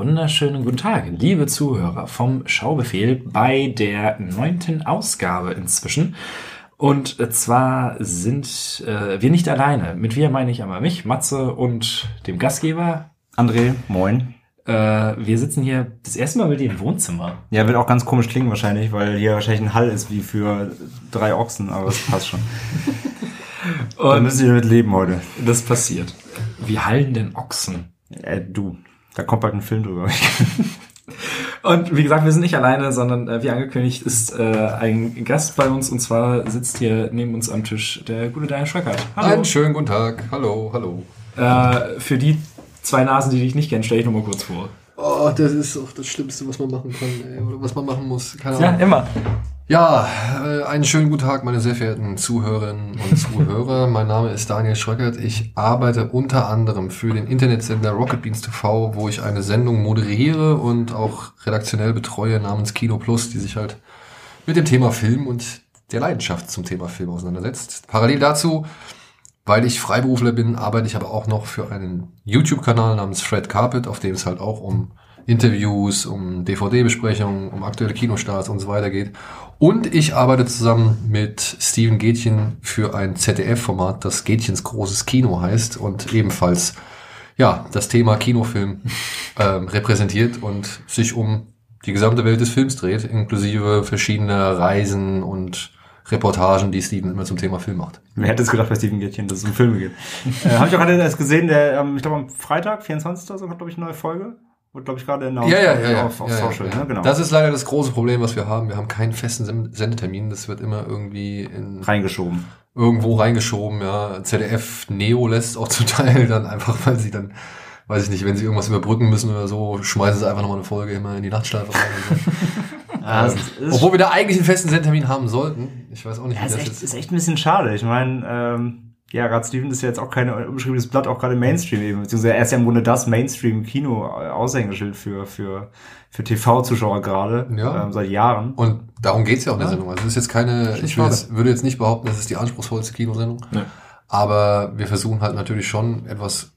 wunderschönen guten Tag, liebe Zuhörer vom Schaubefehl bei der neunten Ausgabe inzwischen. Und zwar sind äh, wir nicht alleine. Mit wir meine ich einmal mich, Matze und dem Gastgeber. André, moin. Äh, wir sitzen hier das erste Mal mit dir im Wohnzimmer. Ja, wird auch ganz komisch klingen wahrscheinlich, weil hier wahrscheinlich ein Hall ist wie für drei Ochsen, aber es passt schon. Und Da müssen wir damit leben heute. das passiert. Wie hallen denn Ochsen? Äh, du, da kommt bald ein Film drüber. Und wie gesagt, wir sind nicht alleine, sondern äh, wie angekündigt ist äh, ein Gast bei uns und zwar sitzt hier neben uns am Tisch der gute Daniel Schröckert. Einen schönen guten Tag. Hallo, hallo. Äh, für die zwei Nasen, die dich nicht kennen, stelle ich nochmal kurz vor. Oh, das ist auch das Schlimmste, was man machen kann, ey, oder was man machen muss. Keine Ja, Ahnung. immer. Ja, äh, einen schönen guten Tag, meine sehr verehrten Zuhörerinnen und Zuhörer. mein Name ist Daniel Schröckert. Ich arbeite unter anderem für den Internetsender Rocket Beans TV, wo ich eine Sendung moderiere und auch redaktionell betreue namens Kino Plus, die sich halt mit dem Thema Film und der Leidenschaft zum Thema Film auseinandersetzt. Parallel dazu, weil ich Freiberufler bin, arbeite ich aber auch noch für einen YouTube-Kanal namens Fred Carpet, auf dem es halt auch um Interviews, um DVD-Besprechungen, um aktuelle Kinostarts und so weiter geht. Und ich arbeite zusammen mit Steven Gätchen für ein ZDF-Format, das Gätchens großes Kino heißt und ebenfalls ja das Thema Kinofilm ähm, repräsentiert und sich um die gesamte Welt des Films dreht, inklusive verschiedener Reisen und Reportagen, die Steven immer zum Thema Film macht. Wer hätte es gedacht bei Steven Gätchen, dass es um Filme geht? äh, Habe ich auch gerade erst gesehen, der, ähm, ich glaube am Freitag, 24. oder so, kommt glaube ich eine neue Folge. Wird glaube ich gerade announced auf, auf ja, Social, ja. ne? Genau. Das ist leider das große Problem, was wir haben. Wir haben keinen festen Sendetermin. Das wird immer irgendwie in reingeschoben. irgendwo reingeschoben. Ja, ZDF Neo lässt auch zum Teil dann einfach, weil sie dann, weiß ich nicht, wenn sie irgendwas überbrücken müssen oder so, schmeißen sie einfach nochmal eine Folge immer in die Nachtschleife rein. Und so. Ja, Ähm, ist, Obwohl wir da eigentlich einen festen Sendetermin haben sollten. Ich weiß auch nicht, ja, wie ist, das echt, jetzt ist echt ein bisschen schade. Ich meine, ähm, ja, gerade Steven ist ja jetzt auch kein unbeschriebenes Blatt, auch gerade im Mainstream eben. Beziehungsweise er ist ja im Grunde das Mainstream-Kino-Aushängeschild für, für, für TV-Zuschauer gerade, Ja. ähm, seit Jahren. Und darum geht's ja auch in der. Sendung. Also es ist jetzt keine, ich schade. jetzt, würde jetzt nicht behaupten, das ist die anspruchsvollste Kinosendung. Nee. Aber wir versuchen halt natürlich schon etwas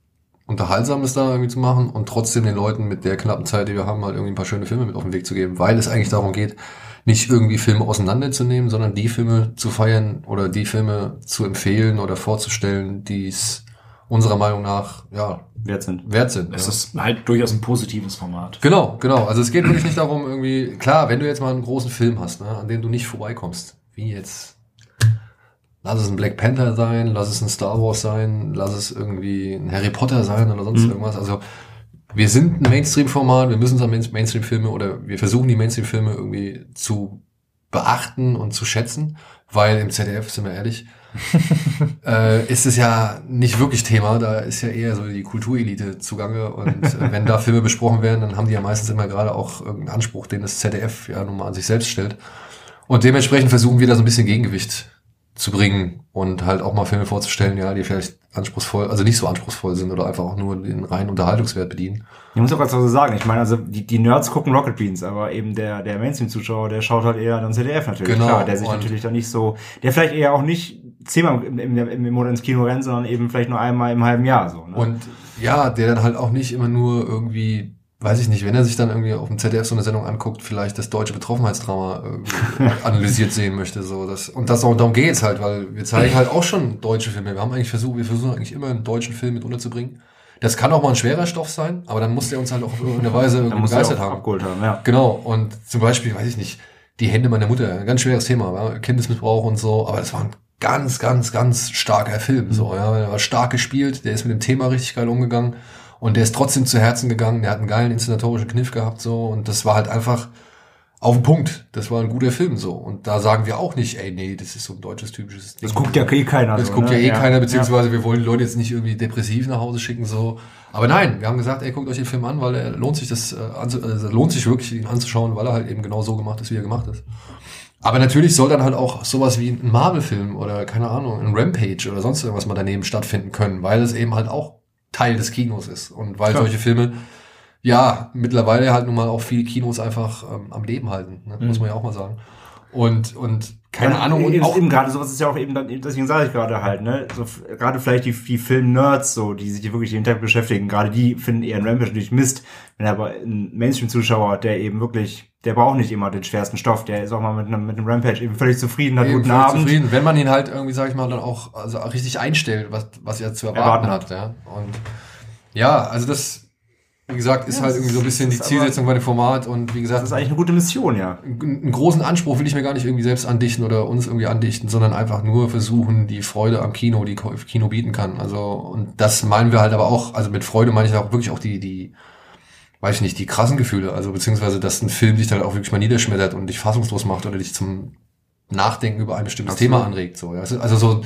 Unterhaltsames da irgendwie zu machen und trotzdem den Leuten mit der knappen Zeit, die wir haben, halt irgendwie ein paar schöne Filme mit auf den Weg zu geben, weil es eigentlich darum geht, nicht irgendwie Filme auseinanderzunehmen, sondern die Filme zu feiern oder die Filme zu empfehlen oder vorzustellen, die es unserer Meinung nach, ja, Wert sind. wert sind. Es ja. ist halt durchaus ein positives Format. Genau, genau. Also es geht wirklich nicht darum, irgendwie, klar, wenn du jetzt mal einen großen Film hast, ne, an dem du nicht vorbeikommst, wie jetzt, lass es ein Black Panther sein, lass es ein Star Wars sein, lass es irgendwie ein Harry Potter sein oder sonst Mhm. irgendwas. Also wir sind ein Mainstream-Format, wir müssen uns an Main- Mainstream-Filme oder wir versuchen die Mainstream-Filme irgendwie zu beachten und zu schätzen, weil im ZDF, sind wir ehrlich, äh, ist es ja nicht wirklich Thema, da ist ja eher so die Kulturelite zugange und äh, wenn da Filme besprochen werden, dann haben die ja meistens immer gerade auch irgendeinen Anspruch, den das ZDF ja nun mal an sich selbst stellt. Und dementsprechend versuchen wir da so ein bisschen Gegengewicht zu bringen und halt auch mal Filme vorzustellen, ja, die vielleicht anspruchsvoll, also nicht so anspruchsvoll sind oder einfach auch nur den reinen Unterhaltungswert bedienen. Ich muss auch ganz so sagen, ich meine, also die, die Nerds gucken Rocket Beans, aber eben der, der Mainstream-Zuschauer, der schaut halt eher dann ZDF natürlich. Genau, Klar, der sich natürlich dann nicht so, der vielleicht eher auch nicht zehnmal im, im, im, im Monat ins Kino rennt, sondern eben vielleicht nur einmal im halben Jahr so. Ne? Und ja, der dann halt auch nicht immer nur irgendwie, weiß ich nicht, wenn er sich dann irgendwie auf dem ZDF so eine Sendung anguckt, vielleicht das deutsche Betroffenheitsdrama irgendwie analysiert sehen möchte. So, das, und das auch, darum geht's halt, weil wir zeigen halt auch schon deutsche Filme. Wir haben eigentlich versucht, wir versuchen eigentlich immer einen deutschen Film mit unterzubringen. Das kann auch mal ein schwerer Stoff sein, aber dann muss der uns halt auch auf irgendeine Weise er begeistert haben. abgeholt haben, ja. Genau, und zum Beispiel, weiß ich nicht, die Hände meiner Mutter, ein ganz schweres Thema, ja? Kindesmissbrauch und so, aber das war ein ganz, ganz, ganz starker Film, so, ja, der war stark gespielt, der ist mit dem Thema richtig geil umgegangen und der ist trotzdem zu Herzen gegangen, der hat einen geilen inszenatorischen Kniff gehabt, so, und das war halt einfach auf den Punkt, das war ein guter Film, so, und da sagen wir auch nicht, ey, nee, das ist so ein deutsches, typisches Das Ding. guckt ja eh keiner. Das so, guckt ne? ja eh keiner, beziehungsweise wir wollen die Leute jetzt nicht irgendwie depressiv nach Hause schicken, so. Aber nein, wir haben gesagt, ey, guckt euch den Film an, weil er lohnt sich das, äh, also lohnt sich wirklich, ihn anzuschauen, weil er halt eben genau so gemacht ist, wie er gemacht ist. Aber natürlich soll dann halt auch sowas wie ein Marvel-Film oder, keine Ahnung, ein Rampage oder sonst irgendwas mal daneben stattfinden können, weil es eben halt auch Teil des Kinos ist. Und weil Klar. solche Filme, ja, mittlerweile halt nun mal auch viele Kinos einfach ähm, am Leben halten, ne? muss man ja auch mal sagen. Und, und keine Ja, Ahnung. Und eben, auch, eben gerade sowas ist ja auch eben, dann- deswegen sage ich gerade halt, ne, so, gerade vielleicht die, die Film-Nerds, so, die sich wirklich jeden Tag beschäftigen, gerade die finden eher einen Rampage natürlich Mist, wenn aber ein Mainstream-Zuschauer, der eben wirklich, der braucht nicht immer den schwersten Stoff, der ist auch mal mit einem, mit einem Rampage eben völlig zufrieden, hat eben guten Abend. zufrieden, wenn man ihn halt irgendwie, sag ich mal, dann auch, also auch richtig einstellt, was, was er zu erwarten, Erwarten. hat, ja. Und ja, also das, wie gesagt, ist Ja, halt irgendwie so ein bisschen die Zielsetzung bei dem Format und wie gesagt, Das ist eigentlich eine gute Mission, ja. einen großen Anspruch will ich mir gar nicht irgendwie selbst andichten oder uns irgendwie andichten, sondern einfach nur versuchen, die Freude am Kino, die Kino bieten kann. Also, und das meinen wir halt aber auch, also mit Freude meine ich auch wirklich auch die, die, weiß ich nicht, die krassen Gefühle. Also, beziehungsweise, dass ein Film dich dann auch wirklich mal niederschmettert und dich fassungslos macht oder dich zum Nachdenken über ein bestimmtes Absolut. Thema anregt. So, ja. Also so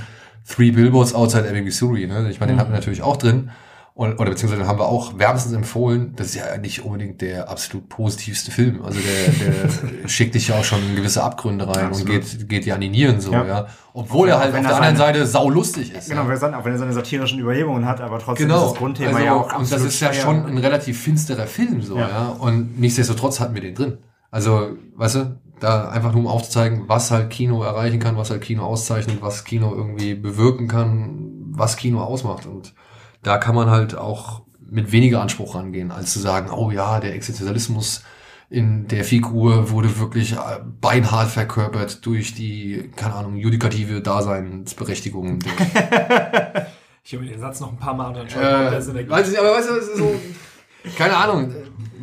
Three Billboards Outside Ebbing, Missouri, ne? Ich meine, den Mhm. hatten wir natürlich auch drin. Und, oder beziehungsweise haben wir auch wärmstens empfohlen. Das ist ja nicht unbedingt der absolut positivste Film. Also der, der schickt dich ja auch schon in gewisse Abgründe rein Absolut. und geht, geht dir an die Nieren so, ja. Ja. Obwohl er halt auf er der anderen seine- Seite saulustig ist. Genau, ja. auch wenn er seine satirischen Überhebungen hat, aber trotzdem ist Genau. das Grundthema also, ja auch und das ist ja schon ein relativ finsterer Film so, ja. Ja. Und nichtsdestotrotz hatten wir den drin. Also, weißt du, da einfach nur um aufzuzeigen, was halt Kino erreichen kann, was halt Kino auszeichnet, was Kino irgendwie bewirken kann, was Kino ausmacht. Und da kann man halt auch mit weniger Anspruch rangehen, als zu sagen, oh ja, der Existenzialismus in der Figur wurde wirklich äh, beinhart verkörpert durch die, keine Ahnung, judikative Daseinsberechtigung. Ich höre mir den Satz noch ein paar Mal und dann Sinn äh, weiß ich, aber weißt du, es ist so, keine Ahnung.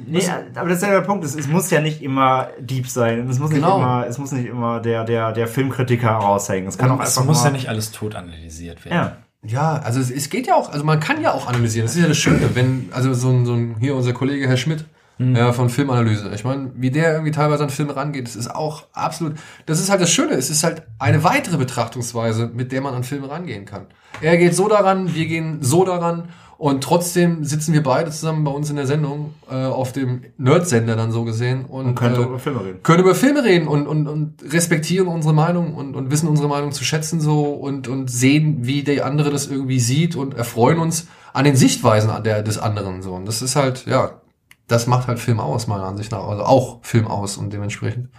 Nee, aber das ist ja der Punkt. Es, es muss ja nicht immer Dieb sein. Es muss Genau. nicht immer, es muss nicht immer der, der, der Filmkritiker raushängen. Es kann Und auch Es einfach muss mal, ja nicht alles tot analysiert werden. Ja. Ja, also es, es geht ja auch, also man kann ja auch analysieren. Das ist ja das Schöne, wenn, also so ein, so ein hier unser Kollege Herr Schmidt, ja, von Filmanalyse. Ich meine, wie der irgendwie teilweise an Filme rangeht, das ist auch absolut, das ist halt das Schöne, es ist halt eine weitere Betrachtungsweise, mit der man an Filme rangehen kann. Er geht so daran, wir gehen so daran und trotzdem sitzen wir beide zusammen bei uns in der Sendung, äh, auf dem Nerd-Sender dann so gesehen und, Und könnte äh, über Filme reden. können über Filme reden und, und, und respektieren unsere Meinung und, und wissen unsere Meinung zu schätzen so und, und sehen, wie der andere das irgendwie sieht und erfreuen uns an den Sichtweisen der, des anderen so. Und das ist halt, ja, das macht halt Film aus, meiner Ansicht nach. Also auch Film aus und dementsprechend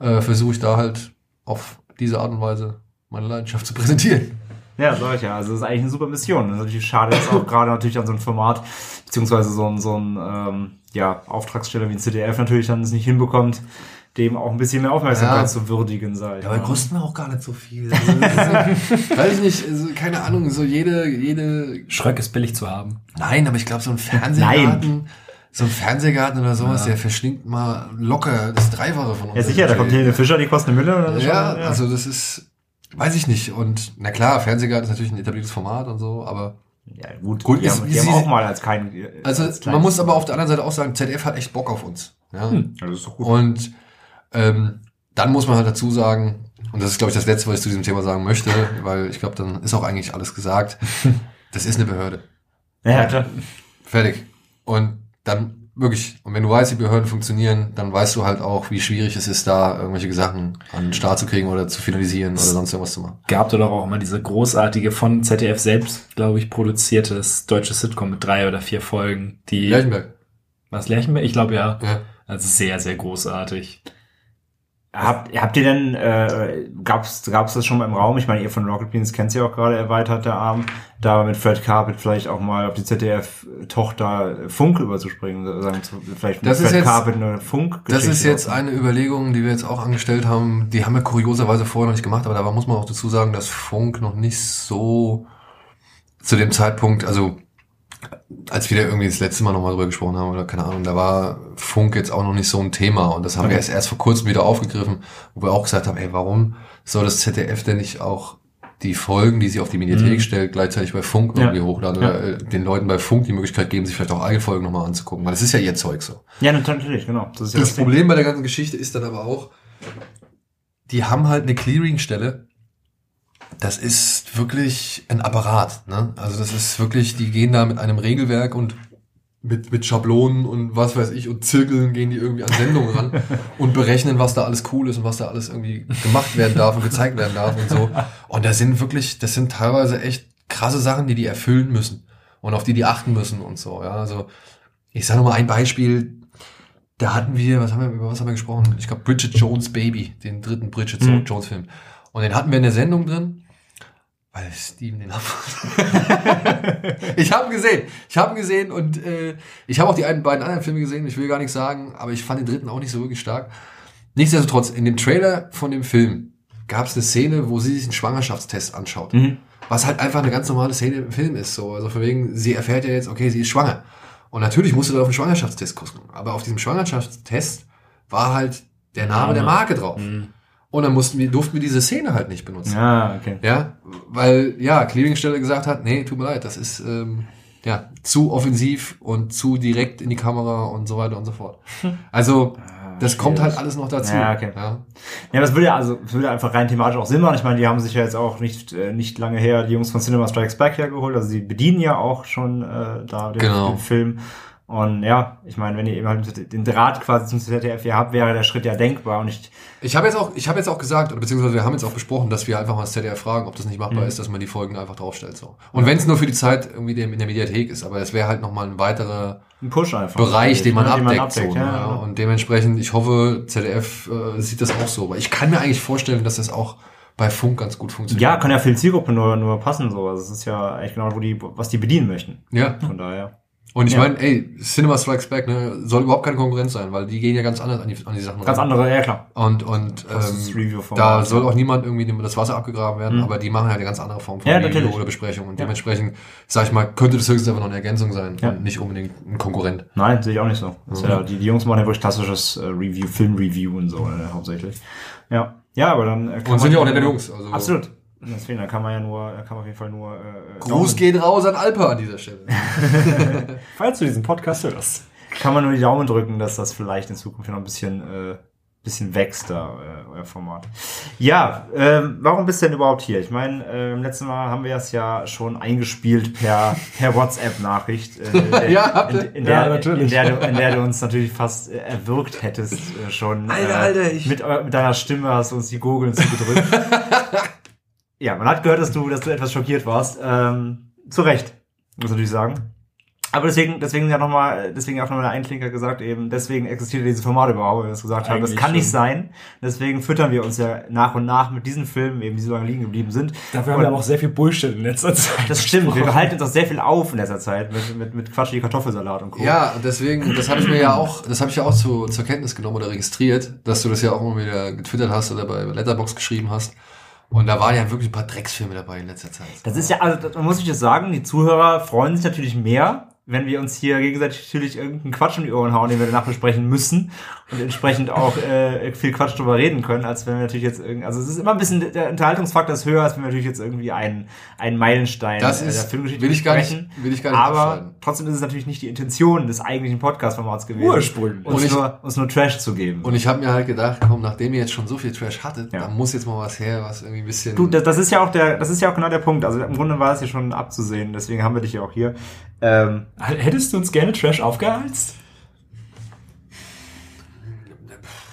äh, versuche ich da halt auf diese Art und Weise meine Leidenschaft zu präsentieren. Ja, sag ich ja. Also das ist eigentlich eine super Mission. Das ist natürlich schade, dass auch gerade natürlich an so ein Format, beziehungsweise so ein, so ein ähm, ja, Auftragssteller wie ein CDF natürlich dann es nicht hinbekommt, dem auch ein bisschen mehr Aufmerksamkeit Ja. zu würdigen, sag ich Dabei mal. kosten wir auch gar nicht so viel. Also, ist, weiß ich nicht, also, keine Ahnung, so jede, jede Schröck ist billig zu haben. Nein, aber ich glaube, so ein Fernsehgarten, so ein Fernsehgarten oder sowas, der verschlingt mal locker das Dreifache von uns. Ja, sicher, da kommt Helene Fischer, die kostet eine Mille. Oder Ja, schon, also das ist, weiß ich nicht. Und na klar, Fernsehgarten ist natürlich ein etabliertes Format und so, aber Ja, gut, Gut, die, ist- haben, die haben auch mal als kein. also als man muss aber auf der anderen Seite auch sagen, ZDF hat echt Bock auf uns. Ja. Ja, das ist doch gut. Und ähm, dann muss man halt dazu sagen, und das ist, glaube ich, das Letzte, was ich zu diesem Thema sagen möchte, weil ich glaube, dann ist auch eigentlich alles gesagt. Das ist eine Behörde. Ja, klar. Fertig. Und dann wirklich, und wenn du weißt, wie Behörden funktionieren, dann weißt du halt auch, wie schwierig es ist, da irgendwelche Sachen an den Start zu kriegen oder zu finalisieren oder sonst irgendwas zu machen. Gab doch auch immer diese großartige von ZDF selbst, glaube ich, produziertes deutsches Sitcom mit drei oder vier Folgen, die Lerchenberg. was Lerchenberg? Ich glaube ja. Ja. Also sehr, sehr großartig. Habt, habt ihr denn, äh, gab's, gab's das schon mal im Raum? Ich meine, ihr von Rocket Beans kennt sie auch gerade erweitert, der Arm, da mit Fred Carpet vielleicht auch mal auf die ZDF-Tochter Funk überzuspringen, sagen, vielleicht mit Das ist Fred jetzt- Carpet eine funk Das ist jetzt eine Überlegung, die wir jetzt auch angestellt haben. Die haben wir kurioserweise vorher noch nicht gemacht, aber da muss man auch dazu sagen, dass Funk noch nicht so zu dem Zeitpunkt, also als wir da irgendwie das letzte Mal nochmal drüber gesprochen haben, oder keine Ahnung, da war Funk jetzt auch noch nicht so ein Thema und das haben wir Okay. erst, erst vor kurzem wieder aufgegriffen, wo wir auch gesagt haben, ey, warum soll das ZDF denn nicht auch die Folgen, die sie auf die Mediathek Mhm. stellt, gleichzeitig bei Funk Ja. irgendwie hochladen oder äh, den Leuten bei Funk die Möglichkeit geben, sich vielleicht auch eigene Folgen nochmal anzugucken, weil das ist ja ihr Zeug so. Ja, natürlich, genau. Das ja Das Ding. Problem bei der ganzen Geschichte ist dann aber auch, die haben halt eine Clearingstelle. Das ist wirklich ein Apparat. Ne? Also das ist wirklich, die gehen da mit einem Regelwerk und mit, mit Schablonen und was weiß ich und Zirkeln gehen die irgendwie an Sendungen ran und berechnen, was da alles cool ist und was da alles irgendwie gemacht werden darf und gezeigt werden darf und so. Und da sind wirklich, das sind teilweise echt krasse Sachen, die die erfüllen müssen und auf die die achten müssen und so. Ja, also ich sage nur mal ein Beispiel. Da hatten wir, was haben wir, über was haben wir gesprochen? Ich glaube, Bridget Jones Baby, den dritten Bridget Mhm. Jones Film. Und den hatten wir in der Sendung drin, weil Steven den hat. ich habe ihn gesehen. Ich habe ihn gesehen und äh, ich habe auch die einen, beiden anderen Filme gesehen. Ich will gar nichts sagen, aber ich fand den dritten auch nicht so wirklich stark. Nichtsdestotrotz, in dem Trailer von dem Film gab es eine Szene, wo sie sich einen Schwangerschaftstest anschaut. Mhm. Was halt einfach eine ganz normale Szene im Film ist. So. Also von wegen, sie erfährt ja jetzt, okay, sie ist schwanger. Und natürlich musst du da auf den Schwangerschaftstest gucken. Aber auf diesem Schwangerschaftstest war halt der Name der Marke drauf. Und dann mussten wir, durften wir diese Szene halt nicht benutzen. Ja, okay. Ja, weil ja, Clearingstelle gesagt hat, nee, tut mir leid, das ist ähm, ja zu offensiv und zu direkt in die Kamera und so weiter und so fort. Also das kommt halt alles noch dazu. Ja, okay. Ja. Ja, das würde ja, also, das würde einfach rein thematisch auch Sinn machen. Ich meine, die haben sich ja jetzt auch nicht, äh, nicht lange her die Jungs von Cinema Strikes Back hergeholt. Also, sie bedienen ja auch schon, äh, da den, Genau. den Film. Und ja, ich meine, wenn ihr eben halt den Draht quasi zum ZDF hier habt, wäre der Schritt ja denkbar. Und ich, Ich habe jetzt auch, ich habe jetzt auch gesagt, oder beziehungsweise wir haben jetzt auch besprochen, dass wir einfach mal das ZDF fragen, ob das nicht machbar ist, dass man die Folgen einfach draufstellt. So. Und wenn es nur für die Zeit irgendwie in der Mediathek ist, aber es wäre halt nochmal ein weiterer ein Push einfach. Bereich, den man Ne, abdeckt. so, ne? ja, genau. Und dementsprechend, ich hoffe, ZDF äh, sieht das auch so. Weil ich kann mir eigentlich vorstellen, dass das auch bei Funk ganz gut funktioniert. Ja, kann ja für die Zielgruppe nur, nur passen, so. Also, es ist ja eigentlich genau, wo die, was die bedienen möchten. Ja. Von daher. Und ich Ja. meine, ey, Cinema Strikes Back ne, soll überhaupt keine Konkurrenz sein, weil die gehen ja ganz anders an die, an die Sachen Ganz ran. andere, ja klar. Und, und ähm, da soll auch niemand irgendwie das Wasser abgegraben werden, Mhm. aber die machen halt eine ganz andere Form von Ja, natürlich. oder Besprechung. Und Ja. dementsprechend, sag ich mal, könnte das höchstens einfach noch eine Ergänzung sein Ja. und nicht unbedingt ein Konkurrent. Nein, sehe ich auch nicht so. Mhm. ja, die, die Jungs machen ja wirklich klassisches äh, Review, Film-Review und so, äh, hauptsächlich. Ja. Ja, aber dann äh, kann Und sind ja auch nette Jungs. Also Absolut. Deswegen, da kann man ja nur, da kann man auf jeden Fall nur, äh, Gruß Daumen- geht raus an Alper an dieser Stelle. Falls du diesen Podcast hörst. kann man nur die Daumen drücken, dass das vielleicht in Zukunft noch ein bisschen, äh, bisschen wächst da, äh, euer Format. Ja, ähm, warum bist du denn überhaupt hier? Ich meine, äh, im letzten Mal haben wir es ja schon eingespielt per, per WhatsApp-Nachricht. Äh, Ja, habt ihr? in, in, der, Ja, natürlich. In, der, du, in der du uns natürlich fast äh, erwürgt hättest äh, schon. Alter, äh, Alter, ich- mit, mit deiner Stimme hast du uns die Gurgeln zugedrückt. Ja, man hat gehört, dass du, dass du etwas schockiert warst. Ähm, zu Recht, muss ich natürlich sagen. Aber deswegen, deswegen ja nochmal, deswegen auch nochmal der Einklinker gesagt eben, deswegen existiert dieses Format überhaupt, weil wir das gesagt haben, das Eigentlich kann nicht schon. sein. Deswegen füttern wir uns ja nach und nach mit diesen Filmen, eben die so lange liegen geblieben sind. Dafür haben wir aber auch sehr viel Bullshit in letzter Zeit. Das stimmt, wir halten uns auch sehr viel auf in letzter Zeit mit, mit, mit Quatsch wie Kartoffelsalat und Co. Ja, und deswegen, das habe ich mir ja auch, das habe ich ja auch zu, zur Kenntnis genommen oder registriert, dass du das ja auch immer wieder getwittert hast oder bei Letterbox geschrieben hast. Und da waren ja wirklich ein paar Drecksfilme dabei in letzter Zeit. Das ist ja, also man muss ich das sagen, die Zuhörer freuen sich natürlich mehr, wenn wir uns hier gegenseitig natürlich irgendeinen Quatsch um die Ohren hauen, den wir danach besprechen müssen und entsprechend auch äh, viel Quatsch drüber reden können, als wenn wir natürlich jetzt irgendwie, also es ist immer ein bisschen, der Unterhaltungsfaktor ist höher, als wenn wir natürlich jetzt irgendwie einen, einen Meilenstein Das äh, ist- der Filmgeschichte will ich gar nicht- will ich gar nicht Aber trotzdem ist es natürlich nicht die Intention des eigentlichen Podcast-Formats gewesen, Ursprünglich. uns, ich- nur, uns nur Trash zu geben. Und ich habe mir halt gedacht, komm, nachdem ihr jetzt schon so viel Trash hattet, Ja. dann muss jetzt mal was her, was irgendwie ein bisschen. Du, das, das ist ja auch der, das ist ja auch genau der Punkt. Also im Grunde war es ja schon abzusehen, deswegen haben wir dich ja auch hier. Ähm, Hättest du uns gerne Trash aufgeheizt?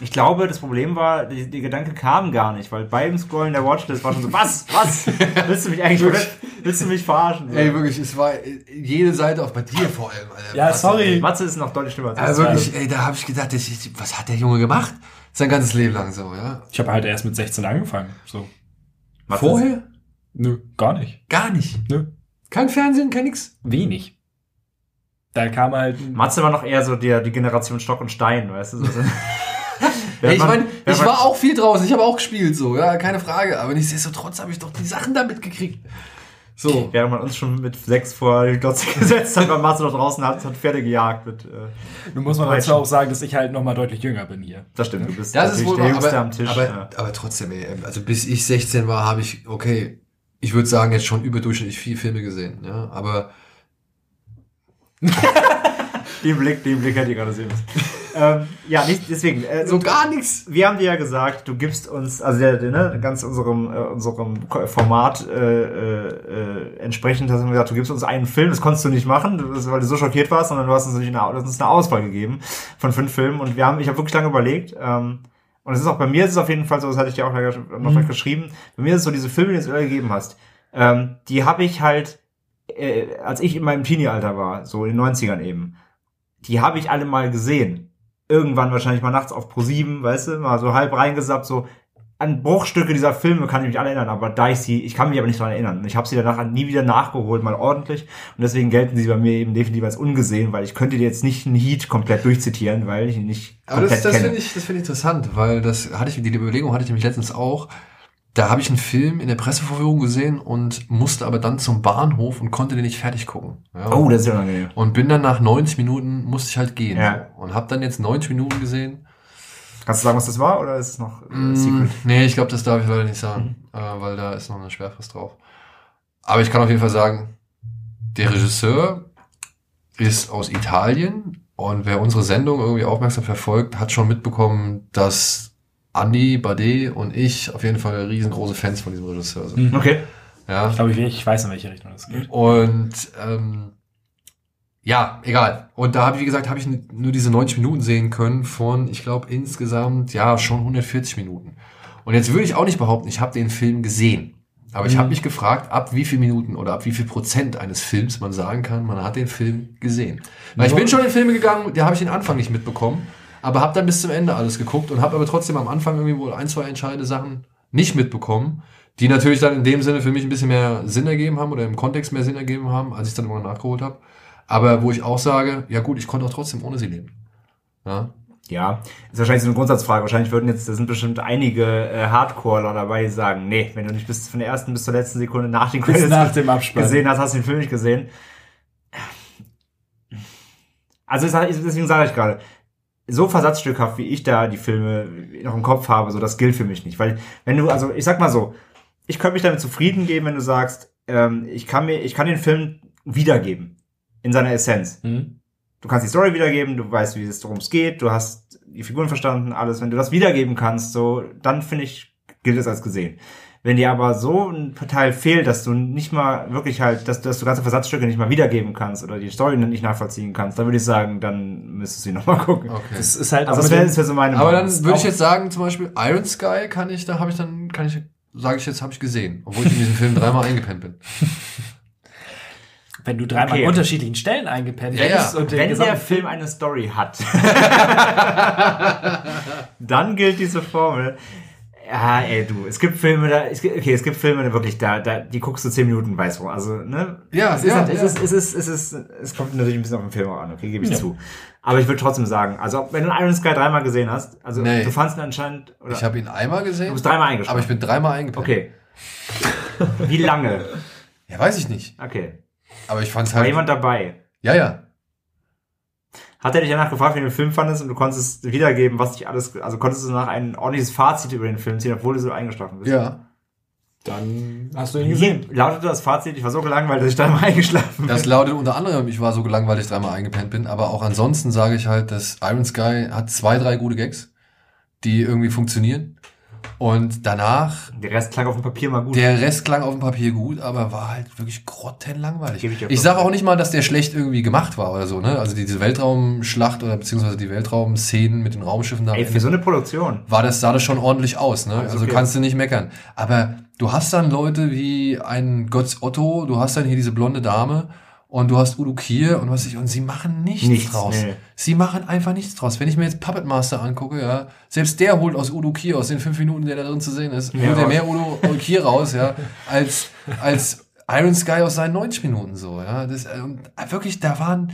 Ich glaube, das Problem war, die, die Gedanke kam gar nicht, weil beim Scrollen der Watchlist war schon so, was, was? Willst du mich eigentlich, willst du mich verarschen? Ey, wirklich, es war jede Seite auf bei dir vor allem, Alter. Ja, Was- sorry. Matze ist noch deutlich schlimmer als Also ich. wirklich, ey, da habe ich gedacht, was hat der Junge gemacht? Sein ganzes Leben lang so, ja. Ich habe halt erst mit 16 angefangen. So. Matze Vorher? Nö, gar nicht. Gar nicht. Nö. Kein Fernsehen, kein nix. Wenig. Da kam halt. Matze war noch eher so der, die Generation Stock und Stein, weißt du? So, so. Ey, ich wenn ich war auch viel draußen, ich habe auch gespielt, so, ja, keine Frage. Aber nichtsdestotrotz habe ich doch die Sachen da mitgekriegt. So. Während man uns schon mit sechs vor die Glotze gesetzt hat, war Matze noch draußen hat, hat Pferde gejagt. Mit, äh, Nun muss man dazu auch sagen, dass ich halt noch mal deutlich jünger bin hier. das stimmt, du bist Das ist wohl der Jüngste aber, am Tisch. aber, ja. aber trotzdem, ey, also bis ich 16 war, habe ich, okay, ich würde sagen, jetzt schon überdurchschnittlich viel Filme gesehen, ja, aber Den Blick, den Blick hätte ich gerade sehen müssen. ähm, ja, nicht, deswegen. Äh, so gar nichts. wir haben dir ja gesagt, du gibst uns, also der, der, ne, ganz unserem, äh, unserem Format äh, äh, äh, entsprechend hast du gesagt, du gibst uns einen Film, das konntest du nicht machen, weil du so schockiert warst, sondern du hast uns, eine, du hast uns eine Auswahl gegeben von fünf Filmen und wir haben, ich habe wirklich lange überlegt, ähm, und es ist auch bei mir ist es auf jeden Fall so, das hatte ich dir auch noch Mhm. geschrieben, bei mir ist es so, diese Filme, die du gegeben hast, ähm, die habe ich halt, äh, als ich in meinem Teenie-Alter war, so in den 90ern eben, die habe ich alle mal gesehen. irgendwann wahrscheinlich mal nachts auf Pro 7, weißt du, mal so halb reingesappt, so an Bruchstücke dieser Filme kann ich mich alle erinnern, aber da ich sie, ich kann mich aber nicht daran erinnern. Ich habe sie danach nie wieder nachgeholt, mal ordentlich. Und deswegen gelten sie bei mir eben definitiv als ungesehen, weil ich könnte dir jetzt nicht einen Heat komplett durchzitieren, weil ich ihn nicht Aber komplett das, das finde ich, das finde ich interessant, weil das hatte ich, die Überlegung hatte ich nämlich letztens auch. Da habe ich einen Film in der Pressevorführung gesehen und musste aber dann zum Bahnhof und konnte den nicht fertig gucken. Ja. oh, das ist ja unangenehm. Und bin dann nach 90 Minuten, musste ich halt gehen. Ja. Und habe dann jetzt 90 Minuten gesehen. Kannst du sagen, was das war, oder ist es noch äh, Mm, Secret? nee, ich glaube, das darf ich leider nicht sagen, äh, weil da ist noch eine Sperrfrist drauf. Aber ich kann auf jeden Fall sagen, der Regisseur ist aus Italien und wer unsere Sendung irgendwie aufmerksam verfolgt, hat schon mitbekommen, dass Andy, Bade und ich auf jeden Fall riesengroße Fans von diesem Regisseur sind. Mhm. Okay. Ja. Ich glaube, ich, ich weiß, in welche Richtung das geht. Und ähm, ja, egal. Und da habe ich, wie gesagt, habe ich nur diese 90 Minuten sehen können von, ich glaube, insgesamt, ja, schon 140 Minuten. Und jetzt würde ich auch nicht behaupten, ich habe den Film gesehen. Aber ich Mhm. habe mich gefragt, ab wie viel Minuten oder ab wie viel Prozent eines Films man sagen kann, man hat den Film gesehen. Weil ich bin schon in Filme gegangen, da habe ich den Anfang nicht mitbekommen, aber habe dann bis zum Ende alles geguckt und habe aber trotzdem am Anfang irgendwie wohl ein, zwei entscheidende Sachen nicht mitbekommen, die natürlich dann in dem Sinne für mich ein bisschen mehr Sinn ergeben haben oder im Kontext mehr Sinn ergeben haben, als ich dann immer nachgeholt habe. Aber wo ich auch sage, ja gut, ich konnte auch trotzdem ohne sie leben. Ja, Ja, ist wahrscheinlich so eine Grundsatzfrage. Wahrscheinlich würden jetzt, da sind bestimmt einige äh, Hardcoreler dabei, die sagen, nee, wenn du nicht bis von der ersten bis zur letzten Sekunde nach den Credits nach dem Abspann. gesehen hast, hast du den Film nicht gesehen. Also deswegen sage ich gerade, so versatzstückhaft wie ich da die Filme noch im Kopf habe, so das gilt für mich nicht. Weil wenn du, also ich sag mal so, ich könnte mich damit zufrieden geben, wenn du sagst, ähm, ich kann mir, ich kann den Film wiedergeben in seiner Essenz. Mhm. Du kannst die Story wiedergeben, du weißt, wie es darum geht, du hast die Figuren verstanden, alles. Wenn du das wiedergeben kannst, so, dann finde ich, gilt es als gesehen. Wenn dir aber so ein Teil fehlt, dass du nicht mal wirklich halt, dass, dass du ganze Versatzstücke nicht mal wiedergeben kannst oder die Story nicht nachvollziehen kannst, dann würde ich sagen, dann müsstest du sie nochmal gucken. okay. Das ist halt Also das wäre wär so meine Aber Meinung. dann würde ich jetzt sagen, zum Beispiel Iron Sky kann ich, da habe ich dann, kann ich, sage ich jetzt, habe ich gesehen, obwohl ich in diesem Film dreimal eingepennt bin. wenn du dreimal Okay. an unterschiedlichen Stellen eingepennt Ja, hättest ja. und den Wenn der gesamten Film eine Story hat, dann gilt diese Formel. Ja, ey, du, es gibt Filme, da, es gibt, okay, es gibt Filme, da wirklich, da, da, die guckst du zehn Minuten, weißt du, also, ne? Ja, es ist, ja, halt, es ja. ist, es ist, es ist, es kommt natürlich ein bisschen auf den Film an, okay, gebe ich Ja. zu. Aber ich würde trotzdem sagen, also, wenn du Iron Sky dreimal gesehen hast, also, Nee. du fandst ihn anscheinend, oder, Ich habe ihn einmal du gesehen, bist dreimal eingeschlafen. aber ich bin dreimal eingepennt. okay. Wie lange? Ja, weiß ich nicht. Okay. Aber ich fand's War halt. jemand dabei? Ja, ja. Hat er dich danach gefragt, wie du den Film fandest und du konntest wiedergeben, was dich alles, also konntest du nach ein ordentliches Fazit über den Film ziehen, obwohl du so eingeschlafen bist? Ja. Dann hast du ihn gesehen. lautete das Fazit? Ich war so gelangweilt, dass ich da mal eingeschlafen bin. Das lautet unter anderem, ich war so gelangweilt, weil ich dreimal eingepennt bin, aber auch ansonsten sage ich halt, dass Iron Sky hat zwei, drei gute Gags, die irgendwie funktionieren. Und danach, Der Rest klang auf dem Papier mal gut. der Rest klang auf dem Papier gut, aber war halt wirklich grottenlangweilig. Ich Ich sage auch nicht mal, dass der schlecht irgendwie gemacht war oder so, ne? Also diese Weltraumschlacht oder beziehungsweise die Weltraumszenen mit den Raumschiffen da Ey, für so eine Produktion. war das, sah das schon ordentlich aus, ne? Also okay. kannst du nicht meckern. Aber du hast dann Leute wie ein Götz Otto, du hast dann hier diese blonde Dame und du hast Udo Kier und was ich, und sie machen nichts, Nichts, draus. nee. Sie machen einfach nichts draus. Wenn ich mir jetzt Puppet Master angucke, ja, selbst der holt aus Udo Kier, aus den fünf Minuten, der da drin zu sehen ist, Mehr holt er mehr Udo Kier raus, ja, als, als Iron Sky aus seinen 90 Minuten so, ja. Das, äh, wirklich, da waren,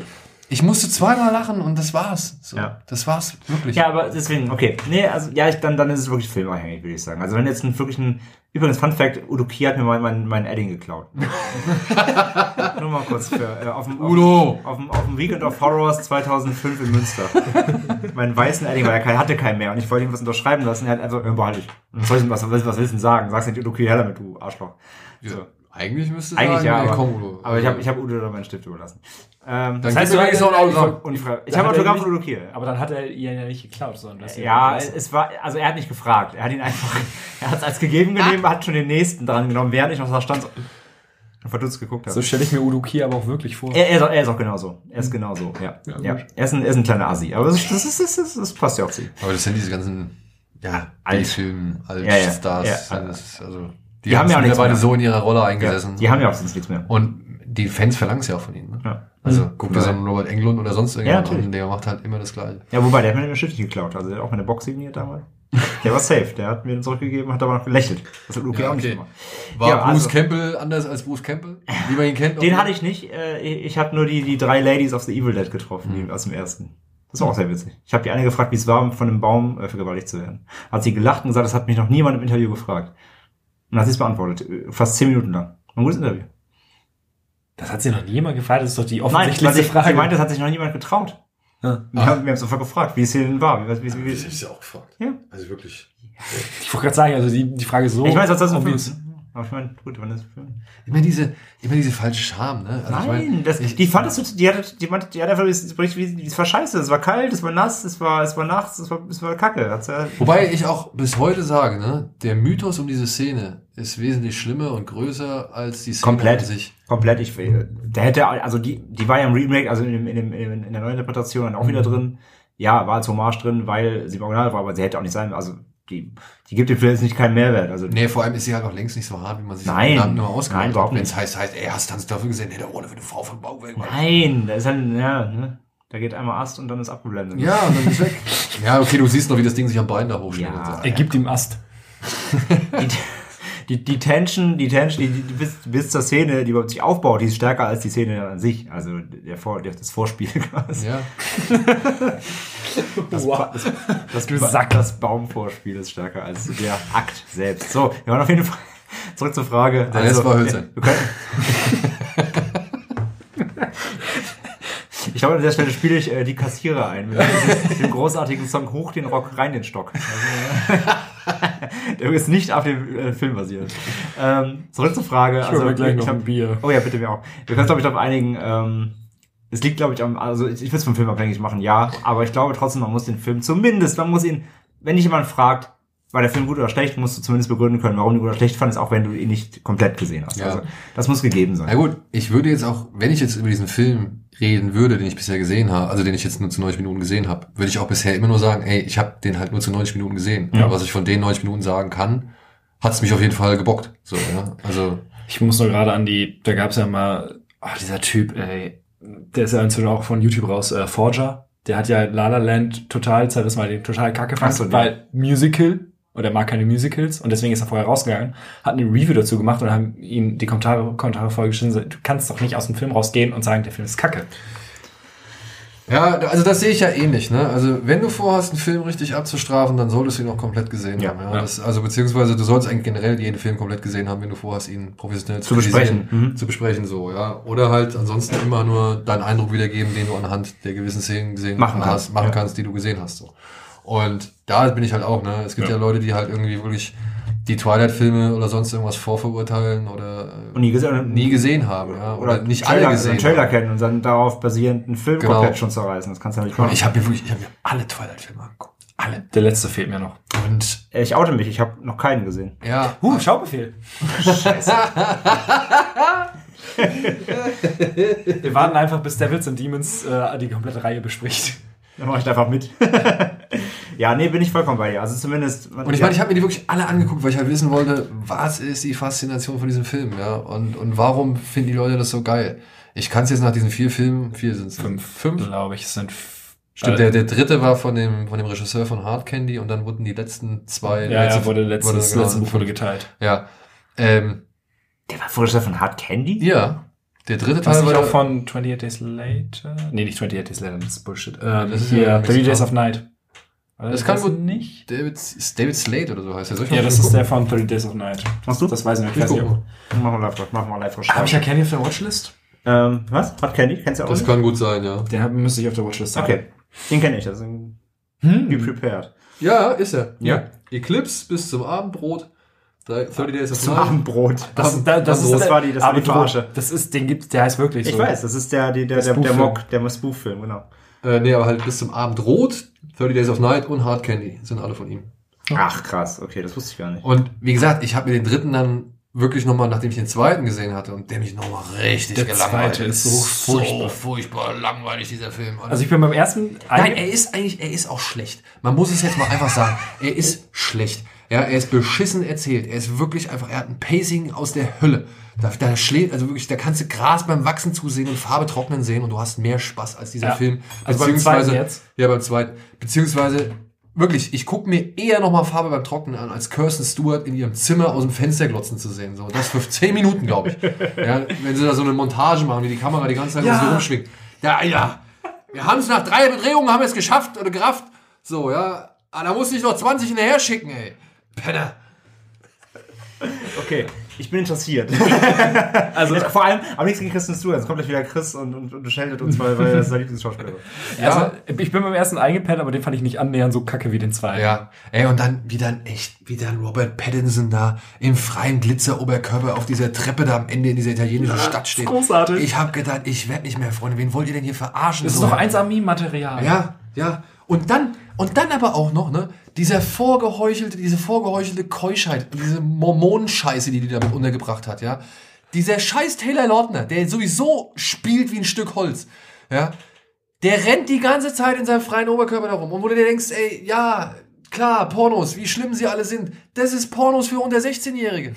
ich musste zweimal lachen und das war's. So, Ja. Das war's, wirklich. Ja, aber deswegen, okay. Nee, also, ja, ich, dann, dann ist es wirklich filmabhängig, würde ich sagen. Also, wenn jetzt ein, wirklich ein, übrigens, Fun Fact, Udo Kier hat mir mal mein, mein Edding geklaut. Nur mal kurz für, äh, auf dem, Udo! auf, dem, auf dem Weekend of Horrors 2005 in Münster. meinen weißen Edding, weil er kein, hatte keinen mehr und ich wollte ihm was unterschreiben lassen. Er hat also, äh, behalte ich. Und Was, soll ich, was, was, was willst du denn sagen? Sag's nicht Udo Kier her damit, du Arschloch. So. Eigentlich müsste Eigentlich sagen, ja, aber, Udo. aber ich habe ich hab Udo da meinen Stift überlassen. Ähm, Dann kriegst du wenigstens noch ein Autogramm. Und ich, ich habe Autogramm von Udo Kier. Aber dann hat er ihn ja nicht geklaut, sondern das Ja, es war, also er hat nicht gefragt. Er hat ihn einfach, er hat es als gegeben genommen, hat schon den nächsten dran genommen, während ich noch da stand und verdutzt geguckt habe. So stelle ich mir Udo Kier aber auch wirklich vor. er, er, ist auch, er ist auch genauso. Er ist genauso, ja. Ja, ja. Er, ist ein, er ist ein kleiner Assi. Aber das, ist- das, ist, das, ist, das passt ja auch zu ihm. Aber das sind diese ganzen ja, Alt. B-Film, Ja, ja. Alt-Stars. Ja. das ist, also, die, Die haben ja auch nichts mehr. so in ihrer Rolle Ja, eingesessen. die haben ja auch sonst nichts mehr. Und die Fans verlangen es ja auch von ihm. Ne? Ja. Also guck dir so einen Robert Englund oder sonst irgendjemand natürlich. an, der macht halt immer das Gleiche. Ja, wobei, der hat mir eine Geschichte geklaut. Also der hat auch meine Box signiert damals. Der war safe. Der hat mir den zurückgegeben, hat aber noch gelächelt. Das hat Luke Ja, auch nicht okay. gemacht. War Ja, Bruce also- Campbell anders als Bruce Campbell, wie man ihn kennt? Den hatte ich nicht. Äh, ich habe nur die, die drei Ladies of the Evil Dead getroffen, die aus dem ersten. Das war auch sehr witzig. Ich habe die eine gefragt, wie es war, von einem Baum äh, vergewaltigt zu werden. Hat sie gelacht und gesagt, das hat mich noch niemand im Interview gefragt. Und hat sie es beantwortet. Fast zehn Minuten lang. Ein gutes Interview. Das hat sie noch niemand gefragt, das ist doch die Nein, offensichtlichste sie, Frage. sie meinte, das hat sich noch niemand getraut. Ja. Wir haben, wir haben sofort gefragt, wie es hier denn war. Wie, wie, wie, wie, ja auch gefragt. Ja. Also wirklich. Ich wollte gerade sagen, also die, die Frage ist so. ich weiß, was das ist. Aber ich meine, gut, wann ist das Film? Immer diese, immer diese falsche Scham, ne? Also ich Nein, mein, das, ich, die fand das, so- die hatte, die meinte, die hat einfach, es war scheiße, es war kalt, es war nass, es war, es war nachts, es war, es war kacke. Ja, Wobei ich auch bis heute sage, ne, der Mythos um diese Szene ist wesentlich schlimmer und größer als die Szene Komplett. sich. komplett, ich, der hätte, also die, die war ja im Remake, also in, dem, in, dem, in, in der neuen Interpretation dann auch wieder drin. Ja, war als Hommage drin, weil sie im Original war, aber sie hätte auch nicht sein, also die, die gibt dem Film jetzt nicht keinen Mehrwert. Also Nee, vor allem ist sie halt auch längst nicht so hart, wie man sich Nein. Gedanken nur ausgemalt Nein, überhaupt Wenn es heißt, heißt, ey, hast du dafür gesehen? Nee, der Rolle für eine Frau von Bauwerk. nein, da ist dann, ja, ne, da geht einmal Ast und dann ist abgeblendet. Ja, und dann ist weg. ja, okay, du siehst noch, wie das Ding sich am Bein da hochschlägt. Ja. so. Er gibt ihm Ast. die, die, die Tension, die Tension, die, die bis, bis zur Szene, die überhaupt sich aufbaut, die ist stärker als die Szene an sich. Also der Vor, der- das Vorspiel quasi. Ja. Das, Wow. Das, das, Ba- Sack. das Baumvorspiel ist stärker als der Akt selbst. So, wir waren auf jeden Fall zurück zur Frage. Der Rest war können, ich glaube, an der Stelle spiele ich äh, die Kassierer ein. Mit dem, großartigen Song Hoch den Rock, rein den Stock. Also, der ist nicht auf dem äh, Film basiert. Ähm, zurück zur Frage. Ich hol mir gleich noch hab- ein Bier. Oh ja, bitte mir auch. Wir können uns, glaube ich, darauf einigen, ähm, es liegt, glaube ich, am, also ich, ich will es vom Film abhängig machen, ja, aber ich glaube trotzdem, man muss den Film zumindest, man muss ihn, wenn dich jemand fragt, war der Film gut oder schlecht, musst du zumindest begründen können, warum du gut oder schlecht fandest, auch wenn du ihn nicht komplett gesehen hast. Ja. Also das muss gegeben sein. Na gut, ich würde jetzt auch, wenn ich jetzt über diesen Film reden würde, den ich bisher gesehen habe, also den ich jetzt nur zu 90 Minuten gesehen habe, würde ich auch bisher immer nur sagen, ey, ich habe den halt nur zu 90 Minuten gesehen. Ja. Was ich von den 90 Minuten sagen kann, hat es mich auf jeden Fall gebockt. So, ja. Also, Ich muss nur gerade an die, da gab's ja mal, ach, dieser Typ, ey, der ist ja inzwischen auch von YouTube raus, äh, Forger. Der hat ja La La Land total zerrissen, weil den total kacke fand, so, weil Musical, und er mag keine Musicals, und deswegen ist er vorher rausgegangen, hat eine Review dazu gemacht und haben ihn die Kommentare, Kommentare vorgeschrieben, du kannst doch nicht aus dem Film rausgehen und sagen, der Film ist kacke. Ja, also das sehe ich ja ähnlich, ne? Also, wenn du vorhast, einen Film richtig abzustrafen, dann solltest du ihn auch komplett gesehen Ja, haben. Ja? ja. Das, also, beziehungsweise du sollst eigentlich generell jeden Film komplett gesehen haben, wenn du vorhast, ihn professionell Zu besprechen. kritisieren, Mhm. Zu besprechen, so, ja. Oder halt ansonsten immer nur deinen Eindruck wiedergeben, den du anhand der gewissen Szenen gesehen Machen hast, kannst, machen ja. kannst, die du gesehen hast, so. Und da bin ich halt auch, ne? Es gibt ja, Ja. Leute, die halt irgendwie wirklich die Twilight-Filme oder sonst irgendwas vorverurteilen oder äh, Und nie gesehen, nie gesehen haben, ja. Oder, oder nicht Trailer, alle gesehen einen Trailer haben. kennen und dann darauf basierend einen Film Genau. komplett schon zerreißen. Das kannst du ja nicht machen. ich habe mir wirklich, ich habe mir alle Twilight-Filme angeguckt. Alle. Der letzte fehlt mir noch. Und ich oute mich, ich habe noch keinen gesehen. ja, Uh, Schaubefehl. Scheiße. Wir warten einfach, bis Devils and Demons äh, die komplette Reihe bespricht. Dann mache ich da einfach mit. ja, nee, bin ich vollkommen bei dir. Also zumindest. Und ich meine, ich habe mir die wirklich alle angeguckt, weil ich halt wissen wollte, was ist die Faszination von diesem Film, ja? Und, und warum finden die Leute das so geil? Ich kann es jetzt nach diesen vier Filmen, vier sind es, Fünf, fünf. glaube ich, es sind Stimmt, äh, der, der dritte war von dem, von dem Regisseur von Hard Candy und dann wurden die letzten zwei. Ja, letzte- ja, wurde letztes, wurde, genau, letzte Buch wurde geteilt. Ja. Ähm, Der war Vorgestellt von Hard Candy? ja. Der dritte Teil war auch von 28 Days Later? Nee, nicht 28 Days Later, das ist Bullshit. Ähm, Das ist hier, ja 30 Days of Night. Oder Das kann gut- nicht. David, ist David Slade oder so heißt er. Soll ich Ja, das ist gucken? der von 30 Days of Night. Machst du? Das weiß ich nicht. Ich Ich weiß. Machen wir live, machen wir live Hab ich ja Candy auf der Watchlist? Ähm, was? Hard Candy? Kennst du auch Das nicht? kann gut sein, ja. Den hab, müsste ich auf der Watchlist haben. Okay. Den kenne ich. Das ist ein Hm. Be Prepared. Ja, ist er. Ja. Eclipse bis zum Abendbrot. 30 Days of Zum Night. Abendbrot. Das, da, das, Das ist, war die- das war die. Verarsche. Das ist, den gibt's, der heißt wirklich so. Ich weiß, das ist der, der, Das der, der Buchfilm. Mock, der Spoof-Film, genau. Äh, nee, aber halt bis zum Abendrot, 30 Days of Night und Hard Candy sind alle von ihm. Ach, krass. Okay, das wusste ich gar nicht. Und wie gesagt, ich habe mir den dritten dann wirklich nochmal, nachdem ich den zweiten gesehen hatte und der mich nochmal richtig Der gelangweilt zweite ist so so furchtbar. furchtbar langweilig, dieser Film. Also ich bin beim ersten... Nein, er ist eigentlich, er ist auch schlecht. Man muss es jetzt mal einfach sagen. Er ist schlecht. Ja, er ist beschissen erzählt. Er ist wirklich einfach, er hat ein Pacing aus der Hölle. Da, da schlägt, also wirklich, da kannst du Gras beim Wachsen zusehen und Farbe trocknen sehen und du hast mehr Spaß als dieser Ja. Film. Also Beziehungsweise- jetzt? Ja, beim zweiten. Beziehungsweise, wirklich, ich gucke mir eher nochmal Farbe beim Trocknen an, als Kirsten Stewart in ihrem Zimmer aus dem Fenster glotzen zu sehen. So, das für 10 Minuten, glaube ich. Ja, wenn sie da so eine Montage machen, wie die Kamera die ganze Zeit Ja. so rumschwingt. Ja, ja. Wir haben es nach drei Bedrehungen, haben wir es geschafft oder gerafft. So, ja. Ah, da muss ich noch 20 hinterher schicken, ey. Penner. Okay, ich bin interessiert. Also, Vor allem, am nächsten gegen Kristen Stewart. Jetzt kommt gleich wieder Chris und, und, und scheltet uns, weil, weil das ist sein Lieblingsschauspieler. ist. also, ich bin beim ersten eingepennt, aber den fand ich nicht annähernd so kacke wie den zweiten. Ja, ey, und dann, wie dann echt, wie dann Robert Pattinson da im freien Glitzer-Oberkörper auf dieser Treppe da am Ende in dieser italienischen Stadt steht. großartig. Ich hab gedacht, ich werd nicht mehr, Freunde. Wen wollt ihr denn hier verarschen? Das ist So. doch 1 Meme-Material. Ja, ja. Und dann, und dann aber auch noch, ne, dieser vorgeheuchelte, diese vorgeheuchelte Keuschheit, diese Mormonenscheiße, die die damit untergebracht hat, ja. Dieser scheiß Taylor Lautner, der sowieso spielt wie ein Stück Holz, ja. Der rennt die ganze Zeit in seinem freien Oberkörper darum. Und wo du dir denkst, ey, ja, klar, Pornos, wie schlimm sie alle sind. Das ist Pornos für unter 16-Jährige.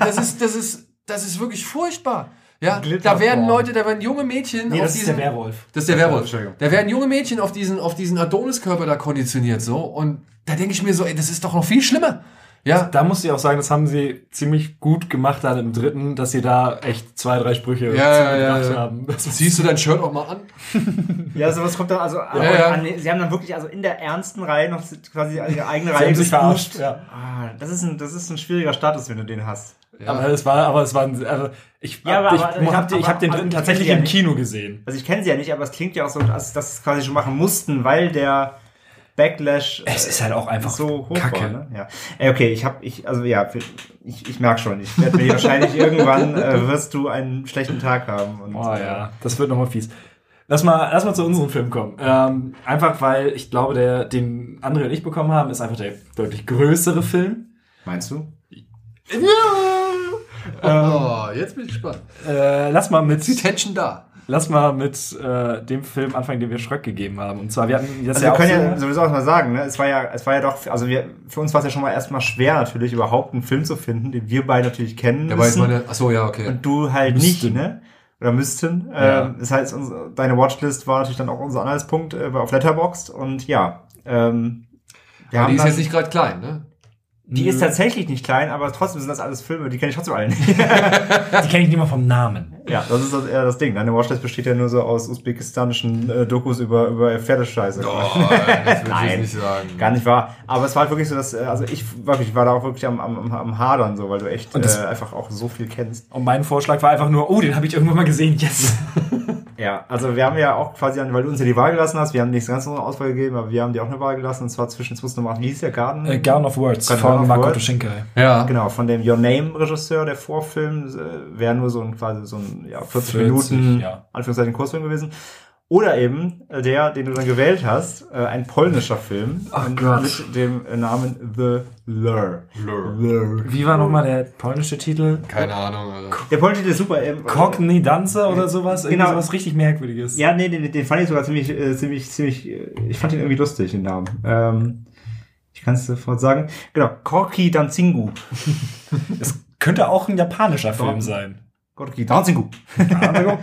Das ist, das ist, das ist wirklich furchtbar. Ja, da werden. Leute, da werden junge Mädchen Nee, auf das ist diesen, der Werwolf. das ist der Werwolf. Da werden junge Mädchen auf diesen, auf diesen Adoniskörper da konditioniert, so. Und da denke ich mir so, ey, das ist doch noch viel schlimmer. Ja. Da muss ich auch sagen, das haben sie ziemlich gut gemacht dann im dritten, dass sie da echt zwei, drei Sprüche Ja, ja, ja, haben. Ziehst du dein Shirt auch mal an? Ja, sowas kommt dann also. ja. An, sie haben dann wirklich also in der ernsten Reihe noch quasi ihre eigene Sie Reihe haben sich verarscht, ja. Ah, das ist ein, das ist ein schwieriger Status, wenn du den hast. Aber es war, aber es war, ein- also ich, Ja, aber- ich, aber- ich, hab, ich hab den dritten also, tatsächlich im Kino gesehen. Also ich kenne sie ja nicht, aber es klingt ja auch so, als dass sie es quasi schon machen mussten, weil der Backlash Es ist halt auch einfach so hoch Kacke. war. Ne? Ja. Ey, okay, ich habe, ich, also ja, ich, ich merke schon, ich werde mir wahrscheinlich irgendwann äh, wirst du einen schlechten Tag haben. Und, Oh äh, ja, das wird nochmal fies. Lass mal, lass mal zu unserem Film kommen. Ähm, einfach weil ich glaube, der, den André und ich bekommen haben, ist einfach der deutlich größere Film. Meinst du? Oh, jetzt bin ich gespannt. Äh, lass mal mit, Ist die Tension da? Lass mal mit äh, dem Film anfangen, den wir Schröck gegeben haben. Und zwar, wir hatten das Also ja wir auch können ja so, sowieso auch mal sagen, ne? Es war ja, es war ja doch, also wir, für uns war es ja schon mal erstmal schwer natürlich überhaupt einen Film zu finden, den wir beide natürlich kennen Ja, jetzt müssen meine, achso, ja, okay. und du halt Müssten. nicht, ne? Oder müssten. Ja. Ähm, das heißt, unsere, deine Watchlist war natürlich dann auch unser Anhaltspunkt äh, auf Letterboxd und ja, ähm, wir Aber die ist jetzt nicht gerade klein, ne? die ist tatsächlich nicht klein, aber trotzdem sind das alles Filme, die kenne ich trotzdem alle nicht. die kenne ich nicht mal vom Namen. Ja, das ist das, eher das Ding. Deine Watchlist besteht ja nur so aus usbekistanischen äh, Dokus über, über Pferdescheiße. das will ich nicht sagen. Gar nicht wahr. Aber es war halt wirklich so, dass, äh, also ich wirklich, ich war da auch wirklich am, am, am- Hadern, so, weil du echt das- äh, einfach auch so viel kennst. Und mein Vorschlag war einfach nur, oh, den habe ich irgendwann mal gesehen, yes. Ja, also wir haben ja auch quasi, weil du uns ja die Wahl gelassen hast, wir haben nicht ganz unsere Auswahl gegeben, aber wir haben dir auch eine Wahl gelassen, und zwar zwischen 2008, wie hieß der Garden? äh, Garden of Words Garden von Marco Words. Toschinkai. Ja. Genau, von dem Your Name-Regisseur, der Vorfilm, äh, wäre nur so ein quasi so ein ja, 40, 40, Minuten ja. Anführungszeichen Kurzfilm gewesen. Oder eben äh, der, den du dann gewählt hast, äh, ein polnischer Film Gott. mit dem äh, Namen The Lure. Lure. Lure. Wie war nochmal der polnische Titel? Keine Ahnung, Alter. Der polnische Titel ist super. Ähm, Cockney Dancer oder sowas? Irgendwie Genau. sowas richtig Merkwürdiges. Ja, nee, den, den fand ich sogar ziemlich, äh, ziemlich, ziemlich, äh, ich fand ihn irgendwie lustig, den Namen. Ähm, ich kann es sofort sagen. Genau, Korki Danzingu. Es könnte auch ein japanischer Film sein. Korki Danzingu.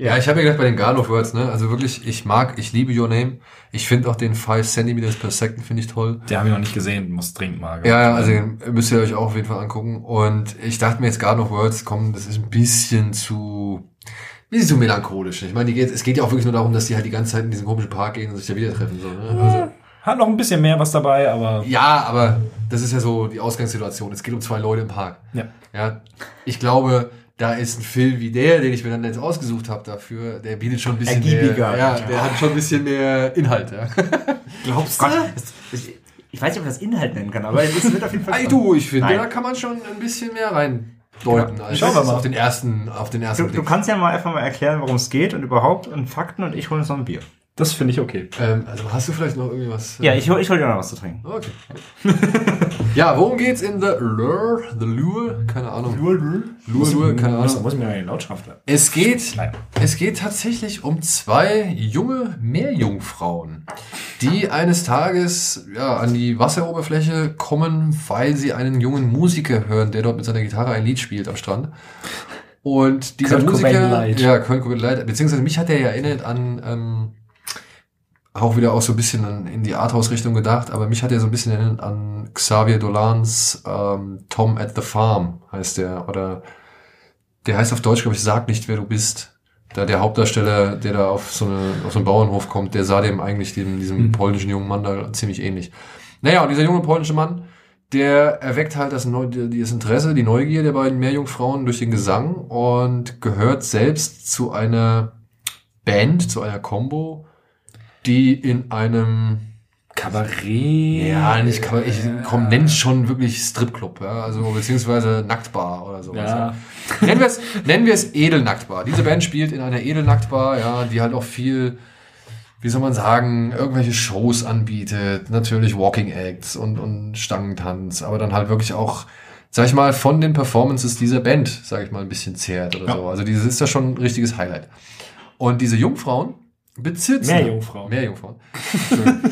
Ja, ich habe mir gedacht bei den Garden of Words, ne? Also wirklich, ich mag, ich liebe Your Name. Ich finde auch den 5 cm per Second finde ich toll. Der habe ich noch nicht gesehen, muss dringend mal. Ja, ja, also den müsst ihr euch auch auf jeden Fall angucken. Und ich dachte mir jetzt Garden of Words, komm, das ist ein bisschen zu, ein bisschen zu melancholisch. Ich meine, geht, es geht ja auch wirklich nur darum, dass die halt die ganze Zeit in diesen komischen Park gehen und sich da wieder treffen. So, ne? also, Hat noch ein bisschen mehr was dabei, aber ja, aber das ist ja so die Ausgangssituation. Es geht um zwei Leute im Park. ja. Ja, ich glaube, da ist ein Film wie der, den ich mir dann jetzt ausgesucht habe dafür, der bietet schon ein bisschen Ergiebiger. mehr, ja, der hat schon ein bisschen mehr Inhalt. Ja. Glaubst Gott, das, ich, ich weiß nicht, ob man das Inhalt nennen kann, aber es wird auf jeden Fall. Ey, du, ich finde, Nein. da kann man schon ein bisschen mehr reindeuten, als Schauen wir mal. auf den ersten, auf den ersten Du, du kannst ja mal einfach mal erklären, worum es geht und überhaupt und Fakten und ich hole uns noch ein Bier. Das finde ich okay. Ähm, also hast du vielleicht noch irgendwie was? Ja, ich hole ich hol dir noch was zu trinken. Okay. Ja, worum geht's in The Lure? The Lure? Keine Ahnung. Lure, Lure, keine Muss, Ahnung. muss ich mir mal den Lautschriftler. Es geht, es geht tatsächlich um zwei junge Meerjungfrauen, die eines Tages ja, an die Wasseroberfläche kommen, weil sie einen jungen Musiker hören, der dort mit seiner Gitarre ein Lied spielt am Strand. Und dieser Kurt Cobain Musiker, Light. ja, Kurt Cobain Light, beziehungsweise mich hat er ja erinnert an ähm, auch wieder auch so ein bisschen an, in die Arthouse-Richtung gedacht, aber mich hat er so ein bisschen erinnert an Xavier Dolans ähm, Tom at the Farm, heißt der, oder der heißt auf Deutsch, glaube ich, Sag nicht, wer du bist. Da der Hauptdarsteller, der da auf so, eine, auf so einen Bauernhof kommt, der sah dem eigentlich dem, diesem Mhm. polnischen jungen Mann da ziemlich ähnlich. Naja, und dieser junge polnische Mann, der erweckt halt das, Neu das Interesse, die Neugier der beiden Meerjungfrauen durch den Gesang und gehört selbst zu einer Band, zu einer Combo, die in einem Kabarett. ja, nicht man, ich komm, nenn's schon wirklich Stripclub, ja, also beziehungsweise Nacktbar oder sowas. Ja. Ja. Nennen wir es, nennen wir es Edelnacktbar. Diese Band spielt in einer Edelnacktbar, ja, die halt auch viel, wie soll man sagen, irgendwelche Shows anbietet, natürlich Walking Acts und, und Stangentanz, aber dann halt wirklich auch, sag ich mal, von den Performances dieser Band, sag ich mal, ein bisschen zehrt oder Ja. so. Also dieses ist ja schon ein richtiges Highlight. Und diese Jungfrauen bezitzen. Meerjungfrauen. Meerjungfrauen.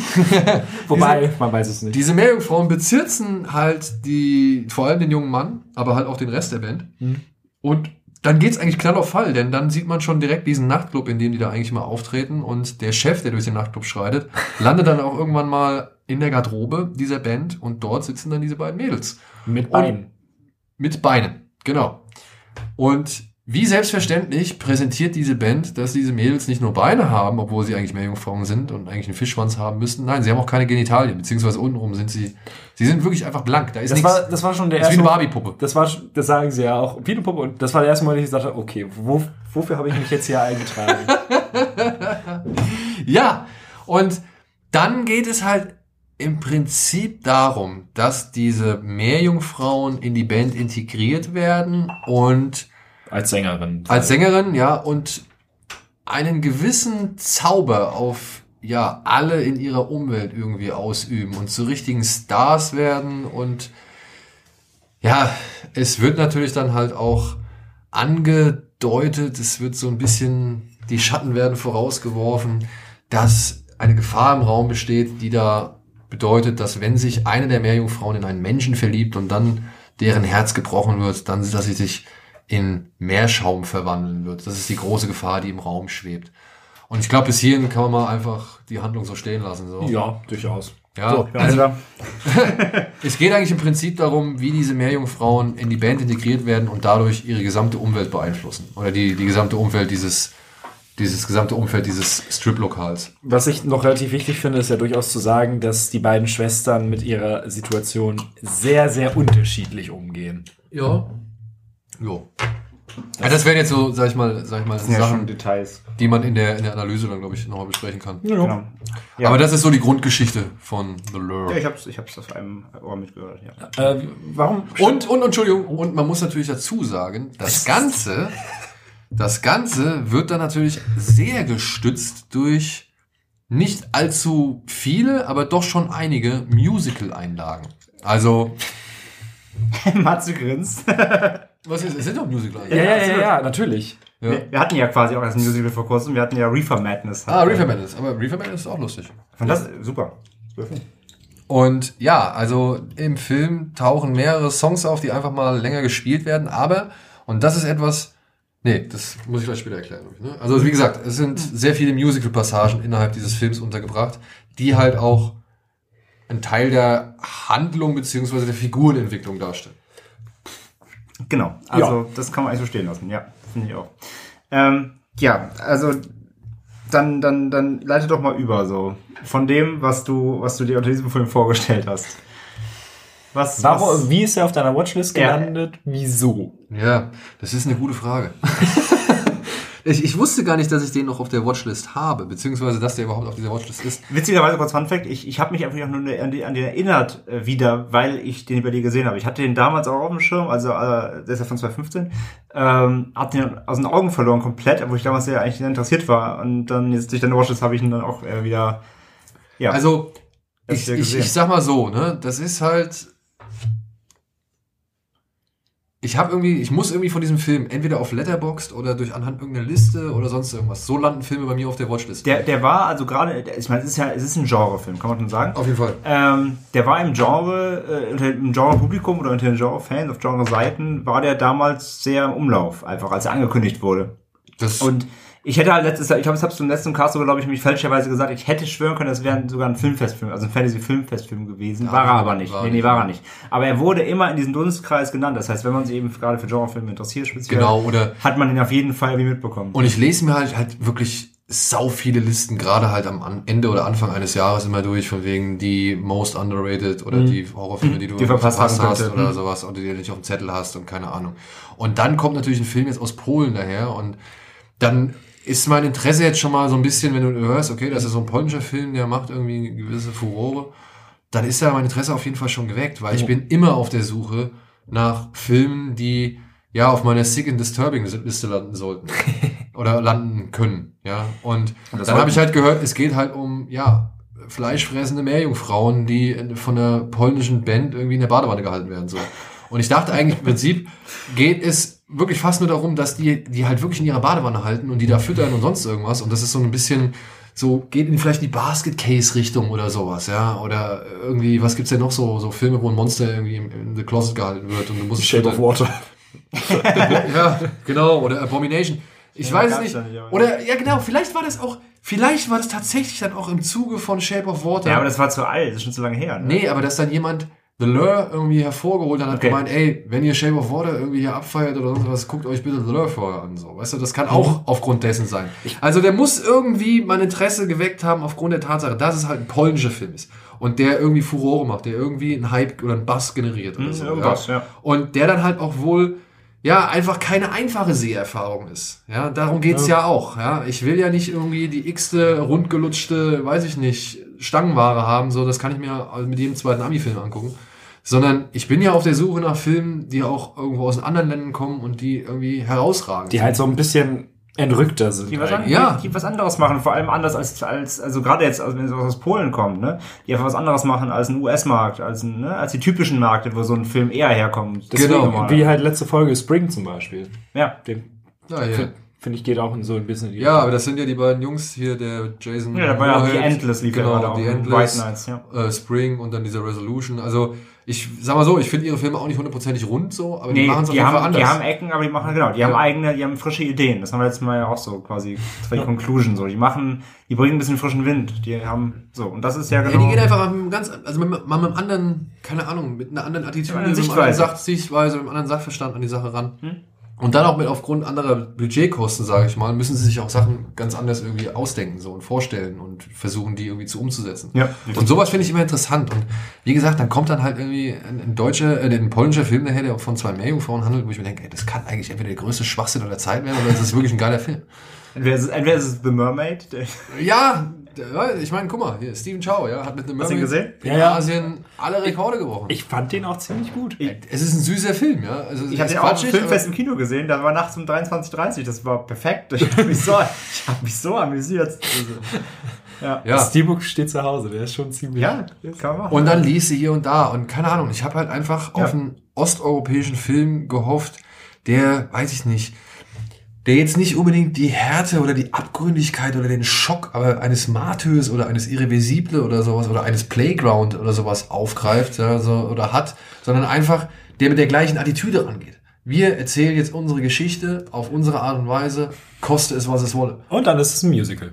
Wobei, man weiß es nicht. Diese Meerjungfrauen bezirzen halt die, vor allem den jungen Mann, aber halt auch den Rest der Band. Mhm. Und dann geht's eigentlich knall auf Fall, denn dann sieht man schon direkt diesen Nachtclub, in dem die da eigentlich mal auftreten und der Chef, der durch den Nachtclub schreitet, landet dann auch irgendwann mal in der Garderobe dieser Band und dort sitzen dann diese beiden Mädels. Mit Beinen. Mit Beinen, genau. Und wie selbstverständlich präsentiert diese Band, dass diese Mädels nicht nur Beine haben, obwohl sie eigentlich Meerjungfrauen sind und eigentlich einen Fischschwanz haben müssten. Nein, sie haben auch keine Genitalien, beziehungsweise untenrum sind sie, sie sind wirklich einfach blank. Da ist Das nichts. war, das war schon der das ist wie erste. eine Barbie-Puppe. Das war, das sagen sie ja auch. Wie eine Puppe. Und das war der erste Mal, dass ich sagte, okay, wo, wofür habe ich mich jetzt hier eingetragen? Ja, und dann geht es halt im Prinzip darum, dass diese Meerjungfrauen in die Band integriert werden und Als Sängerin. als Sängerin, ja, und einen gewissen Zauber auf ja alle in ihrer Umwelt irgendwie ausüben und zu richtigen Stars werden und ja, es wird natürlich dann halt auch angedeutet, es wird so ein bisschen, die Schatten werden vorausgeworfen, dass eine Gefahr im Raum besteht, die da bedeutet, dass wenn sich eine der Meerjungfrauen in einen Menschen verliebt und dann deren Herz gebrochen wird, dann, dass sie sich in Meerschaum verwandeln wird. Das ist die große Gefahr, die im Raum schwebt. Und ich glaube, bis hierhin kann man mal einfach die Handlung so stehen lassen. So. Ja, durchaus. Ja, So, also, also, es geht eigentlich im Prinzip darum, wie diese Meerjungfrauen in die Band integriert werden und dadurch ihre gesamte Umwelt beeinflussen. Oder die, die gesamte Umwelt dieses, dieses gesamte Umfeld dieses Strip-Lokals. Was ich noch relativ wichtig finde, ist ja durchaus zu sagen, dass die beiden Schwestern mit ihrer Situation sehr, sehr unterschiedlich umgehen. Ja. Jo. Ja, das wären jetzt so, sag ich mal, sag ich mal, das sind ja Sachen, Details. die man in der, in der Analyse dann, glaube ich, nochmal besprechen kann. Genau. Ja. Aber das ist so die Grundgeschichte von The Lure. ja, ich hab's, ich hab's auf einem Ohr mitgehört, ja. Äh, warum? Und, und, Entschuldigung, und man muss natürlich dazu sagen, das Ganze, das Ganze wird dann natürlich sehr gestützt durch nicht allzu viele, aber doch schon einige Musical-Einlagen. Also, Matze grinst. was ist, es sind doch Musical-Einlagen. ja, ja, ja, ja, natürlich. Ja. Wir, wir hatten ja quasi auch das Musical vor kurzem. Wir hatten ja Reefer Madness. Ah, Reefer Madness, aber Reefer Madness ist auch lustig. Fand das super. Und ja, also im Film tauchen mehrere Songs auf, die einfach mal länger gespielt werden, aber, und das ist etwas, nee, das muss ich gleich später erklären. Ne? Also wie gesagt, es sind sehr viele Musical-Passagen innerhalb dieses Films untergebracht, die halt auch ein Teil der Handlung beziehungsweise der Figurenentwicklung darstellen. Genau. Also das kann man eigentlich so stehen lassen. Ja, finde ich auch. Ähm, ja, also dann, dann, dann leite doch mal über so von dem, was du, was du dir unter diesem Film vorgestellt hast. Was, Warum, was wie ist er auf deiner Watchlist Ja. gelandet? Wieso? Ja, das ist eine gute Frage. ich, ich wusste gar nicht, dass ich den noch auf der Watchlist habe, beziehungsweise dass der überhaupt auf dieser Watchlist ist. Witzigerweise kurz Fun Fact, ich, ich habe mich einfach nur an, die, an den erinnert äh, wieder, weil ich den bei dir gesehen habe. Ich hatte den damals auch auf dem Schirm, also äh, der ist ja von 2015, ähm, hab den aus den Augen verloren komplett, obwohl ich damals ja eigentlich sehr interessiert war. Und dann jetzt durch deine Watchlist habe ich ihn dann auch äh, wieder, ja. Also, ich, ich, ich sag mal so, ne, das ist halt Ich habe irgendwie, ich muss irgendwie von diesem Film entweder auf Letterboxd oder durch anhand irgendeiner Liste oder sonst irgendwas. So landen Filme bei mir auf der Watchlist. Der, der war also gerade, ich meine, es ist ja, es ist ein Genrefilm, kann man schon sagen. auf jeden Fall. Ähm, der war im Genre, äh, unter dem Genre-Publikum oder unter den Genre-Fans auf Genre-Seiten, war der damals sehr im Umlauf, einfach als er angekündigt wurde. Das, Und ich hätte halt letztes Jahr, ich glaube, ich habe es zum letzten Cast sogar, glaube ich, mich fälschlicherweise gesagt, ich hätte schwören können, das wäre sogar ein Filmfestfilm, also ein Fantasy-Filmfestfilm gewesen. Ja, war er aber nicht. war nee, nee, war er nicht. Aber er wurde immer in diesem Dunstkreis genannt. Das heißt, wenn man sich eben gerade für Genrefilme interessiert, speziell, genau, oder hat man ihn auf jeden Fall irgendwie mitbekommen. Und ich lese mir halt, halt wirklich sau viele Listen, gerade halt am Ende oder Anfang eines Jahres immer durch, von wegen die most underrated oder die Horrorfilme, die du Mhm. Die verpasst haben hast könnte. oder Mhm. sowas oder die du nicht auf dem Zettel hast und keine Ahnung. Und dann kommt natürlich ein Film jetzt aus Polen daher und dann ist mein Interesse jetzt schon mal so ein bisschen, wenn du hörst, okay, das ist so ein polnischer Film, der macht irgendwie eine gewisse Furore, dann ist da mein Interesse auf jeden Fall schon geweckt, weil ich bin immer auf der Suche nach Filmen, die ja auf meiner Sick and Disturbing Liste landen sollten oder landen können, ja. Und dann habe ich halt gehört, es geht halt um ja fleischfressende Meerjungfrauen, die von einer polnischen Band irgendwie in der Badewanne gehalten werden so. Und ich dachte eigentlich im Prinzip geht es wirklich fast nur darum, dass die die halt wirklich in ihrer Badewanne halten und die da füttern und sonst irgendwas und das ist so ein bisschen so geht in vielleicht die Basket Case Richtung oder sowas, ja, oder irgendwie was gibt's denn noch so so Filme, wo ein Monster irgendwie in the Closet gehalten wird und du musst es Shape of. Water. Ja, genau, oder Abomination. Ich Ja, weiß es nicht. nicht, Oder, ja genau, vielleicht war das auch, vielleicht war das tatsächlich dann auch im Zuge von Shape of Water. ja, aber das war zu alt, das ist schon zu lange her. Ne? nee, aber dass dann jemand The Lure irgendwie hervorgeholt hat, hat Okay. gemeint, ey, wenn ihr Shape of Water irgendwie hier abfeiert oder sonst was, guckt euch bitte The Lure vorher an, so. Weißt du, das kann auch aufgrund dessen sein. Also der muss irgendwie mein Interesse geweckt haben aufgrund der Tatsache, dass es halt ein polnischer Film ist. Und der irgendwie Furore macht, der irgendwie einen Hype oder einen Bass generiert oder Hm, so. irgendwas, ja. Und der dann halt auch wohl, ja, einfach keine einfache Seherfahrung ist. Ja, darum geht's ja. auch. Ja, ich will ja nicht irgendwie die x-te rundgelutschte, weiß ich nicht, Stangenware haben, so, das kann ich mir mit jedem zweiten Ami-Film angucken. Sondern ich bin ja auf der Suche nach Filmen, die auch irgendwo aus anderen Ländern kommen und die irgendwie herausragen. Die halt so ein bisschen entrückter sind. Die was, an. Ja. die was anderes machen, vor allem anders als, als also gerade jetzt, also wenn es aus Polen kommt, ne? Die einfach was anderes machen als ein US-Markt, als, ein, ne? als die typischen Märkte, wo so ein Film eher herkommt. Deswegen, Genau. mal. wie halt letzte Folge Spring zum Beispiel. Ja. Dem ja, ja. finde find ich geht auch in so ein bisschen in die ja, aber das sind ja die beiden Jungs hier, der Jason Ja, da war ja auch die Moorhead, Endless lief ja genau, gerade auch. die White Endless, Nights, ja. äh, Spring und dann diese Resolution. Also ich sag mal so, ich finde ihre Filme auch nicht hundertprozentig rund so, aber die Nee, machen es auf die jeden Fall haben, anders. die haben Ecken, aber die machen, genau, die haben Ja. eigene, die haben frische Ideen. Das haben wir letztes Mal ja auch so quasi, das war die Conclusion so. Die machen, die bringen ein bisschen frischen Wind. Die haben, so, und das ist ja Ja, genau. die gehen einfach mit einem ganz, also mit, mit einem anderen, keine Ahnung, mit einer anderen Attitüde, Mit einer anderen Sichtweise, mit einem anderen Sachverstand an die Sache ran. Hm? Und dann auch mit aufgrund anderer Budgetkosten, sage ich mal, müssen sie sich auch Sachen ganz anders irgendwie ausdenken so und vorstellen und versuchen, die irgendwie zu umzusetzen. Ja. Und sowas finde ich immer interessant. Und wie gesagt, dann kommt dann halt irgendwie ein, ein deutscher, äh, ein polnischer Film daher, der von zwei Meerjungfrauen handelt, wo ich mir denke, ey, das kann eigentlich entweder der größte Schwachsinn aller Zeit werden oder es ist wirklich ein geiler Film. Entweder ist es, entweder ist es The Mermaid, Ja, ich meine, guck mal, hier, Steven Chow, ja, hat mit einem hast du ihn gesehen? in Ja, ja. Asien alle Rekorde gebrochen. Ich fand den auch ziemlich gut. Es ist ein süßer Film, ja. Also, Ich habe den auch im Filmfest im Kino gesehen, da war nachts um 23.30 das war perfekt. Ich habe mich, so, ich hab mich so amüsiert. Also, ja. Ja. Steelbook steht zu Hause, der ist schon ziemlich. ja, kann man. Und dann liest sie hier und da und keine Ahnung, ich habe halt einfach Ja. auf einen osteuropäischen Film gehofft, der, weiß ich nicht, der jetzt nicht unbedingt die Härte oder die Abgründigkeit oder den Schock aber eines Martyrs oder eines Irreversible oder sowas oder eines Playground oder sowas aufgreift ja, so, oder hat, sondern einfach der mit der gleichen Attitüde rangeht. Wir erzählen jetzt unsere Geschichte auf unsere Art und Weise, koste es, was es wolle. Und dann ist es ein Musical.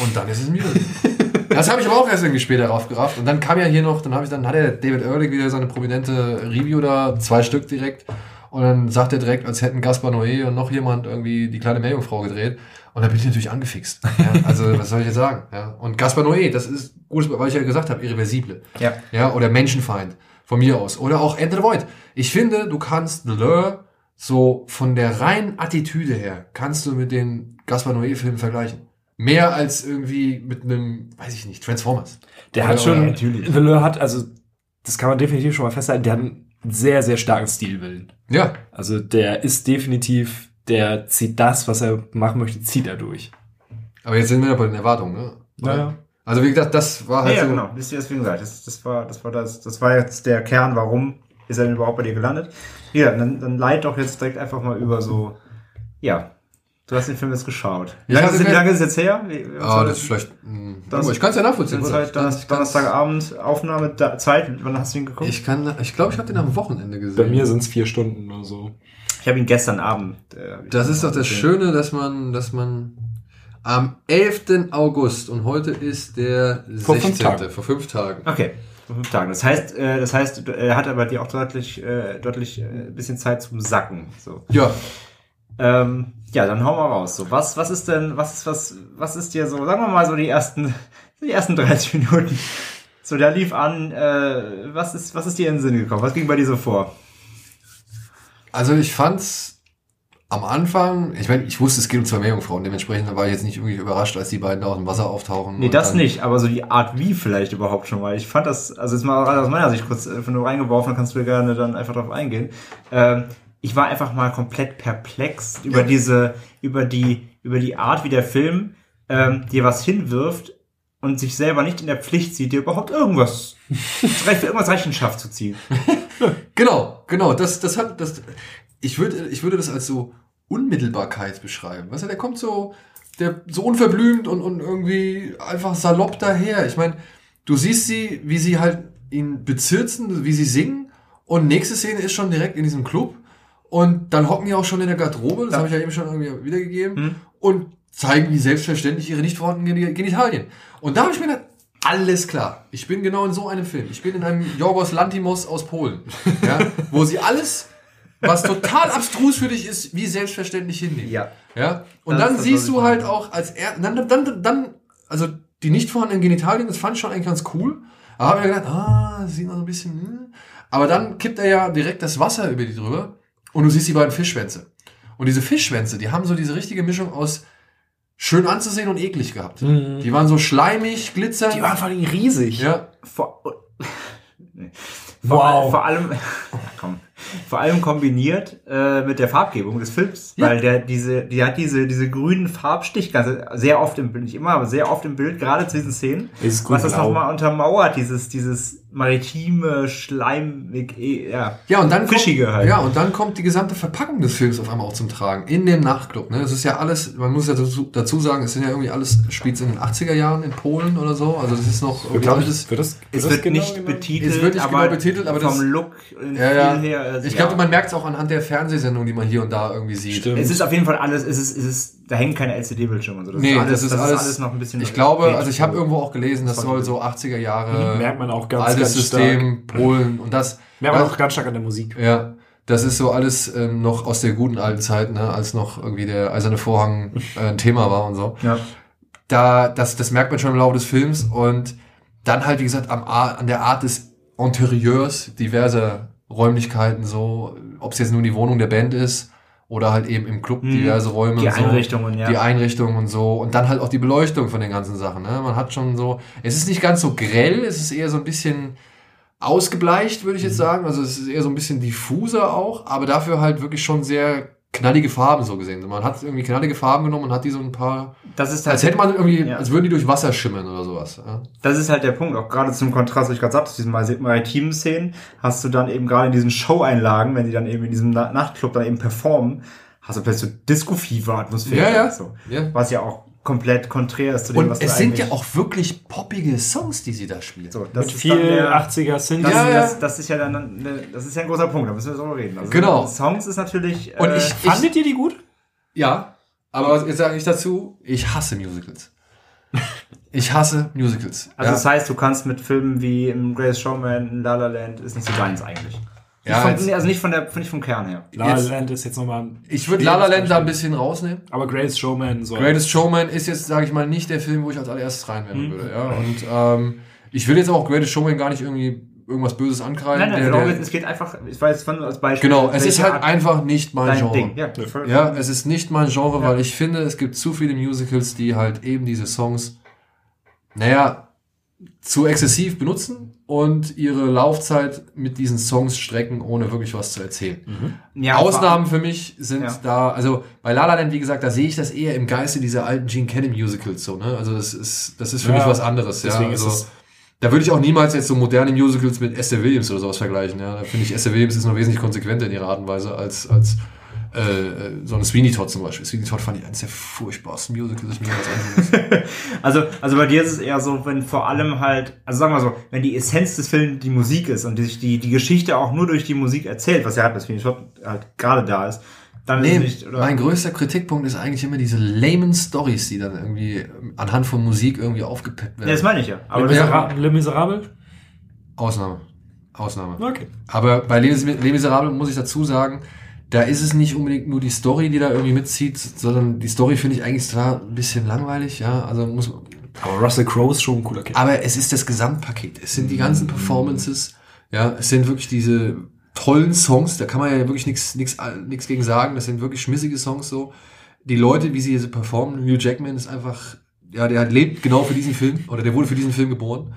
Und dann ist es ein Musical. das habe ich aber auch erst irgendwie später raufgerafft. Und dann kam ja hier noch, dann habe ich dann hat der David Ehrlich wieder seine prominente Review da, zwei Stück direkt. Und dann sagt er direkt, als hätten Gaspar Noé und noch jemand irgendwie die kleine Meerjungfrau gedreht. Und da bin ich natürlich angefixt. Ja, also, was soll ich jetzt sagen? Ja. Und Gaspar Noé, das ist gutes, weil ich ja gesagt habe, irreversible. Ja. Ja, oder Menschenfeind. Von mir aus. Oder auch Enter the Void. Ich finde, du kannst The Lure so von der reinen Attitüde her, kannst du mit den Gaspar Noé-Filmen vergleichen. Mehr als irgendwie mit einem, weiß ich nicht, Transformers. Der Oder- hat schon, oder- natürlich. The Lure hat, also, das kann man definitiv schon mal festhalten, der hat einen sehr, sehr starken Stilwillen. Ja, Also der ist definitiv, der zieht das, was er machen möchte, zieht er durch. aber jetzt sind wir ja bei den Erwartungen, ne? Oder? Naja. Also wie gesagt, das war Ja, halt ja, so. genau. Das ist deswegen gesagt. Das, das war, das war das, das war jetzt der Kern, warum ist er denn überhaupt bei dir gelandet? Ja, dann, dann leit doch jetzt direkt einfach mal über so, ja, du hast den Film jetzt geschaut. Wie Ich lange, ist, wie lange ist es jetzt her? Wie, Ah, das ist vielleicht. Mh, Das- ich kann es ja nachvollziehen. Oder? halt Donnerstag, Donnerstagabend Aufnahme da, Zeit. Wann hast du ihn geguckt? Ich, Ich kann, ich glaube, ich habe den am Wochenende gesehen. Bei mir sind es vier Stunden oder so. habe ihn gestern Abend. Äh, ich Das ist doch das gesehen. Schöne, dass man, dass man am 11. August und heute ist der Vor fünf 16. Tagen. vor fünf Tagen. Okay. vor Fünf Tagen. Das heißt, äh, das heißt, er hat aber dir auch deutlich, äh, deutlich äh, ein bisschen Zeit zum Sacken. So. Ja, Ähm, ja, dann hau mal raus. So, was, was ist denn, was ist, was, was ist dir so, sagen wir mal so die ersten, die ersten 30 Minuten. So, der lief an, äh, was ist, was ist dir in den Sinn gekommen? Was ging bei dir so vor? also ich fand's am Anfang, ich meine, ich wusste, es geht um zwei Meerjungfrauen, dementsprechend war ich jetzt nicht irgendwie überrascht, als die beiden da aus dem Wasser auftauchen. Nee, das nicht, aber so die Art wie vielleicht überhaupt schon mal. Ich fand das, also jetzt mal aus meiner Sicht kurz äh, nur reingeworfen, dann kannst du gerne dann einfach drauf eingehen. Ähm, ich war einfach mal komplett perplex über Ja. diese, über die, über die Art, wie der Film ähm, dir was hinwirft und sich selber nicht in der Pflicht sieht, dir überhaupt irgendwas, vielleicht für irgendwas Rechenschaft zu ziehen. Genau, genau, das, das hat, das, ich würde, ich würde das als so Unmittelbarkeit beschreiben. Weißt du, der kommt so, der, so unverblümt und, und irgendwie einfach salopp daher. Ich meine, du siehst sie, wie sie halt ihn bezirzen, wie sie singen und nächste Szene ist schon direkt in diesem Club und dann hocken die auch schon in der Garderobe, das Ja. habe ich ja eben schon irgendwie wiedergegeben Hm. und zeigen wie selbstverständlich ihre nicht vorhandenen Geni- Genitalien. Und da habe ich mir gedacht, alles klar. Ich bin genau in so einem Film. Ich bin in einem Jorgos Lantimos aus Polen. Ja, wo sie alles, was total abstrus für dich ist, wie selbstverständlich hinnehmen. Ja. Ja. Und Das dann siehst du halt auch als er, dann, dann, dann, also die nicht vorhandenen Genitalien, das fand ich schon eigentlich ganz cool. Aber habe mir gedacht, ah, sieht noch so ein bisschen, hm. Aber dann kippt er ja direkt das Wasser über die drüber und du siehst die beiden Fischschwänze. Und diese Fischschwänze, die haben so diese richtige Mischung aus schön anzusehen und eklig gehabt. Die waren so schleimig, glitzernd. Die waren vor allem riesig. ja, Vor, nee. vor, Wow. vor allem, ja, komm, vor allem kombiniert äh, mit der Farbgebung des Films, Ja. weil der diese, die hat diese diese grünen Farbstichganze sehr oft im Bild, nicht immer, aber sehr oft im Bild, gerade zu diesen Szenen, ist was das nochmal untermauert, dieses dieses maritime schleimig, eh, ja, Ja, und dann Fischige kommt, halt. Ja, und dann kommt die gesamte Verpackung des Films auf einmal auch zum Tragen. In dem Nachtclub. Ne? Das ist ja alles, man muss ja dazu, dazu sagen, es sind ja irgendwie alles, spielt in den 80er Jahren in Polen oder so. Also das ist noch irgendwie Glaub altes. ich, wird das, es das wird genau nicht betitelt, Es wird nicht aber genau betitelt, aber vom das- Look in Ja, ja. viel her, also, Ich glaube, ja. man merkt es auch anhand der Fernsehsendung, die man hier und da irgendwie sieht. Stimmt. es ist auf jeden Fall alles, es ist, es ist, da hängen keine LCD-Bildschirme und so. Das Nee, ist alles, das ist alles, noch ein bisschen. Ich glaube, also ich habe irgendwo auch gelesen, das soll so 80er Jahre Merkt man auch ganz, altes ganz System, Polen und das. Merkt man das- auch ganz stark an der Musik. Ja, das ist so alles ähm, noch aus der guten alten Zeit, ne, als noch irgendwie der eiserne Vorhang äh, ein Thema war und so. Ja. Da, das, das merkt man schon im Laufe des Films und dann halt, wie gesagt, am, an der Art des Interieurs diverser Räumlichkeiten, so, ob es jetzt nur die Wohnung der Band ist oder halt eben im Club Hm, diverse Räume Die und so. Einrichtungen, ja. Die Einrichtung und so. Und dann halt auch die Beleuchtung von den ganzen Sachen. Ne? Man hat schon so, es ist nicht ganz so grell, es ist eher so ein bisschen ausgebleicht, würde ich Mhm. jetzt sagen. Also es ist eher so ein bisschen diffuser auch, aber dafür halt wirklich schon sehr knallige Farben so gesehen. Man hat irgendwie knallige Farben genommen und hat die so ein paar, das ist als halt, hätte man irgendwie, Ja. als würden die durch Wasser schimmern oder sowas. Ja? das ist halt der Punkt, auch gerade zum Kontrast, was ich gerade sagte, zu diesen mar- maritimen Szenen, hast du dann eben gerade in diesen Show-Einlagen, wenn die dann eben in diesem Na Nachtclub dann eben performen, hast du plötzlich so Disco-Fever-Atmosphäre. Ja, ja. So. Ja. Was ja auch komplett konträr ist zu dem, Und was du es sind ja auch wirklich poppige Songs, die sie da spielen. so, das Mit ist viel der, 80er Synth. das, Ja, ja. Das, das ist ja dann, eine- das ist ja ein großer Punkt, da müssen wir drüber reden. Also Genau. Songs ist natürlich, Und äh, ich- Fandet ihr die gut? Ja, aber jetzt sage ich dazu, ich hasse Musicals. Ich hasse Musicals. also ja. das heißt, du kannst mit Filmen wie im Greatest Showman, in La La Land, ist nicht so deins eigentlich. Ja, Nicht jetzt- von, also nicht von der, nicht vom Kern her. La La Land ist jetzt nochmal Ich würde La La Land da ein bisschen rausnehmen. Aber Grace Showman soll. Greatest Showman ist jetzt, sage ich mal, nicht der Film, wo ich als allererstes reinwerfen Mhm. würde. Ja? Und ähm, ich will jetzt auch Greatest Showman gar nicht irgendwie irgendwas Böses ankreiden. Nein, nein, der, genau, der, es geht einfach, ich weiß von als Beispiel. genau, es ist halt Art einfach nicht mein dein Genre. Ding. Ja, Ja, es ist nicht mein Genre, Ja. weil ich finde, es gibt zu viele Musicals, die halt eben diese Songs, naja, zu exzessiv benutzen und ihre Laufzeit mit diesen Songs strecken, ohne wirklich was zu erzählen. ja, Ausnahmen für mich sind Ja. da, also bei La La Land, wie gesagt, da sehe ich das eher im Geiste dieser alten Gene Kelly Musicals so, ne? Also das ist, das ist für Ja, mich was anderes, ja. deswegen Also, ist es Da würde ich auch niemals jetzt so moderne Musicals mit Esther Williams oder sowas vergleichen. Ja, da finde ich, Esther Williams ist noch wesentlich konsequenter in ihrer Art und Weise als, als äh, äh, so eine Sweeney Todd zum Beispiel. Sweeney Todd fand ich eines der furchtbarsten Musicals, die ich mir jemals muss. Also, also bei dir ist es eher so, wenn vor allem halt, also sagen wir so, wenn die Essenz des Films die Musik ist und die, die, die Geschichte auch nur durch die Musik erzählt, was ja halt bei Sweeney Todd halt gerade da ist, dann ist Nee, es nicht, oder? mein größter Kritikpunkt ist eigentlich immer diese lamen Stories, die dann irgendwie anhand von Musik irgendwie aufgepeppt werden. Ja, das meine ich ja. Aber Le, das, Misera Le Miserable? Ausnahme. Ausnahme. Okay. Aber bei Les, Les Miserables muss ich dazu sagen, da ist es nicht unbedingt nur die Story, die da irgendwie mitzieht, sondern die Story finde ich eigentlich zwar ein bisschen langweilig, ja, also muss Aber Russell Crowe ist schon ein cooler Kind. aber es ist das Gesamtpaket. Es sind die ganzen Performances, ja, es sind wirklich diese tollen Songs, da kann man ja wirklich nichts nichts nichts gegen sagen, das sind wirklich schmissige Songs so. Die Leute, wie sie hier performen, Hugh Jackman ist einfach ja, der lebt genau für diesen Film oder der wurde für diesen Film geboren.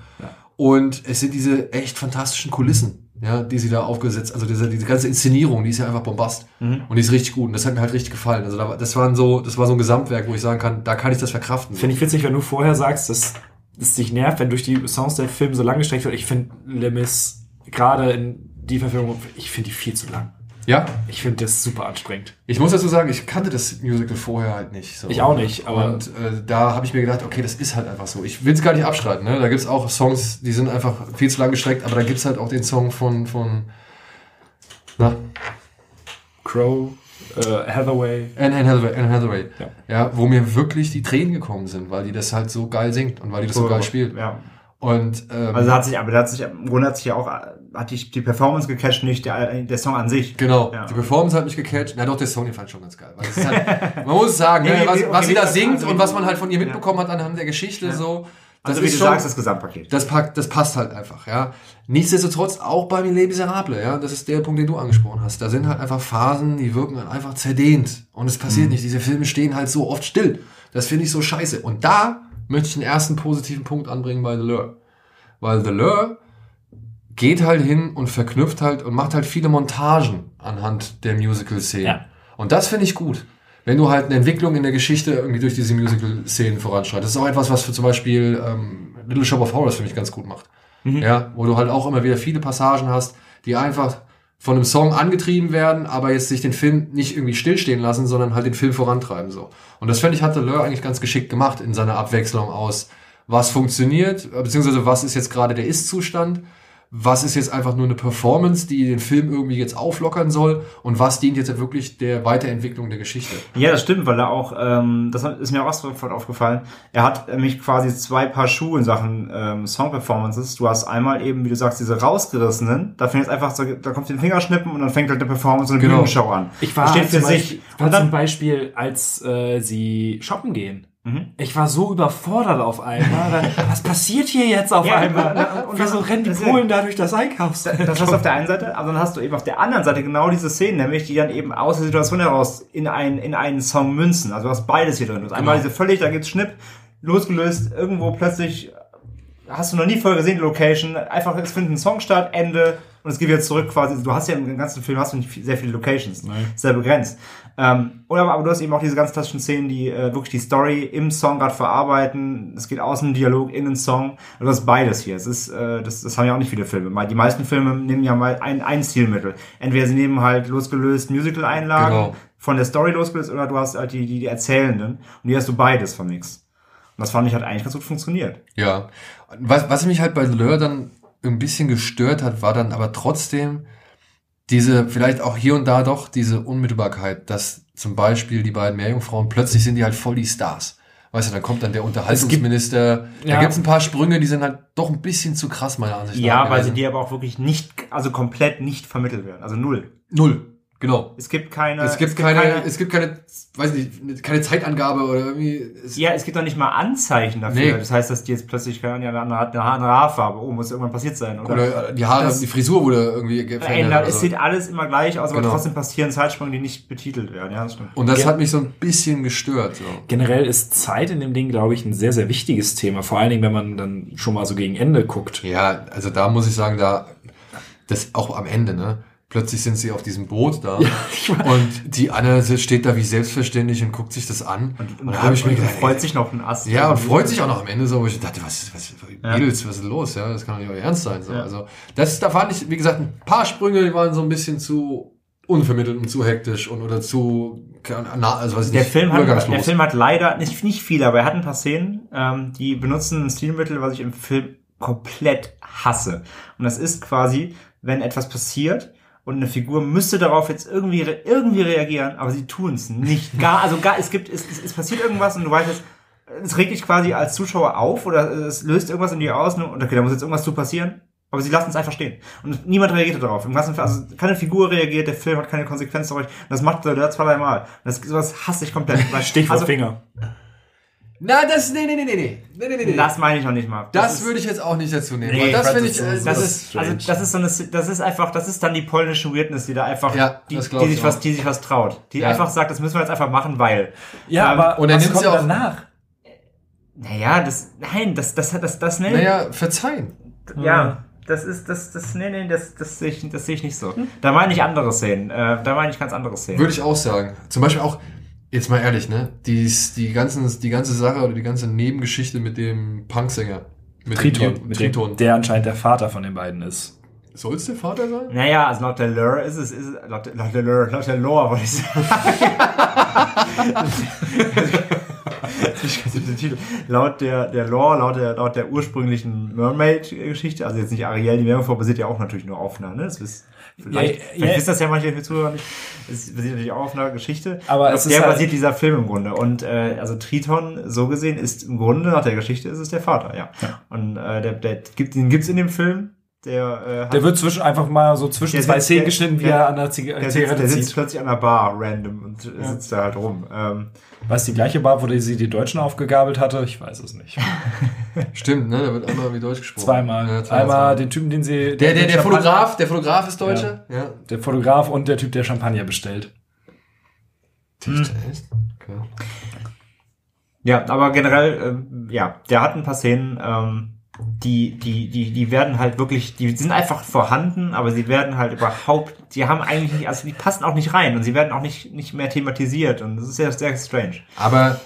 Und es sind diese echt fantastischen Kulissen, ja, die sie da aufgesetzt, also diese, diese ganze Inszenierung, die ist ja einfach bombast. Und die ist richtig gut. Und das hat mir halt richtig gefallen. Also da, war- das waren so, das war so ein Gesamtwerk, wo ich sagen kann, da kann ich das verkraften. Finde ich witzig, wenn du vorher sagst, dass es dich nervt, wenn durch die Songs der Film so lang gestreckt wird. Ich finde Le Mis, gerade in die Verfilmung, ich finde die viel zu lang. Ja, Ich finde das super anstrengend. Ich muss dazu sagen, ich kannte das Musical vorher halt nicht. So. Ich auch nicht, aber- Und äh, da habe ich mir gedacht, okay, das ist halt einfach so. Ich will es gar nicht abstreiten. Ne? Da gibt's auch Songs, die sind einfach viel zu lang gestreckt, aber da gibt's halt auch den Song von, von na, Crow, äh, Hathaway. Anne, Anne Hathaway. Anne Hathaway. Ja. Ja. wo mir wirklich die Tränen gekommen sind, weil die das halt so geil singt und weil die das so geil spielt. Ja. Und ähm, Also hat sich, aber da hat sich, im Grunde hat sich ja auch, hat die, die Performance gecatcht, nicht der, der Song an sich. Genau, Ja. die Performance hat mich gecatcht. Na doch, der Song, den fand ich schon ganz geil. Halt, man muss sagen, Nee, ne, nee, was, nee, was okay, sie da also singt wie- und was man halt von ihr mitbekommen hat anhand der Geschichte Ja. so. Das Also wie ist du schon, sagst, das Gesamtpaket. das, packt, das passt halt einfach, ja. Nichtsdestotrotz auch bei Les Miserables, ja. Das ist der Punkt, den du angesprochen hast. Da sind halt einfach Phasen, die wirken halt einfach zerdehnt. Und es passiert nicht. Diese Filme stehen halt so oft still. Das finde ich so scheiße. Und da möchte ich den ersten positiven Punkt anbringen bei The Lure. Weil The Lure geht halt hin und verknüpft halt und macht halt viele Montagen anhand der Musical-Szenen. Ja. Und das finde ich gut. Wenn du halt eine Entwicklung in der Geschichte irgendwie durch diese Musical-Szenen voranschreitest. Das ist auch etwas, was für zum Beispiel ähm, Little Shop of Horrors für mich ganz gut macht. Ja, wo du halt auch immer wieder viele Passagen hast, die einfach von einem Song angetrieben werden, aber jetzt sich den Film nicht irgendwie stillstehen lassen, sondern halt den Film vorantreiben so. Und das finde ich hat Lure eigentlich ganz geschickt gemacht in seiner Abwechslung aus, was funktioniert, beziehungsweise was ist jetzt gerade der Ist-Zustand, was ist jetzt einfach nur eine Performance, die den Film irgendwie jetzt auflockern soll und was dient jetzt wirklich der Weiterentwicklung der Geschichte. Ja, das stimmt, weil er auch, ähm, das ist mir auch sofort aufgefallen, er hat nämlich quasi zwei Paar Schuhe in Sachen ähm, Song-Performances. Du hast einmal eben, wie du sagst, diese rausgerissenen, da fängt jetzt einfach so, da kommt den Fingerschnippen und dann fängt halt eine Performance und eine Genau. Bühnenshow an. Ich war Das steht für zum sich. Beispiel, war Und zum dann, Beispiel, als äh, sie shoppen gehen. Mhm. Ich war so überfordert auf einmal. weil, Was passiert hier jetzt auf Ja, einmal? Und wieso rennen die Polen da durch das Einkaufs? das hast du auf der einen Seite, aber dann hast du eben auf der anderen Seite genau diese Szenen, nämlich die dann eben aus der Situation heraus in, ein, in einen Song münzen. Also du hast beides hier drin. Du hast einmal diese völlig, da gibt's Schnipp, losgelöst, irgendwo plötzlich hast du noch nie vorher gesehen, die Location, einfach, es findet ein Song statt, Ende, und es geht wieder zurück quasi. Du hast ja im ganzen Film hast du nicht sehr viele Locations. Nein. Sehr begrenzt. Ähm, oder aber, aber du hast eben auch diese ganz klassischen Szenen, die äh, wirklich die Story im Song gerade verarbeiten. Es geht aus dem Dialog in den Song. Und du hast beides hier. Es ist, äh, das, das haben ja auch nicht viele Filme. Die meisten Filme nehmen ja mal ein, ein Stilmittel. Entweder sie nehmen halt losgelöst Musical-Einlagen Genau. von der Story losgelöst, oder du hast halt die, die, die Erzählenden. Und hier hast du beides von nix. Und das fand ich hat eigentlich ganz gut funktioniert. Ja. Was, was mich halt bei The Lure dann ein bisschen gestört hat, war dann aber trotzdem diese, vielleicht auch hier und da doch, diese Unmittelbarkeit, dass zum Beispiel die beiden Meerjungfrauen, plötzlich sind die halt voll die Stars. Weißt du, dann kommt dann der Unterhaltungsminister. Ja. Da gibt's ein paar Sprünge, die sind halt doch ein bisschen zu krass, meiner Ansicht nach. Ja, weil sie dir aber auch wirklich nicht, also komplett nicht vermittelt werden. Also null. Null. Genau. Es gibt keine. Es gibt keine, es gibt keine, weiß nicht, keine Zeitangabe oder irgendwie. Es, Ja, es gibt doch nicht mal Anzeichen dafür. Nee. Das heißt, dass die jetzt plötzlich keine ja, eine, eine Haarfarbe, oh, muss irgendwann passiert sein. Oder, oder die Haare, Das- die Frisur wurde irgendwie verändert. Es so. sieht alles immer gleich aus, aber Genau. trotzdem passieren Zeitsprünge, die nicht betitelt werden. Ja, das stimmt. Und das Ge- hat mich so ein bisschen gestört. So. Generell ist Zeit in dem Ding, glaube ich, ein sehr, sehr wichtiges Thema. Vor allen Dingen, wenn man dann schon mal so gegen Ende guckt. Ja, also da muss ich sagen, da das auch am Ende, ne? Plötzlich sind sie auf diesem Boot da und die Anne steht da wie selbstverständlich und guckt sich das an. Und, und da habe ich mir gedacht, freut sich noch ein Ast. Ja, und freut sich auch noch am Ende so. wo Ich dachte, was, was, Mädels, ja. was ist los? Ja, das kann doch nicht euer Ernst sein. So. Ja. Also, das, da fand ich, wie gesagt, ein paar Sprünge, die waren so ein bisschen zu unvermittelt und zu hektisch und oder zu also weiß ich der nicht, Film hat der Film hat leider nicht nicht viel aber er hat ein paar Szenen ähm, die benutzen ein Stilmittel was ich im Film komplett hasse und das ist quasi wenn etwas passiert und eine Figur müsste darauf jetzt irgendwie irgendwie reagieren aber sie tun es nicht gar also gar es gibt es, es, es passiert irgendwas und du weißt jetzt es regt dich quasi als Zuschauer auf oder es löst irgendwas in dir aus und okay da muss jetzt irgendwas zu passieren aber sie lassen es einfach stehen. Und niemand reagiert darauf. Im ganzen Film, also keine Figur reagiert, der Film hat keine Konsequenz darauf. Das macht er zwei, drei Mal. Das, sowas hasse ich komplett. Stichwort also, Finger. Na, das, nee, nee, nee, nee, nee, nee, nee, nee. Das meine ich noch nicht mal. Das, das ist, würde ich jetzt auch nicht dazu nehmen. Nee, das finde ich, äh, das ist, also, das ist so eine, das ist einfach, das ist dann die polnische Weirdness, die da einfach, ja, die, die sich was, die sich was traut. Die ja. einfach sagt, das müssen wir jetzt einfach machen, weil. Ja, ähm, aber, und dann nimmt sie auch danach. Naja, das, nein, das, das, das, das, das, nee. Naja, verzeihen. Ja das ist, das, das, nee, nee, das, das sehe ich, das sehe ich nicht so. Da meine ich andere Szenen. Äh, da meine ich ganz andere Szenen. Würde ich auch sagen. Zum Beispiel auch, jetzt mal ehrlich, ne? Die, die, ganzen, die ganze Sache oder die ganze Nebengeschichte mit dem Punksänger. Mit Triton. Dem, mit Triton. der anscheinend der Vater von den beiden ist. Soll es der Vater sein? Naja, also laut der Lure ist es, ist, laut, laut der Lure, laut der Lore, wollte ich sagen. laut der, der Lore, laut der, laut der ursprünglichen Mermaid-Geschichte, also jetzt nicht Ariel, die Meerjungfrau basiert ja auch natürlich nur auf einer, ne? Das ist, vielleicht, ja, vielleicht ja, wisst das ja manche Zuhörer nicht. Es basiert natürlich auch auf einer Geschichte. Aber es auf der halt basiert dieser Film im Grunde. Und äh, also Triton, so gesehen, ist im Grunde, nach der Geschichte, ist es der Vater, ja. Und äh, der, der gibt, den gibt's in dem Film. Der, äh, der wird zwischen einfach mal so zwischen zwei Szenen geschnitten, wie er an der Zigarette der sitzt, der sitzt plötzlich an der Bar random und sitzt da halt rum. Ähm, war es die gleiche Bar, wo sie die Deutschen aufgegabelt hatte? Ich weiß es nicht. Stimmt, ne? Da wird einmal wie Deutsch gesprochen. Zweimal. Ja, zweimal. Einmal den Typen, den sie. Der, der, der Fotograf, der Fotograf ist Deutsche? Ja. ja. Der Fotograf und der Typ, der Champagner bestellt. Hm. Okay. Ja, aber generell, äh, ja, der hat ein paar Szenen, ähm, die, die, die, die werden halt wirklich, die sind einfach vorhanden, aber sie werden halt überhaupt, die haben eigentlich nicht, also die passen auch nicht rein und sie werden auch nicht, nicht mehr thematisiert und das ist ja sehr strange. Aber,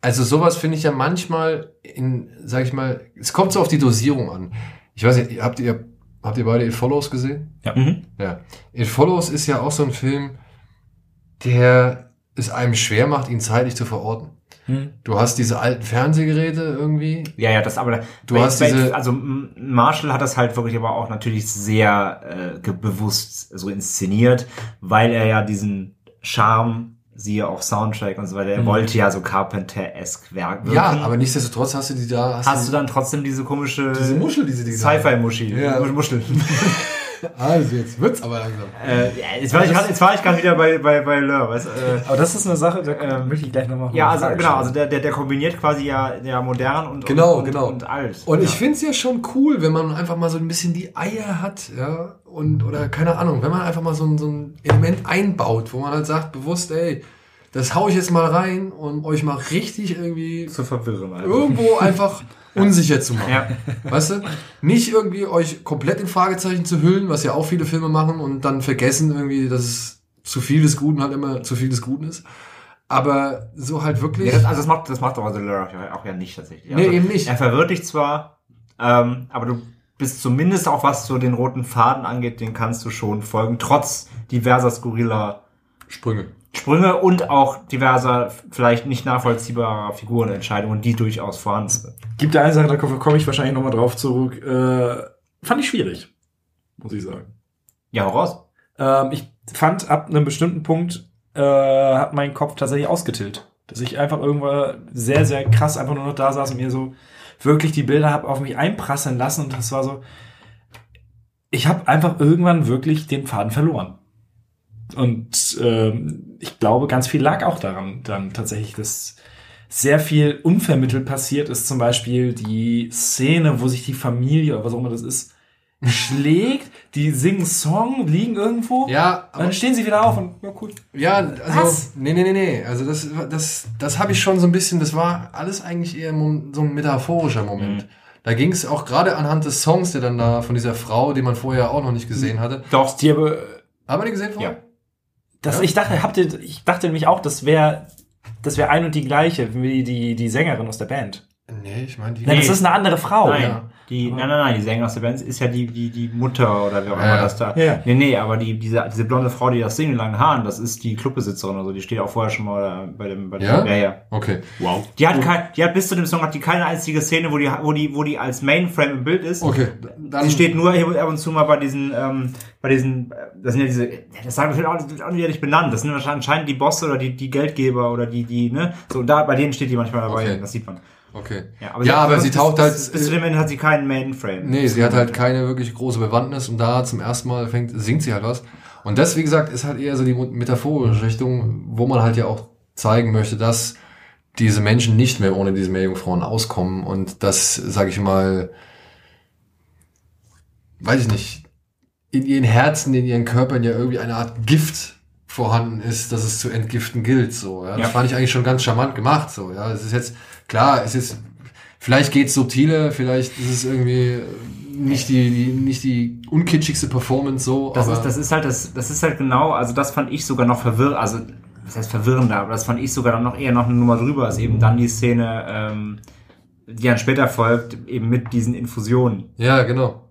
also sowas finde ich ja manchmal in, sag ich mal, es kommt so auf die Dosierung an. Ich weiß nicht, habt ihr, habt ihr beide It Follows gesehen? Ja. Mhm. Ja. It Follows ist ja auch so ein Film, der es einem schwer macht, ihn zeitlich zu verorten. Hm. Du hast diese alten Fernsehgeräte irgendwie. Ja, ja, das aber. Du bei, hast diese. Also Marshall hat das halt wirklich aber auch natürlich sehr äh, bewusst so inszeniert, weil er ja diesen Charme siehe auch Soundtrack und so weiter. Er mhm. wollte ja so Carpenter-esque Werk Ja, aber nichtsdestotrotz hast du die da. Hast, hast du dann trotzdem diese komische. Diese Muschel, diese die Sci-Fi-Muschi. Ja. Muschel. Also jetzt wird's aber langsam. Äh, jetzt, war ich grad, jetzt war ich gerade wieder bei bei bei Lur, weißt, äh, Aber das ist eine Sache, da ähm, möchte ich gleich nochmal. Ja, also genau, also der, der der kombiniert quasi ja der modern und genau und, genau und alt. Und ja. ich find's ja schon cool, wenn man einfach mal so ein bisschen die Eier hat, ja und oder keine Ahnung, wenn man einfach mal so ein so ein Element einbaut, wo man halt sagt bewusst, ey das hau ich jetzt mal rein, um euch mal richtig irgendwie zu verwirren. Einfach. Irgendwo einfach unsicher zu machen. Ja. Weißt du? Nicht irgendwie euch komplett in Fragezeichen zu hüllen, was ja auch viele Filme machen und dann vergessen irgendwie, dass es zu viel des Guten halt immer zu viel des Guten ist. Aber so halt wirklich. Ja, das, also das macht, das macht doch also Lure auch ja nicht tatsächlich. Also nee, eben nicht. Er verwirrt dich zwar, ähm, aber du bist zumindest auch was so den roten Faden angeht, den kannst du schon folgen, trotz diverser skurriler Sprünge. Sprünge und auch diverser, vielleicht nicht nachvollziehbarer Figurenentscheidungen, die durchaus vorhanden sind. Gibt da eine Sache, da komme ich wahrscheinlich nochmal drauf zurück. Äh, fand ich schwierig, muss ich sagen. Ja, hau raus. Ähm, ich fand, ab einem bestimmten Punkt äh, hat mein Kopf tatsächlich ausgetillt. Dass ich einfach irgendwann sehr, sehr krass einfach nur noch da saß und mir so wirklich die Bilder hab auf mich einprasseln lassen und das war so, ich habe einfach irgendwann wirklich den Faden verloren. Und ähm, ich glaube, ganz viel lag auch daran, dann tatsächlich, dass sehr viel unvermittelt passiert ist. Zum Beispiel die Szene, wo sich die Familie, oder was auch immer das ist, schlägt, die singen Song, liegen irgendwo. Ja, aber dann stehen sie wieder auf und ja cool. Ja, also Was? nee, nee, nee, nee, also das das das habe ich schon so ein bisschen, das war alles eigentlich eher so ein metaphorischer Moment. Mhm. Da ging es auch gerade anhand des Songs, der dann da von dieser Frau, die man vorher auch noch nicht gesehen hatte. Doch, die aber Haben wir die gesehen vorher? Ja. Das, Ja? ich dachte, habt ihr, ich dachte nämlich auch, das wäre, das wäre ein und die gleiche, wie die, die Sängerin aus der Band. Nee, ich meine die. Nein, das ist eine andere Frau. Nein, ja. die, nein, nein, nein, die Sängerin aus der Band ist ja die, die, die Mutter oder wer auch immer Ja, das da. Ja. Nee, nee, aber die, diese, diese blonde Frau, die das singt mit langen Haaren, das ist die Clubbesitzerin oder so, die steht auch vorher schon mal bei dem, bei dem, Ja? ja, ja. Okay. Wow. Die hat kein, die hat bis zu dem Song hat die keine einzige Szene, wo die, wo die, wo die als Mainframe im Bild ist. Okay. Dann Sie steht nur hier ab und zu mal bei diesen, ähm, bei diesen, äh, das sind ja diese, das sagen wir auch, auch nicht ehrlich benannt. Das sind wahrscheinlich anscheinend die Bosse oder die, die Geldgeber oder die, die, ne, so, da, bei denen steht die manchmal dabei, Okay. das sieht man. Okay. Ja, ja, hat- aber sie taucht halt. Bis, bis zu dem Ende hat sie keinen Mainframe. Nee, sie hat halt keine wirklich große Bewandtnis und da zum ersten Mal fängt, singt sie halt was. Und das, wie gesagt, ist halt eher so die metaphorische Richtung, wo man halt ja auch zeigen möchte, dass diese Menschen nicht mehr ohne diese Meerjungfrauen auskommen und dass, sag ich mal, weiß ich nicht, in ihren Herzen, in ihren Körpern ja irgendwie eine Art Gift vorhanden ist, dass es zu entgiften gilt, so, ja. Das Ja. fand ich eigentlich schon ganz charmant gemacht, so, ja. Es ist jetzt, klar, es ist, vielleicht geht's subtiler, vielleicht ist es irgendwie nicht die, die nicht die unkitschigste Performance so, Das aber ist, das ist halt, das, das ist halt genau, also das fand ich sogar noch verwirrend, also, das heißt verwirrender, aber das fand ich sogar dann noch eher noch eine Nummer drüber, als eben dann die Szene, ähm, die dann später folgt, eben mit diesen Infusionen. ja, genau.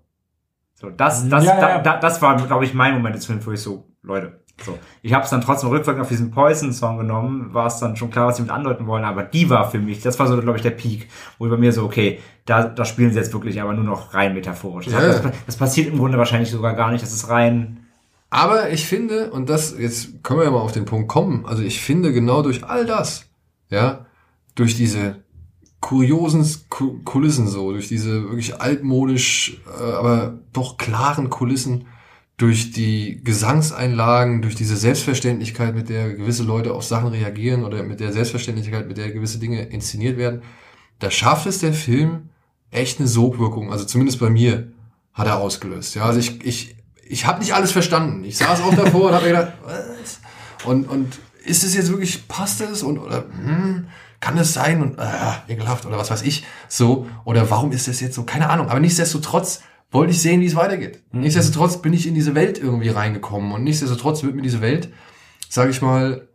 So, das, das, Ja, ja, da. Da, das war, glaube ich, mein Moment des Films, wo ich so, Leute, so. Ich habe es dann trotzdem rückwirkend auf diesen Poison-Song genommen, war es dann schon klar, was sie mit andeuten wollen, aber die war für mich, das war so, glaube ich, der Peak, wo bei mir so, okay, da, da spielen sie jetzt wirklich aber nur noch rein metaphorisch. Das, Ja, das, das passiert im Grunde wahrscheinlich sogar gar nicht, das ist rein, Aber ich finde, und das, jetzt können wir ja mal auf den Punkt kommen, also ich finde genau durch all das, ja, durch diese kuriosen Ku- Kulissen so, durch diese wirklich altmodisch, äh, aber doch klaren Kulissen, durch die Gesangseinlagen, durch diese Selbstverständlichkeit, mit der gewisse Leute auf Sachen reagieren oder mit der Selbstverständlichkeit, mit der gewisse Dinge inszeniert werden, da schafft es der Film echt eine Sogwirkung, also zumindest bei mir hat er ausgelöst. Ja, also ich, ich, ich habe nicht alles verstanden. Ich saß auch davor und habe mir gedacht, was? Und, und ist es jetzt wirklich, passt es? Und, oder, hm, kann es sein? Und, äh, ekelhaft, oder was weiß ich, so. Oder warum ist das jetzt so? Keine Ahnung. Aber nichtsdestotrotz wollte ich sehen, wie es weitergeht. Nichtsdestotrotz bin ich in diese Welt irgendwie reingekommen. Und nichtsdestotrotz wird mir diese Welt, sage ich mal,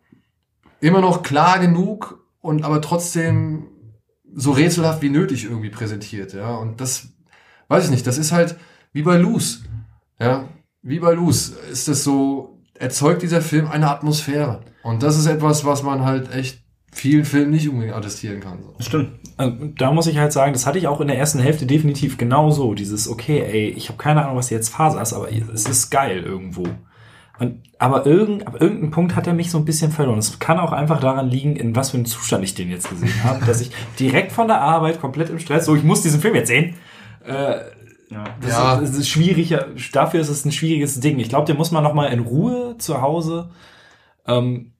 immer noch klar genug und aber trotzdem so rätselhaft wie nötig irgendwie präsentiert, ja. Und das, weiß ich nicht, das ist halt wie bei Loose, ja. Wie bei Loose ist es so, erzeugt dieser Film eine Atmosphäre. Und das ist etwas, was man halt echt vielen Filmen nicht unbedingt attestieren kann. So. stimmt. Also, da muss ich halt sagen, das hatte ich auch in der ersten Hälfte definitiv genauso. Dieses, okay, ey, ich habe keine Ahnung, was jetzt Phase ist, aber es ist geil irgendwo. Und, aber irgend, ab irgendeinem Punkt hat er mich so ein bisschen verloren. Es kann auch einfach daran liegen, in was für einem Zustand ich den jetzt gesehen habe, dass ich direkt von der Arbeit komplett im Stress, so ich muss diesen Film jetzt sehen. Äh, Ja. das, Ja. ist, das ist schwieriger, dafür ist es ein schwieriges Ding. Ich glaube, den muss man noch mal in Ruhe zu Hause ähm,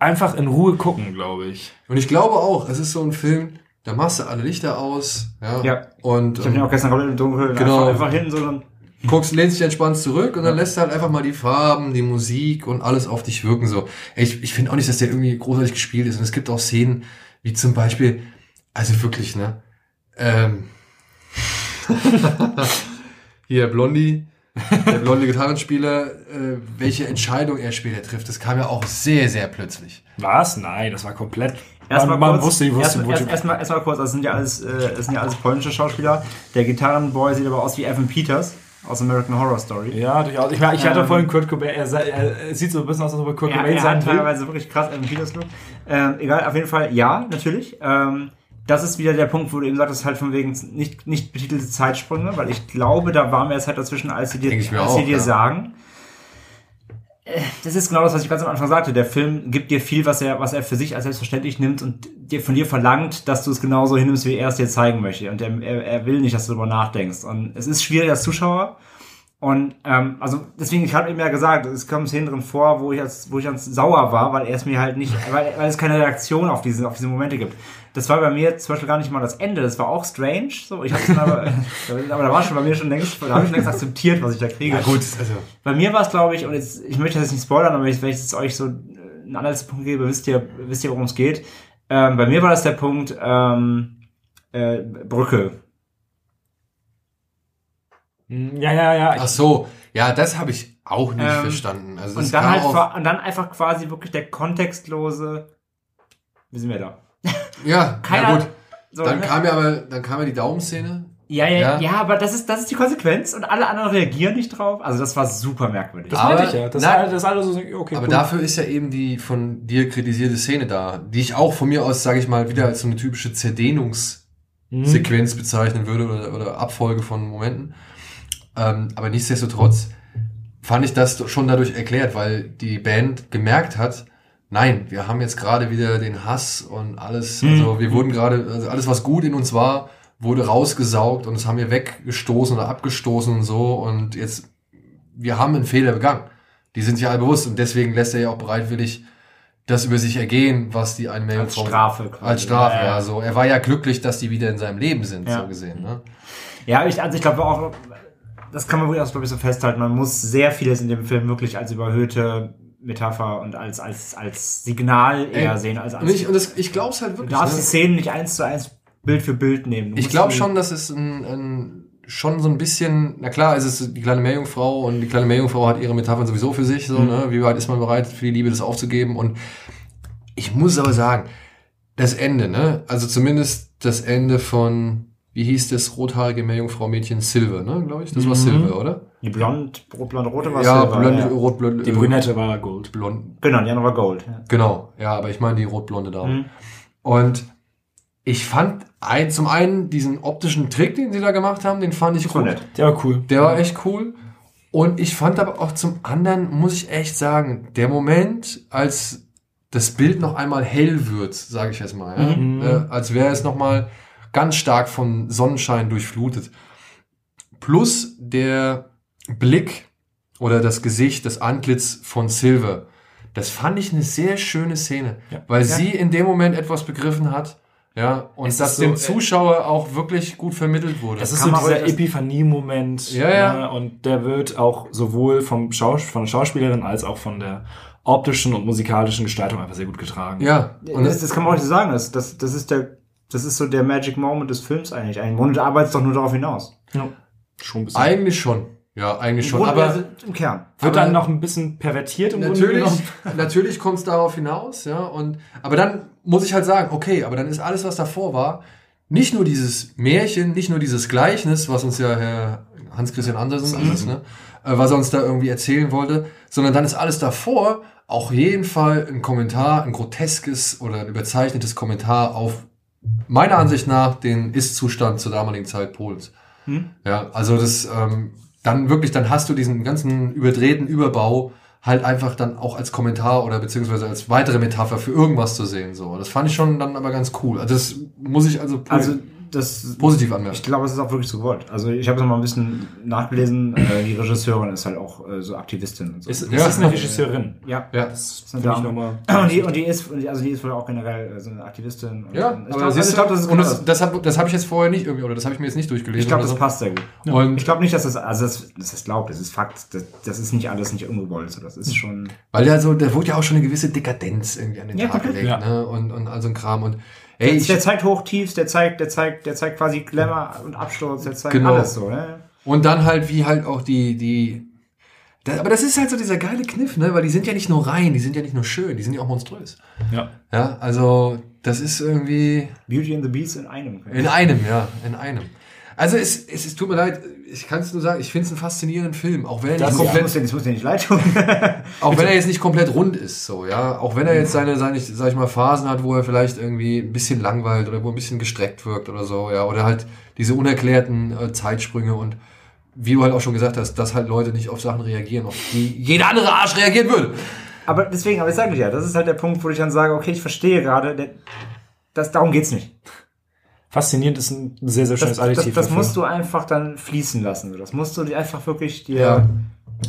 einfach in Ruhe gucken, glaube ich. Und ich glaube auch, es ist so ein Film, da machst du alle Lichter aus, ja. Ja. Und Ich habe den ähm, auch gestern komplett im Dunkeln Genau. einfach, einfach hinten so dann, guckst, lehnst dich entspannt zurück und dann lässt du halt einfach mal die Farben, die Musik und alles auf dich wirken. So, ich, ich finde auch nicht, dass der irgendwie großartig gespielt ist. Und es gibt auch Szenen, wie zum Beispiel, also wirklich, ne? Ähm, hier Blondie, der blonde Gitarrenspieler, äh, welche Entscheidung er später trifft, das kam ja auch sehr, sehr plötzlich. Was? Nein, das war komplett. Erstmal man, man kurz, wusste, ich wusste, erst, die- erstmal, erstmal kurz, das sind ja alles, äh, das sind ja alles polnische Schauspieler. Der Gitarrenboy sieht aber aus wie Evan Peters aus American Horror Story. Ja, durchaus. Ich, ich hatte Ähm, vorhin Kurt Cobain, er, sei- er sieht so ein bisschen aus, als ob er Kurt Ja, Cobain er sein hat will. teilweise wirklich krass Evan Peters Look. Ähm, egal, auf jeden Fall, ja, natürlich. Ähm, das ist wieder der Punkt, wo du eben sagtest, halt von wegen nicht, nicht betitelte Zeitsprünge, weil ich glaube, da war mehr Zeit dazwischen, als sie dir, als auch, sie dir ja. sagen. Äh, Das ist genau das, was ich ganz am Anfang sagte. Der Film gibt dir viel, was er, was er für sich als selbstverständlich nimmt und dir von dir verlangt, dass du es genauso hinnimmst, wie er es dir zeigen möchte. Und er, er, er will nicht, dass du darüber nachdenkst. Und es ist schwierig als Zuschauer. Und ähm, also deswegen, ich habe eben ja gesagt, es kommen Szenen drin vor, wo ich als, wo ich ganz sauer war, weil er es mir halt nicht, weil, weil es keine Reaktion auf diese, auf diese Momente gibt. Das war bei mir zum Beispiel gar nicht mal das Ende, das war auch strange. So, ich hab's dann aber, aber da war schon bei mir schon längst, da habe ich schon längst akzeptiert, was ich da kriege. gut, also. Bei mir war es, glaube ich, und jetzt, ich möchte das jetzt nicht spoilern, aber wenn ich jetzt euch so einen Anhaltspunkt gebe, wisst ihr, wisst ihr, worum es geht. Ähm, bei mir war das der Punkt ähm, äh, Brücke. Hm, Ja, ja, ja. Ach so, ja, das habe ich Auch nicht Ähm, verstanden. Also Und dann halt auf- und dann einfach quasi wirklich der kontextlose. Wie sind wir da? ja, Keiner. ja gut. So, Dann ne? kam ja aber, dann kam ja die Daumenszene. ja, ja, ja. ja, aber das ist, das ist die Konsequenz und alle anderen reagieren nicht drauf. Also das war super merkwürdig. Das Aber- ich ja. Das, Nein. ist das alles so, okay, Aber cool. dafür ist ja eben die von dir kritisierte Szene da, die ich auch von mir aus, sage ich mal, wieder als so eine typische Zerdehnungssequenz Mhm. bezeichnen würde oder, oder Abfolge von Momenten. Ähm, aber nichtsdestotrotz fand ich das schon dadurch erklärt, weil die Band gemerkt hat, nein, wir haben jetzt gerade wieder den Hass und alles, also wir wurden gerade, also alles was gut in uns war, wurde rausgesaugt und das haben wir weggestoßen oder abgestoßen und so und jetzt, wir haben einen Fehler begangen. Die sind sich alle bewusst und deswegen lässt er ja auch bereitwillig das über sich ergehen, was die eine Als Strafe quasi. Als Strafe, Ja, ja. ja, so. Er war ja glücklich, dass die wieder in seinem Leben sind, Ja. so gesehen, ne? Ja, ich, also ich glaube auch, das kann man auch, glaube ich, so festhalten. Man muss sehr vieles in dem Film wirklich als überhöhte Metapher und als, als, als Signal eher Ey, sehen, als als. Und ich, und das, ich glaub's halt du wirklich. darfst die Ne? Szenen nicht eins zu eins Bild für Bild nehmen. Du Ich glaube die- schon, dass es ein, ein, schon so ein bisschen, na klar, es ist die kleine Meerjungfrau und die kleine Meerjungfrau hat ihre Metaphern sowieso für sich, so, Mhm. ne? Wie weit ist man bereit, für die Liebe das aufzugeben? Und ich muss aber sagen, das Ende, ne? Also zumindest das Ende von, wie hieß das rothaarige Meerjungfrau-Mädchen Silver, ne? Glaube ich. Das war Mhm. Silver, oder? Die blond, blond-rote war ja, Silber, blond, ja. rot-blond. Die Brünette war Gold. Blond. Genau, die andere war Gold. Ja. Genau, ja, aber ich meine die rot-blonde Dame. Mhm. Und ich fand ein, zum einen diesen optischen Trick, den sie da gemacht haben, den fand ich Das war gut. nett. Der war cool. Der war echt cool. Und ich fand aber auch zum anderen, muss ich echt sagen, der Moment, als das Bild noch einmal hell wird, sage ich jetzt mal, ja? Mhm. äh, als wäre es noch mal ganz stark von Sonnenschein durchflutet. Plus der Blick oder das Gesicht, das Antlitz von Silver. Das fand ich eine sehr schöne Szene, Ja. weil Ja. sie in dem Moment etwas begriffen hat, ja, und Es das ist so, dem äh, Zuschauer auch wirklich gut vermittelt wurde. Das ist kann so dieser das- Epiphanie-Moment. Ja, ja. Ne? Und der wird auch sowohl vom Schaus von der Schauspielerin als auch von der optischen und musikalischen Gestaltung einfach sehr gut getragen. ja, und das, das kann man auch nicht sagen. Das, das, das ist der, das ist so der Magic Moment des Films eigentlich. Ein Und du arbeitest doch nur darauf hinaus. Ja. Schon ein bisschen. Eigentlich schon. Ja, eigentlich schon. Grunde- Aber also im Kern. wird aber- dann noch ein bisschen pervertiert im Grunde natürlich, genommen. natürlich kommt es darauf hinaus, ja. Und aber dann muss ich halt sagen, okay, aber dann ist alles, was davor war, nicht nur dieses Märchen, nicht nur dieses Gleichnis, was uns ja Herr Hans-Christian Andersen, Mhm. ist, ne, äh, was er uns da irgendwie erzählen wollte, sondern dann ist alles davor auch jeden Fall ein Kommentar, ein groteskes oder ein überzeichnetes Kommentar auf meiner Ansicht nach den Ist-Zustand zur damaligen Zeit Polens. Hm? Ja, also das ähm, dann wirklich, dann hast du diesen ganzen überdrehten Überbau halt einfach dann auch als Kommentar oder beziehungsweise als weitere Metapher für irgendwas zu sehen. So, das fand ich schon dann aber ganz cool. Also das muss ich also, po Also das positiv Ich anmerken. glaube, es ist auch wirklich so gewollt. Also ich habe noch mal ein bisschen nachgelesen. Äh, die Regisseurin ist halt auch äh, so Aktivistin und so. Ist, ist Ja. das eine Regisseurin? ja. Ja, Das ist ich Dame. nochmal. Und die, und die ist, also die ist wohl auch generell äh, so eine Aktivistin. Und, ja, ich aber glaube, siehst ich du, glaub, das ist und gut. das, das habe das hab ich jetzt vorher nicht irgendwie, oder das habe ich mir jetzt nicht durchgelesen. ich glaube, das so. passt sehr gut. Und Ich glaube nicht, dass das, also das, das ist glaubt, das ist Fakt. Das, das ist nicht alles nicht ungewollt. So, das ist schon. Weil ja so, da wurde ja auch schon eine gewisse Dekadenz irgendwie an den Ja, Tag gelegt, Ja. ne? Und, und all so ein Kram. Und ey, Der, der zeigt Hochtiefs, der zeigt, der zeigt, der zeigt quasi Glamour und Absturz, der zeigt Genau. alles so. Ne? Und dann halt, wie halt auch die, die, da, aber das ist halt so dieser geile Kniff, ne, weil die sind ja nicht nur rein, die sind ja nicht nur schön, die sind ja auch monströs. Ja. Ja, also, das ist irgendwie Beauty and the Beast in einem. in einem, ja, in einem. Also, es, es, es tut mir leid, ich kann es nur sagen, ich finde es einen faszinierenden Film, auch wenn er Das nicht komplett, muss, das muss nicht leid tun. auch wenn er jetzt nicht komplett rund ist, so, ja, auch wenn er jetzt seine, seine, sag ich mal, Phasen hat, wo er vielleicht irgendwie ein bisschen langweilt oder wo ein bisschen gestreckt wirkt oder so, ja, oder halt diese unerklärten äh, Zeitsprünge und wie du halt auch schon gesagt hast, dass halt Leute nicht auf Sachen reagieren, auf die jeder andere Arsch reagieren würde. Aber deswegen, aber ich sage ja, das ist halt der Punkt, wo ich dann sage, okay, ich verstehe gerade, der, das, darum geht's nicht. Faszinierend ist ein sehr, sehr Das, schönes das, Adjektiv. das dafür. musst du einfach dann fließen lassen. Das musst du dir einfach wirklich dir. Ja.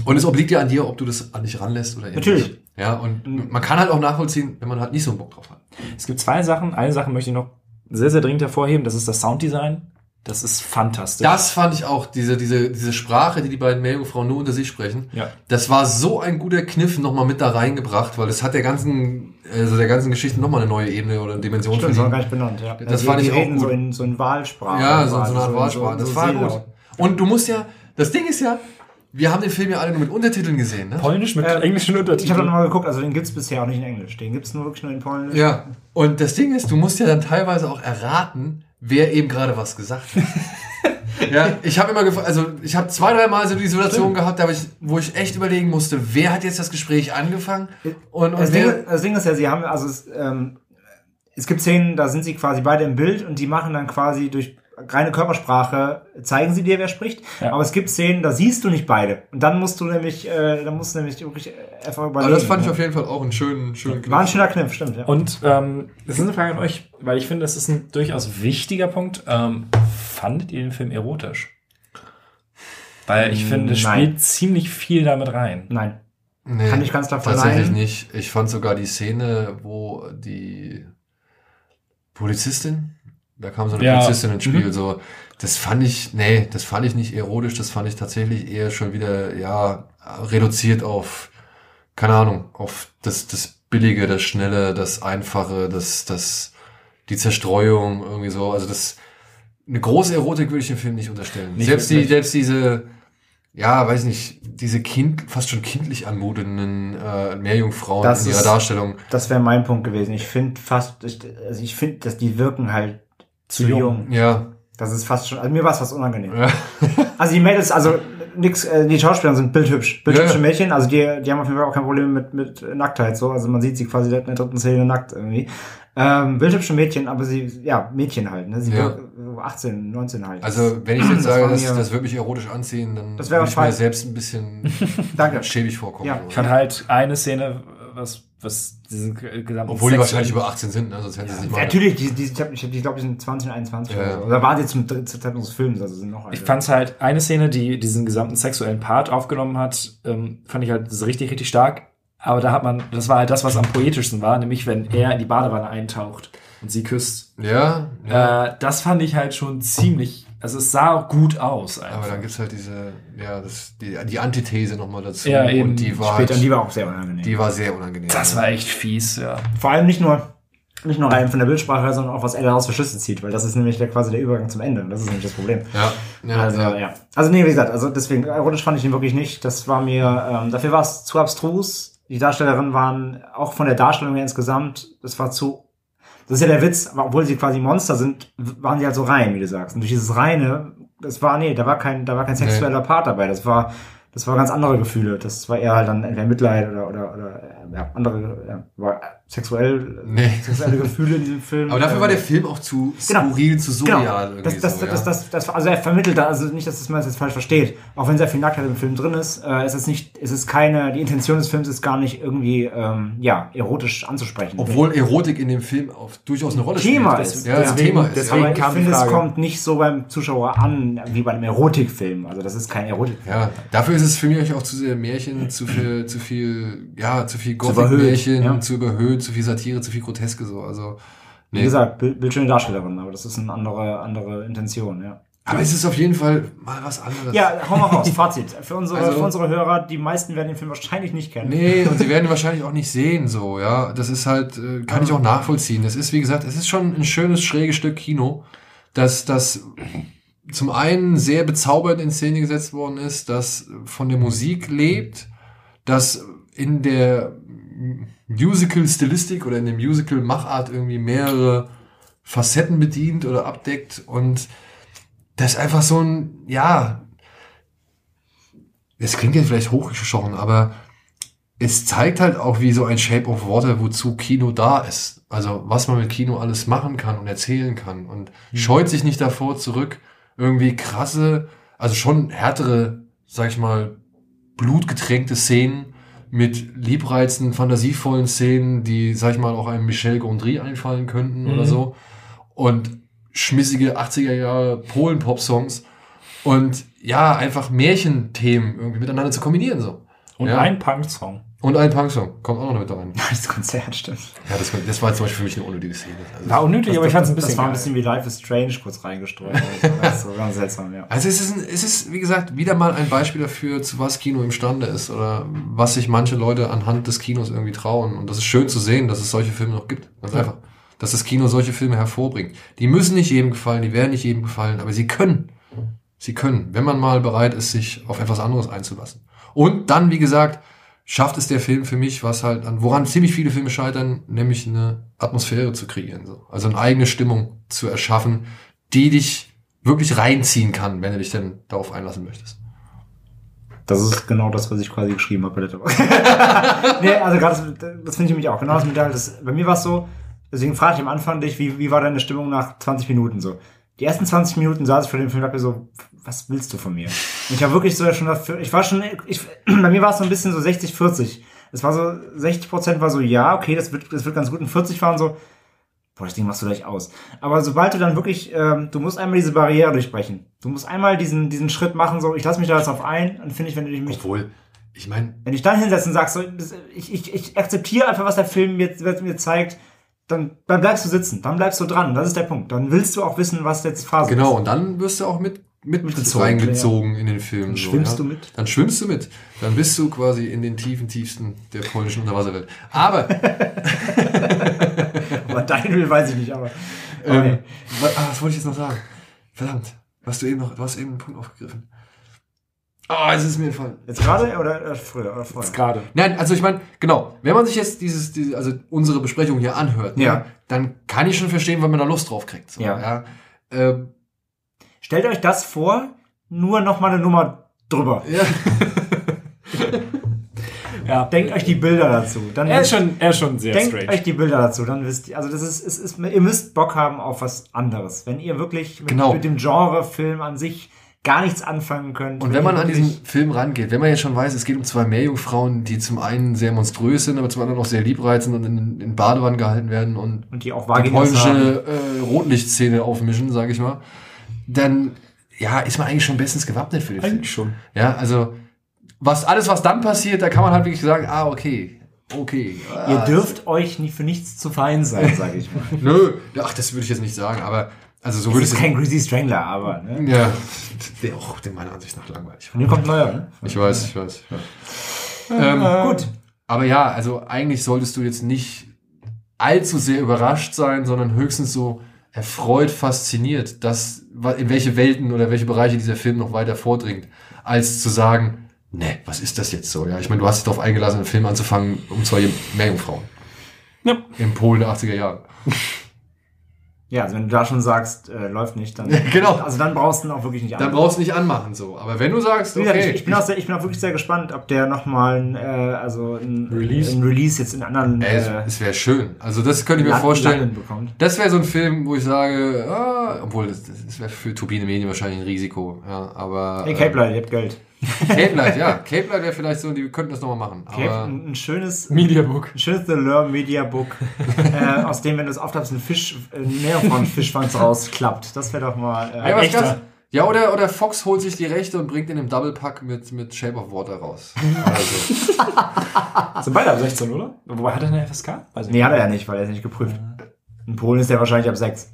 Und es obliegt ja an dir, ob du das an dich ranlässt oder eben Natürlich. nicht. Ja, und man kann halt auch nachvollziehen, wenn man halt nicht so einen Bock drauf hat. Es gibt zwei Sachen. Eine Sache möchte ich noch sehr, sehr dringend hervorheben. Das ist das Sounddesign. Das ist fantastisch. Das fand ich auch, diese, diese, diese Sprache, die die beiden Meerjungfrauen nur unter sich sprechen. Ja. Das war so ein guter Kniff nochmal mit da reingebracht, weil es hat der ganzen, also der ganzen Geschichte nochmal eine neue Ebene oder eine Dimension Stimmt, das war gar nicht benannt, ja. Das die, fand die ich auch reden gut. so in, so in Wahlsprache. Ja, so, quasi, so eine Art in Wahlsprache. Das so war gut. Und du musst ja, das Ding ist ja, wir haben den Film ja alle nur mit Untertiteln gesehen, ne? Polnisch mit Äh, englischen Ich habe Untertiteln. nochmal geguckt, also den gibt's bisher auch nicht in Englisch. Den gibt's nur wirklich nur in Polnisch. Ja. Und das Ding ist, du musst ja dann teilweise auch erraten, wer eben gerade was gesagt hat. ja, ich habe immer gefragt, also ich habe zwei, drei Mal so die Situation gehabt, da hab ich, wo ich echt überlegen musste, wer hat jetzt das Gespräch angefangen und, und Das Ding, das Ding ist ja, sie haben, also es, ähm, es gibt Szenen, da sind sie quasi beide im Bild und die machen dann quasi durch reine Körpersprache, zeigen sie dir, wer spricht. Ja. Aber es gibt Szenen, da siehst du nicht beide. Und dann musst du nämlich, äh, dann musst du nämlich wirklich einfach überlegen. aber das fand ich auf jeden Fall auch einen schönen, schönen War ein schöner Kniff, stimmt, ja. Und ähm, das ist eine Frage an euch, weil ich finde, das ist ein durchaus wichtiger Punkt. Ähm, fandet ihr den Film erotisch? Weil ich finde, es spielt ziemlich viel damit rein. Nein. Nee, Kann ich ganz klar Tatsächlich verneinen. nicht. Ich fand sogar die Szene, wo die Polizistin, da kam so eine Ja. Polizistin ins Spiel, Mhm. so, das fand ich, nee, das fand ich nicht erotisch, das fand ich tatsächlich eher schon wieder, ja, reduziert auf, keine Ahnung, auf das, das Billige, das Schnelle, das Einfache, das, das, die Zerstreuung, irgendwie so, also das, eine große Erotik würde ich dem Film nicht unterstellen. Nicht selbst die, wirklich. selbst diese, ja, weiß nicht, diese kind, fast schon kindlich anmutenden äh, Meerjungfrauen Das in ihrer ist- Darstellung. Das wäre mein Punkt gewesen. Ich finde fast, ich, also ich finde, dass die wirken halt zu, Zu jung. jung. Ja. Das ist fast schon, also mir war es fast unangenehm. ja. Also die Mädels, also nix, äh, die Schauspieler sind bildhübsch. Bildhübsche Ja. Mädchen, also die, die haben auf jeden Fall auch kein Problem mit, mit Nacktheit so. Also man sieht sie quasi in der dritten Szene nackt irgendwie. Ähm, bildhübsche Mädchen, aber sie, ja, Mädchen halt, ne? Sie Ja. wirken so 18, 19 halt. Also, wenn ich jetzt Das sage, das, mir- das würde mich erotisch anziehen, dann Das wäre würde ich mir selbst ein bisschen Danke. schäbig vorkommen. Ja. Ich fand halt eine Szene, was, was diesen gesamten Obwohl die Sex- wahrscheinlich über 18 sind, ne? sonst hätten sie es nicht machen. Natürlich, die, die, ich, hab, ich, ich glaube, die sind 20 und 21 Ja. oder so. Oder waren sie zum dritten Zeitpunkt des Films, also sind noch Ich alte. fand's halt, eine Szene, die diesen gesamten sexuellen Part aufgenommen hat, ähm, fand ich halt so richtig, richtig stark. Aber da hat man, das war halt das, was am poetischsten war, nämlich wenn er in die Badewanne eintaucht und sie küsst. Ja, ja. Äh, das fand ich halt schon ziemlich, also es sah auch gut aus aber einfach. dann gibt's halt diese, ja, das, die, die Antithese nochmal dazu. Ja, eben. Und die war, Später, halt, die war auch sehr unangenehm. die war sehr unangenehm. Das war echt fies, ja. Vor allem nicht nur, nicht nur rein von der Bildsprache, her, sondern auch was er daraus für Schlüsse zieht, weil das ist nämlich der, quasi der Übergang zum Ende. Und das ist nämlich das Problem. ja, ja, Also, ja. ja. Also, nee, wie gesagt, also deswegen, ironisch fand ich ihn wirklich nicht. Das war mir, ähm, dafür war es zu abstrus. Die Darstellerinnen waren auch von der Darstellung her insgesamt, das war zu, das ist ja der Witz, obwohl sie quasi Monster sind, waren sie halt so rein, wie du sagst. Und durch dieses Reine, das war, nee, da war kein, da war kein sexueller Part dabei. Das war, das war ganz andere Gefühle. Das war eher halt dann entweder Mitleid oder, oder, oder, ja, andere, ja, war sexuell, Nee. sexuelle Gefühle in diesem Film. Aber dafür war der Ähm, Film auch zu Genau. skurril, zu surreal Genau. Das, das, so, das, ja. das, das, also er vermittelt da, also nicht, dass man das jetzt falsch versteht. Auch wenn sehr viel Nacktheit im Film drin ist, äh, es ist nicht, es ist keine, die Intention des Films ist gar nicht irgendwie, ähm, ja, erotisch anzusprechen. Obwohl Erotik in dem Film auch durchaus eine Rolle Thema spielt. ist. Ja, das Deswegen- Thema ist. deswegen- aber ich kam finde, es kommt nicht so beim Zuschauer an, wie bei einem Erotikfilm. Also das ist kein Erotikfilm. Ja, dafür ist es für mich auch zu sehr Märchen, zu viel, zu viel, ja, zu viel überhöht, Gothic-Märchen, ja. zu überhöht, zu viel Satire, zu viel Groteske so. Also, Wie nee. gesagt, Bild, bildschöne Darstellerin, aber das ist eine andere, andere Intention, ja. Aber es ist auf jeden Fall mal was anderes. Ja, hau mal raus, Fazit. Für unsere, Also- für unsere Hörer, die meisten werden den Film wahrscheinlich nicht kennen. Nee, und sie werden ihn wahrscheinlich auch nicht sehen, so, ja. Das ist halt, äh, kann ich auch nachvollziehen. Es ist, wie gesagt, es ist schon ein schönes, schräges Stück Kino, dass das zum einen sehr bezaubernd in Szene gesetzt worden ist, das von der Musik lebt, das in der Musical-Stilistik oder in der Musical-Machart irgendwie mehrere Facetten bedient oder abdeckt und das ist einfach so ein, ja, es klingt jetzt vielleicht hochgeschochen, aber es zeigt halt auch, wie so ein Shape of Water, wozu Kino da ist. Also was man mit Kino alles machen kann und erzählen kann und scheut sich nicht davor zurück, irgendwie krasse, also schon härtere, sag ich mal, blutgetränkte Szenen mit liebreizenden, fantasievollen Szenen, die, sag ich mal, auch einem Michel Gondry einfallen könnten oder Mhm. so. Und schmissige 80er Jahre Polen-Pop-Songs und ja, einfach Märchenthemen irgendwie miteinander zu kombinieren so. Und Ja. ein Punk-Song. Und ein Punksong kommt auch noch mit da rein. Das Konzert, stimmt. Ja, das, war- das war zum Beispiel für mich eine unnötige Szene. Also, War unnötig, aber ich fand es ein bisschen Das war ein bisschen wie Life is Strange kurz reingestreut. Also, das ist ganz seltsam, ja. also es ist, ein, es ist, wie gesagt, wieder mal ein Beispiel dafür, zu was Kino imstande ist oder was sich manche Leute anhand des Kinos irgendwie trauen. Und das ist schön zu sehen, dass es solche Filme noch gibt. Ganz einfach. Dass das Kino solche Filme hervorbringt. Die müssen nicht jedem gefallen, die werden nicht jedem gefallen, aber sie können. Sie können, wenn man mal bereit ist, sich auf etwas anderes einzulassen. Und dann, wie gesagt, schafft es der Film für mich, was halt an, woran ziemlich viele Filme scheitern, nämlich eine Atmosphäre zu kreieren. So. Also eine eigene Stimmung zu erschaffen, die dich wirklich reinziehen kann, wenn du dich denn darauf einlassen möchtest. Das ist genau das, was ich quasi geschrieben habe bei Letterboxd. nee, also gerade das, das finde ich nämlich auch. Genau das mit das, bei mir war es so, deswegen frage ich am Anfang dich, wie, wie war deine Stimmung nach 20 Minuten so? Die ersten 20 Minuten saß ich vor dem Film und dachte mir so, was willst du von mir? Und ich war wirklich so schon dafür, ich war schon, ich, bei mir war es so ein bisschen so 60, 40. Es war so, 60 Prozent war so, ja, okay, das wird, das wird ganz gut. Und 40 waren so, boah, das Ding machst du gleich aus. Aber sobald du dann wirklich, ähm, du musst einmal diese Barriere durchbrechen. Du musst einmal diesen, diesen Schritt machen, so, ich lasse mich da jetzt auf ein, und finde ich, wenn du dich mich, Obwohl, ich meine, wenn ich dann hinsetzt und sagst, so, ich, ich, ich akzeptiere einfach, was der Film mir, mir zeigt, dann, dann bleibst du sitzen, dann bleibst du dran. Das ist der Punkt. Dann willst du auch wissen, was jetzt Phase genau, ist. und dann wirst du auch mit, mit Mitgezogen, reingezogen in den Film. Dann so, schwimmst ja. du mit. Dann schwimmst du mit. Dann bist du quasi in den tiefen, tiefsten der polnischen Unterwasserwelt. Aber, Aber dein will weiß ich nicht, aber. ähm, wa- ah, was wollte ich jetzt noch sagen? Verdammt, was du eben noch, du hast eben einen Punkt aufgegriffen. Ah, es ist mir entfallen. Jetzt gerade oder äh, früher oder vorher? Jetzt gerade. Nein, also ich meine, genau, wenn man sich jetzt dieses, diese, also unsere Besprechung hier anhört, ne, Ja. dann kann ich schon verstehen, wenn man da Lust drauf kriegt. So, Ja. ja. Ähm, Stellt euch das vor, nur noch mal eine Nummer drüber. ja. Ja. Denkt euch die Bilder dazu. Dann Er ist schon, er ist schon sehr Denkt strange. euch die Bilder dazu, dann wisst ihr, also das ist, es ist, ihr müsst Bock haben auf was anderes. Wenn ihr wirklich mit, Genau. mit dem Genre-Film an sich gar nichts anfangen könnt. Und wenn man an diesen Film rangeht, wenn man jetzt schon weiß, es geht um zwei Meerjungfrauen, die zum einen sehr monströs sind, aber zum anderen auch sehr liebreizend und in, in Badewannen gehalten werden und und die auch die polnische äh, Rotlichtszene aufmischen, sage ich mal, dann ja, ist man eigentlich schon bestens gewappnet für den Film. Eigentlich schon. Ja, also was alles, was dann passiert, da kann man halt wirklich sagen, ah, okay, okay. Ihr ah, dürft euch nie für nichts zu fein sein, sage ich mal. Nö, ach, das würde ich jetzt nicht sagen, aber also so würde ist ich kein Greasy Strangler, aber ne? Ja, der auch der meiner Ansicht nach langweilig. Von dem kommt ein neuer, ne? Ich weiß, ich weiß. Weiß. ähm, Gut. Aber ja, also eigentlich solltest du jetzt nicht allzu sehr überrascht sein, sondern höchstens so erfreut, fasziniert, dass in welche Welten oder welche Bereiche dieser Film noch weiter vordringt, als zu sagen, ne, was ist das jetzt so? Ja, ich meine, du hast dich darauf eingelassen, einen Film anzufangen um zwei Meerjungfrauen. Ja. In Polen der 80er Jahre. Ja, also wenn du da schon sagst, äh, läuft nicht, dann. Genau. Also dann brauchst du ihn auch wirklich nicht Dann an. brauchst du nicht anmachen so. Aber wenn du sagst, Wie gesagt, okay, ich, ich, bin auch sehr, ich bin auch wirklich sehr gespannt, ob der nochmal ein, äh, also ein Release? ein Release jetzt in anderen äh, es, es wäre schön. Also das könnte ich mir Land- vorstellen. Das wäre so ein Film, wo ich sage, ah, obwohl das, das wäre für Turbine Medien wahrscheinlich ein Risiko, ja, aber Hey, Cape Light, ihr habt Geld. Cape Light, ja, Cape Light wäre vielleicht so, die könnten das nochmal machen, Cape, aber ein, ein schönes, Mediabook. ein schönes The Lure Media Book, äh, aus dem, wenn du es aufklappst, ein Fisch, ein mehrfachen Fischschwanz rausklappt. Das wäre doch mal äh, ja, was echter. ja, oder oder Fox holt sich die Rechte und bringt in einem Double Pack mit mit Shape of Water raus. Also, Sind beide ab 16, oder? Wobei hat er eine FSK? Weiß Nee, hat er ja nicht, weil er ist nicht geprüft. In Polen ist der wahrscheinlich ab 6.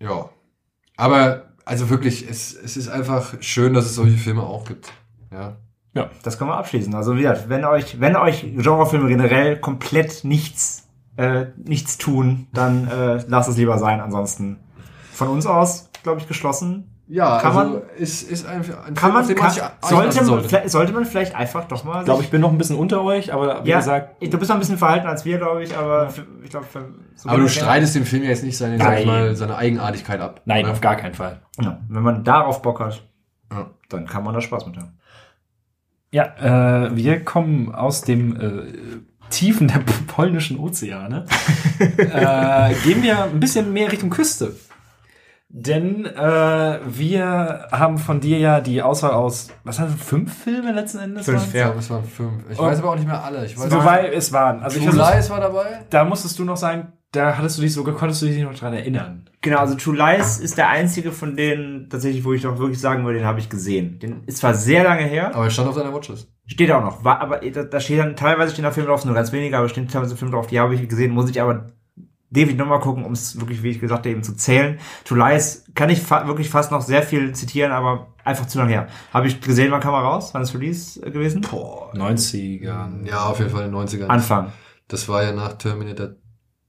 ja, aber also wirklich, es es ist einfach schön, dass es solche Filme auch gibt. Ja, Das können wir abschließen. Also wie gesagt, wenn euch, wenn euch Genrefilme generell komplett nichts, äh, nichts tun, dann äh, lasst es lieber sein. Ansonsten von uns aus, glaube ich, geschlossen. Ja Kann also man- ist ist ein, ein Kann man, kann, sollte, vielleicht, sollte man vielleicht einfach doch mal. Ich glaube, ich bin noch ein bisschen unter euch, aber wie ja, gesagt, du bist noch ein bisschen verhalten als wir, glaube ich, aber ich glaube, so Aber du streitest dem Film ja jetzt nicht seine, sag ich Nein. mal, seine Eigenartigkeit ab. nein, Ja. auf gar keinen Fall. Ja, wenn man darauf Bock hat, Ja. dann kann man da Spaß mit haben. Ja, äh, wir kommen aus dem äh, Tiefen der polnischen Ozeane. äh, gehen wir ein bisschen mehr Richtung Küste. Denn äh, wir haben von dir ja die Auswahl aus, was hast du, fünf Filme letzten Endes? Fünf, Ja. glaube, es waren fünf. Ich Oh. weiß aber auch nicht mehr alle. Ich weiß So weit es waren. Also ich True Lies war dabei. da musstest du noch sagen, da hattest du dich sogar, konntest du dich noch dran erinnern. Genau, also True Lies ist der einzige von denen, tatsächlich, wo ich doch wirklich sagen würde, den habe ich gesehen. Den ist zwar sehr lange her, Aber er stand auf deiner Watchlist. steht auch noch, war, aber da, da steht dann, teilweise stehen da Filme drauf, nur ganz weniger, aber stehen teilweise Filme drauf, die habe ich gesehen, muss ich aber definitiv nochmal gucken, um es wirklich, wie ich gesagt habe, eben zu zählen. True Lies kann ich fa wirklich fast noch sehr viel zitieren, aber einfach zu lange her. Habe ich gesehen, wann kam er raus? Wann ist Release äh, gewesen? Boah. 90ern. Ja, auf jeden Fall in den 90ern. Anfang. Das war ja nach Terminator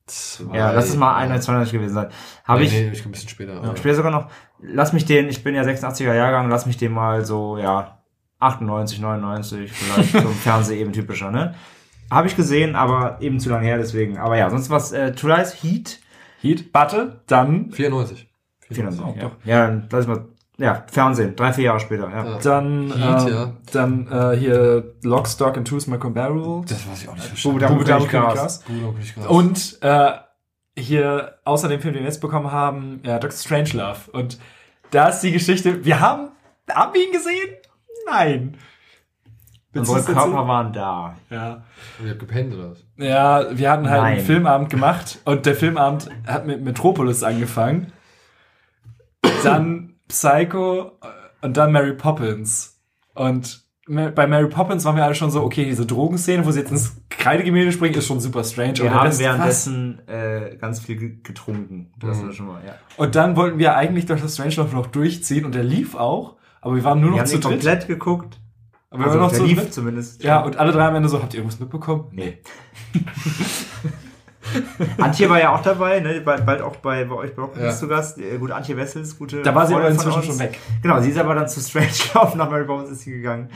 zwei. Ja, lass es mal 91, 92 gewesen sein. Habe nee, ich, Nee, ich ein bisschen später. aber- später sogar noch, lass mich den, ich bin ja 86er Jahrgang, lass mich den mal so, ja, 98, 99, vielleicht so im Fernsehen eben typischer, ne? Habe ich gesehen, aber eben zu lange her, deswegen. Aber ja, sonst was, äh, True Lies, Heat, Heat, warte, dann, 94. 94, ja. Ja, dann lass ich mal, ja, Fernsehen, drei, vier Jahre später, ja. Ja. dann, Heat, ähm, ja. dann äh, hier Lock, Stock and Two Smoke Barrel. Das weiß ich auch nicht verstanden. Gut, auch nicht krass. Und äh, hier außer dem Film, den wir jetzt bekommen haben, ja, Dr. Strangelove. Und da ist die Geschichte, wir haben, haben wir ihn gesehen? Nein. Unsere? Körper waren da. Ja. Und ihr habt gepennt oder was? ja, wir hatten halt Nein. einen Filmabend gemacht und der Filmabend hat mit Metropolis angefangen. Dann Psycho äh, und dann Mary Poppins. Und bei Mary Poppins waren wir alle schon so, okay, diese Drogenszene, wo sie jetzt ins Kreidegemälde springen, ist schon super strange. Wir haben währenddessen äh, ganz viel ge- getrunken. Das Mhm. war schon mal, ja. Und dann wollten wir eigentlich Dr. Strangelove noch durchziehen und der lief auch, aber wir waren nur Wir noch haben zu dritt. komplett geguckt. Aber wir Also, waren noch zu lief dritt. zumindest. Ja, und alle drei am Ende so, habt ihr irgendwas mitbekommen? Nee. Antje war ja auch dabei, ne? bald, bald auch bei, bei euch bei Rocket Ja. Zu Gast. Äh, Gute Antje Wessels, gute. Da war sie aber inzwischen schon weg. Genau, sie ist aber dann zu Strange Love nach Mary Poppins ist sie gegangen.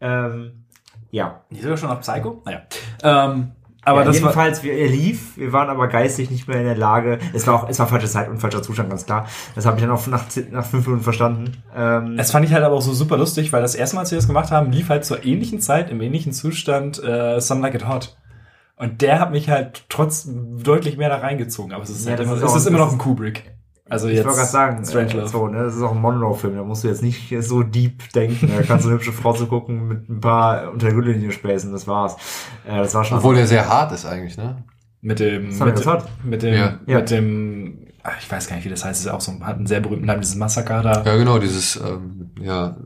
Ähm, ja. Die sogar schon auf Psycho? Naja. Ähm, aber ja, das war, jedenfalls, wir, er lief, wir waren aber geistig nicht mehr in der Lage. Es war auch, es war falsche Zeit und falscher Zustand, ganz klar. Das habe ich dann auch nach, nach fünf Minuten verstanden. Ähm, das fand ich halt aber auch so super lustig, weil das erste Mal, als wir das gemacht haben, lief halt zur ähnlichen Zeit, im ähnlichen Zustand, äh, Some Like It Hot. Und der hat mich halt trotz deutlich mehr da reingezogen. Aber es ist, Ja, halt immer, ist es ist immer noch ein Kubrick. Also ich jetzt wollte gerade sagen, Strangelove. äh, so, ne, das ist auch ein Monroe-Film, da musst du jetzt nicht so deep denken. Da kannst du eine hübsche Frau zu gucken mit ein paar unter der Gürtellinie späßen, das war's. Äh, das war schon. Obwohl der sehr hart ist eigentlich, ne? Mit dem, wir mit, mit dem, Ja. Mit dem, ach, ich weiß gar nicht, wie das heißt, es ist auch so, hat einen sehr berühmten Namen, dieses Massaker da. Ja, genau, dieses, ähm, ja,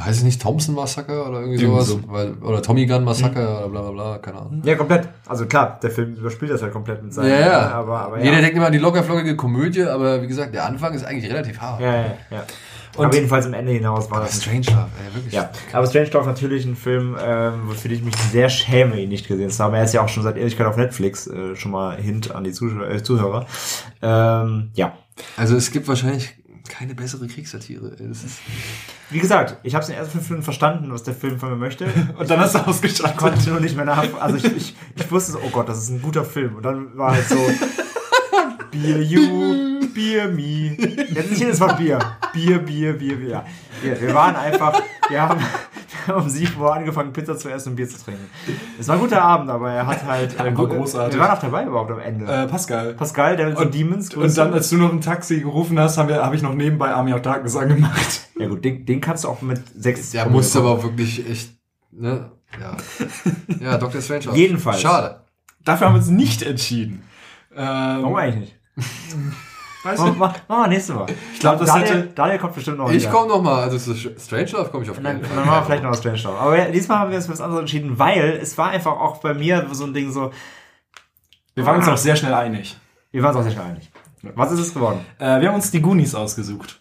heißt es nicht Thompson Massaker oder irgendwie sowas? so. Weil, oder Tommy Gun Massaker oder bla bla bla, keine Ahnung. Ja, komplett. Also klar, der Film überspielt das halt komplett mit seinen. Ja, ja. äh, Aber, aber Jeder ja. denkt immer an die lockerflockige Komödie, aber wie gesagt, der Anfang ist eigentlich relativ hart. Ja, ja, ja. Und- aber jedenfalls am Ende hinaus war das Strange Love, ey, wirklich. Ja, aber Strange Love natürlich ein Film, ähm, wofür ich mich sehr schäme, ihn nicht gesehen zu haben. Er ist ja auch schon seit Ewigkeit auf Netflix, äh, schon mal Hint an die Zuschauer, äh, Zuhörer. Ähm, ja, Also es gibt wahrscheinlich keine bessere Kriegssatire. ist, wie gesagt, ich habe es in den ersten fünf Minuten verstanden, was der Film von mir möchte. Und dann hast du Ich ausgeschaltet. konnte nur nicht mehr nach. Also ich, ich, ich wusste so, oh Gott, das ist ein guter Film. Und dann war halt so Beer you, Beer me. Jetzt nicht jedes Mal Bier. Bier, Bier, Bier, Bier. Wir, wir waren einfach, wir haben um 7 Uhr angefangen, Pizza zu essen und Bier zu trinken. Es war ein guter Abend, aber er hat halt. Ja, war großartig. Wir waren auch dabei überhaupt am Ende. Äh, Pascal. Pascal, der mit so und- Demons. Und dann, als du noch ein Taxi gerufen hast, habe hab ich noch nebenbei Army of Darkness angemacht. ja gut, den, den kannst du auch mit sechs. der musste aber auch wirklich echt, ne? Ja. Ja, Dr. Strange. Jedenfalls. Schade. Dafür haben wir uns nicht entschieden. Ähm, Warum eigentlich nicht? weiß Mach, nicht. mach, mach mal nächste Mal. Ich glaube, das Daniel, hätte. Daniel kommt bestimmt noch Ich komme noch mal, also Strange Love komme ich auf dann, jeden dann Fall. machen wir vielleicht noch Strange Love. Aber ja, diesmal haben wir uns für was anderes entschieden, weil es war einfach auch bei mir so ein Ding so, Wir waren uns auch sehr schnell einig. wir waren uns auch sehr schnell einig. Was ist es geworden? Äh, wir haben uns die Goonies ausgesucht.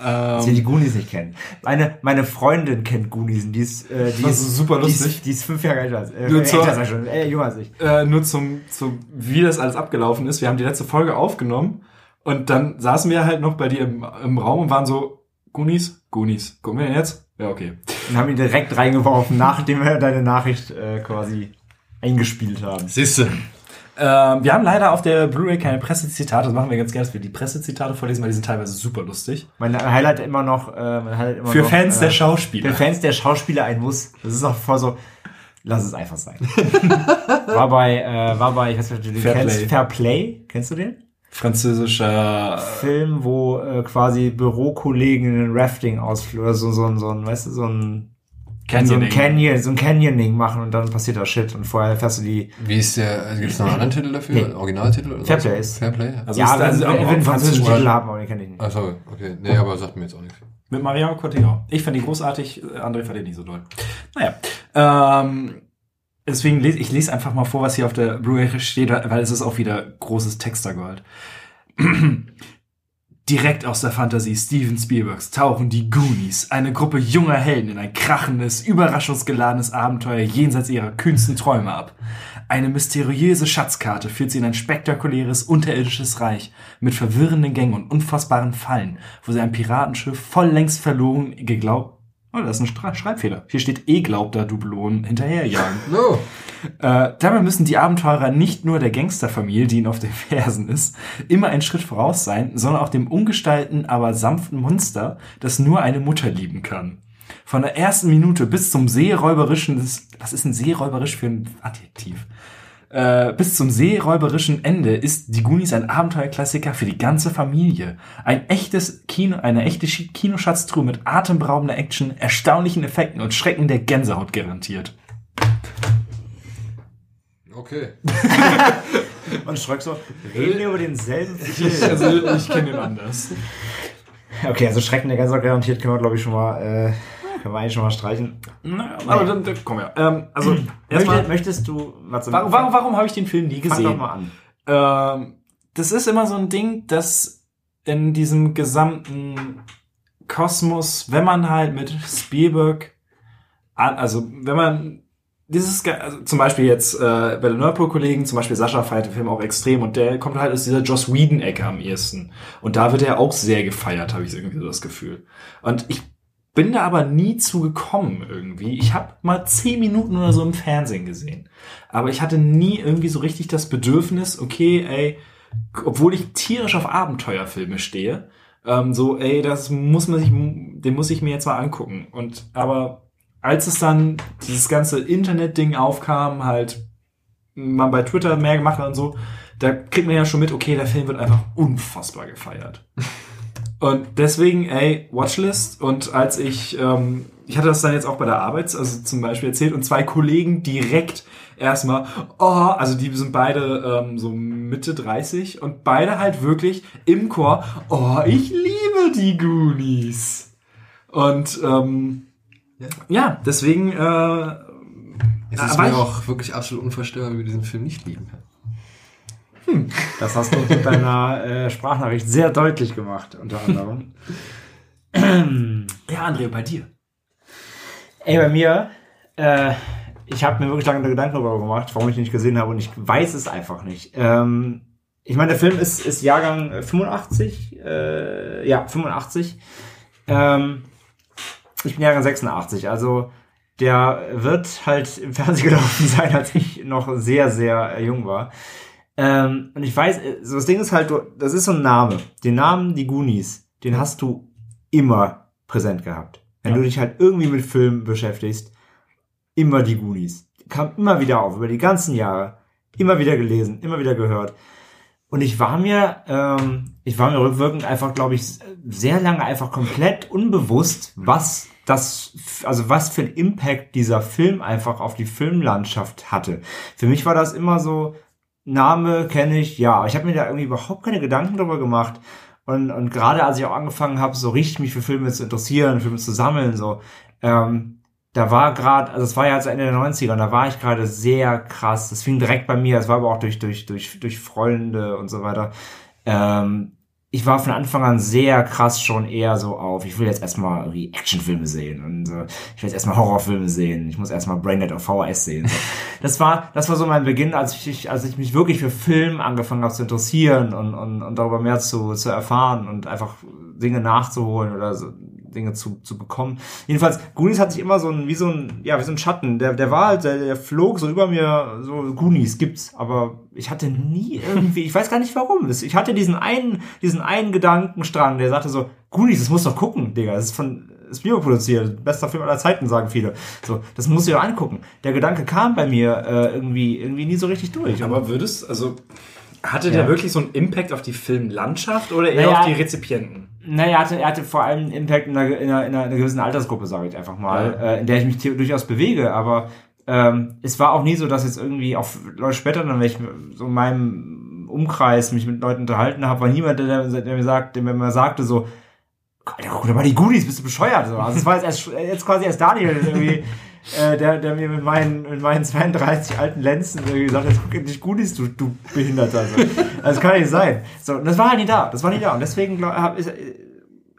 Dass wir Ähm, die Goonies nicht kennen. Meine, meine Freundin kennt Goonies und die ist, äh, die Das ist super die lustig. ist, die ist fünf Jahre älter als, äh, Nur älter zur- ich schon, äh, jünger als ich. äh, nur zum, zum, wie das alles abgelaufen ist. Wir haben die letzte Folge aufgenommen und dann saßen wir halt noch bei dir im, im Raum und waren so, Goonies, Goonies. Gucken wir denn jetzt? Ja, okay. Und haben ihn direkt reingeworfen, nachdem wir deine Nachricht, äh, quasi eingespielt haben. Siehste. Ähm, wir haben leider auf der Blu-ray keine Pressezitate. Das machen wir ganz gerne, dass wir die Pressezitate vorlesen, weil die sind teilweise super lustig. Mein Highlight immer noch, äh, mein Highlight immer Für noch, Fans äh, der Schauspieler. Für Fans der Schauspieler ein Muss. Das ist auch voll so, lass es einfach sein. war bei, äh, war bei, ich weiß nicht, du den Fair kennst, Play. Fair Play. Kennst du den? Französischer Film, wo äh, quasi Bürokollegen einen Rafting-Ausflug, oder so, so, ein- so ein, weißt du, so ein, so ein Canyoning. Canyon, so ein Canyoning machen und dann passiert da Shit und vorher fährst du die, Wie ist der, gibt es noch einen anderen Titel dafür? Nee. Originaltitel? Oder Fairplay so? ist- Fairplay, ja. Also ja, ist wenn, also wenn wir einen französischen französisch- Titel haben, aber den kenne ich nicht. Ach so, okay. Nee, aber sagt mir jetzt auch nichts. Mit Mariano Cotillon. Ich fand die großartig, äh, André fand die nicht so doll. Naja. Ähm, deswegen lese ich lese einfach mal vor, was hier auf der Blu-ray steht, weil es ist auch wieder großes Textergold. Direkt aus der Fantasie Steven Spielbergs tauchen die Goonies, eine Gruppe junger Helden, in ein krachendes, überraschungsgeladenes Abenteuer jenseits ihrer kühnsten Träume ab. Eine mysteriöse Schatzkarte führt sie in ein spektakuläres, unterirdisches Reich mit verwirrenden Gängen und unfassbaren Fallen, wo sie ein Piratenschiff voll längst verloren geglaubt Oh, das ist ein Schreibfehler. Hier steht eh glaubter Dublon hinterherjagen. No. Äh, dabei müssen die Abenteurer nicht nur der Gangsterfamilie, die ihnen auf den Fersen ist, immer einen Schritt voraus sein, sondern auch dem ungestalten, aber sanften Monster, das nur eine Mutter lieben kann. Von der ersten Minute bis zum seeräuberischen, was ist ein seeräuberisch für ein Adjektiv? Äh, bis zum seeräuberischen Ende ist Die Goonies ein Abenteuerklassiker für die ganze Familie. Ein echtes Kino, eine echte Kinoschatztruhe mit atemberaubender Action, erstaunlichen Effekten und Schrecken der Gänsehaut garantiert. Okay. Und Schröck so, reden wir über denselben Film? also, ich kenne den anders. Okay, also Schrecken der Gänsehaut garantiert können wir, glaube ich, schon mal, äh, können wir eigentlich schon mal streichen. Naja, aber dann, dann komm ja. Ähm, also, erstmal, möchtest du, warte, warum, warum, warum habe ich den Film nie fang doch gesehen? mal an. Ähm, das ist immer so ein Ding, dass in diesem gesamten Kosmos, wenn man halt mit Spielberg, an- also wenn man dieses, also zum Beispiel jetzt äh, bei den Nerdpool-Kollegen, zum Beispiel Sascha feiert den Film auch extrem und der kommt halt aus dieser Joss Whedon-Ecke am ehesten. Und da wird er auch sehr gefeiert, habe ich irgendwie so das Gefühl. Und ich bin da aber nie zu gekommen irgendwie. Ich habe mal zehn Minuten oder so im Fernsehen gesehen. Aber ich hatte nie irgendwie so richtig das Bedürfnis, okay, ey, obwohl ich tierisch auf Abenteuerfilme stehe, ähm, so, ey, das muss man sich, den muss ich mir jetzt mal angucken. Und aber als es dann dieses ganze Internet-Ding aufkam, halt man bei Twitter mehr gemacht hat und so, da kriegt man ja schon mit, okay, der Film wird einfach unfassbar gefeiert. Und deswegen, ey, Watchlist. Und als ich, ähm, ich hatte das dann jetzt auch bei der Arbeit, also zum Beispiel erzählt, und zwei Kollegen direkt erstmal, oh, also die sind beide ähm, so Mitte 30 und beide halt wirklich im Chor, oh, ich liebe die Goonies. Und ähm, Ja. ja, deswegen, äh, Es ist mir auch wirklich absolut unvorstellbar, wie wir diesen Film nicht lieben können. Das hast du mit deiner äh, Sprachnachricht sehr deutlich gemacht, unter anderem. ja, André, bei dir. Ey, bei mir, äh, ich habe mir wirklich lange Gedanken darüber gemacht, warum ich ihn nicht gesehen habe und ich weiß es einfach nicht. Ähm, ich meine, der Film ist, ist Jahrgang äh, 85, äh, ja, 85. Ähm, ich bin Jahrgang 86, also der wird halt im Fernsehen gelaufen sein, als ich noch sehr, sehr jung war. Ähm, und ich weiß, äh, so das Ding ist halt, du, das ist so ein Name. Den Namen, die Goonies, den hast du immer präsent gehabt. Wenn Ja. du dich halt irgendwie mit Filmen beschäftigst, immer die Goonies. Kam immer wieder auf, über die ganzen Jahre. Immer wieder gelesen, immer wieder gehört. Und ich war mir, ähm, ich war mir rückwirkend einfach, glaube ich, sehr lange einfach komplett unbewusst, was das, also was für ein Impact dieser Film einfach auf die Filmlandschaft hatte. Für mich war das immer so, Name kenne ich, ja, ich habe mir da irgendwie überhaupt keine Gedanken darüber gemacht. Und, und gerade als ich auch angefangen habe, so richtig mich für Filme zu interessieren, Filme zu sammeln, so, ähm, da war gerade, also es war ja also Ende der 90er, und da war ich gerade sehr krass. Das fing direkt bei mir, es war aber auch durch, durch, durch, durch Freunde und so weiter. Ähm, ich war von Anfang an sehr krass schon eher so auf, ich will jetzt erstmal irgendwie Actionfilme sehen und äh, ich will jetzt erstmal Horrorfilme sehen, ich muss erstmal Braindead auf VHS sehen. So. Das war, das war so mein Beginn, als ich, als ich mich wirklich für Film angefangen habe zu interessieren und, und, und darüber mehr zu, zu erfahren und einfach Dinge nachzuholen oder so Dinge zu, zu bekommen. Jedenfalls, Goonies hat sich immer so ein, wie so ein, ja, wie so ein Schatten. Der, der war halt, der, der flog so über mir, so Goonies gibt's, aber ich hatte nie irgendwie, ich weiß gar nicht warum. Ich hatte diesen einen, diesen einen Gedankenstrang, der sagte so, Goonies, das musst du doch gucken, Digga. Das ist von Spielberg produziert, bester Film aller Zeiten, sagen viele. So, das musst du dir angucken. Der Gedanke kam bei mir äh, irgendwie, irgendwie nie so richtig durch. Aber würdest, also, hatte Ja. der wirklich so einen Impact auf die Filmlandschaft oder eher Naja. auf die Rezipienten? Naja, er hatte, er hatte vor allem einen Impact in einer, in einer, in einer gewissen Altersgruppe, sage ich einfach mal, Ja. äh, in der ich mich durchaus bewege, aber ähm, es war auch nie so, dass jetzt irgendwie auch Leute später, dann, wenn ich so in meinem Umkreis mich mit Leuten unterhalten habe, war niemand, der, der mir sagt, der mir mal sagte so, Alter, guck mal die Goonies, bist du bescheuert? So. Also es war jetzt, erst, jetzt quasi erst Daniel, der irgendwie äh, der, der mir mit meinen, mit meinen 32 alten Lenzen gesagt hat, guck endlich Goonies, du, du Behinderter. So. Also, das kann nicht sein. So, und das war halt nie da. Das war nie da. Und deswegen hab, ist,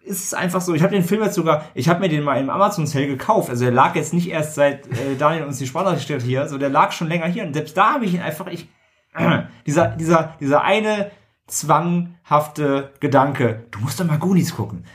ist es einfach so. Ich habe den Film jetzt sogar, ich habe mir den mal im Amazon Sale gekauft. Also der lag jetzt nicht erst seit äh, Daniel uns die Sprache stellt hier, so der lag schon länger hier. Und selbst da habe ich ihn einfach, ich, äh, dieser, dieser, dieser eine zwanghafte Gedanke, du musst doch mal Goonies gucken.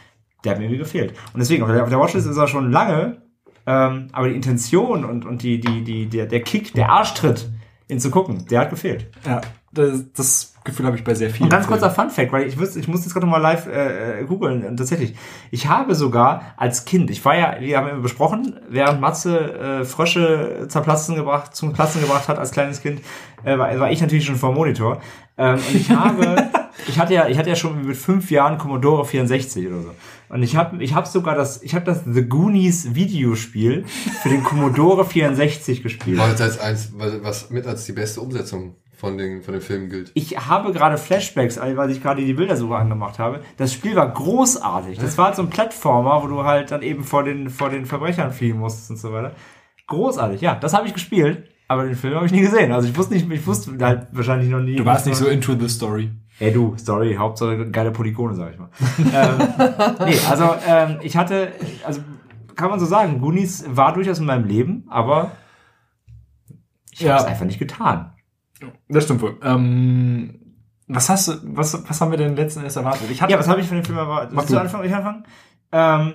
Der hat mir irgendwie gefehlt. Und deswegen, auf der, auf der Watchlist ist er schon lange, ähm, aber die Intention und, und die, die, die, der, der Kick, der Arschtritt, ihn zu gucken, der hat gefehlt. Ja, das, das Gefühl habe ich bei sehr vielen. Und ganz kurzer Fun Fact, weil ich, wusste, ich muss jetzt gerade mal live äh, äh, googeln. Und tatsächlich, ich habe sogar als Kind, ich war ja, wir haben immer besprochen, während Matze äh, Frösche zerplatzen gebracht, zum Platzen gebracht hat als kleines Kind, äh, war, war ich natürlich schon vor dem Monitor. Ähm, und ich habe, ich hatte ja, ich hatte ja schon mit fünf Jahren Commodore 64 oder so. Und ich habe, ich habe sogar das, ich habe das The Goonies Videospiel für den Commodore 64 gespielt. War jetzt als eins, was was mit als die beste Umsetzung von den, von den Filmen gilt. Ich habe gerade Flashbacks, also weil ich gerade die Bildersuche angemacht habe. Das Spiel war großartig. Das war halt so ein Plattformer, wo du halt dann eben vor den, vor den Verbrechern fliehen musstest und so weiter. Großartig, ja. Das habe ich gespielt, aber den Film habe ich nie gesehen. Also ich wusste nicht, ich wusste halt wahrscheinlich noch nie. Du warst nicht so into the story. Ey du, Story, Hauptsache geile Polygone, sag ich mal. ähm, nee, also ähm, ich hatte, also kann man so sagen, Goonies war durchaus in meinem Leben, aber ich Ja. habe es einfach nicht getan. Das stimmt wohl. Ähm, was hast du, was, was haben wir denn letzten Endes erwartet? Ich hatte, Ja, was habe ich von dem Film erwartet? Mach Willst du du. anfangen? Ich anfangen? Ähm,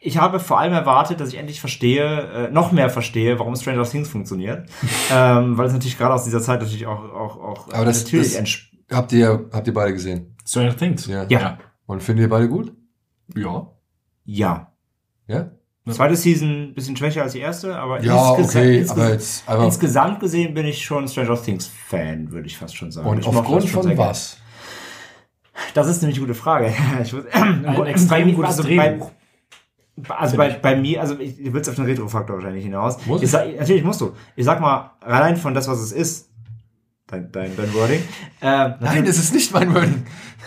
ich habe vor allem erwartet, dass ich endlich verstehe, äh, noch mehr verstehe, warum Stranger Things funktioniert. ähm, weil es natürlich gerade aus dieser Zeit natürlich auch, auch, auch Aber das- natürlich das- Habt ihr, habt ihr beide gesehen? Stranger Things. Ja. Ja. Und findet ihr beide gut? Ja. Ja. Ja? Zweite Season bisschen schwächer als die erste, aber Ja, insgesa- okay, insges- aber jetzt, aber, insgesamt gesehen bin ich schon Stranger Things Fan, würde ich fast schon sagen. und ich aufgrund von was? Das ist nämlich eine gute Frage. Ich würde, Ein extrem gutes Drehbuch. Bei, also bei, bei mir, also ich, du willst auf den Retro-Faktor wahrscheinlich hinaus. Muss ich sag, natürlich musst du. Ich sag mal, allein von das, was es ist, dein, dein, dein Wording, äh, Nein, es ist nicht mein Wording.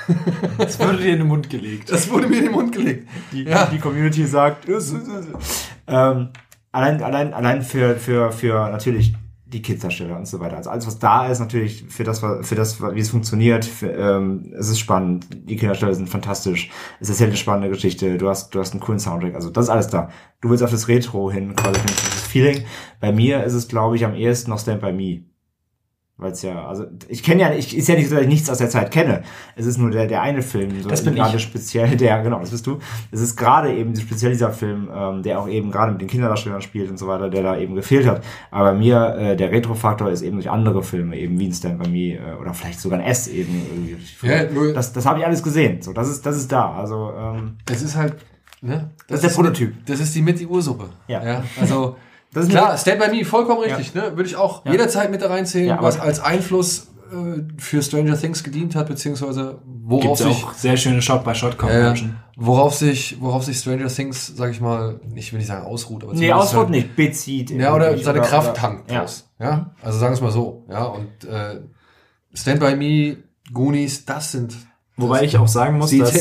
Das wurde dir in den Mund gelegt. Das wurde mir in den Mund gelegt. die, Ja. die Community sagt, es es ist- ähm, allein, allein, allein für, für, für natürlich die Kids-Darsteller und so weiter. Also alles, was da ist, natürlich für das, für das, wie es funktioniert, für, ähm, es ist spannend. Die Kinderdarsteller sind fantastisch. Es erzählt eine spannende Geschichte. Du hast, du hast einen coolen Soundtrack. Also das ist alles da. Du willst auf das Retro hin, quasi dieses Feeling. Bei mir ist es, glaube ich, am ehesten noch Stand By Me. Weil es ja, also ich kenne ja, ich ist ja nicht so, dass ich nichts aus der Zeit kenne. Es ist nur der, der eine Film, so Das bin gerade ich. speziell, der, genau, das bist du. Es ist gerade eben speziell dieser Film, ähm, der auch eben gerade mit den Kinderdarstellern spielt und so weiter, der da eben gefehlt hat. Aber mir, äh, der Retro-Faktor ist eben durch andere Filme, eben wie ein Stand By Me äh, oder vielleicht sogar ein S eben irgendwie. Ja, nur- das das habe ich alles gesehen. So, das ist, das ist da. Also, ähm, Es ist halt, ne? Das ist der Prototyp. Das ist die mit die Ursuppe. Ja. Also, Das ist klar, mir- Stand By Me, vollkommen richtig, ne? Würde ich auch jederzeit mit da reinzählen, was als Einfluss äh, für Stranger Things gedient hat, beziehungsweise worauf Gibt sich, auch sehr schöne Shot-by-Shot-Conversion. äh, worauf sich, worauf sich Stranger Things, sag ich mal, ich will nicht sagen ausruht, aber nee, Auswort halt- nicht, bezieht. Ja, oder seine oder- Kraft oder- tankt Ja. draus. Ja, also sagen wir es mal so. Ja, und äh, Stand By Me, Goonies, das sind Wobei das, ich auch sagen muss, dass,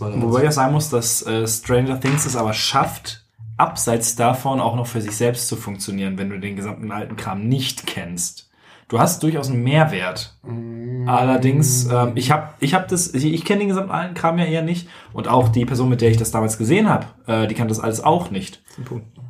wobei ich auch sagen muss, dass äh, Stranger Things es aber schafft, abseits davon auch noch für sich selbst zu funktionieren, wenn du den gesamten alten Kram nicht kennst. Du hast durchaus einen Mehrwert. Allerdings, ähm, ich habe ich hab das, ich, ich kenne den gesamten alten Kram ja eher nicht. Und auch die Person, mit der ich das damals gesehen habe, äh, die kannte das alles auch nicht.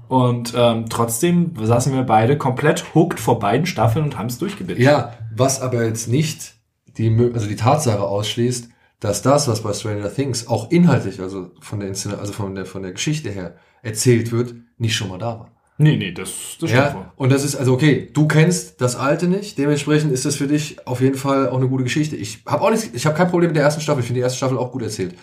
Und ähm, trotzdem saßen wir beide komplett hooked vor beiden Staffeln und haben es durchgebitscht. Ja, was aber jetzt nicht die, also die Tatsache ausschließt, dass das, was bei Stranger Things auch inhaltlich, also von der Inszene, also von der, von der Geschichte her erzählt wird, nicht schon mal da war. Nee, nee, das, das stimmt. Ja, und das ist, also okay, du kennst das Alte nicht, dementsprechend ist das für dich auf jeden Fall auch eine gute Geschichte. Ich habe auch nicht, ich habe kein Problem mit der ersten Staffel, ich finde die erste Staffel auch gut erzählt.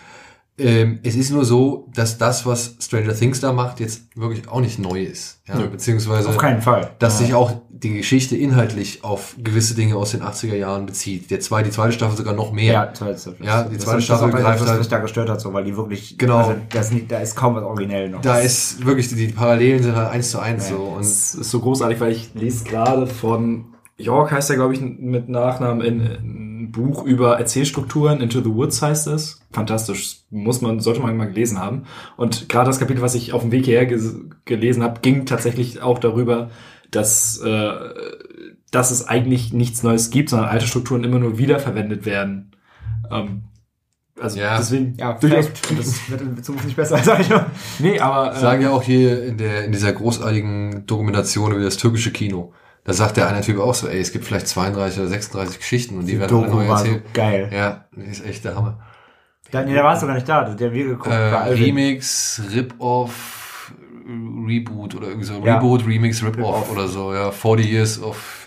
Ähm, es ist nur so, dass das, was Stranger Things da macht, jetzt wirklich auch nicht neu ist. Ja, Nö. beziehungsweise Auf keinen Fall. dass sich auch die Geschichte inhaltlich auf gewisse Dinge aus den 80er Jahren bezieht. Der zwei, die zweite Staffel sogar noch mehr. Ja, zweite Staffel. Ja, die Das zweite ist Staffel das, greift das, was halt- mich da gestört hat, so, weil die wirklich, Genau. also, das da ist kaum was originell noch. Da ist wirklich, die, die Parallelen sind halt eins zu eins Ja. so. Und Das ist so großartig, weil ich lese gerade von York heißt er, glaube ich, mit Nachnamen in, in ein Buch über Erzählstrukturen, Into the Woods heißt es. Fantastisch, muss man, sollte man mal gelesen haben. Und gerade das Kapitel, was ich auf dem Weg hierher ges- gelesen habe, ging tatsächlich auch darüber, dass, äh, dass es eigentlich nichts Neues gibt, sondern alte Strukturen immer nur wiederverwendet werden. Ähm, also Ja. deswegen Ja, durchaus. vielleicht. Das wird in Zukunft nicht besser, sag ich mal. Nee, aber äh, Sagen ja auch hier in der in dieser großartigen Dokumentation über das türkische Kino. Da sagt der eine Typ auch so, ey, es gibt vielleicht 32 oder 36 Geschichten und die, werden alle neu war so erzählt. geil. Ja, die ist echt der Hammer. Da, nee, da warst du gar nicht da, der wir geguckt. Äh. Remix, Rip-Off, Reboot oder irgendwie so. Ja. Reboot, Remix, Rip-Off oder so. Ja, 40 Years of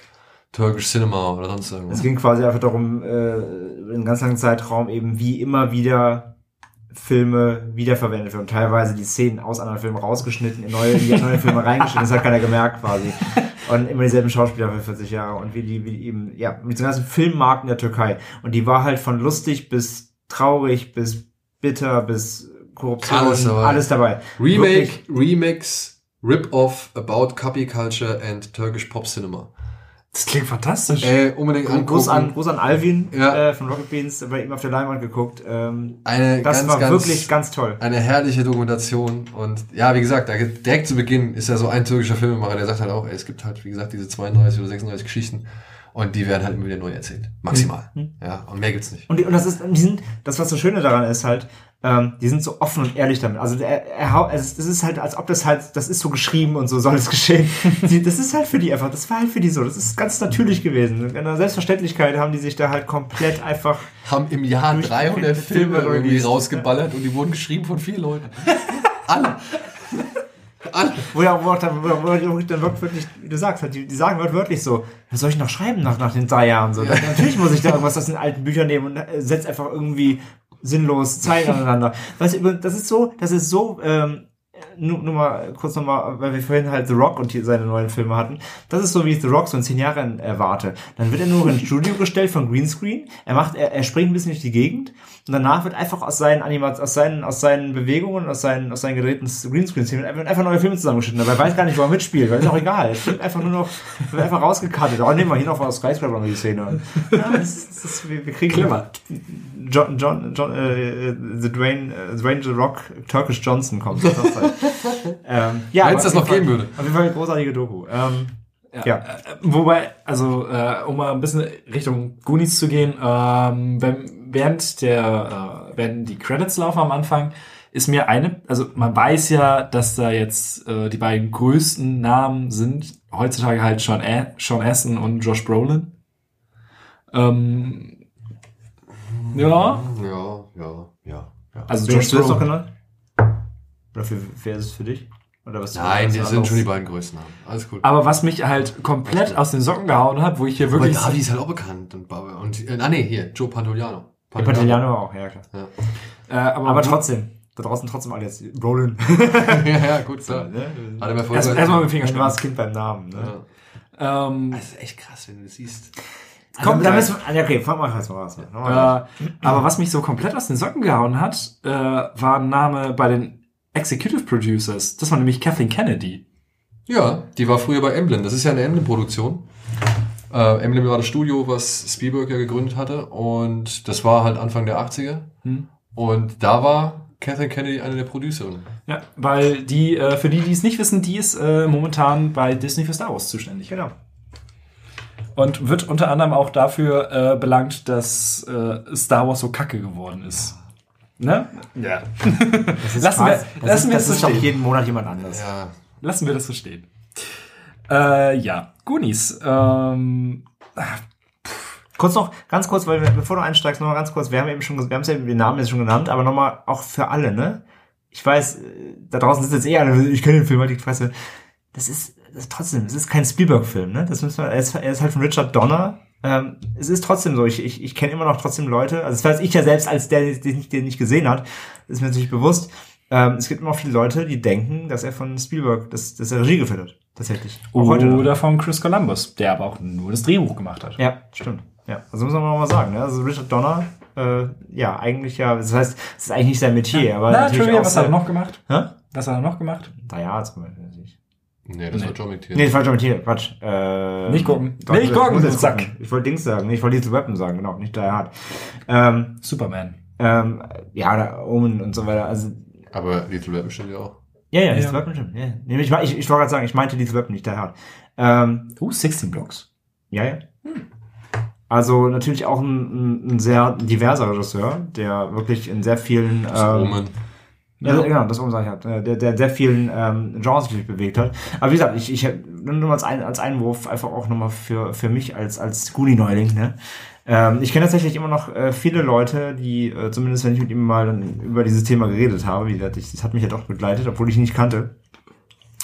Turkish Cinema oder sonst irgendwas. Es ging quasi einfach darum, äh, einen ganz langen Zeitraum eben wie immer wieder Filme wiederverwendet werden. Teilweise die Szenen aus anderen Filmen rausgeschnitten, in neue, in neue Filme reingeschnitten. Das hat keiner gemerkt quasi. Und immer dieselben Schauspieler für 40 Jahre. Und wie die, wie die eben, ja, mit den ganzen Filmmarken der Türkei. Und die war halt von lustig bis traurig bis bitter bis Korruption. Alles dabei. Alles dabei. Remake, Wirklich. Remix, Rip-Off about Copy Culture and Turkish Pop Cinema. das klingt fantastisch. Ey, unbedingt angucken. Gruß an, Gruß an Alvin Ja. äh, von Rocket Beans, bei ihm auf der Leinwand geguckt. Ähm, Eine das ganz, war ganz, wirklich ganz toll. eine herrliche Dokumentation. Und ja, wie gesagt, da direkt zu Beginn ist ja so ein türkischer Filmemacher, der sagt halt auch, ey, es gibt halt, wie gesagt, diese 32 oder 36 Geschichten und die werden halt immer wieder neu erzählt. Maximal. Mhm. Ja, und mehr gibt's nicht. Und, die, und das ist, die sind, das was so Schöne daran ist halt, ähm, die sind so offen und ehrlich damit. Also er, er, es, das ist halt, als ob das halt, das ist so geschrieben und so soll es geschehen. das ist halt für die einfach, das war halt für die so, das ist ganz natürlich gewesen. In einer Selbstverständlichkeit haben die sich da halt komplett einfach, Haben im Jahr Durch 300 Filme irgendwie rausgeballert und die wurden geschrieben von vielen Leuten. Alle. Alle. wo ja, wo auch dann, wirklich wie du sagst, halt, die, die sagen wörtlich so, was soll ich noch schreiben nach, nach den drei Jahren so? Natürlich muss ich da irgendwas aus den alten Büchern nehmen und äh, setz einfach irgendwie sinnlos Zeilen aneinander. Du, über- das ist so, das ist so, ähm, nur, nur mal kurz nochmal, weil wir vorhin halt The Rock und die, seine neuen Filme hatten. Das ist so, wie ich The Rock so in zehn Jahren erwarte. Dann wird er nur ins Studio gestellt von Greenscreen. Er macht, er, er springt ein bisschen durch die Gegend und danach wird einfach aus seinen Animat aus seinen, aus seinen Bewegungen, aus seinen, aus seinen gedrehten Greenscreen-Szenen einfach, einfach neue Filme zusammengeschnitten. Er weiß gar nicht, wo er mitspielt, weil ist auch egal. Es wird einfach nur noch, wird einfach rausgekattet. Oh, nehmen wir hier noch aus Skyscraper die Szene. Ja, das, das, wir, wir kriegen Clever. John, John, John, äh, The Dwayne, äh, Dwayne The Rock, Turkish Johnson kommt. Das halt. ähm, ja, Wenn es das noch geben würde. Auf jeden Fall eine großartige Doku. Ähm, Ja. Äh, wobei, also äh, um mal ein bisschen Richtung Goonies zu gehen, ähm, wenn, während der, äh, während die Credits laufen am Anfang, ist mir eine, also man weiß ja, dass da jetzt äh, die beiden größten Namen sind, heutzutage halt Sean, A Sean Aston und Josh Brolin. Ähm, ja, Ja, ja, ja. ja. also wen Josh du jetzt noch Brolin. genannt? Oder für, wer ist es für dich? Oder was Nein, anderes? sind schon die beiden größten Namen. Alles gut. Aber was mich halt komplett aus den Socken gehauen hat, wo ich hier Aber wirklich Davi ist halt auch bekannt. Und, und äh, ah nee, hier, Joe Pantoliano. Der Panteliano auch, ja klar. Ja. äh, aber, Aber trotzdem, da draußen trotzdem alle jetzt Rollin. ja, ja, gut, klar. Ne? Hat er mir voll erst, erstmal mit dem Finger das Kind beim Namen. Ne? Ja. ähm, Das ist echt krass, wenn du das siehst. Komm, da Also, müssen wir, ja, okay, fang mal erst mal was. Nochmal. Äh, aber was mich so komplett aus den Socken gehauen hat, äh, war ein Name bei den Executive Producers. Das war nämlich Kathleen Kennedy. Ja, die war früher bei Emblem. Das ist ja eine Emblem-Produktion. Äh, Emblem war das Studio, was Spielberg ja gegründet hatte. Und das war halt Anfang der 80er. Hm. Und da war Kathleen Kennedy eine der Producerinnen. Ja, weil die, äh, für die, die es nicht wissen, die ist äh, momentan bei Disney für Star Wars zuständig. Genau. Und wird unter anderem auch dafür äh, belangt, dass äh, Star Wars so kacke geworden ist. Ne? Ja. Das ist Lassen wir- das lassen ist, wir das es so stehen. jeden Monat jemand anders. Ja, Lassen wir das so stehen. Äh, ja, Goonies. Ähm, Kurz noch, ganz kurz, weil wir, bevor du einsteigst, noch mal ganz kurz, wir haben eben schon, wir haben es ja den Namen jetzt schon genannt, aber noch mal auch für alle, ne? Ich weiß, äh, da draußen sitzt jetzt eh alle, ich kenne den Film, halt die Fresse. Das das ist trotzdem, es ist kein Spielberg-Film, ne? Das müssen wir, er ist, er ist halt von Richard Donner. Ähm, es ist trotzdem so, ich, ich, ich kenne immer noch trotzdem Leute, also das weiß ich ja selbst als der, den ich den nicht gesehen hat, ist mir natürlich bewusst. Ähm, es gibt immer noch viele Leute, die denken, dass er von Spielberg, dass, dass er Regie geführt hat. Tatsächlich. Auch oder von Chris Columbus, der aber auch nur das Drehbuch gemacht hat. Ja, stimmt. Ja, also muss man noch mal sagen. Ne? Also Richard Donner, äh, ja, eigentlich ja, das heißt, es ist eigentlich nicht sein Metier, aber Na, natürlich auch was hat er noch gemacht? Hä? Was hat er noch gemacht? Da ja, zum Beispiel. natürlich. Nee, das Nee. war John McTiernan. Nee, falsch mit hier, Quatsch. Äh, Nicht gucken. Doch, Nicht ich gucken, gucken. Ich wollte Dings sagen. Nee, ich wollte Lethal Weapon sagen, genau, nicht Die Hard. Ähm, Superman. ähm, ja, Omen und so weiter. Also, Aber Little Weapon stimmt ja auch. ja, ja, Ja. Lethal Weapon stimmt. Ja. Nee, ich, ich, ich wollte gerade sagen, ich meinte Lethal Weapon, nicht Die Hard. Ähm, Uh, 16 Blocks. Ja, ja. Also natürlich auch ein, ein, ein sehr diverser Regisseur, der wirklich in sehr vielen Das ähm, Omen. Ja, genau, das sag ich halt, der, der sehr vielen ähm, Genres natürlich bewegt hat. Aber wie gesagt, ich, ich nur als, ein, als Einwurf einfach auch nochmal für, für mich als, als Goonie-Neuling, ne? Ähm, ich kenne tatsächlich immer noch äh, viele Leute, die, äh, zumindest wenn ich mit ihm mal dann über dieses Thema geredet habe, wie gesagt, ich, das hat mich ja doch begleitet, obwohl ich ihn nicht kannte,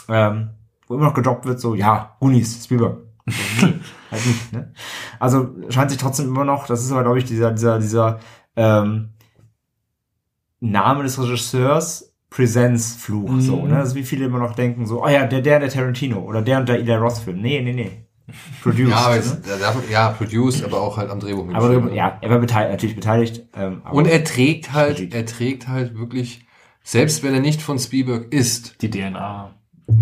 ähm, wo immer noch gedroppt wird, so, ja, Goonies, Spielberg. Nee, halt nicht, ne? Also scheint sich trotzdem immer noch, das ist aber, glaube ich, dieser, dieser, dieser ähm, Name des Regisseurs Präsenzfluch, Mhm. so, ne? Also wie viele immer noch denken, so, oh ja, der, der, der Tarantino oder der und der Ida Roth-Film. Nee, nee, nee. Produced. Ja, ne? jetzt, ja, produced, aber auch halt am Drehbuch aber mitgeschrieben. ja, er war beteiligt, natürlich beteiligt. Ähm, Und er trägt halt, er trägt halt wirklich, selbst wenn er nicht von Spielberg ist, Die DNA.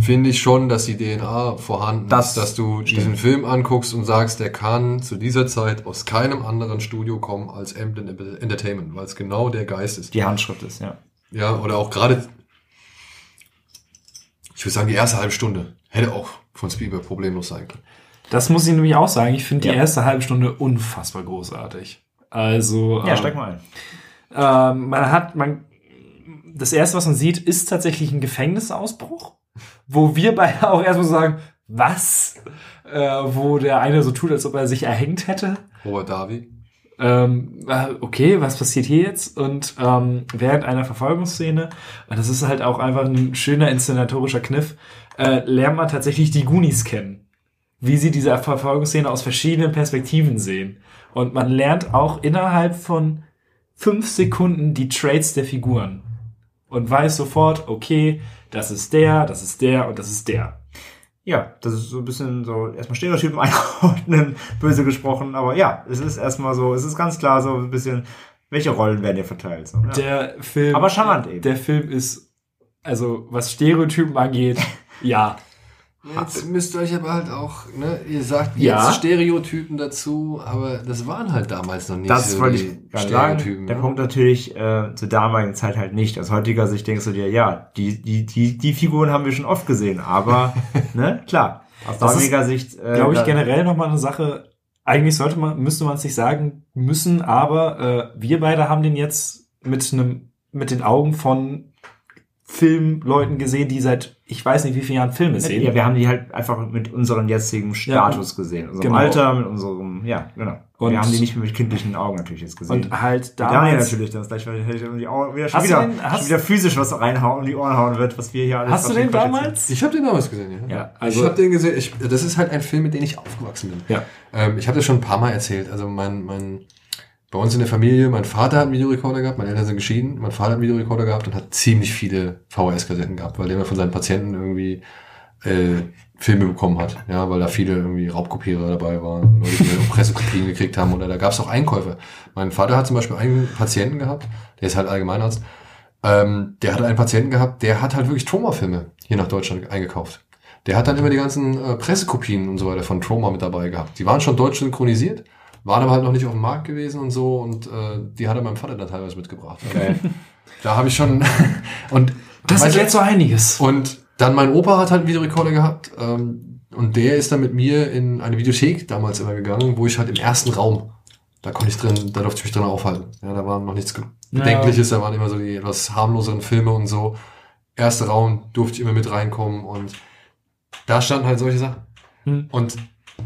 Finde ich schon, dass die DNA vorhanden Das ist, dass du stimmt. diesen Film anguckst und sagst, der kann zu dieser Zeit aus keinem anderen Studio kommen als Emblem Entertainment, weil es genau der Geist ist. die Handschrift ist, ja. Ja, oder auch gerade, ich würde sagen, die erste halbe Stunde hätte auch von Spielberg problemlos sein können. Das muss ich nämlich auch sagen. Ich finde Ja. die erste halbe Stunde unfassbar großartig. Also, Ja, ähm, steig mal ein. Ähm, man hat, man, das erste, was man sieht, ist tatsächlich ein Gefängnisausbruch, wo wir beide auch erstmal sagen, was? Äh, wo der eine so tut, als ob er sich erhängt hätte. Robert Davi. Ähm, äh, okay, was passiert hier jetzt? Und ähm, während einer Verfolgungsszene, und das ist halt auch einfach ein schöner inszenatorischer Kniff, äh, lernt man tatsächlich die Goonies kennen. Wie sie diese Verfolgungsszene aus verschiedenen Perspektiven sehen. Und man lernt auch innerhalb von fünf Sekunden die Traits der Figuren. Und weiß sofort, okay, das ist der, das ist der und das ist der. Ja, das ist so ein bisschen so erstmal Stereotypen einordnen, böse gesprochen, aber ja, es ist erstmal so, es ist ganz klar so ein bisschen, welche Rollen werden hier verteilt. So, ja. Der Film. Aber charmant eben. Der Film ist, also was Stereotypen angeht, ja. Jetzt müsst ihr euch aber halt auch, ne, ihr sagt Ja. jetzt Stereotypen dazu, aber das waren halt damals noch nicht Das so wollte die ich gerade sagen. Der ne? Punkt natürlich äh, zur damaligen Zeit halt nicht. Aus heutiger Sicht denkst du dir, ja, die, die, die, die Figuren haben wir schon oft gesehen, aber, ne, klar. Aus Das ist, damaliger Sicht, äh, Glaube ich generell nochmal eine Sache. Eigentlich sollte man, müsste man es nicht sagen müssen, aber äh, wir beide haben den jetzt mit einem, mit den Augen von Filmleuten gesehen, die seit ich weiß nicht wie vielen Jahren Filme sehen. Ja, wir haben die halt einfach mit unserem jetzigen Status gesehen. Unserem Genau. Alter, mit unserem, ja, genau. Und- wir haben die nicht mehr mit kindlichen Augen natürlich jetzt gesehen. und halt Daniel damals. natürlich, das gleich weil ich um die Augen, wieder, schon, Hast du wieder, den- hast- schon wieder physisch was reinhauen, um die Ohren hauen wird, was wir hier alles Hast du den damals? Ich habe den damals gesehen, ja. Ja, also- ich habe den gesehen. Ich, das ist halt ein Film, mit dem ich aufgewachsen bin. Ja. Ähm, ich habe das schon ein paar Mal erzählt. Also mein, mein, bei uns in der Familie, mein Vater hat einen Videorekorder gehabt, meine Eltern sind geschieden, mein Vater hat einen Videorekorder gehabt und hat ziemlich viele VHS-Kassetten gehabt, weil der immer von seinen Patienten irgendwie äh, Filme bekommen hat. Ja, weil da viele irgendwie Raubkopierer dabei waren, Leute, die Pressekopien gekriegt haben oder da gab es auch Einkäufe. Mein Vater hat zum Beispiel einen Patienten gehabt, der ist halt Allgemeinarzt, ähm, der hat einen Patienten gehabt, der hat halt wirklich Trauma-Filme hier nach Deutschland eingekauft. Der hat dann immer die ganzen äh, Pressekopien und so weiter von Trauma mit dabei gehabt. Die waren schon deutsch synchronisiert, waren aber halt noch nicht auf dem Markt gewesen und so und äh, die hat er meinem Vater dann teilweise mitgebracht. Geil. Da habe ich schon und Das erklärt so einiges. und dann mein Opa hat halt einen Videorekorder gehabt ähm, und der ist dann mit mir in eine Videothek damals immer gegangen, wo ich halt im ersten Raum, da konnte ich drin, da durfte ich mich drin aufhalten. Ja, da war noch nichts Ge- Ja. Bedenkliches, da waren immer so die etwas harmloseren Filme und so. Erster Raum durfte ich immer mit reinkommen und da standen halt solche Sachen. Hm. Und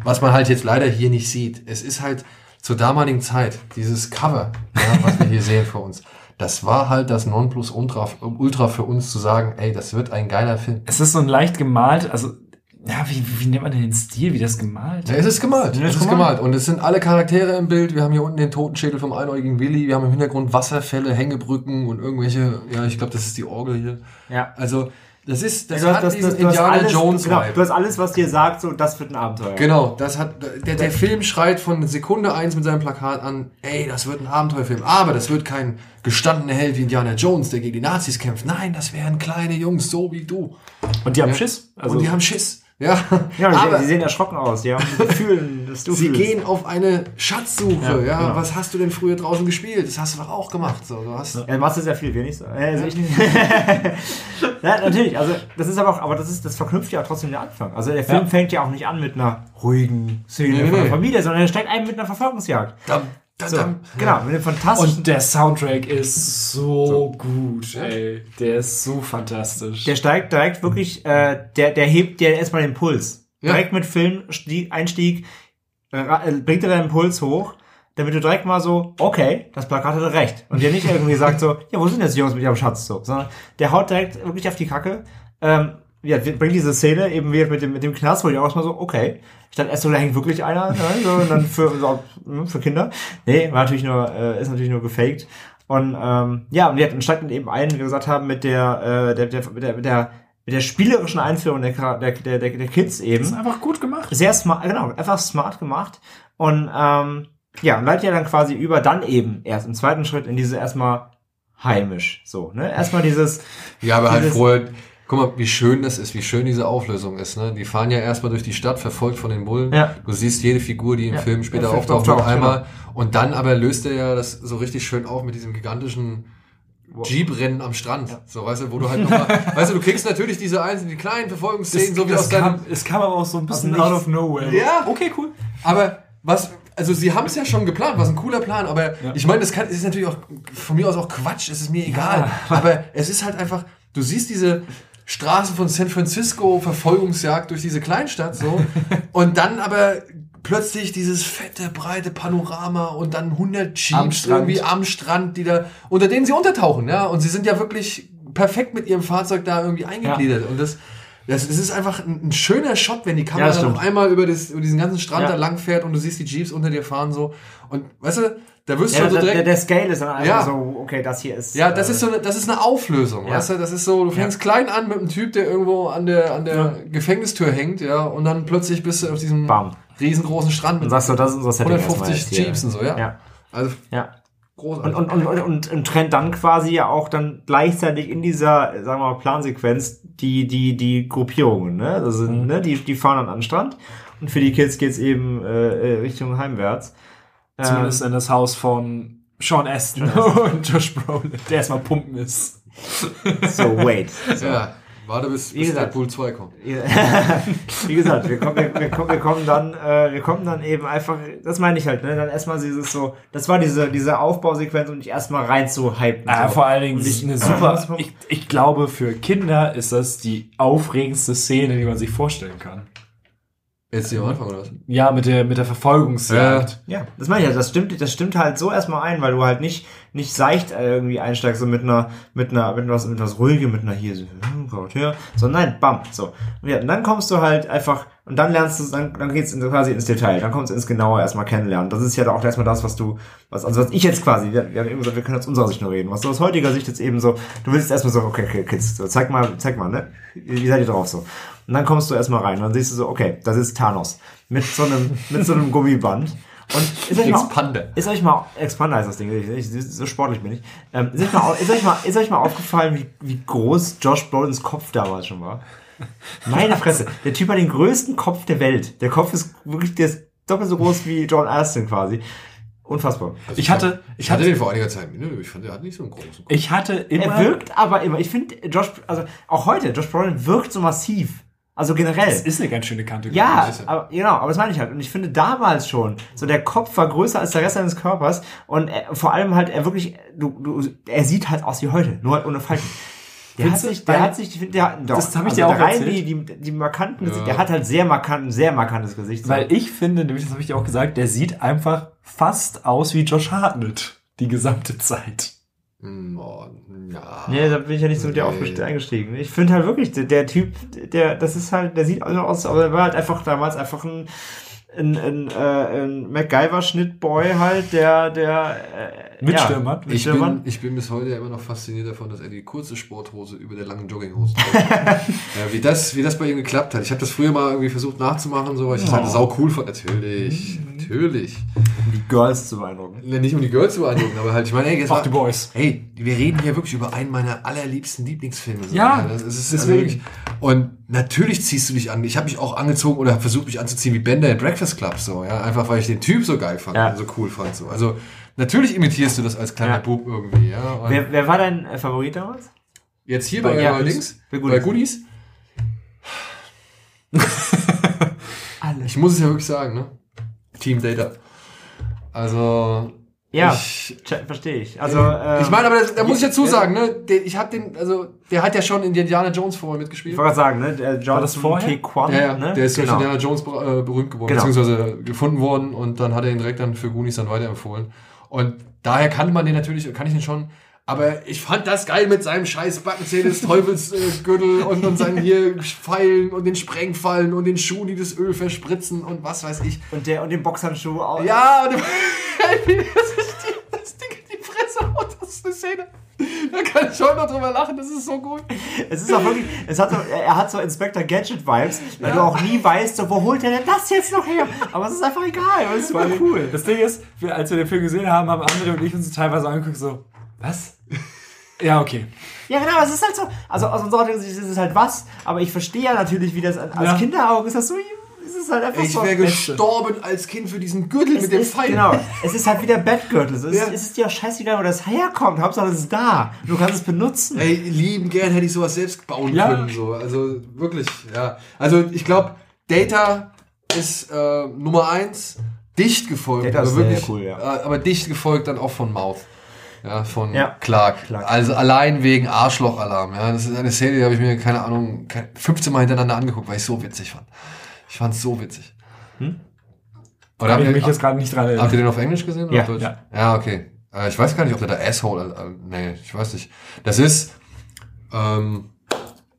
was man halt jetzt leider hier nicht sieht, es ist halt zur damaligen Zeit, dieses Cover, ja, was wir hier sehen vor uns, das war halt das Nonplusultra Ultra für uns zu sagen, ey, das wird ein geiler Film. Es ist so ein leicht gemalt, also, ja, wie, wie nennt man denn den Stil, wie das gemalt? Ja, es ist gemalt. Es ist ist gemalt. gemalt. Und es sind alle Charaktere im Bild. Wir haben hier unten den Totenschädel vom einäugigen Willi. Wir haben im Hintergrund Wasserfälle, Hängebrücken und irgendwelche, ja, ich glaube, das ist die Orgel hier. Ja. Also, Das ist, das hast- hat das- diesen das- Indiana alles- Jones genau. Du hast alles, was dir sagt, so, das wird ein Abenteuer. Genau, das hat der, der Film schreit von Sekunde eins mit seinem Plakat an, ey, das wird ein Abenteuerfilm, aber das wird kein gestandener Held wie Indiana Jones, der gegen die Nazis kämpft. Nein, das wären kleine Jungs, so wie du. Und die haben Ja. Schiss. Also, Und die haben Schiss. Ja, Ja, die, aber die sehen erschrocken aus. Die haben Gefühlen, das du sie fühlst. gehen auf eine Schatzsuche. Ja, genau. was hast du denn früher draußen gespielt? Das hast du doch auch gemacht. So, du hast, Ja, du machst das ja viel, wenig so. Also ich nicht. ja, natürlich. Also das ist aber auch, aber das ist, das verknüpft ja auch trotzdem den Anfang. Also der Film Ja. fängt ja auch nicht an mit einer ruhigen Szene Nee, von nee. der Familie, sondern er steigt ein mit einer Verfolgungsjagd. dam, dam, So, dam. genau, mit dem fantastischen. und der Soundtrack ist so, gut, ey. Der ist so fantastisch. der steigt direkt wirklich, äh, der, der hebt dir erstmal den Puls. Ja. Direkt mit Film-Einstieg äh, äh, bringt er deinen Puls hoch, damit du direkt mal so, okay, das Plakat hatte recht. Und der nicht irgendwie sagt so, ja, wo sind jetzt die Jungs mit ihrem Schatz so, sondern der haut direkt wirklich auf die Kacke. Ähm, ja, bringt diese Szene eben wieder mit dem, mit dem Knast, wo ich auch erstmal so, okay. Ich dachte erst so, da hängt wirklich einer, ne, so, und dann für, so, ne, für Kinder. Nee, war natürlich nur, äh, ist natürlich nur gefaked. Und ähm, ja, und wir hatten dann eben ein, wie wir gesagt haben, mit der, äh, der, der, mit der, mit der, mit der spielerischen Einführung der, der, der, der, der Kids eben ist einfach gut gemacht. sehr smart, genau, einfach smart gemacht. Und ähm, ja, und leitet ja dann quasi über, dann eben erst im zweiten Schritt in diese erstmal heimisch. So, ne? Erstmal dieses, Ja, aber halt Dieses- vorher, guck mal, wie schön das ist, wie schön diese Auflösung ist. Ne? Die fahren ja erstmal durch die Stadt, verfolgt von den Bullen. Ja. Du siehst jede Figur, die im Ja. Film später Ja, auftaucht, noch einmal. genau. Und dann aber löst er ja das so richtig schön auf mit diesem gigantischen Jeep-Rennen am Strand. So, weißt du, wo du halt nochmal, weißt du, du kriegst natürlich diese einzelnen, die kleinen Verfolgungsszenen, so wie aus deinem, es kam aber auch so ein bisschen out of nowhere. Ja. okay, cool. Aber was, also sie haben es ja schon geplant, was ein cooler Plan, aber ich meine, das kann, es ist natürlich auch von mir aus auch Quatsch, es ist mir egal. Aber es ist halt einfach, du siehst diese Straßen von San Francisco, Verfolgungsjagd durch diese Kleinstadt so. Und dann aber plötzlich dieses fette, breite Panorama und dann 100 Am Jeeps Strand. irgendwie am Strand, die da, unter denen sie untertauchen, ja, und sie sind ja wirklich perfekt mit ihrem Fahrzeug da irgendwie eingegliedert. Und das das, das ist einfach ein, ein schöner Shot, wenn die Ja, Kamera stimmt. noch einmal über, das, über diesen ganzen Strand Ja. da lang fährt und du siehst die Jeeps unter dir fahren so. Und weißt du, da wirst du ja, schon so der, der, direkt. der Scale ist dann einfach Ja. so, okay, das hier ist. ja, das äh, ist so eine, das ist eine Auflösung, Ja. weißt du? Das ist so, du fängst klein an mit einem Typ, der irgendwo an der, an der Gefängnistür hängt, ja, und dann plötzlich bist du auf diesem Bam. riesengroßen Strand Und mit sagst du, das ist unser Setting erstmal 150 jetzt hier. Jeeps und so, ja. Ja. Also Ja. Großartig. Und, und, und, und, und trennt dann quasi ja auch dann gleichzeitig in dieser, sagen wir mal, Plansequenz die, die, die Gruppierungen, ne? Also, ne, die, die fahren dann an den Strand und für die Kids geht's eben äh, äh, Richtung heimwärts. Zumindest in das Haus von Sean Aston und Josh Brolin, der erstmal pumpen ist. Ähm, so, wait. ja, warte bis, Wie bis gesagt. Deadpool 2 kommt. Wie gesagt, wir kommen, wir, wir, kommen, wir kommen dann, äh, wir kommen dann eben einfach, das meine ich halt, ne? Dann erstmal dieses so, das war diese, diese Aufbausequenz, um dich erstmal rein zu hypen. Ah, so. vor allen Dingen ich- eine super. Ich, ich glaube, für Kinder ist das die aufregendste Szene, die man sich vorstellen kann. Jetzt hier am Anfang oder was? Ja, mit der, mit der Verfolgungsjagd. Ja, das meine ich ja, das stimmt, das stimmt halt so erstmal ein, weil du halt nicht, nicht seicht äh, irgendwie einsteigst, so mit einer, mit einer, mit was, mit was ruhigem, mit einer hier, so, hm, Charakter, sondern nein, bam, so. Und, ja, und dann kommst du halt einfach, und dann lernst du, dann, dann geht's quasi ins Detail, dann kommst du ins Genauer erstmal kennenlernen. Das ist ja auch erstmal das, was du, was, also was ich jetzt quasi, wir, wir haben eben gesagt, wir können aus unserer Sicht nur reden, was du aus heutiger Sicht jetzt eben so, du willst erstmal so, okay, okay, Kids, so, zeig mal, zeig mal, ne, wie seid ihr drauf so? Und dann kommst du erstmal rein und dann siehst du so, okay, das ist Thanos. Mit so einem, mit so einem Gummiband. Und ist euch mal, Expander. ist euch mal, Expander heißt das Ding, ich, ich, so sportlich bin ich. Ähm, ist, euch mal, ist, euch mal, ist euch mal aufgefallen, wie, wie groß Josh Brolins Kopf damals schon war? Meine Fresse, der Typ hat den größten Kopf der Welt. Der Kopf ist wirklich, der ist doppelt so groß wie John Aston quasi. Unfassbar. Also Ich hatte, ich hatte hatte, den vor einiger Zeit. Nö, ich fand, der hat nicht so einen großen Kopf. ich hatte immer. Er wirkt aber immer, ich finde, Josh, also auch heute, Josh Brolin wirkt so massiv. Also generell. Das ist eine ganz schöne Kante. Ja, er. aber, genau, aber das meine ich halt. Und ich finde damals schon, so der Kopf war größer als der Rest seines Körpers und er, vor allem halt er wirklich, du, du, er sieht halt aus wie heute, nur halt ohne Falten. Der hat Findest sich, der hat sich, der, doch, Das hab ich also dir auch rein erzählt. die, die, die markanten Ja. Gesicht, der hat halt sehr markant, ein sehr markantes Gesicht. so. Weil ich finde, nämlich das habe ich dir auch gesagt, der sieht einfach fast aus wie Josh Hartnett die gesamte Zeit. Hm, oh, ja. Nee, da bin ich ja nicht so mit dir Nee. aufgest- eingestiegen. Ich finde halt wirklich, der, der Typ, der, das ist halt, der sieht also aus, aber er war halt einfach damals einfach ein, ein, ein, äh, ein MacGyver-Schnittboy halt, der, der äh, Mitstürmer. Ja, Ich bin, ich bin bis heute ja immer noch fasziniert davon, dass er die kurze Sporthose über der langen Jogginghose trägt. ja, wie, das, wie das bei ihm geklappt hat. Ich habe das früher mal irgendwie versucht nachzumachen, so, weil ich das halt sau cool fand. Natürlich, natürlich. um die Girls zu beeindrucken. Ja, Nicht um die Girls zu beeindrucken, aber halt, ich meine, ey, jetzt war, die Boys. Hey, wir reden hier wirklich über einen meiner allerliebsten Lieblingsfilme. So. Ja, das ist deswegen. Also und natürlich ziehst du dich an. Ich habe mich auch angezogen oder habe versucht, mich anzuziehen wie Bender in Breakfast Club, so, ja. Einfach weil ich den Typ so geil fand Ja. und so cool fand. So. Also natürlich imitierst du das als kleiner Ja. Bub irgendwie, ja. Wer, wer war dein äh, Favorit damals? jetzt hier Bei bei, ja, bei Goonies? Bei Goonies. Ich muss es ja wirklich sagen, ne? Team Data. Also Ja, verstehe ich. Also, ähm, ich meine, aber das, da muss ich dazu ja. sagen, ne? Der, ich habe den, also der hat ja schon in Indiana Jones vorher mitgespielt. ich wollte gerade sagen, ne, der Jonathan das vorher? K. Kwan, Ja, ja, ne? der ist durch genau. Indiana Jones äh, berühmt geworden, Genau. beziehungsweise gefunden worden und dann hat er ihn direkt dann für Goonies dann weiterempfohlen. Und daher kannte man den natürlich, kann ich den schon. Aber ich fand das geil mit seinem scheiß Backenzähne des Teufels äh, und, und seinen hier Pfeilen und den Sprengfallen und den Schuhen, die das Öl verspritzen und was weiß ich. Und der und den Boxhandschuh auch. Ja, und das, ist die, das Ding in die Fresse haut, das ist eine Szene. Da kann ich heute noch drüber lachen, das ist so gut. Es ist auch wirklich, es hat so, er hat so Inspector Gadget Vibes, weil Ja. du auch nie weißt, so, wo holt er denn das jetzt noch her? Aber es ist einfach egal, es ist super cool. Das Ding ist, wir, als wir den Film gesehen haben, haben andere und ich uns teilweise angeguckt, so, was? Ja, okay. Ja, genau, es ist halt so, also aus unserer Sicht ist es halt was, aber ich verstehe ja natürlich, wie das als Ja. Kinderaugen ist das so, es ist halt einfach Ich so. wäre gestorben als Kind für diesen Gürtel es mit dem ist, Pfeil. Genau, es ist halt wie der Bettgürtel. Es ist, Ja. es ist dir auch scheißegal, wo das herkommt. Hauptsache, es ist da. Du kannst es benutzen. Ey, lieben gern hätte ich sowas selbst bauen Ja. können. So. Also wirklich, ja. Also ich glaube, Data ist äh, Nummer eins, dicht gefolgt. Data ist wirklich, sehr cool, ja. äh, aber dicht gefolgt dann auch von Mouth. Ja, von Ja. Clark. Clark. Also allein wegen Arschlochalarm. Ja, das ist eine Szene, die habe ich mir, keine Ahnung, kein- 15 Mal hintereinander angeguckt, weil ich so witzig fand. Ich fand es so witzig. Hm? Oder Habe habt ich mich jetzt gerade nicht dran habt erinnert. ihr den auf Englisch gesehen oder Ja, auf Deutsch? ja. Ja, okay. Äh, ich weiß gar nicht, ob der da Asshole, äh, nee, ich weiß nicht. Das ist, ähm,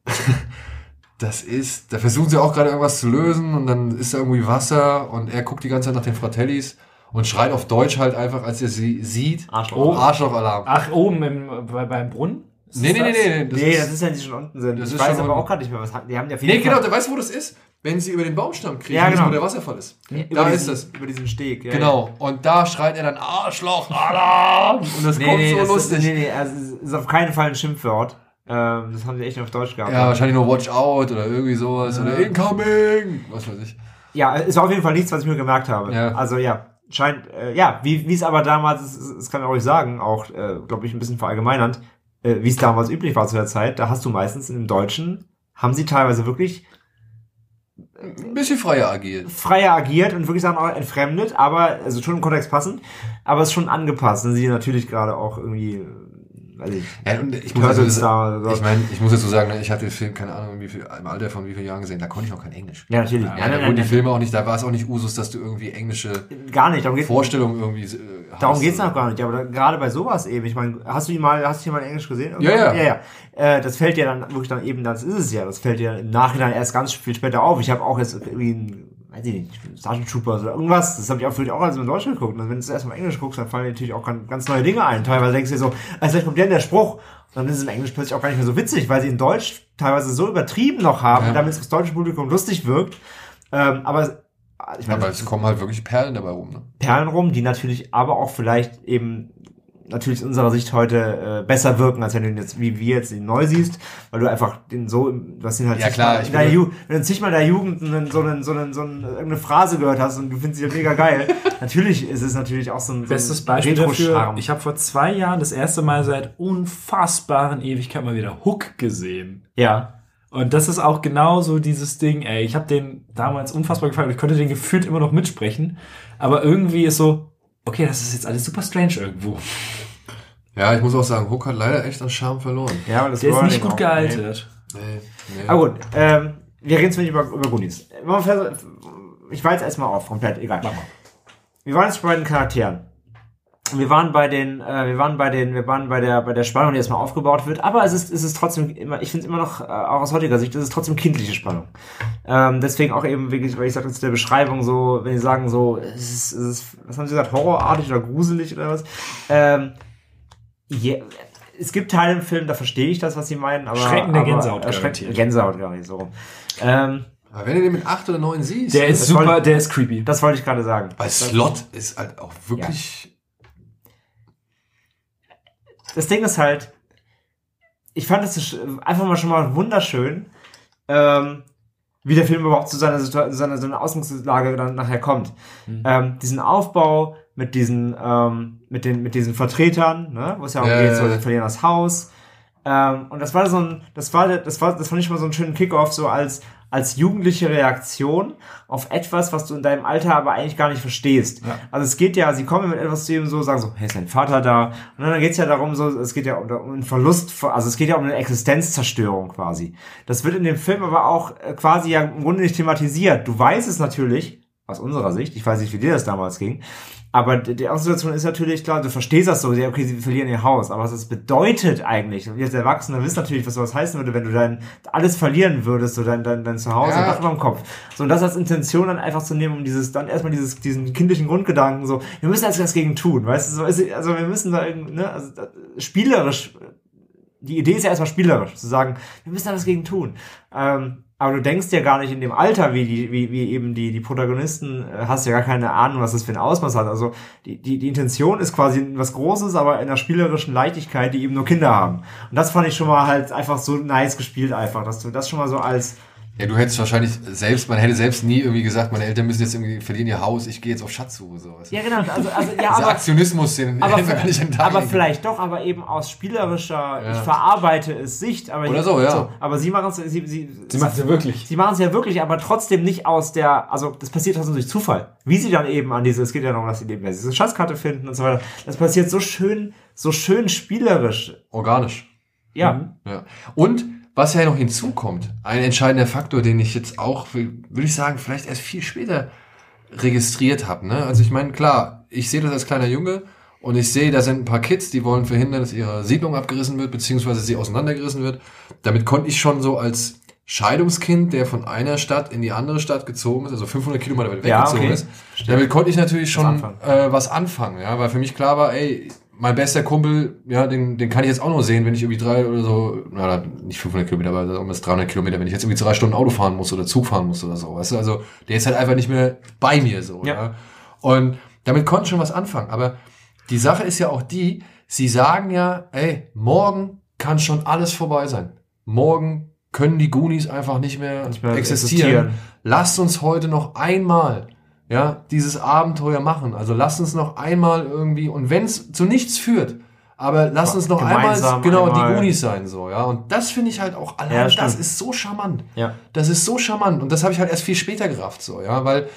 das ist, da versuchen sie auch gerade irgendwas zu lösen und dann ist da irgendwie Wasser und er guckt die ganze Zeit nach den Fratellis und schreit auf Deutsch halt einfach, als er sie sieht. Arschloch. Oh, Arschlochalarm. Ach, oben im, bei, beim Brunnen? Ist nee, nee, nee, nee, nee. Das nee, ist, das ist ja, die schon unten sind. das ich ist weiß aber unten. auch gerade nicht mehr, was. Die haben ja viele. nee, genau, da weißt du, wo das ist? Wenn sie über den Baumstamm kriegen, Ja, genau. wo der Wasserfall ist. über da diesen, ist das. Über diesen Steg. Ja, Genau. Und da schreit er dann Arschloch, Alarm! Und das Nee, kommt nee, so das lustig. Ist, nee, nee, also es ist auf keinen Fall ein Schimpfwort. Ähm, das haben sie echt nur auf Deutsch gehabt. Ja, wahrscheinlich nur Watch Out oder irgendwie sowas oder Incoming, was weiß ich. Ja, ist auf jeden Fall nichts, was ich mir gemerkt habe. Ja. Also ja, scheint, äh, ja, wie wie es aber damals, das, kann ich euch sagen, auch, äh, glaube ich, ein bisschen verallgemeinernd, äh, wie es damals üblich war zu der Zeit, da hast du meistens im Deutschen, haben sie teilweise wirklich Ein bisschen freier agiert. freier agiert und wirklich Sachen auch entfremdet, aber, also schon im Kontext passend, aber es ist schon angepasst. Dann sie natürlich gerade auch irgendwie, weiß ich, Ja, und ich muss da oder so. ich meine, ich muss dazu sagen, ne, ich hatte den Film, keine Ahnung, wie viel, im Alter von wie vielen Jahren gesehen, da konnte ich noch kein Englisch. Ja, natürlich. Ja, Ja, nein, da nein, wurden die Filme auch nicht, da war es auch nicht Usus, dass du irgendwie englische gar nicht. Darum geht's, Vorstellungen irgendwie äh, Darum hast. geht's noch gar nicht, aber da, gerade bei sowas eben. Ich meine, hast du die mal, hast du die mal in Englisch gesehen? Ja, ja. ja, ja. Äh, das fällt dir dann wirklich dann eben, das ist es ja. Das fällt dir im Nachhinein erst ganz viel später auf. Ich habe auch jetzt irgendwie ein, weiß ich nicht, Sergeant Troopers oder irgendwas. Das habe ich auch für auch als in Deutschland geguckt. Und wenn du es erst mal in Englisch guckst, dann fallen dir natürlich auch ganz, neue Dinge ein. Teilweise denkst du dir so, als vielleicht kommt der in der Spruch. Und dann ist es im Englisch plötzlich auch gar nicht mehr so witzig, weil sie in Deutsch teilweise so übertrieben noch haben, Ja. damit es das deutsche Publikum lustig wirkt. Ähm, aber ich meine, Aber es kommen halt wirklich Perlen dabei rum. Ne? Perlen rum, die natürlich aber auch vielleicht eben natürlich aus unserer Sicht heute äh, besser wirken, als wenn du ihn jetzt, wie wir jetzt ihn neu siehst, weil du einfach den so, du hast ihn halt Ja, klar, in will- Ju wenn du zigmal in der Jugend einen, so, einen, so, einen, so einen, irgendeine Phrase gehört hast und du findest sie mega geil, natürlich ist es natürlich auch so ein, so Bestes Beispiel dafür, ich habe vor zwei Jahren das erste Mal seit unfassbaren Ewigkeit mal wieder Hook gesehen. Ja. Und das ist auch genau so dieses Ding, ey. Ich habe den damals unfassbar gefallen und ich konnte den gefühlt immer noch mitsprechen. Aber irgendwie ist so, okay, das ist jetzt alles super strange irgendwo. Ja, ich muss auch sagen, Hook hat leider echt an Charme verloren. Ja, aber das Der ist nicht gut auch. gealtert. Nee, nee. Aber gut, ähm, wir reden jetzt nicht über, über Goonies. Ich jetzt erstmal auf, komplett, egal. Mach mal. Wir waren jetzt bei den Charakteren. Wir waren bei den, äh, wir waren bei den, wir waren bei der, bei der Spannung, die erstmal aufgebaut wird. Aber es ist, es ist trotzdem immer, ich finde es immer noch, äh, auch aus heutiger Sicht, es ist trotzdem kindliche Spannung. Ähm, deswegen auch eben wirklich, weil ich sagte zu der Beschreibung so, wenn die sagen so, es ist, es ist, was haben sie gesagt, horrorartig oder gruselig oder was? Ähm, je, es gibt Teile im Film, da verstehe ich das, was sie meinen, aber Schreckende Gänsehaut äh, schreck, garantiert. Gänsehaut gar nicht so rum. Ähm, Aber wenn du den mit 8 oder 9 siehst, Der ist super, wollte- der ist creepy. das wollte ich gerade sagen. weil Slot ist halt auch wirklich. Das Ding ist halt, ich fand es einfach mal schon mal wunderschön, ähm, wie der Film überhaupt zu seiner, Situa- seiner, seiner Ausgangslage dann nachher kommt. Ähm, diesen Aufbau mit diesen, ähm, mit den, mit diesen Vertretern, ne, wo es ja auch Ja, geht, so, sie verlieren das Haus. Ähm, und das war so ein, das war, das war, das fand ich mal so einen schönen Kickoff, so als, als jugendliche Reaktion auf etwas, was du in deinem Alter aber eigentlich gar nicht verstehst. Ja. Also es geht ja, sie kommen mit etwas zu ihm so, sagen so, hey, ist dein Vater da? Und dann geht es ja darum, so, es geht ja um, um einen Verlust, also es geht ja um eine Existenzzerstörung quasi. Das wird in dem Film aber auch äh, quasi ja im Grunde nicht thematisiert. Du weißt es natürlich, aus unserer Sicht, ich weiß nicht, wie dir das damals ging, aber die die Aussituation ist natürlich klar, du verstehst das so, okay, sie verlieren ihr Haus, aber was das bedeutet eigentlich, und als Erwachsene wissen natürlich, was sowas heißen würde, wenn du dein alles verlieren würdest, so dein, dein, dein Zuhause, Ja. Dach über dem Kopf. So, und das als Intention dann einfach zu nehmen, um dieses, dann erstmal dieses, diesen kindlichen Grundgedanken, so, wir müssen jetzt was gegen tun, weißt du, so, ist, also wir müssen da irgendwie, ne, also, da- spielerisch, die Idee ist ja erstmal spielerisch, zu sagen, wir müssen da was gegen tun. Ähm, aber du denkst ja gar nicht in dem Alter, wie die, wie, wie eben die, die Protagonisten, äh, hast ja gar keine Ahnung, was das für ein Ausmaß hat. Also die, die, die Intention ist quasi was Großes, aber in einer spielerischen Leichtigkeit, die eben nur Kinder haben. Und das fand ich schon mal halt einfach so nice gespielt einfach, dass du das schon mal so als, Ja, du hättest wahrscheinlich selbst, man hätte selbst nie irgendwie gesagt, meine Eltern müssen jetzt irgendwie verlieren ihr Haus, ich gehe jetzt auf Schatzsuche. So. du? ja genau, also, also ja, Dieser aber, Aktionismus, den aber, hätten wir gar nicht Tag aber vielleicht doch, aber eben aus spielerischer, Ja. ich verarbeite es Sicht, aber Oder so, ja. aber sie machen es, sie, sie, Sie macht ja wirklich. Sie machen es ja wirklich, aber trotzdem nicht aus der, also das passiert trotzdem durch Zufall. Wie sie dann eben an diese, es geht ja darum, dass sie eben diese Schatzkarte finden und so weiter. Das passiert so schön, so schön spielerisch. Organisch. Ja. Ja. Und was ja noch hinzukommt, ein entscheidender Faktor, den ich jetzt auch, würde ich sagen, vielleicht erst viel später registriert habe. Ne? Also ich meine, klar, ich sehe das als kleiner Junge und ich sehe, da sind ein paar Kids, die wollen verhindern, dass ihre Siedlung abgerissen wird, beziehungsweise sie auseinandergerissen wird. Damit konnte ich schon so als Scheidungskind, der von einer Stadt in die andere Stadt gezogen ist, also 500 Kilometer weit Ja, weggezogen okay. ist, damit konnte ich natürlich schon anfangen. äh, was anfangen, ja, weil für mich klar war, ey, mein bester Kumpel, ja, den, den kann ich jetzt auch noch sehen, wenn ich irgendwie drei oder so, na, nicht 500 Kilometer, aber um das 300 Kilometer, wenn ich jetzt irgendwie drei Stunden Auto fahren muss oder Zug fahren muss oder so, weißt du, also der ist halt einfach nicht mehr bei mir so, Ja. ja. Und damit konnte ich schon was anfangen, aber die Sache ist ja auch die, sie sagen ja, ey, morgen kann schon alles vorbei sein. Morgen können die Goonies einfach nicht mehr, Nicht mehr existieren. existieren. Lasst uns heute noch einmal ja, dieses Abenteuer machen. Also lasst uns noch einmal irgendwie, und wenn es zu nichts führt, aber lasst uns noch einmal genau einmal- die Goonies sein, so, ja. Und das finde ich halt auch allein, Ja, das stimmt. ist so charmant. Ja. Das ist so charmant. Und das habe ich halt erst viel später gerafft, so, ja, weil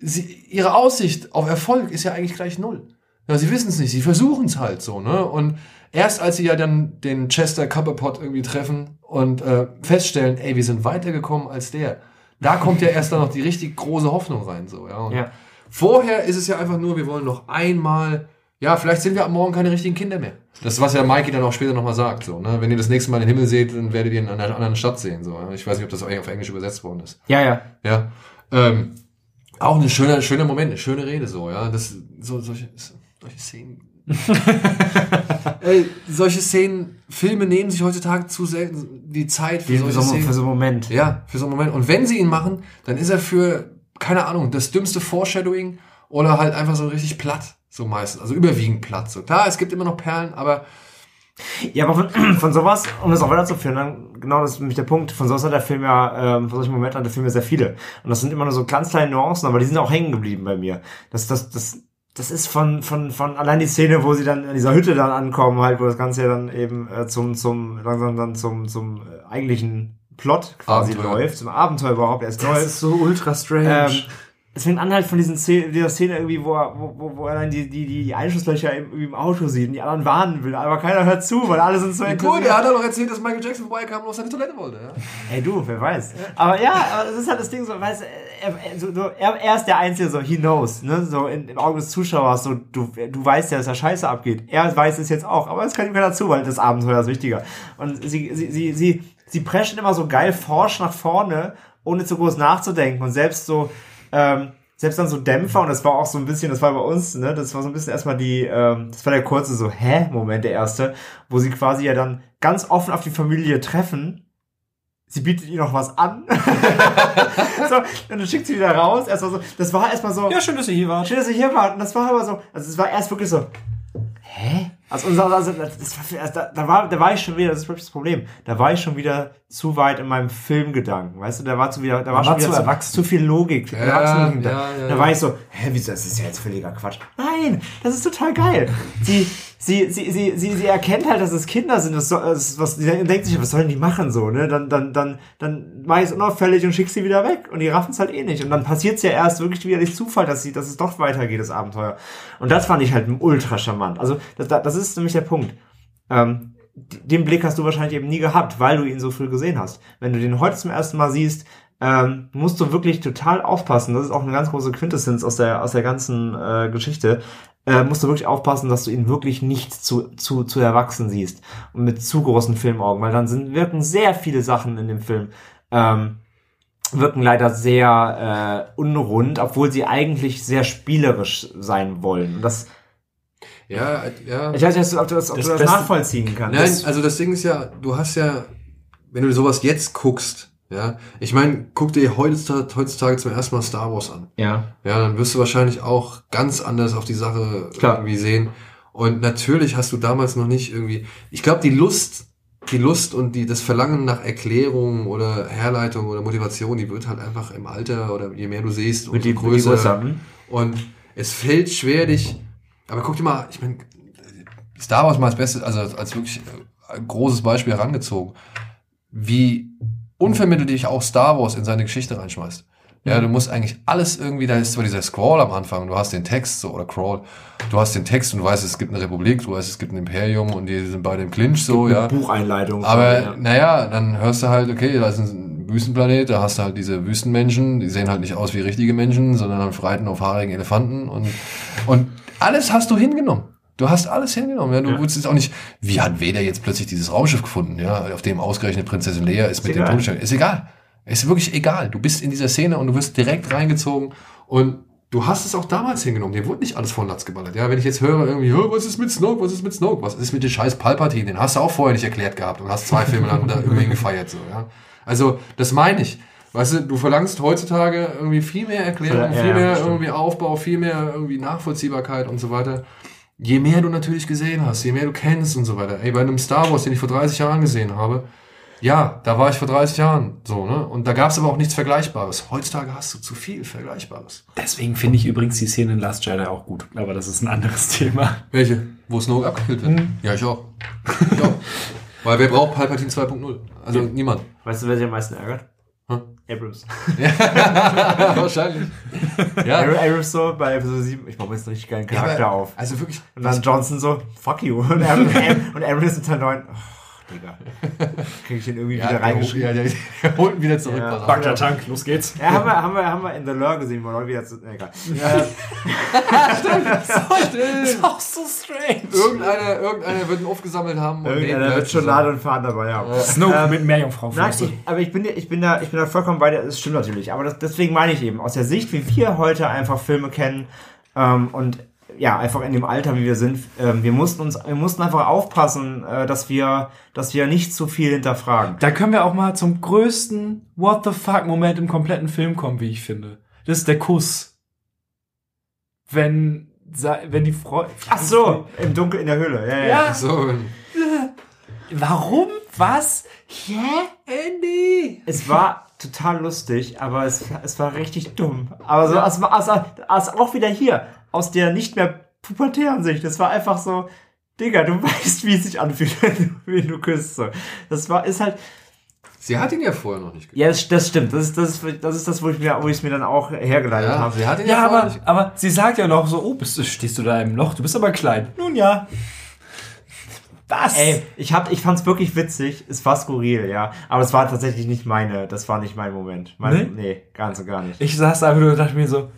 sie, ihre Aussicht auf Erfolg ist ja eigentlich gleich null. Ja, sie wissen es nicht, sie versuchen es halt so, ne? Und erst als sie ja dann den Chester Copperpot irgendwie treffen und äh, feststellen, ey, wir sind weitergekommen als der, da kommt ja erst dann noch die richtig große Hoffnung rein, so, ja. Ja. Vorher ist es ja einfach nur, wir wollen noch einmal, ja, vielleicht sind wir ab morgen keine richtigen Kinder mehr. Das ist, was ja Mikey dann auch später nochmal sagt, so, ne? Wenn ihr das nächste Mal den Himmel seht, dann werdet ihr ihn in einer anderen Stadt sehen, so. Ich weiß nicht, ob das eigentlich auf Englisch übersetzt worden ist. Ja, ja. Ja. Ähm, auch ein schöner, schöner Moment, eine schöne Rede so, ja. Das, so, solche, solche Szenen. Ey, solche Szenen, Filme nehmen sich heutzutage zu selten die Zeit für Für solche so, Szenen. für so einen Moment. Ja, für so einen Moment. Und wenn sie ihn machen, dann ist er für, keine Ahnung, das dümmste Foreshadowing oder halt einfach so richtig platt. So meistens. Also überwiegend platt. So klar, es gibt immer noch Perlen, aber Ja, aber von, von sowas, um das auch weiterzuführen, dann, genau das ist nämlich der Punkt, von sowas hat der Film ja, ähm, von solchen Momenten hat der Film ja sehr viele. Und das sind immer nur so ganz kleine Nuancen, aber die sind auch hängen geblieben bei mir. Das, das, das, das ist von, von, von allein die Szene, wo sie dann in dieser Hütte dann ankommen, halt, wo das Ganze ja dann eben äh, zum, zum, langsam dann zum, zum äh, eigentlichen Plot quasi Abenteuer. läuft, zum Abenteuer überhaupt erst Das läuft. ist so ultra strange. Ähm, es fängt an halt von diesen Szene, dieser Szene irgendwie, wo er, wo, wo, wo er dann die, die, die Einschusslöcher im, im Auto sieht und die anderen warnen will, aber keiner hört zu, weil alle sind so gut, er hat doch noch erzählt, dass Michael Jackson vorbeikam und auf seine Toilette wollte. Ja? Ey du, wer weiß. Aber ja, aber das ist halt das Ding so, weißt, du, er, er, er ist der Einzige, so, he knows, ne, so in, im Auge des Zuschauers, so, du, du weißt ja, dass da Scheiße abgeht. Er weiß es jetzt auch, aber es kann ihm keiner zu, weil das Abenteuer ist wichtiger. Und sie, sie, sie, sie, sie preschen immer so geil forsch nach vorne, ohne zu groß nachzudenken und selbst so, ähm, selbst dann so Dämpfer, und das war auch so ein bisschen, das war bei uns, ne, das war so ein bisschen erstmal die, ähm, das war der kurze so, hä, Moment, der erste, wo sie quasi ja dann ganz offen auf die Familie treffen. Sie bietet ihr noch was an. so, und dann schickt sie wieder raus. Erstmal so, das war erstmal so, Ja, schön, dass ihr hier wart. schön, dass ihr hier wart. Und das war aber so, also es war erst wirklich so, hä? Also, unser, also das war, also, da, da, war, da war ich schon wieder, das ist wirklich das Problem, da war ich schon wieder zu weit in meinem Filmgedanken, weißt du, da war zu wieder, da war, war schon wieder zu erwachsen. zu viel Logik, Ja, ja, ja, da war ich so, hä, wieso, das ist ja jetzt völliger Quatsch. Nein, das ist total geil. Sie, sie, sie, sie, sie, sie erkennt halt, dass es Kinder sind, das, soll, das ist was, sie denkt sich, was sollen die machen so, ne, dann, dann, dann, dann mach ich es unauffällig und schick sie wieder weg und die raffen es halt eh nicht und dann passiert es ja erst wirklich wieder durch Zufall, dass sie, dass es doch weitergeht, das Abenteuer. Und das fand ich halt ultra charmant. Also, das, das ist nämlich der Punkt. Ähm, den Blick hast du wahrscheinlich eben nie gehabt, weil du ihn so früh gesehen hast. Wenn du den heute zum ersten Mal siehst, ähm, musst du wirklich total aufpassen. Das ist auch eine ganz große Quintessenz aus der aus der ganzen äh, Geschichte. Äh, musst du wirklich aufpassen, dass du ihn wirklich nicht zu zu zu erwachsen siehst und mit zu großen Filmaugen, weil dann sind wirken sehr viele Sachen in dem Film. Ähm, wirken leider sehr äh, unrund, obwohl sie eigentlich sehr spielerisch sein wollen. Und das, Ja, ja. ich weiß nicht, ob du das, ob Das du das nachvollziehen kannst. Nein, Das- also das Ding ist ja, du hast ja, wenn du sowas jetzt guckst, ja, ich meine, guck dir heutzutage, heutzutage zum ersten Mal Star Wars an. ja. Ja, dann wirst du wahrscheinlich auch ganz anders auf die Sache Klar. irgendwie sehen. Und natürlich hast du damals noch nicht irgendwie, ich glaube, die Lust, die Lust und die, das Verlangen nach Erklärung oder Herleitung oder Motivation, die wird halt einfach im Alter oder je mehr du siehst, Mit umso die größer. größer. Und es fällt schwer, dich. Aber guck dir mal, ich meine, Star Wars mal als Beste, also als wirklich äh, großes Beispiel herangezogen, wie unvermittelt dich auch Star Wars in seine Geschichte reinschmeißt. Ja, du musst eigentlich alles irgendwie, da ist zwar dieser Scroll am Anfang, du hast den Text so, oder Crawl, du hast den Text und du weißt, es gibt eine Republik, du weißt, es gibt ein Imperium und die sind beide im Clinch so, ja. Bucheinleitung. Aber ja. naja, dann hörst du halt, okay, da ist ein Wüstenplanet, da hast du halt diese Wüstenmenschen, die sehen halt nicht aus wie richtige Menschen, sondern halt reiten auf haarigen Elefanten und, und alles hast du hingenommen. Du hast alles hingenommen. Ja, du Ja. wusstest auch nicht, wie hat Vader jetzt plötzlich dieses Raumschiff gefunden, ja, auf dem ausgerechnet Prinzessin Leia ist mit dem. Todesstern. Ist egal. Ist wirklich egal. Du bist in dieser Szene und du wirst direkt reingezogen und du hast es auch damals hingenommen. Dir wurde nicht alles von Latz geballert. Ja, wenn ich jetzt höre irgendwie, "Oh, was ist mit Snoke, was ist mit Snoke, was ist mit dem scheiß Palpatine, den hast du auch vorher nicht erklärt gehabt und hast zwei Filme lang da ihn gefeiert, so, ja. Also, das meine ich. Weißt du, du verlangst heutzutage irgendwie viel mehr Erklärung, Ja, viel ja, mehr stimmt. irgendwie Aufbau, viel mehr irgendwie Nachvollziehbarkeit und so weiter. Je mehr du natürlich gesehen hast, je mehr du kennst und so weiter. Ey, bei einem Star Wars, den ich vor 30 Jahren gesehen habe, ja, da war ich vor 30 Jahren so, ne? Und da gab es aber auch nichts Vergleichbares. Heutzutage hast du zu viel Vergleichbares. Deswegen finde ich übrigens die Szene in Last Jedi auch gut. Aber das ist ein anderes Thema. Welche? Wo Snoke abgekillt wird? Ja, ich auch. Ich auch. Weil wer braucht Palpatine 2.0? Also niemand. Weißt du, wer sich am meisten ärgert? Abrams. Wahrscheinlich. Ja. Ab- Abrams so bei Episode 7, ich baue jetzt einen richtig geilen Charakter aber, auf. Also wirklich. Und dann Johnson so, fuck you. Und Abrams, und Abrams in Teil 9, oh, Digga. Krieg ich den irgendwie wieder der, reingeschrieben. ja, der, der holt ihn wieder zurück. Ja. auf. Bagdad Tank, los geht's. Ja, haben wir, haben wir, haben wir in The Lure gesehen, wo Leute wieder zu, nee, egal. Äh, Stimmt. auch so strange. Irgendeiner, irgendeiner wird ihn aufgesammelt haben. irgendeiner wird schon. Nadel und Faden dabei haben. Snoke Ähm, mit Meerjungfrau Nein, ich, aber ich bin, ich bin da, ich bin da vollkommen bei dir. Das stimmt natürlich. Aber das, deswegen meine ich eben aus der Sicht, wie wir heute einfach Filme kennen ähm, und ja einfach in dem Alter, wie wir sind, ähm, wir mussten uns, wir mussten einfach aufpassen, äh, dass wir, dass wir nicht zu viel hinterfragen. Da können wir auch mal zum größten What the fuck Moment im kompletten Film kommen, wie ich finde. Das ist der Kuss. Wenn, wenn die Frau. Ach so, im Dunkeln in der Höhle. Ja, ja. Ja. So, Warum? Was? Hä? Andy. Es war total lustig, aber es, es war richtig dumm. Aber so, es war also, also auch wieder hier aus der nicht mehr pubertären Sicht. Das war einfach so, Digga, du weißt, wie es sich anfühlt, wenn du, küsst. So. Das war, ist halt, Sie hat ihn ja vorher noch nicht ja, das, das stimmt. Das ist das, das, ist das wo ich mir, wo ich es mir dann auch hergeleitet Ja, habe. sie hat ihn ja, Ja, vorher aber, nicht aber sie sagt ja noch so, oh, bist du, stehst du da im Loch? Du bist aber klein. Nun ja. Was? Ey, ich hab, ich fand's wirklich witzig, es war skurril, ja. Aber es war tatsächlich nicht meine, das war nicht mein Moment. Mein, Nee? nee? ganz und gar nicht. Ich saß einfach nur und dachte mir so,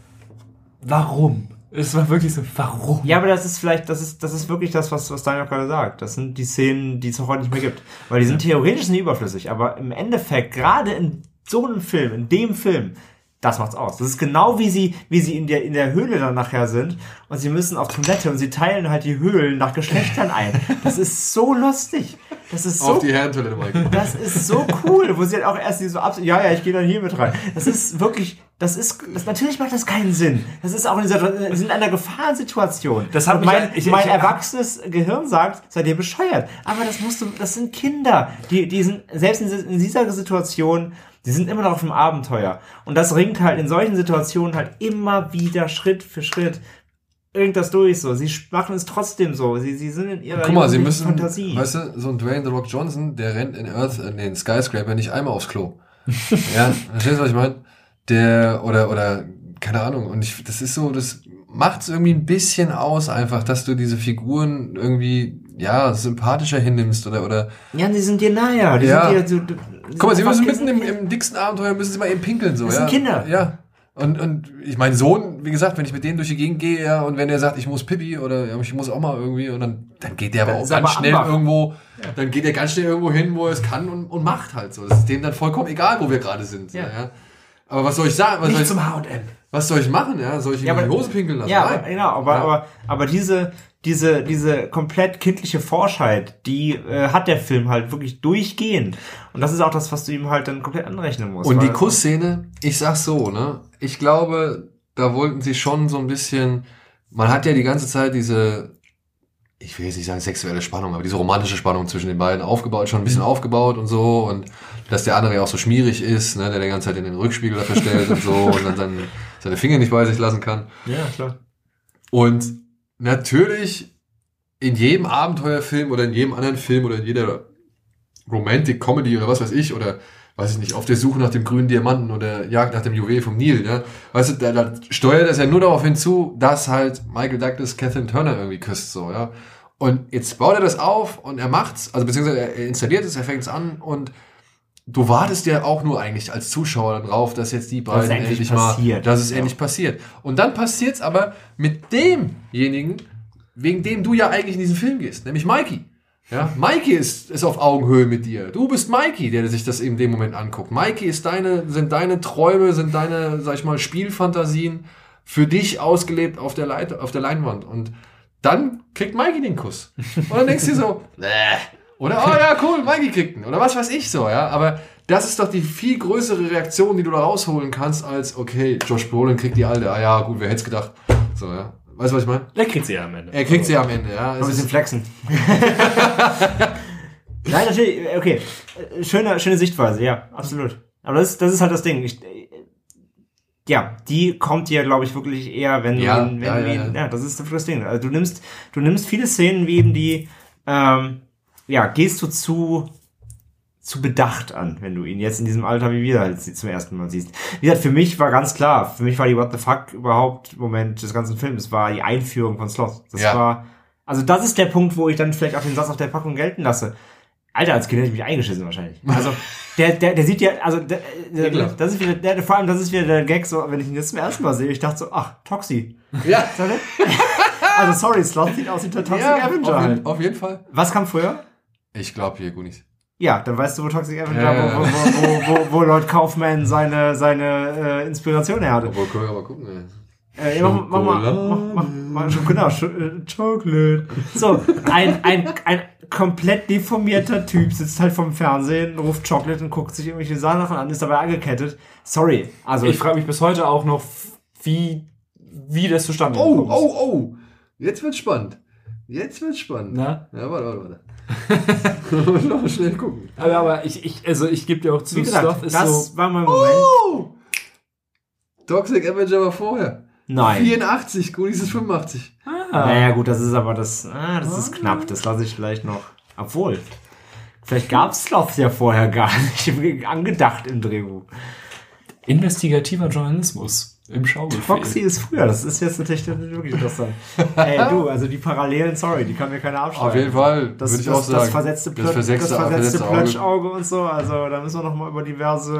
warum? Es war wirklich so, warum? Ja, aber das ist vielleicht, das ist, das ist wirklich das, was, was Daniel gerade sagt. Das sind die Szenen, die es auch heute nicht mehr gibt. Weil die sind theoretisch nicht überflüssig, aber im Endeffekt, gerade in so einem Film, in dem Film, das macht's aus. Das ist genau wie sie, wie sie in der, in der Höhle dann nachher sind und sie müssen auf Toilette und sie teilen halt die Höhlen nach Geschlechtern ein. Das ist so lustig. Das ist so Auf die Herrentoilette, Mike. das ist so cool, wo sie halt auch erst so ab, ja, ja, ich gehe dann hier mit rein. Das ist wirklich, das ist, das, natürlich macht das keinen Sinn. Das ist auch in dieser, wir sind in einer Gefahrensituation. Das hat mein, ich- mein ich- erwachsenes Gehirn sagt, seid ihr bescheuert. Aber das musst du, das sind Kinder, die, die sind, selbst in dieser Situation, die sind immer noch auf dem Abenteuer. Und das ringt halt in solchen Situationen halt immer wieder Schritt für Schritt ringt das durch so. Sie machen es trotzdem so. Sie, sie sind in ihrer Guck mal, sie müssen, Fantasie. weißt du, so ein Dwayne The Rock Johnson, der rennt in Earth, in den Skyscraper nicht einmal aufs Klo. ja, verstehst du, was ich meine? Der, oder, oder, keine Ahnung, und ich, das ist so, das macht's irgendwie ein bisschen aus einfach, dass du diese Figuren irgendwie, ja, sympathischer hinnimmst oder, oder, Ja, die sind dir nahe. Die Ja. sind dir, du, guck mal, sie müssen mitten im, im dicksten Abenteuer, müssen sie mal eben pinkeln, so, Das ja. sind Kinder. Ja. Und, und ich mein Sohn, wie gesagt, wenn ich mit denen durch die Gegend gehe, ja, und wenn er sagt, ich muss Pipi oder ja, ich muss auch mal irgendwie, und dann, dann geht der aber auch ganz aber schnell Ambach. irgendwo, dann geht er ganz schnell irgendwo hin, wo er es kann und, und macht halt so. Das ist dem dann vollkommen egal, wo wir gerade sind. Ja. Ja. Aber was soll ich sagen? Was soll Nicht ich, zum H&M. Was soll ich machen? Ja? Soll ich ihm Ja, in die aber- Hose pinkeln lassen? Ja, aber, genau, aber, Ja. aber, aber diese, diese, diese komplett kindliche Forschheit, die äh, hat der Film halt wirklich durchgehend. Und das ist auch das, was du ihm halt dann komplett anrechnen musst. Und die Kussszene, ich sag's so, ne? Ich glaube, da wollten sie schon so ein bisschen, man hat ja die ganze Zeit diese, ich will jetzt nicht sagen sexuelle Spannung, aber diese romantische Spannung zwischen den beiden aufgebaut, schon ein bisschen aufgebaut und so und dass der andere ja auch so schmierig ist, ne, der die ganze Zeit in den Rückspiegel da verstellt und so und dann seine, seine Finger nicht bei sich lassen kann. Ja, klar. Und natürlich in jedem Abenteuerfilm oder in jedem anderen Film oder in jeder Romantic Comedy oder was weiß ich oder weiß ich nicht, auf der Suche nach dem grünen Diamanten oder Jagd nach dem Juwel vom Nil, ja. Weißt du, da, da steuert es ja nur darauf hinzu, dass halt Michael Douglas Catherine Turner irgendwie küsst, so, ja. Und jetzt baut er das auf und er macht's, also beziehungsweise er er installiert es, er fängt es an und du wartest ja auch nur eigentlich als Zuschauer darauf, dass jetzt die beiden endlich endlich mal, passiert. dass es Ja. endlich passiert. Und dann passiert's aber mit demjenigen, wegen dem du ja eigentlich in diesen Film gehst, nämlich Mikey. Ja, Mikey ist, ist auf Augenhöhe mit dir. Du bist Mikey, der sich das in dem Moment anguckt. Mikey ist deine, sind deine Träume, sind deine, sag ich mal, Spielfantasien für dich ausgelebt auf der, Leit auf der Leinwand. Und dann kriegt Mikey den Kuss. Und dann denkst du dir so. oder, oh ja, cool, Mikey kriegt ihn. Oder was weiß ich so, ja. Aber das ist doch die viel größere Reaktion, die du da rausholen kannst, als, okay, Josh Brolin kriegt die alte, ah ja, gut, wer hätte es gedacht. So, ja. Weißt du, was ich meine? Der kriegt sie ja am Ende. Er kriegt sie am Ende, ja. Ein Es bisschen ist, flexen. Nein, natürlich, okay. Schöne, schöne Sichtweise, ja, absolut. Aber das, das ist halt das Ding. Ich, ja, die kommt dir, glaube ich, wirklich eher, wenn Ja, du ihn, wenn ja, du ja, ihn, ja. ja, das ist das Ding. Also du nimmst, du nimmst viele Szenen wie eben die, ähm, ja, gehst du zu, zu bedacht an, wenn du ihn jetzt in diesem Alter wie wir halt zum ersten Mal siehst. Wie gesagt, für mich war ganz klar, für mich war die What the fuck überhaupt Moment des ganzen Films, war die Einführung von Sloth. Das Ja. war, also das ist der Punkt, wo ich dann vielleicht auch den Satz auf der Packung gelten lasse. Alter, als Kind hätte ich mich eingeschissen wahrscheinlich. Also der, der, der sieht ja, also der, der, das ist wieder, der, vor allem das ist wieder der Gag, so wenn ich ihn jetzt zum ersten Mal sehe, ich dachte so, ach, Toxi. ja. So, also sorry, Sloth sieht aus wie der Toxic ja, Avenger auf, halt. jeden, auf jeden Fall. Was kam früher? Ich glaube hier, Goonies. Ja, dann weißt du, wo Toxic Avenger, Ja. wo, wo, wo, wo, wo Lord Kaufman seine, seine äh, Inspiration her hatte. Obwohl, können wir mal gucken. ey. Äh, ja, mach, mach, mal, mach, mach, mach, mach, genau, Sch äh, Chocolate. So, ein, ein, ein komplett deformierter Typ sitzt halt vom Fernsehen, ruft Chocolate und guckt sich irgendwelche Sachen an, ist dabei angekettet. Sorry, also Ich frage mich bis heute auch noch, wie, wie das zustande Oh, gekommen ist. oh, oh. Jetzt wird's spannend. Jetzt wird's spannend. Na? Ja, warte, warte, warte. Muss noch schnell gucken. Aber, aber ich, ich, also ich gebe dir auch zu, wie gesagt, Sloth ist das so. war mein Moment. Oh! Toxic Avenger war vorher. Nein. 84, Goonies ist 85. Ah, Naja, gut, das ist aber das, ah, das ist knapp, das lasse ich vielleicht noch. Obwohl, vielleicht gab's Sloths ja vorher gar nicht angedacht im Drehbuch. investigativer Journalismus. Im Schaubefehl. Foxy ist früher, das ist jetzt natürlich wirklich interessant. Ey, du, also die Parallelen, sorry, die kann mir keiner abschreiben. Auf jeden Fall, Das, würde ich das, auch sagen. das versetzte, Das Plötsch, das versetzte- versetzte, versetzte Auge. Plötschauge und so, also da müssen wir noch mal über diverse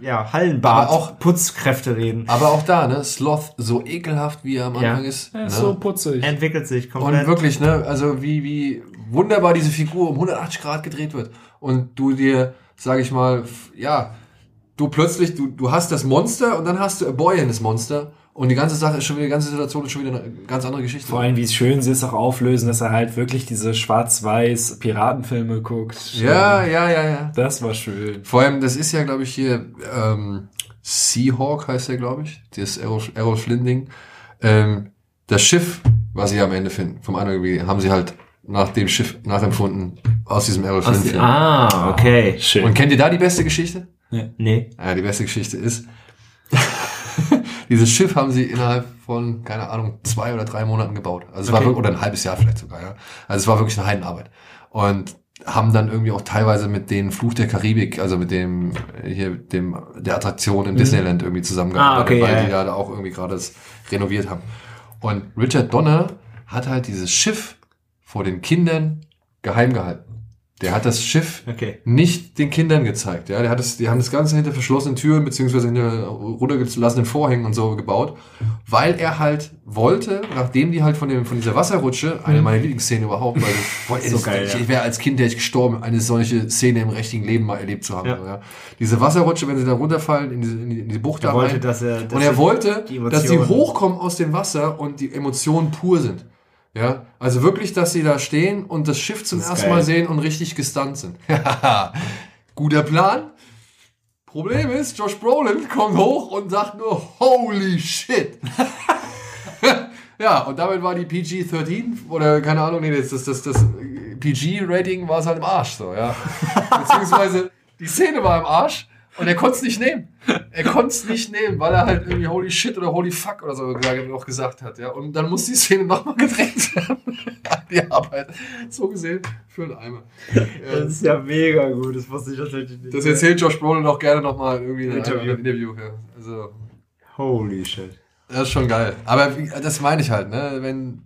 äh, ja, Hallenbad, Aber auch- Putzkräfte reden. Aber auch da, ne, Sloth, so ekelhaft wie er am Ja. Anfang ist. Er ne? ist so putzig. Entwickelt sich komplett. Und wirklich, ne, also wie, wie wunderbar diese Figur um 180 Grad gedreht wird. Und du dir, sag ich mal, ja, du plötzlich, du, du hast das Monster und dann hast du a boy in das Monster. Und die ganze Sache ist schon wieder, die ganze Situation ist schon wieder eine ganz andere Geschichte. Vor allem, wie es schön sie es auch auflösen, dass er halt wirklich diese schwarz-weiß Piratenfilme guckt. Ja, ja, ja, ja. Das war schön. Vor allem, das ist ja, glaube ich, hier, ähm, Seahawk heißt der, glaube ich. Das Errol, Errol Flynn-Ding. Ähm, das Schiff, was sie am Ende finden, vom anderen haben sie halt nach dem Schiff nachempfunden aus diesem Errol Flynn-Film. ah, okay. Schön. Und kennt ihr da die beste Geschichte? Nee. Ja, die beste Geschichte ist, dieses Schiff haben sie innerhalb von, keine Ahnung, zwei oder drei Monaten gebaut. Also es war Okay. wirklich, oder ein halbes Jahr vielleicht sogar, ja. Also es war wirklich eine Heidenarbeit. Und haben dann irgendwie auch teilweise mit den Fluch der Karibik, also mit dem, hier, dem, der Attraktion im Disneyland irgendwie zusammengearbeitet, Ah, okay, weil ja, die ja. da auch irgendwie gerade das renoviert haben. Und Richard Donner hat halt dieses Schiff vor den Kindern geheim gehalten. Der hat das Schiff Okay. nicht den Kindern gezeigt. Ja, der hat es, die haben das Ganze hinter verschlossenen Türen beziehungsweise hinter runtergelassenen Vorhängen und so gebaut, weil er halt wollte, nachdem die halt von dem von dieser Wasserrutsche, eine meiner Lieblingsszenen überhaupt, weil boah, So das- geil, ich, ja. ich wäre als Kind, der ich gestorben, eine solche Szene im richtigen Leben mal erlebt zu haben. Ja. Ja. Diese Wasserrutsche, wenn sie da runterfallen in diese, in die, in die Bucht Er da wollte, rein, dass er, dass und er wollte, die dass die Emotionen- hochkommen aus dem Wasser und die Emotionen pur sind. Ja, also wirklich, dass sie da stehen und das Schiff zum Das ersten geil. Mal sehen und richtig gestunt sind. Guter Plan. Problem ist, Josh Brolin kommt hoch und sagt nur Holy shit. ja, und damit war die PG-13 oder keine Ahnung, nee, das, das, das, das PG-Rating war es halt im Arsch so, ja. Beziehungsweise die Szene war im Arsch und er konnte es nicht nehmen. Er konnte es nicht nehmen, weil er halt irgendwie Holy shit oder Holy fuck oder so gesagt- noch gesagt hat, ja. Und dann muss die Szene nochmal gedreht werden. die Arbeit. So gesehen für einen Eimer. Das ist ja mega gut, das wusste ich tatsächlich nicht. Das erzählt Josh Brolin auch gerne nochmal irgendwie in einem Interview. Interview. Ja. Also, Holy shit. das ist schon geil. Aber das meine ich halt, ne? Wenn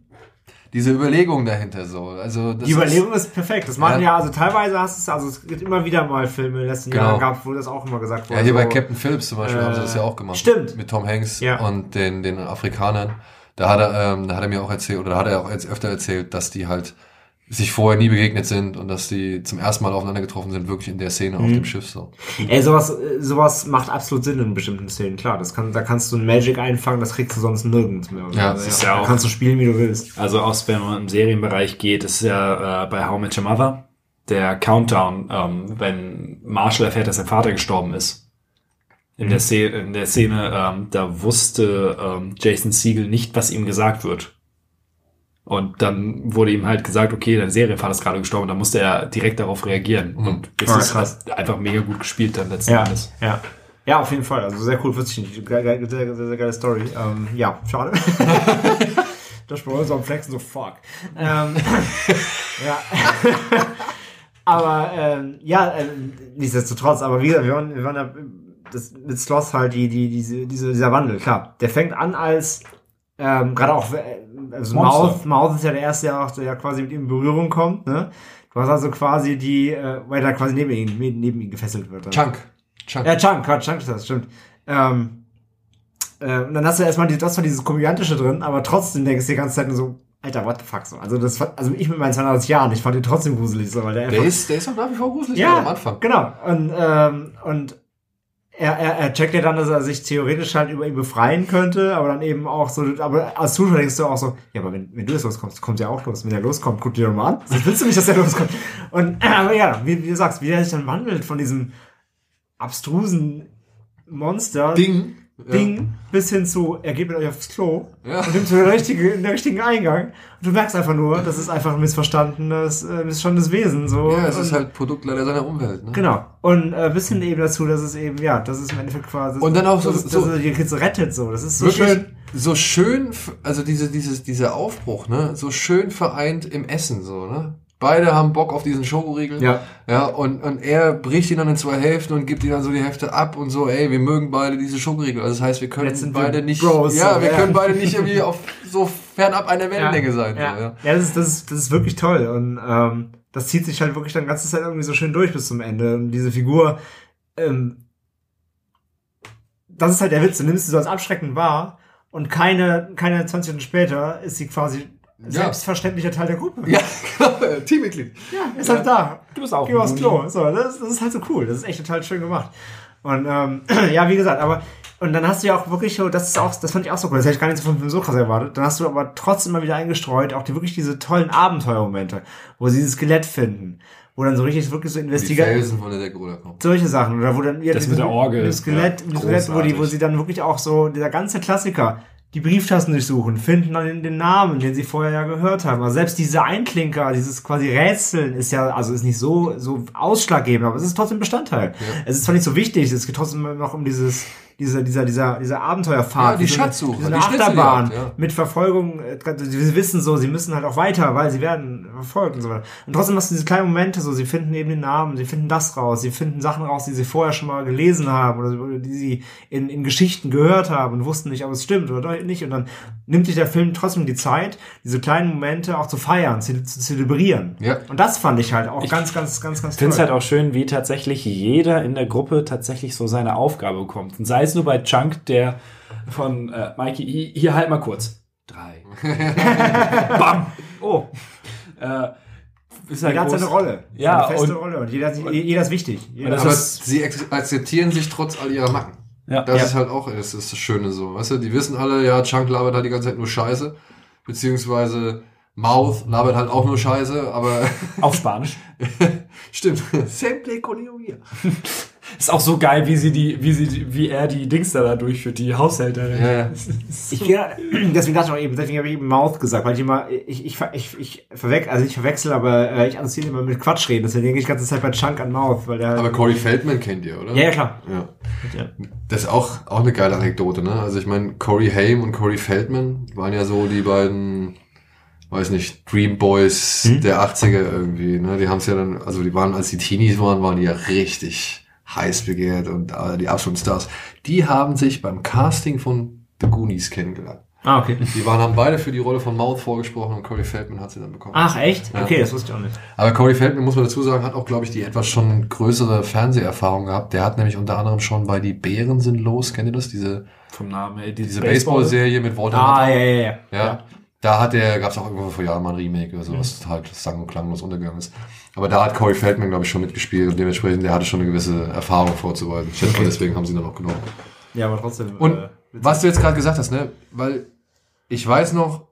diese Überlegung dahinter so. Also das Die Überlegung ist perfekt. Das machen Ja. ja, also teilweise hast du es, also es gibt immer wieder mal Filme in den letzten Genau. Jahren gab, wo das auch immer gesagt Ist, wurde. ja, hier bei so, Captain Phillips zum Beispiel äh, haben sie das ja auch gemacht. stimmt. Mit Tom Hanks Ja. und den, den Afrikanern. Da hat er, ähm, da hat er mir auch erzählt, oder da hat er auch jetzt öfter erzählt, dass die halt sich vorher nie begegnet sind und dass die zum ersten Mal aufeinander getroffen sind, wirklich in der Szene Mhm. auf dem Schiff so. Ey, sowas, äh, sowas macht absolut Sinn in bestimmten Szenen. Klar, das kann, da kannst du ein Magic einfangen, das kriegst du sonst nirgends mehr. Ja, Also, das ist ja auch- kannst du spielen, wie du willst. Also aus, wenn man im Serienbereich geht, ist ja äh, bei How Met Your Mother der Countdown, ähm, wenn Marshall erfährt, dass sein Vater gestorben ist. In der Szene, in der Szene ähm, da wusste ähm, Jason Siegel nicht, was ihm gesagt wird. Und dann wurde ihm halt gesagt, okay, dein Serienvater ist gerade gestorben, dann musste er direkt darauf reagieren. Und das ist krass. einfach mega gut gespielt dann letzten Ja, Endes. ja. Ja, auf jeden Fall. Also sehr cool. Geil, geil, sehr, sehr, sehr geile Story. Ähm, ja, schade. Das Brolin so am Flexen, so fuck. Ähm, ja. aber ähm, ja, ähm, nichtsdestotrotz, aber wie gesagt, wir waren, wir waren da, das, mit Sloth halt die, die, diese, diese, dieser Wandel, klar. Der fängt an als ähm, gerade auch, äh, also. Mouth, Mouth ist ja der erste, der, auch, der quasi mit ihm in Berührung kommt, ne? Du hast also quasi die, äh, weil er quasi neben ihn, neben ihn gefesselt wird. Dann. Chunk. Chunk. Ja, Chunk, Quatsch, Chunk ist das, stimmt. Ähm, äh, und dann hast du erstmal die, das war dieses Komödiantische drin, aber trotzdem denkst du die ganze Zeit nur so, Alter, what the fuck so. Also das also ich mit meinen 32 Jahren, ich fand den trotzdem gruselig so, weil der Der einfach. ist, der ist auch nach wie vor gruselig ja, am Anfang. Genau. Und, ähm, und er, er, er checkt ja dann, dass er sich theoretisch halt über ihn befreien könnte, aber dann eben auch so, aber als Zuschauer denkst du auch so, ja, aber wenn, wenn du jetzt loskommst, kommt er auch los. Wenn er loskommt, guck dir doch mal an. Sonst willst du nicht, dass er loskommt. Und, aber ja, wie, wie du sagst, wie der sich dann wandelt von diesem abstrusen Monster, Ding. Ding bis hin zu, er geht mit euch aufs Klo Ja. und nimmt so den richtigen, den richtigen Eingang. Und du merkst einfach nur, das ist einfach ein missverstandenes, äh, missverstandenes Wesen. So. Ja, es Und- ist halt Produkt leider seiner Umwelt. Ne? Genau. Und äh, bis hin eben dazu, dass es eben, ja, das ist im Endeffekt quasi. Und dann auch so- dass, so- dass er die Kids rettet, so. Das ist so Wirklich schön. so schön, also diese, dieses, dieser Aufbruch, ne, so schön vereint im Essen, so, ne. Beide haben Bock auf diesen Schokoriegel. Ja. Ja, und, und er bricht ihn dann in zwei Hälften und gibt ihm dann so die Hälfte ab und so, ey, wir mögen beide diese Schokoriegel. Also das heißt, wir können beide nicht, Bros, ja, so, wir ja. können beide nicht irgendwie auf so fernab einer Wellenlänge sein. Ja, So, ja. ja. das, ist, das, ist, das ist wirklich toll. Und ähm, das zieht sich halt wirklich dann ganze Zeit irgendwie so schön durch bis zum Ende. Und diese Figur, ähm, das ist halt der Witz. Du nimmst sie so als abschreckend wahr und keine, keine 20 Minuten später ist sie quasi selbstverständlicher Teil der Gruppe. Ja, genau, Teammitglied. Ja, ist halt da. Du bist auch Geh aufs Klo. So, das, das ist halt so cool. Das ist echt total schön gemacht. Und ähm, ja, wie gesagt, aber und dann hast du ja auch wirklich so, das ist auch, das fand ich auch so cool. Das hätte ich gar nicht so Film so krass erwartet. Dann hast du aber trotzdem mal wieder eingestreut, auch die wirklich diese tollen Abenteuermomente, wo sie dieses Skelett finden, wo dann so richtig wirklich so Die investigativ Felsen von der Decke runterkommen. solche Sachen oder wo dann ja, Das mit der Orgel. das Skelett, Ja, Skelett wo die wo sie dann wirklich auch so dieser ganze Klassiker die Brieftassen durchsuchen, finden dann den, Namen, den sie vorher ja gehört haben. Also selbst diese Einklinker, dieses quasi Rätseln ist ja, also ist nicht so, so ausschlaggebend, aber es ist trotzdem Bestandteil. Es ist zwar nicht so wichtig, es geht trotzdem noch um dieses, diese, dieser, dieser, dieser Abenteuerfahrt. Ja, die diese- Schatzsuche, diese die Achterbahn ja. mit Verfolgung, äh, sie wissen so, sie müssen halt auch weiter, weil sie werden verfolgt und so weiter. Und trotzdem hast du diese kleinen Momente so, sie finden eben den Namen, sie finden das raus, sie finden Sachen raus, die sie vorher schon mal gelesen haben oder die sie in, in Geschichten gehört haben und wussten nicht, ob es stimmt oder nicht. Und dann nimmt sich der Film trotzdem die Zeit, diese kleinen Momente auch zu feiern, zu, zu zelebrieren. Ja. Und das fand ich halt auch ganz, ganz, ganz, ganz Ich finde es toll. halt auch schön, wie tatsächlich jeder in der Gruppe tatsächlich so seine Aufgabe bekommt. Und sei es nur bei Chunk, der von äh, Mikey, hier, hier halt mal kurz. Drei. Bam! Oh. Äh, ist halt jeder hat seine Rolle. Ja, Eine feste und- Rolle. Und jeder, jeder ist wichtig. Jeder Aber ist- sie akzeptieren sich trotz all ihrer Macken. Ja. Das Ja. ist halt auch, das ist das Schöne so, weißt du, die wissen alle, ja, Chunk labert halt die ganze Zeit nur Scheiße, beziehungsweise Mouth labert halt auch nur Scheiße, aber Auf Spanisch. stimmt. Sempre con. Ist auch so geil, wie sie die, wie sie, wie er die Dings da, durchführt, die Haushälterin. Ja, ja. Ich, ja, deswegen dachte ich auch eben, deswegen habe ich eben Mouth gesagt, weil ich immer, ich, ich, ich, ich verwechsel, also ich verwechsel, aber äh, ich assoziiere immer mit Quatsch reden, deswegen denke ich die ganze Zeit bei Chunk an Mouth, weil der Aber Corey Feldman kennt ihr, oder? ja, ja, klar. Ja. Ja. Das ist auch, auch eine geile Anekdote, ne? Also ich meine, Corey Haim und Corey Feldman waren ja so die beiden, weiß nicht, Dream Boys Hm? der 80er irgendwie, ne? Die haben es ja dann, also die waren, als die Teenies waren, waren die ja richtig heiß begehrt und äh, die absoluten Stars. Die haben sich beim Casting von The Goonies kennengelernt. Ah, okay. Die waren, haben beide für die Rolle von Mouth vorgesprochen und Corey Feldman hat sie dann bekommen. Ach, echt? Ja. Okay, das wusste ich auch nicht. Aber Corey Feldman, muss man dazu sagen, hat auch, glaube ich, die etwas schon größere Fernseherfahrung gehabt. Der hat nämlich unter anderem schon bei Die Bären sind los, kennt ihr das? Diese, Vom Namen her. diese Baseball-Serie mit Walter Ah, Matthau. ja, ja, ja. Ja. Da hat der, gab es auch irgendwo vor Jahren mal ein Remake oder so, was halt sang- und klanglos untergegangen ist. Aber da hat Corey Feldman, glaube ich, schon mitgespielt und dementsprechend, der hatte schon eine gewisse Erfahrung vorzuweisen. Ich schätze deswegen haben sie ihn dann auch genommen. Ja, aber trotzdem. Und äh, was du jetzt gerade gesagt hast, ne, weil ich weiß noch,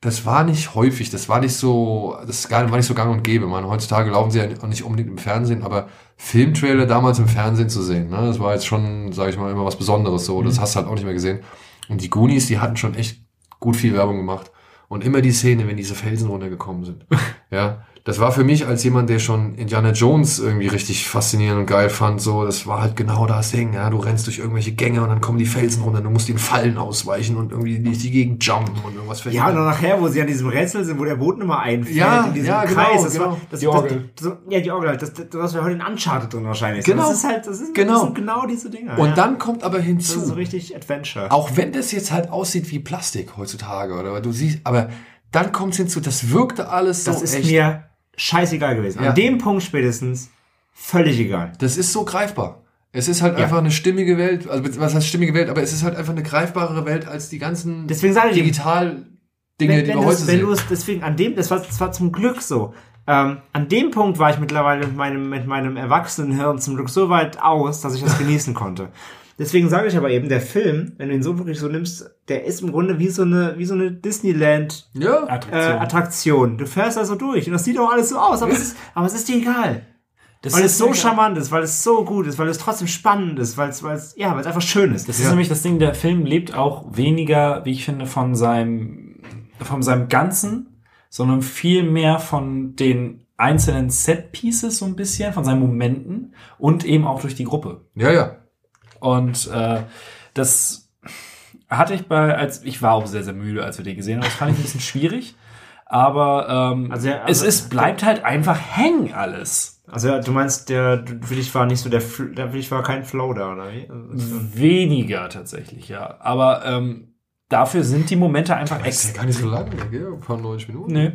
das war nicht häufig, das war nicht so, das war nicht so gang und gäbe. Man, heutzutage laufen sie ja auch nicht unbedingt im Fernsehen, aber Filmtrailer damals im Fernsehen zu sehen, ne, das war jetzt schon, sage ich mal, immer was Besonderes so. Das hast du halt auch nicht mehr gesehen. Und die Goonies, die hatten schon echt gut viel Werbung gemacht. Und immer die Szene, wenn diese Felsen runtergekommen sind. ja. Das war für mich als jemand, der schon Indiana Jones irgendwie richtig faszinierend und geil fand, so, das war halt genau das Ding, ja. Du rennst durch irgendwelche Gänge und dann kommen die Felsen runter, du musst den Fallen ausweichen und irgendwie durch die Gegend jumpen und irgendwas ja, und verhindern. dann nachher, wo sie an diesem Rätsel sind, wo der Boden immer einfällt, Ja, in diesem ja, genau, Kreis. Das genau. war, das, Die Orgel. Das, so, ja, die Orgel halt. Das, das, das wäre heute in Uncharted drin wahrscheinlich. Genau. Das ist halt, das, ist, Genau. das sind genau diese Dinger. Und ja. dann kommt aber Das ist so hinzu, richtig Adventure. auch wenn das jetzt halt aussieht wie Plastik heutzutage, oder du siehst, aber dann kommt hinzu, das wirkte alles so Das ist echt. mir scheißegal gewesen. Ja. An dem Punkt spätestens völlig egal. Das ist so greifbar. Es ist halt Ja. einfach eine stimmige Welt, also was heißt stimmige Welt, aber es ist halt einfach eine greifbarere Welt als die ganzen Deswegen sage ich digital Dinge, wenn, die wenn, wir du heute wenn sehen. du es, deswegen an dem, das war, das war zum Glück so. Ähm, an dem Punkt war ich mittlerweile mit meinem, mit meinem Erwachsenenhirn zum Glück so weit aus, dass ich das genießen konnte. Deswegen sage ich aber eben, der Film, wenn du ihn so wirklich so nimmst, der ist im Grunde wie so eine, wie so eine Disneyland ja, äh, Attraktion. Attraktion. Du fährst da so durch und das sieht auch alles so aus, aber es ist, aber es ist dir egal. Das Weil es so nämlich- charmant ist, weil es so gut ist, weil es trotzdem spannend ist, weil es, weil es, ja, weil es einfach schön ist. Das ist nämlich das Ding, der Film lebt auch weniger, wie ich finde, von seinem, von seinem Ganzen, sondern viel mehr von den einzelnen Set-Pieces so ein bisschen, von seinen Momenten und eben auch durch die Gruppe. ja, ja. Und äh, das hatte ich bei, als ich war auch sehr, sehr müde, als wir den gesehen haben. Das fand ich ein bisschen schwierig. aber ähm, Also, ja, es also- ist, bleibt halt einfach hängen alles. Also ja, du meinst, der, für dich war nicht so der, der für dich war kein Flow da, oder wie? Also, Weniger tatsächlich, ja. Aber ähm, dafür sind die Momente einfach Das ist ja extra. gar nicht so lang, gell? Ein paar 90 Minuten. Nee.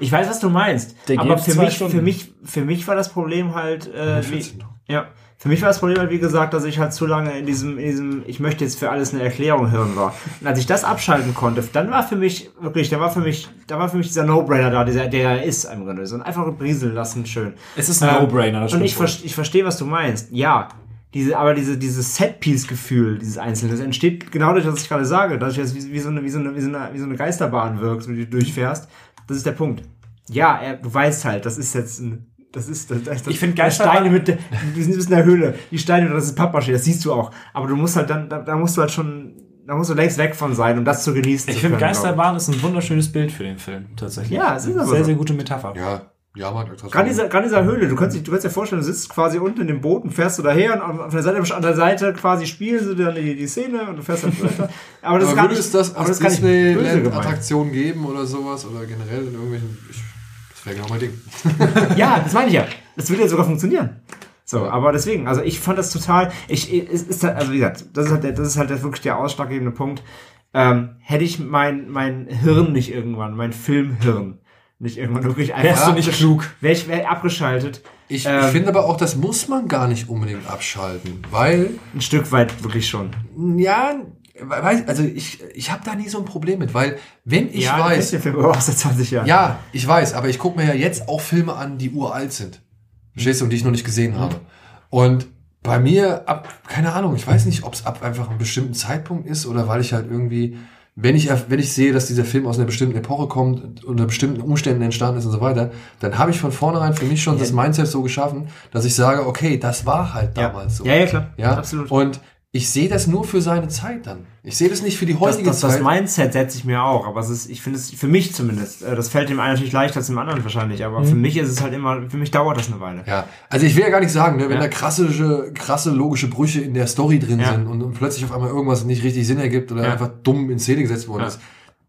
Ich weiß, was du meinst. Der aber für mich, Stunden. für mich, für mich war das Problem halt, äh, wie, 14 noch. ja, für mich war das Problem halt, wie gesagt, dass ich halt zu lange in diesem, in diesem, ich möchte jetzt für alles eine Erklärung hören war. Und als ich das abschalten konnte, dann war für mich, wirklich, da war für mich, da war für mich dieser No-Brainer da, dieser, der er ist im Grunde. So ein einfach brieseln lassen, schön. Es ist ein Ähm, No-Brainer, das Und ich, ver ich verstehe, was du meinst. Ja. Diese, aber diese, dieses Set-Piece-Gefühl, dieses Einzelne, das entsteht genau durch, was ich gerade sage, dass jetzt wie, wie, so eine, wie, so eine, wie, so eine, wie so eine Geisterbahn wirkst, wenn du durchfährst. Das ist der Punkt. Ja, er, du weißt halt, das ist jetzt ein, das ist, das, das, Ich find die Geisterbahn- Steine mit, der- wir sind in der Höhle, die Steine, das ist Pappmaché, das siehst du auch. Aber du musst halt dann, da, da musst du halt schon, da musst du längst weg von sein, um das zu genießen. Ich finde, Geisterbahn ist ein wunderschönes Bild für den Film, tatsächlich. Ja, es ist aber Sehr, so. sehr gute Metapher. Ja, ja, man. Gerade dieser, gerade dieser Höhle, du kannst, dich, du kannst dir vorstellen, du sitzt quasi unten in dem Boot und fährst du daher und auf der Seite, an der Seite quasi spielen sie dann die, die Szene und du fährst halt weiter. Aber das Aber gar würde nicht, es das aber als. Disneyland-Attraktion geben oder sowas? Oder generell in irgendwelchen... Das wäre genau mein Ding. Ja, das meine ich ja. Das würde ja sogar funktionieren. So, aber deswegen, also ich fand das total, ich, es ist halt, also wie gesagt, das ist halt, der, das ist halt wirklich der ausschlaggebende Punkt. Ähm, hätte ich mein, mein Hirn nicht irgendwann, mein Filmhirn, nicht irgendwann wirklich einfach, Wärst du nicht klug. wäre ich wär abgeschaltet, Ich, Ähm. ich finde aber auch, das muss man gar nicht unbedingt abschalten, weil ein Stück weit wirklich schon. Ja, weiß, also ich, ich habe da nie so ein Problem mit, weil wenn ich ja, weiß, kennst den Film aber auch seit 20 Jahren. ja, ich weiß, aber ich gucke mir ja jetzt auch Filme an, die uralt sind. Verstehst du, und die ich noch nicht gesehen habe. Und bei mir ab, keine Ahnung, ich weiß nicht, ob es ab einfach einem bestimmten Zeitpunkt ist oder weil ich halt irgendwie, wenn ich, wenn ich sehe, dass dieser Film aus einer bestimmten Epoche kommt, unter bestimmten Umständen entstanden ist und so weiter, dann habe ich von vornherein für mich schon das Mindset so geschaffen, dass ich sage, okay, das war halt ja. damals so. Ja, ja, klar. Ja, absolut. Und ich sehe das nur für seine Zeit dann. Ich sehe das nicht für die das, heutige das, das Zeit. Mindset setze ich mir auch, aber es ist, ich finde es, für mich zumindest, äh, das fällt dem einen natürlich leichter als dem anderen wahrscheinlich, aber für mich ist es halt immer, für mich dauert das eine Weile. ja, also ich will ja gar nicht sagen, ne, wenn Ja. da krasse, krasse logische Brüche in der Story drin Ja. sind und, und plötzlich auf einmal irgendwas nicht richtig Sinn ergibt oder Ja. einfach dumm in Szene gesetzt worden ist.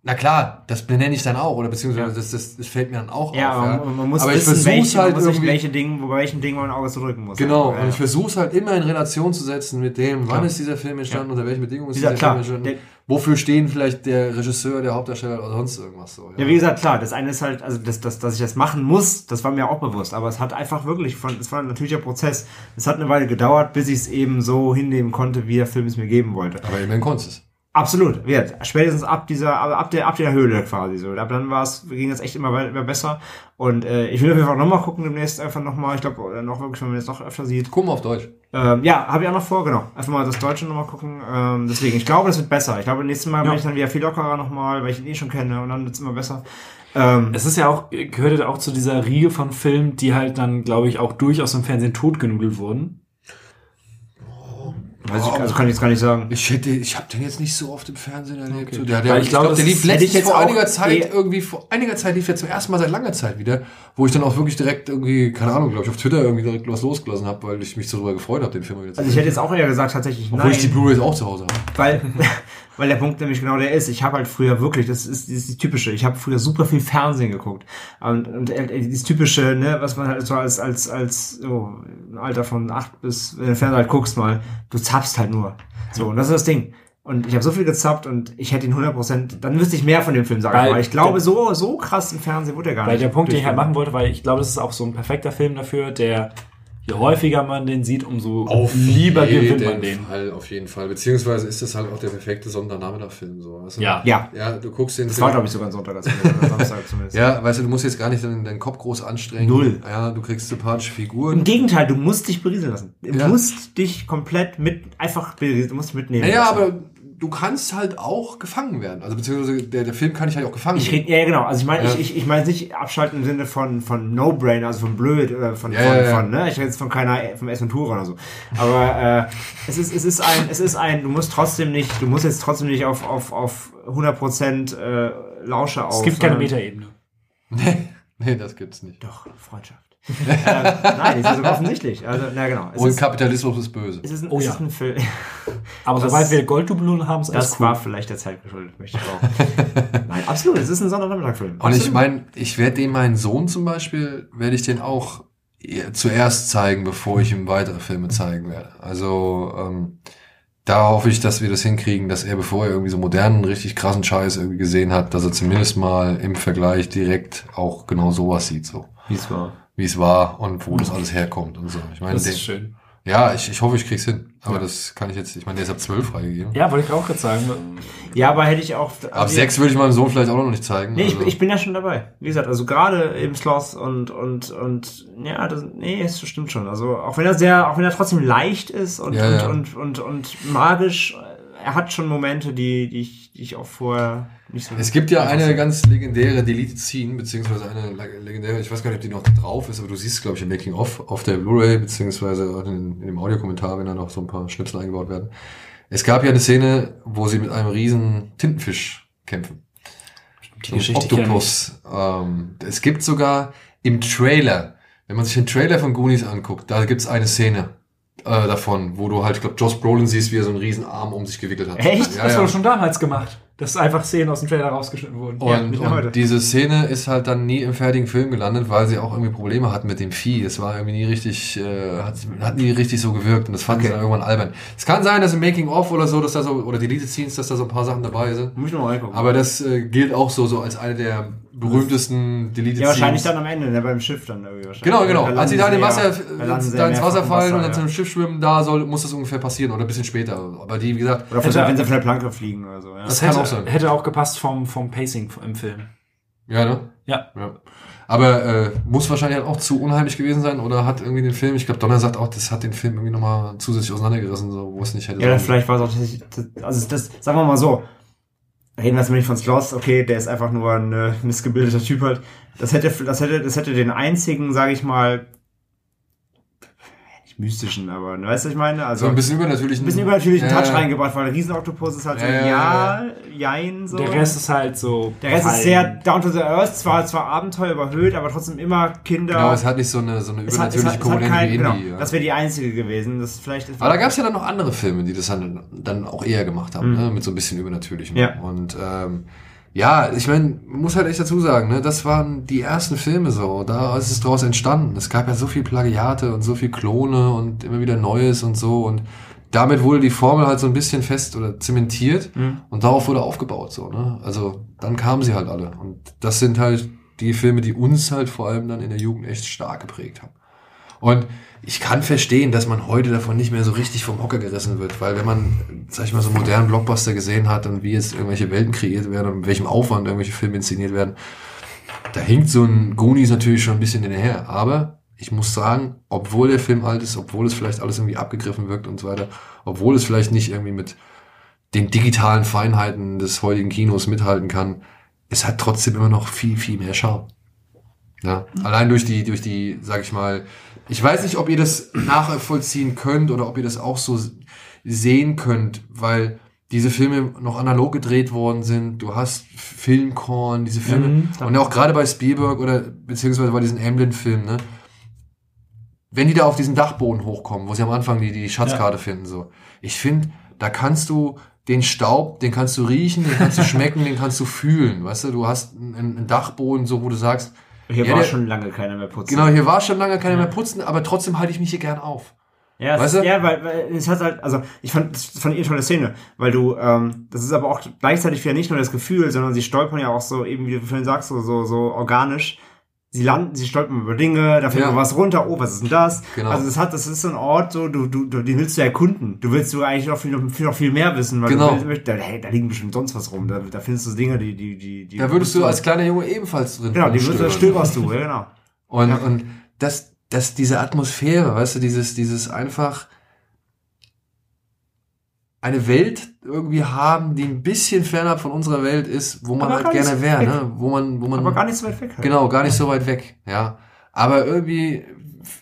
Na klar, das benenne ich dann auch oder beziehungsweise Ja. das, das, das fällt mir dann auch Ja, auf. aber man, man muss aber ich wissen, versuche welche, halt man muss irgendwie, welche Dinge, bei welchen Dingen man ein Auge drücken muss. genau, Ja, und ich ja. versuche es halt immer in Relation zu setzen mit dem, wann Klar. ist dieser Film entstanden, unter welchen Bedingungen ist Dieser- klar, Film entstanden, der- wofür stehen vielleicht der Regisseur, der Hauptdarsteller oder sonst irgendwas so. Ja, wie gesagt, klar, das eine ist halt, also das, das, dass ich das machen muss, das war mir auch bewusst, aber es hat einfach wirklich von, es war ein natürlicher Prozess. Es hat eine Weile gedauert, bis ich es eben so hinnehmen konnte, wie der Film es mir geben wollte. Aber immerhin konntest es. Absolut, wird. Spätestens ab dieser, ab der, ab der Höhle quasi so. Ab dann war es, ging es echt immer, immer besser. Und äh, ich will auf jeden Fall nochmal gucken, demnächst einfach nochmal, ich glaube, noch wirklich, wenn man es noch öfter sieht. Guck mal auf Deutsch. Ähm, ja, habe ich auch noch vor, genau. Einfach mal das Deutsche nochmal gucken. Ähm, deswegen, ich glaube, das wird besser. Ich glaube, nächstes Mal Ja. bin ich dann wieder viel lockerer nochmal, weil ich ihn eh schon kenne und dann wird's immer besser. Ähm, Es ist ja auch, gehört ja auch zu dieser Riege von Filmen, die halt dann, glaube ich, auch durchaus im Fernsehen totgenudelt wurden. Weiß ich, also kann ich jetzt gar nicht sagen. Ich hätte, ich habe den jetzt nicht so oft im Fernsehen erlebt. Okay. So, der, der, ich glaube, glaube, der lief hätte ich letztens jetzt vor einiger Zeit eh- irgendwie, vor einiger Zeit lief der zum ersten Mal seit langer Zeit wieder, wo ich dann auch wirklich direkt irgendwie, keine Ahnung, glaube ich, auf Twitter irgendwie direkt was losgelassen habe, weil ich mich so darüber gefreut habe, den Film wieder zu Also ich hätte jetzt auch eher gesagt, tatsächlich Obwohl ich die nein. Blu-rays auch zu Hause habe. Weil, weil der Punkt nämlich genau der ist. Ich habe halt früher wirklich, das ist, das ist die typische, ich habe früher super viel Fernsehen geguckt. Und, und äh, dieses typische, ne, was man halt so als, als, als so im Alter von acht bis, wenn du Fernsehen halt guckst mal, du zappst halt nur. So, und das ist das Ding. Und ich habe so viel gezappt und ich hätte ihn 100%, dann müsste ich mehr von dem Film sagen. Weil Aber ich glaube, so, so krass im Fernsehen wurde er gar Weil nicht. der Punkt, den ich halt machen wollte, weil ich glaube, das ist auch so ein perfekter Film dafür, der je häufiger man den sieht, umso lieber gewinnt man den. Fall, auf jeden Fall. Beziehungsweise ist das halt auch der perfekte Sonntagnachmittag-Film. So, weißt du? Ja. Ja, Ja, du guckst den das war glaube ich sogar ein Sonntag, als oder Samstag zumindest. Ja, weißt du, du musst jetzt gar nicht deinen, deinen Kopf groß anstrengen. Null. Ja, du kriegst sympathische Im Figuren. Gegenteil, du musst dich berieseln lassen. Du Ja. musst dich komplett mit, einfach berieseln, du musst mitnehmen. Naja, lassen. aber du kannst halt auch gefangen werden. Also beziehungsweise der, der Film kann dich halt auch gefangen Ich rede, ja, genau. Also ich meine, Ja. ich, ich, ich meine nicht abschalten im Sinne von, von No-Brain, also von blöd oder von, Ja, von, ja, ja. von, ne? Ich rede jetzt von keiner, vom Ventura oder so. Aber äh, es ist, es ist ein, es ist ein, du musst trotzdem nicht, du musst jetzt trotzdem nicht auf, auf, auf 100% äh, Lausche auf. Es gibt keine Metaebene. Nee, nee, das gibt's nicht. Doch, Freundschaft. Äh, nein, ist ja sogar offensichtlich. Also, na genau. Es Und ist, Kapitalismus ist böse. es ist, ein, Oh es ja. ist ein Film. Aber Das- sobald wir Golddublonen haben, ist Das cool. war vielleicht der Zeit geschuldet, möchte ich auch. Nein, absolut. Es ist ein Sonnernachmittag-Film. Und ich meine, ich werde den meinen Sohn zum Beispiel, werde ich den auch zuerst zeigen, bevor ich ihm weitere Filme zeigen werde. Also ähm, da hoffe ich, dass wir das hinkriegen, dass er, bevor er irgendwie so modernen, richtig krassen Scheiß irgendwie gesehen hat, dass er zumindest mal im Vergleich direkt auch genau sowas sieht, so Wie es war. Wie es war und wo das alles herkommt und so. Ich meine, Das den, ist schön. ja, ich, ich hoffe, ich krieg's hin. Aber das kann ich jetzt, ich meine, der ist ab zwölf freigegeben. Ja, wollte ich auch gerade sagen. Ja, aber hätte ich auch. Ab sechs würde ich meinem Sohn vielleicht auch noch nicht zeigen. Nee, ich, also. ich bin ja schon dabei. Wie gesagt, also gerade im Schloss und und und ja, das, nee, es stimmt schon. Also auch wenn er sehr, auch wenn er trotzdem leicht ist und Ja, und, ja. und und und magisch, äh, er hat schon Momente, die die ich, die ich auch vorher so. Es gibt ja eine ganz legendäre Deleted Scene, beziehungsweise eine leg- legendäre, ich weiß gar nicht, ob die noch drauf ist, aber du siehst, glaube ich, im Making of auf der Blu-ray, beziehungsweise auch in, in dem Audiokommentar, wenn da noch so ein paar Schnipsel eingebaut werden. Es gab ja eine Szene, wo sie mit einem riesen Tintenfisch kämpfen. Die ich. Octopus. Ähm, es gibt sogar im Trailer, wenn man sich den Trailer von Goonies anguckt, da gibt's eine Szene äh, davon, wo du halt, ich glaube, Josh Brolin siehst, wie er so einen riesen Arm um sich gewickelt hat. Echt? Ja, Das ja. wurde schon damals gemacht. Dass einfach Szenen aus dem Trailer rausgeschnitten wurden. Und, Ja, und diese Szene ist halt dann nie im fertigen Film gelandet, weil sie auch irgendwie Probleme hatten mit dem Vieh. Es war irgendwie nie richtig, äh, hat, hat nie richtig so gewirkt und das sie Okay. dann irgendwann albern. Es kann sein, dass im Making of oder so, dass da so, oder Deleted Scenes, dass da so ein paar Sachen dabei sind. Muss ich noch mal reingucken. Aber das äh, gilt auch so, so als eine der berühmtesten Deleted ja, wahrscheinlich Scenes. dann am Ende, ne, beim Schiff dann irgendwie wahrscheinlich. Genau, genau. Als sie da in dem Wasser, da da ins Wasser im fallen und dann ja. zum Schiff schwimmen, da soll, muss das ungefähr passieren oder ein bisschen später. Aber die, wie gesagt, Oder Hätte- wenn sie von der Planke fliegen oder so. Ja. Das Das kann hätte, auch sein. hätte auch gepasst vom, vom Pacing im Film. ja, ne? Ja. Ja. Aber äh, muss wahrscheinlich halt auch zu unheimlich gewesen sein oder hat irgendwie den Film, ich glaube Donner sagt auch, das hat den Film irgendwie nochmal zusätzlich auseinandergerissen, so, wo es nicht hätte Ja, vielleicht war es auch, das, also das, sagen wir mal so, reden wir jetzt nicht von Sloss, okay, der ist einfach nur ein äh, missgebildeter Typ halt. Das hätte, das hätte, das hätte den einzigen, sage ich mal, mystischen, aber, ne, weißt du, was ich meine? Also, So ein bisschen übernatürlichen. ein bisschen übernatürlichen Ja, Touch reingebracht, weil der Riesenoktopus ist halt so, Ja, ja, jein, so. Der Rest ist halt so. Der Rest ist sehr down to the earth, zwar, zwar Abenteuer überhöht, aber trotzdem immer Kinder. Genau, es hat nicht so eine, so eine Es hat- es übernatürliche hat- es hat Komponente kein- wie genau, Indie. ja. Das wäre die einzige gewesen. Das vielleicht Aber da gab es ja dann noch andere Filme, die das dann, dann auch eher gemacht haben, ne? mit so ein bisschen Übernatürlichem. Mhm. Ja. Und ähm, ja, ich meine, muss halt echt dazu sagen, ne, das waren die ersten Filme so. Da ist es draus entstanden. Es gab ja so viel Plagiate und so viel Klone und immer wieder Neues und so. Und damit wurde die Formel halt so ein bisschen fest oder zementiert Mhm. und darauf wurde aufgebaut. so. Ne? Also dann kamen sie halt alle. Und das sind halt die Filme, die uns halt vor allem dann in der Jugend echt stark geprägt haben. Und ich kann verstehen, dass man heute davon nicht mehr so richtig vom Hocker gerissen wird, weil wenn man, sag ich mal, so modernen Blockbuster gesehen hat und wie jetzt irgendwelche Welten kreiert werden und mit welchem Aufwand irgendwelche Filme inszeniert werden, da hinkt so ein Goonies natürlich schon ein bisschen hinterher. Aber ich muss sagen, obwohl der Film alt ist, obwohl es vielleicht alles irgendwie abgegriffen wirkt und so weiter, obwohl es vielleicht nicht irgendwie mit den digitalen Feinheiten des heutigen Kinos mithalten kann, es hat trotzdem immer noch viel, viel mehr Charme. Ja, allein durch die, durch die, sag ich mal, ich weiß nicht, ob ihr das nachvollziehen könnt oder ob ihr das auch so sehen könnt, weil diese Filme noch analog gedreht worden sind. Du hast Filmkorn, diese Filme. Mhm, und auch gerade bei Spielberg oder beziehungsweise bei diesen Amblin-Filmen, ne? Wenn die da auf diesen Dachboden hochkommen, wo sie am Anfang die, die Schatzkarte finden, so. Ich finde, da kannst du den Staub, den kannst du riechen, den kannst du schmecken, den kannst du fühlen. Weißt du, du hast einen, einen Dachboden, so wo du sagst, Hier Ja, war der- schon lange keiner mehr putzen. Genau, hier war schon lange keiner mehr putzen, aber trotzdem halte ich mich hier gern auf. Ja, es Weißt du? ja weil, weil es hat halt, also ich fand, das fand ich eine tolle Szene, weil du, ähm, das ist aber auch gleichzeitig wieder nicht nur das Gefühl, sondern sie stolpern ja auch so, eben wie du vorhin sagst, so, so, so organisch. Sie landen, sie stolpern über Dinge, da fällt Ja. was runter, oh, was ist denn das? Genau. Also das hat, das ist so ein Ort, so, du, du, du den willst du erkunden. Du willst du eigentlich noch viel, noch viel, mehr wissen, weil Genau. du willst, da, hey, da liegen bestimmt sonst was rum, da, da findest du Dinge, die, die, die, die Da würdest du als kleiner Junge ebenfalls drin genau, die würdest du, stöberst du, ja, genau. Und, Ja. und das, das, diese Atmosphäre, weißt du, dieses, dieses einfach eine Welt irgendwie haben, die ein bisschen fernab von unserer Welt ist, wo man Aber halt gerne wäre, ne? Wo man, wo man, Aber gar nicht so weit weg halt. genau, gar nicht so weit weg, ja. Aber irgendwie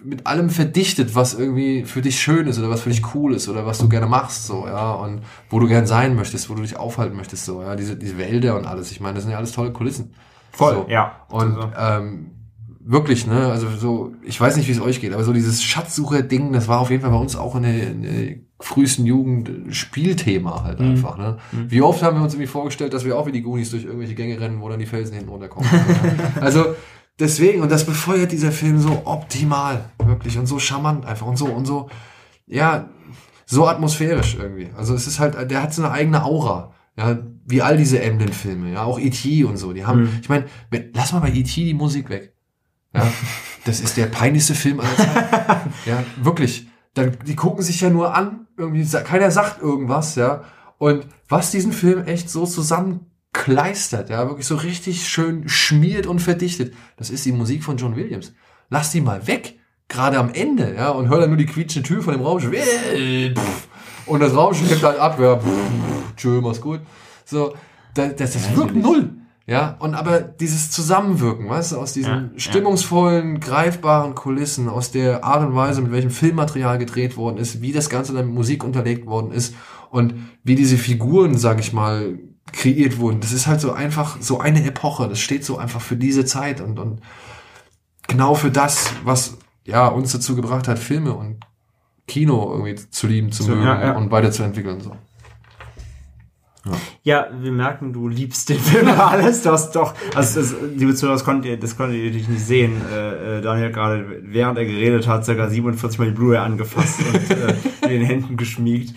mit allem verdichtet, was irgendwie für dich schön ist oder was für dich cool ist oder was du gerne machst, so, ja, und wo du gern sein möchtest, wo du dich aufhalten möchtest, so, ja, diese, diese Wälder und alles. Ich meine, das sind ja alles tolle Kulissen. Voll, So. ja. Und Also. ähm, wirklich, ne, also so, ich weiß nicht, wie es euch geht, aber so dieses Schatzsucher-Ding, das war auf jeden Fall bei uns auch in der, in der frühesten Jugend Spielthema halt Mhm. einfach, ne. Wie oft haben wir uns irgendwie vorgestellt, dass wir auch wie die Goonies durch irgendwelche Gänge rennen, wo dann die Felsen hinten runterkommen. also, deswegen, und das befeuert dieser Film so optimal, wirklich, und so charmant einfach, und so, und so, ja, so atmosphärisch irgendwie. Also es ist halt, der hat so eine eigene Aura. Ja, wie all diese Emblem-Filme, ja, auch E.T. und so. Die haben, Mhm. ich meine, lass mal bei E.T. die Musik weg. Ja, das ist der peinlichste Film aller Zeiten. ja, wirklich. Dann, die gucken sich ja nur an, irgendwie, keiner sagt irgendwas, ja. Und was diesen Film echt so zusammenkleistert, ja, wirklich so richtig schön schmiert und verdichtet, das ist die Musik von John Williams. Lass die mal weg, gerade am Ende, ja, und hör dann nur die quietschende Tür von dem Raumschiff. Und das Raumschiff hebt halt ab, ja, tschö, mach's gut. So, das, das, das wirkt null. Ja, und aber dieses Zusammenwirken, weißt du, aus diesen Ja, ja. stimmungsvollen, greifbaren Kulissen, aus der Art und Weise, mit welchem Filmmaterial gedreht worden ist, wie das Ganze dann mit Musik unterlegt worden ist und wie diese Figuren, sag ich mal, kreiert wurden. Das ist halt so einfach so eine Epoche. Das steht so einfach für diese Zeit und, und genau für das, was ja uns dazu gebracht hat, Filme und Kino irgendwie zu lieben, zu mögen ja, ja. und weiterzuentwickeln. So. Ja, wir merken, du liebst den Film über alles. Du hast doch, also das, liebe Zuhörer, das konntet ihr, das konntet ihr natürlich nicht sehen. Äh, äh, Daniel gerade, während er geredet hat, circa 47 Mal die Blu-ray angefasst und äh, in den Händen geschmiegt.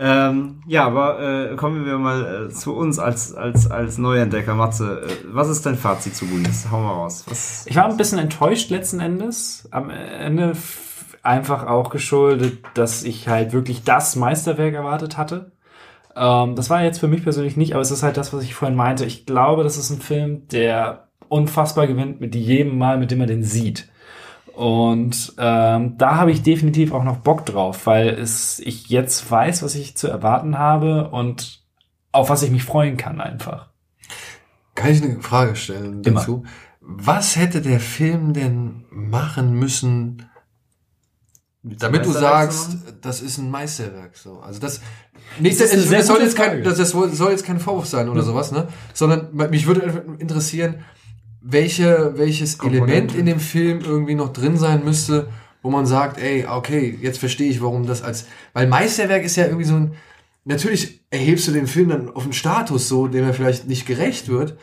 Ähm, ja, aber äh, kommen wir mal äh, zu uns als als als Neuentdecker, Matze. Äh, was ist dein Fazit zu Goonies? Hau mal raus. Was, Ich war ein bisschen enttäuscht letzten Endes. Am Ende einfach auch geschuldet, dass ich halt wirklich das Meisterwerk erwartet hatte. Ähm, das war jetzt für mich persönlich nicht, aber es ist halt das, was ich vorhin meinte. Ich glaube, das ist ein Film, der unfassbar gewinnt mit jedem Mal, mit dem man den sieht. Und ähm, da habe ich definitiv auch noch Bock drauf, weil es ich jetzt weiß, was ich zu erwarten habe und auf was ich mich freuen kann einfach. Kann ich eine Frage stellen Immer. dazu? Was hätte der Film denn machen müssen, damit du sagst, das ist ein Meisterwerk? So, also das nicht, Das das, das soll jetzt kein, das, soll jetzt kein Vorwurf sein oder sowas, ne? Sondern mich würde interessieren, welche welches Komponente. Element in dem Film irgendwie noch drin sein müsste, wo man sagt, ey, okay, jetzt verstehe ich, warum das als, weil Meisterwerk ist ja irgendwie so ein, natürlich erhebst du den Film dann auf einen Status so, dem er vielleicht nicht gerecht wird,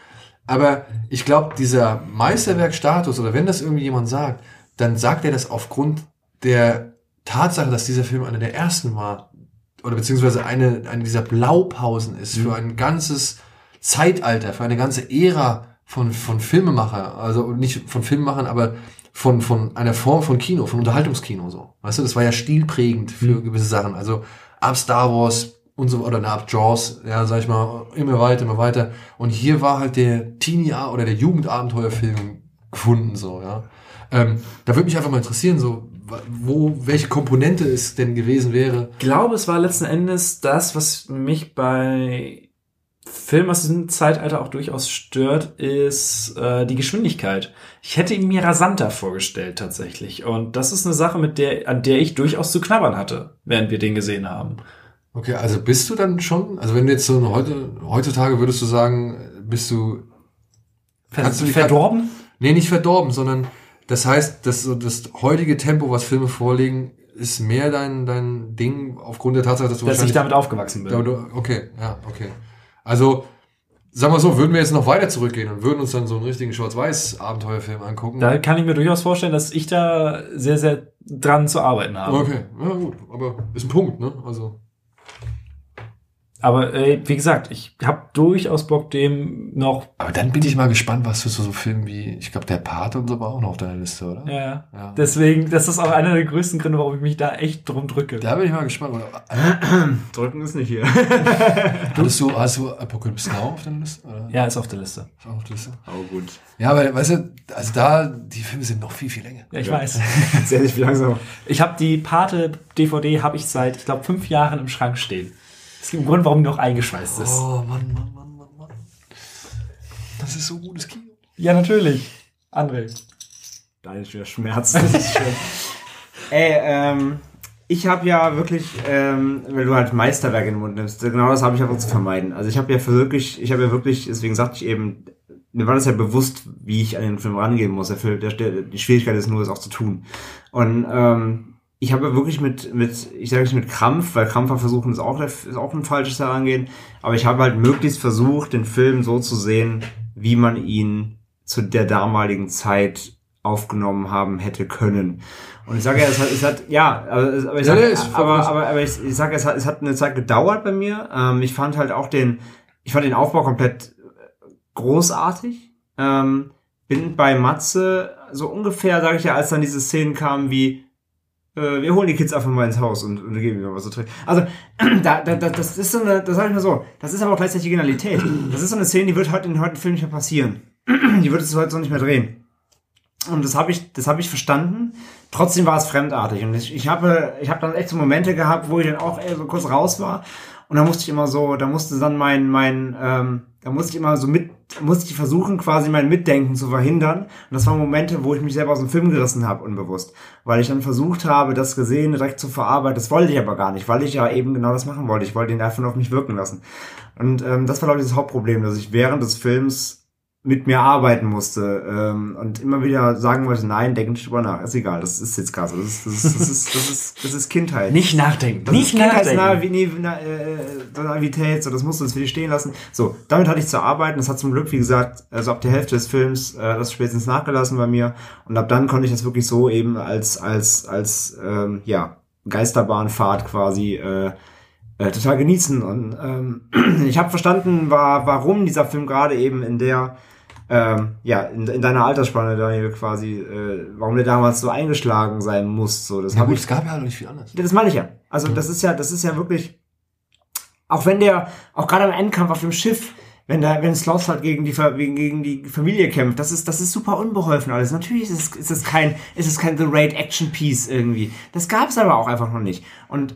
aber ich glaube, dieser Meisterwerk-Status, oder wenn das irgendwie jemand sagt, dann sagt er das aufgrund der Tatsache, dass dieser Film einer der ersten war, oder beziehungsweise eine, eine dieser Blaupausen ist für ein ganzes Zeitalter, für eine ganze Ära von, von Filmemacher, also nicht von Filmemachern, aber von, von einer Form von Kino, von Unterhaltungskino so. Weißt du, das war ja stilprägend für gewisse Sachen. Also ab Star Wars und so, oder ab Jaws, ja, sag ich mal, immer weiter, immer weiter. Und hier war halt der Teenie- oder der Jugendabenteuerfilm gefunden, so, ja. Ähm, da würde mich einfach mal interessieren, so, wo, welche Komponente es denn gewesen wäre. Ich glaube, es war letzten Endes das, was mich bei Filmen aus diesem Zeitalter auch durchaus stört, ist äh, die Geschwindigkeit. Ich hätte ihn mir rasanter vorgestellt tatsächlich. Und das ist eine Sache, mit der, an der ich durchaus zu knabbern hatte, während wir den gesehen haben. Okay, also bist du dann schon, also wenn du jetzt so heute, heutzutage würdest du sagen, bist du, Kannst du dich verdorben? nee, nicht verdorben, sondern das heißt, dass so das heutige Tempo, was Filme vorlegen, ist mehr dein, dein Ding aufgrund der Tatsache, dass du Dass ich damit aufgewachsen bin. Okay, ja, okay. Also, sagen wir so, würden wir jetzt noch weiter zurückgehen und würden uns dann so einen richtigen Schwarz-Weiß-Abenteuerfilm angucken. Da kann ich mir durchaus vorstellen, dass ich da sehr, sehr dran zu arbeiten habe. okay, ja gut, aber ist ein Punkt, ne? Also, Aber äh, wie gesagt, ich habe durchaus Bock, dem noch. aber dann bin ich mal gespannt, was für so, so Filme wie, ich glaube, der Pate und so war auch noch auf deiner Liste, oder? Ja, ja. Deswegen, das ist auch einer der größten Gründe, warum ich mich da echt drum drücke. Da bin ich mal gespannt. Oder, Drücken ist nicht hier. hattest du, hast du Apocalypse Now auf deiner Liste? Oder? Ja, ist auf der Liste. Ist auch auf der Liste? Oh gut. Ja, weil, weißt du, also da, die Filme sind noch viel, viel länger. Ja, ich Ja. weiß. Ganz ehrlich, wie langsam. Ich habe die Pate DVD habe ich seit, ich glaube, fünf Jahren im Schrank stehen. Das gibt einen Grund, warum die noch eingeschweißt ist. Oh, Mann, Mann, Mann, Mann, Mann. Das ist so gutes Kino. Ja, natürlich. André. Da ist wieder Schmerz. Das ist schön. Ey, ähm, ich habe ja wirklich, ähm, weil du halt Meisterwerk in den Mund nimmst, genau das habe ich aber zu vermeiden. Also ich habe ja für wirklich, ich habe ja wirklich, deswegen sagte ich eben, mir war das ja bewusst, wie ich an den Film rangehen muss. Der, Film- der, der, die Schwierigkeit ist nur, es auch zu tun. Und ähm, ich habe wirklich mit, mit, ich sage nicht mit Krampf, weil Krampfer versuchen ist auch, ist auch ein falsches Herangehen, aber ich habe halt möglichst versucht, den Film so zu sehen, wie man ihn zu der damaligen Zeit aufgenommen haben hätte können. Und ich sage ja, es hat, es hat ja, aber, ich Ja, sage, voll aber, aber, aber ich, ich sage, es hat, es hat eine Zeit gedauert bei mir. Ähm, ich fand halt auch den, ich fand den Aufbau komplett großartig. Ähm, bin bei Matze so ungefähr, sage ich ja, als dann diese Szenen kamen wie äh, wir holen die Kids einfach mal ins Haus und, und geben ihnen was zu trinken. Also, da, da, da, das ist so eine, das sag ich mal so, das ist aber auch gleichzeitig Genialität. Das ist so eine Szene, die wird heute in heute Film nicht mehr passieren. Die wird es heute so nicht mehr drehen. Und das habe ich, das habe ich verstanden. Trotzdem war es fremdartig. Und ich, ich habe, ich habe dann echt so Momente gehabt, wo ich dann auch so kurz raus war. Und da musste ich immer so, da musste dann mein, mein, ähm, da musste ich immer so mit, musste ich versuchen, quasi mein Mitdenken zu verhindern. Und das waren Momente, wo ich mich selber aus dem Film gerissen habe, unbewusst. Weil ich dann versucht habe, das Gesehene direkt zu verarbeiten. Das wollte ich aber gar nicht, weil ich ja eben genau das machen wollte. Ich wollte ihn einfach nur auf mich wirken lassen. Und ähm, das war, glaube ich, das Hauptproblem, dass ich während des Films mit mir arbeiten musste ähm, und immer wieder sagen wollte, nein, denk nicht drüber nach, ist egal, das ist jetzt gerade so, das ist, das ist, das ist, das ist, das ist Kindheit. Nicht nachdenken. Das nicht ist nachdenken. Äh, Naivität, so, das musst du jetzt für dich stehen lassen. So, damit hatte ich zu arbeiten. Das hat zum Glück, wie gesagt, also ab der Hälfte des Films, äh, das spätestens nachgelassen bei mir. Und ab dann konnte ich das wirklich so eben als, als, als, ähm, ja, Geisterbahnfahrt quasi, äh, äh, total genießen. Und ähm, ich habe verstanden, war, warum dieser Film gerade eben in der, ähm, ja, in, in deiner Altersspanne, Daniel, quasi, äh, warum der damals so eingeschlagen sein muss. So, das Ja gut, ich es gab ja halt noch nicht viel anderes. das meine ich ja. Also das ist ja, das ist ja wirklich, auch wenn der, auch gerade am Endkampf auf dem Schiff, wenn da, wenn Sloth halt gegen die, gegen die Familie kämpft, das ist, das ist super unbeholfen alles. Natürlich ist es, ist es kein, ist es kein The Raid Action Piece irgendwie. Das gab es aber auch einfach noch nicht. Und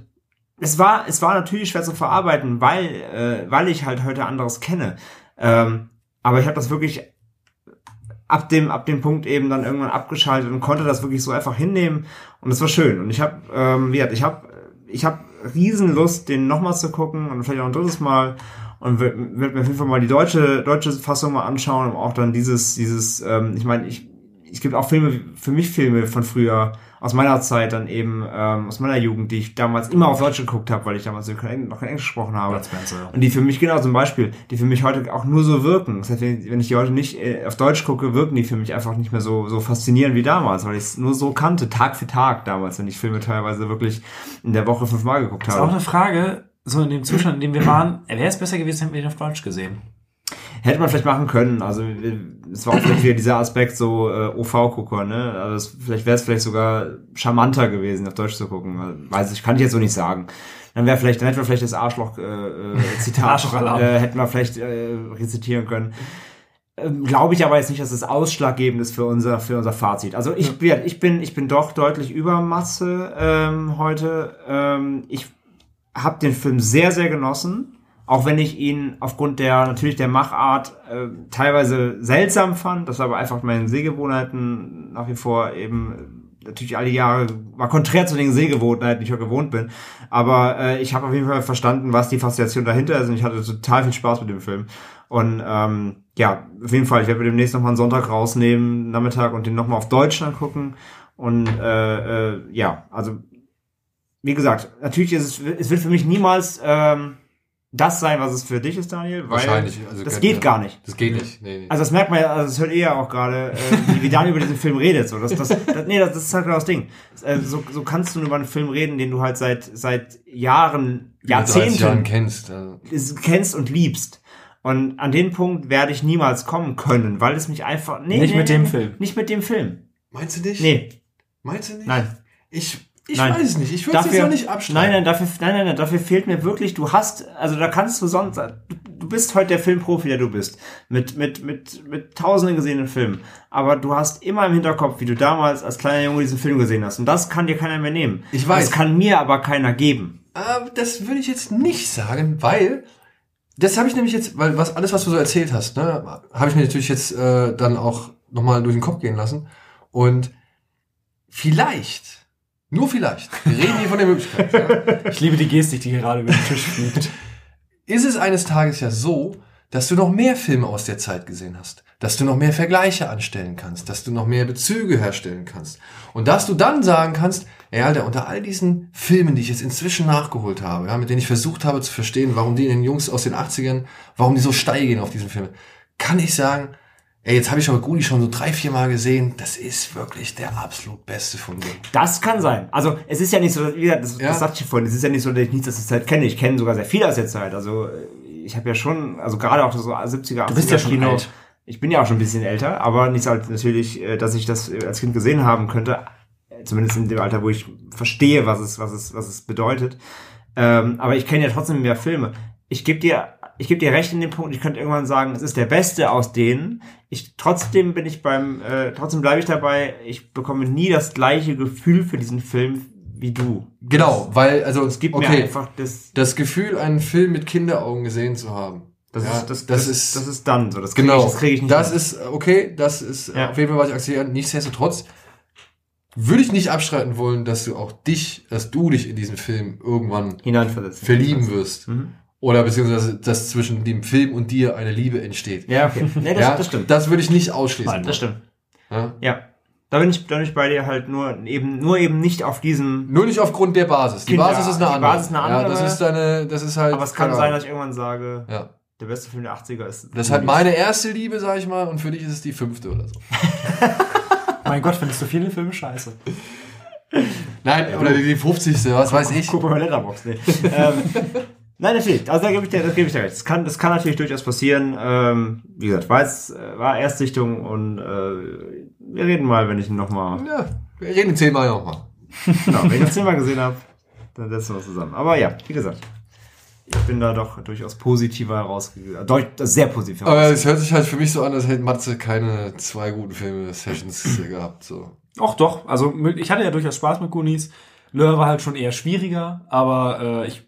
es war, es war natürlich schwer zu verarbeiten, weil, äh, weil ich halt heute anderes kenne. Ähm, aber ich habe das wirklich ab dem, ab dem Punkt eben dann irgendwann abgeschaltet und konnte das wirklich so einfach hinnehmen. Und das war schön. Und ich habe, ähm, wie gesagt, ich habe, ich habe riesen Lust, den nochmal zu gucken und vielleicht auch ein drittes Mal. Und wird mir auf jeden Fall mal die deutsche, deutsche Fassung mal anschauen, um auch dann dieses, dieses, ähm, ich meine, ich, es gibt auch Filme, für mich Filme von früher, aus meiner Zeit dann eben, ähm, aus meiner Jugend, die ich damals immer auf Deutsch geguckt habe, weil ich damals noch kein Englisch gesprochen habe. Spencer. Und die für mich, genau zum Beispiel, die für mich heute auch nur so wirken. Das heißt, wenn ich die heute nicht äh, auf Deutsch gucke, wirken die für mich einfach nicht mehr so, so faszinierend wie damals, weil ich es nur so kannte, Tag für Tag damals, wenn ich Filme teilweise wirklich in der Woche fünfmal geguckt Das ist auch habe. eine Frage, so in dem Zustand, in dem wir waren, wäre es besser gewesen, hätten wir ihn auf Deutsch gesehen. Hätte man vielleicht machen können. Also es war auch vielleicht wieder dieser Aspekt so äh, OV-Gucker, ne? Also es, vielleicht wäre es vielleicht sogar charmanter gewesen, auf Deutsch zu gucken. Weiß ich, kann ich jetzt so nicht sagen. Dann wäre vielleicht, dann hätten wir vielleicht das Arschloch äh, äh, Zitat Arschlochalarm. äh, hätten wir vielleicht äh, rezitieren können. Ähm, Glaube ich aber jetzt nicht, dass es ausschlaggebend ist für unser für unser Fazit. Also ich, ja. ich bin ich bin doch deutlich über Masse ähm, heute. Ähm, ich habe den Film sehr sehr genossen, auch wenn ich ihn aufgrund der natürlich der Machart äh, teilweise seltsam fand. Das war aber einfach meinen Sehgewohnheiten nach wie vor eben natürlich alle Jahre war konträr zu den Sehgewohnheiten, die ich ja gewohnt bin. Aber äh, ich habe auf jeden Fall verstanden, was die Faszination dahinter ist und ich hatte total viel Spaß mit dem Film. Und ähm, ja, auf jeden Fall, ich werde mir demnächst nochmal einen Sonntag rausnehmen, Nachmittag und den nochmal auf Deutsch angucken. Und äh, äh, ja, also wie gesagt, natürlich ist es, es wird für mich niemals ähm, das sein, was es für dich ist, Daniel, weil Wahrscheinlich, also das geht ja. gar nicht. Das geht nicht. Nee, nee. Also das merkt man ja, also das hört ihr ja auch gerade, äh, wie, Daniel über diesen Film redet. So. Das, das, das, nee, das, das ist halt genau das Ding. Äh, so, so kannst du über einen Film reden, den du halt seit, seit Jahren, 30 Jahren Jahrzehnten kennst. Also. kennst und liebst. Und an den Punkt werde ich niemals kommen können, weil es mich einfach... Nee, Nicht nee, mit dem Film. Nicht mit dem Film. Meinst du nicht? Nee, Meinst du nicht? nein. Ich, ich Nein. weiß es nicht. Ich würde es jetzt noch nicht abstreiten. Nein, nein, dafür, nein, nein, nein, dafür fehlt mir wirklich, du hast, also da kannst du sonst, du, du bist heute der Filmprofi, der du bist. Mit, mit, mit, mit tausenden gesehenen Filmen. Aber du hast immer im Hinterkopf, wie du damals als kleiner Junge diesen Film gesehen hast. Und das kann dir keiner mehr nehmen. Ich weiß. Das kann mir aber keiner geben. Aber das würde ich jetzt nicht sagen, weil das habe ich nämlich jetzt, weil was alles, was du so erzählt hast, ne, habe ich mir natürlich jetzt äh, dann auch nochmal durch den Kopf gehen lassen. Und vielleicht, nur vielleicht, wir reden hier von der Möglichkeit, ja, Ich liebe die Gestik, die gerade über den Tisch fliegt. ist es eines Tages ja so, dass du noch mehr Filme aus der Zeit gesehen hast, dass du noch mehr Vergleiche anstellen kannst, dass du noch mehr Bezüge herstellen kannst und dass du dann sagen kannst, ey Alter, unter all diesen Filmen, die ich jetzt inzwischen nachgeholt habe, ja, mit denen ich versucht habe zu verstehen, warum die den Jungs aus den 80ern, warum die so steil gehen auf diesen Filme, kann ich sagen, ey, jetzt habe ich aber Guli schon so drei, vier Mal gesehen, das ist wirklich der absolut beste von denen. Das kann sein. Also es ist ja nicht so, wie gesagt, das, Ja. das sagte ich vorhin, es ist ja nicht so, dass ich nichts aus der Zeit kenne. Ich kenne sogar sehr viel aus der Zeit. Also ich habe ja schon, also gerade auch so 70er, 80er Du bist ja schon Kino. alt. Ich bin ja auch schon ein bisschen älter, aber nicht so alt natürlich, äh, dass ich das äh, als Kind gesehen haben könnte. Zumindest in dem Alter, wo ich verstehe, was es, was es, was es bedeutet. Ähm, aber ich kenne ja trotzdem mehr Filme. Ich gebe dir, ich gebe dir recht in dem Punkt. Ich könnte irgendwann sagen, es ist der beste aus denen. Ich trotzdem bin ich beim, äh, trotzdem bleibe ich dabei. Ich bekomme nie das gleiche Gefühl für diesen Film wie du. Genau, weil, also, Es gibt mir okay, einfach das. das Gefühl, einen Film mit Kinderaugen gesehen zu haben. Das, ja, ist, das, das, ist, das ist dann so. Das krieg Genau, Ich, das kriege ich nicht. das hin. ist okay, das ist Ja. auf jeden Fall, was ich akzeptiere. Nichtsdestotrotz würde ich nicht abstreiten wollen, dass du auch dich, dass du dich in diesen Film irgendwann verlieben wirst. Mhm. Oder beziehungsweise, dass zwischen dem Film und dir eine Liebe entsteht. Ja, okay. Nee, das, ja, das stimmt. Das würde ich nicht ausschließen. Nein, Das stimmt. Ja? Ja. Da bin ich, da bin ich bei dir halt nur eben, nur eben nicht auf diesem. Nur nicht aufgrund der Basis. Die Kinder- Basis ist eine die andere. Basis ist eine Ja, andere. das ist deine, das ist halt. Aber es kann sein, Ahnung. dass ich irgendwann sage, ja. der beste Film der 80er ist. Das ist halt meine erste Liebe, sag ich mal, und für dich ist es die fünfte oder so. Mein Gott, findest du viele Filme scheiße? Nein, oder die 50. Was weiß ich. Guck mal bei Letterboxd. Nee. ähm, nein, natürlich. Also da gebe ich dir, das gebe ich dir recht. Das kann, das kann natürlich durchaus passieren. Ähm, wie gesagt, war, jetzt, äh, war Erstsichtung und äh, wir reden mal, wenn ich ihn nochmal, Ja, wir reden zehnmal nochmal. genau, wenn ich das Thema gesehen habe, dann setzen wir uns zusammen. Aber ja, wie gesagt, ich bin da doch durchaus positiver herausgegangen. Deut sehr positiv Aber herausgegangen. es hört sich halt für mich so an, als hätte Matze keine zwei guten Filme-Sessions gehabt. So. Ach doch, also ich hatte ja durchaus Spaß mit Goonies. Lure war halt schon eher schwieriger, aber äh, ich,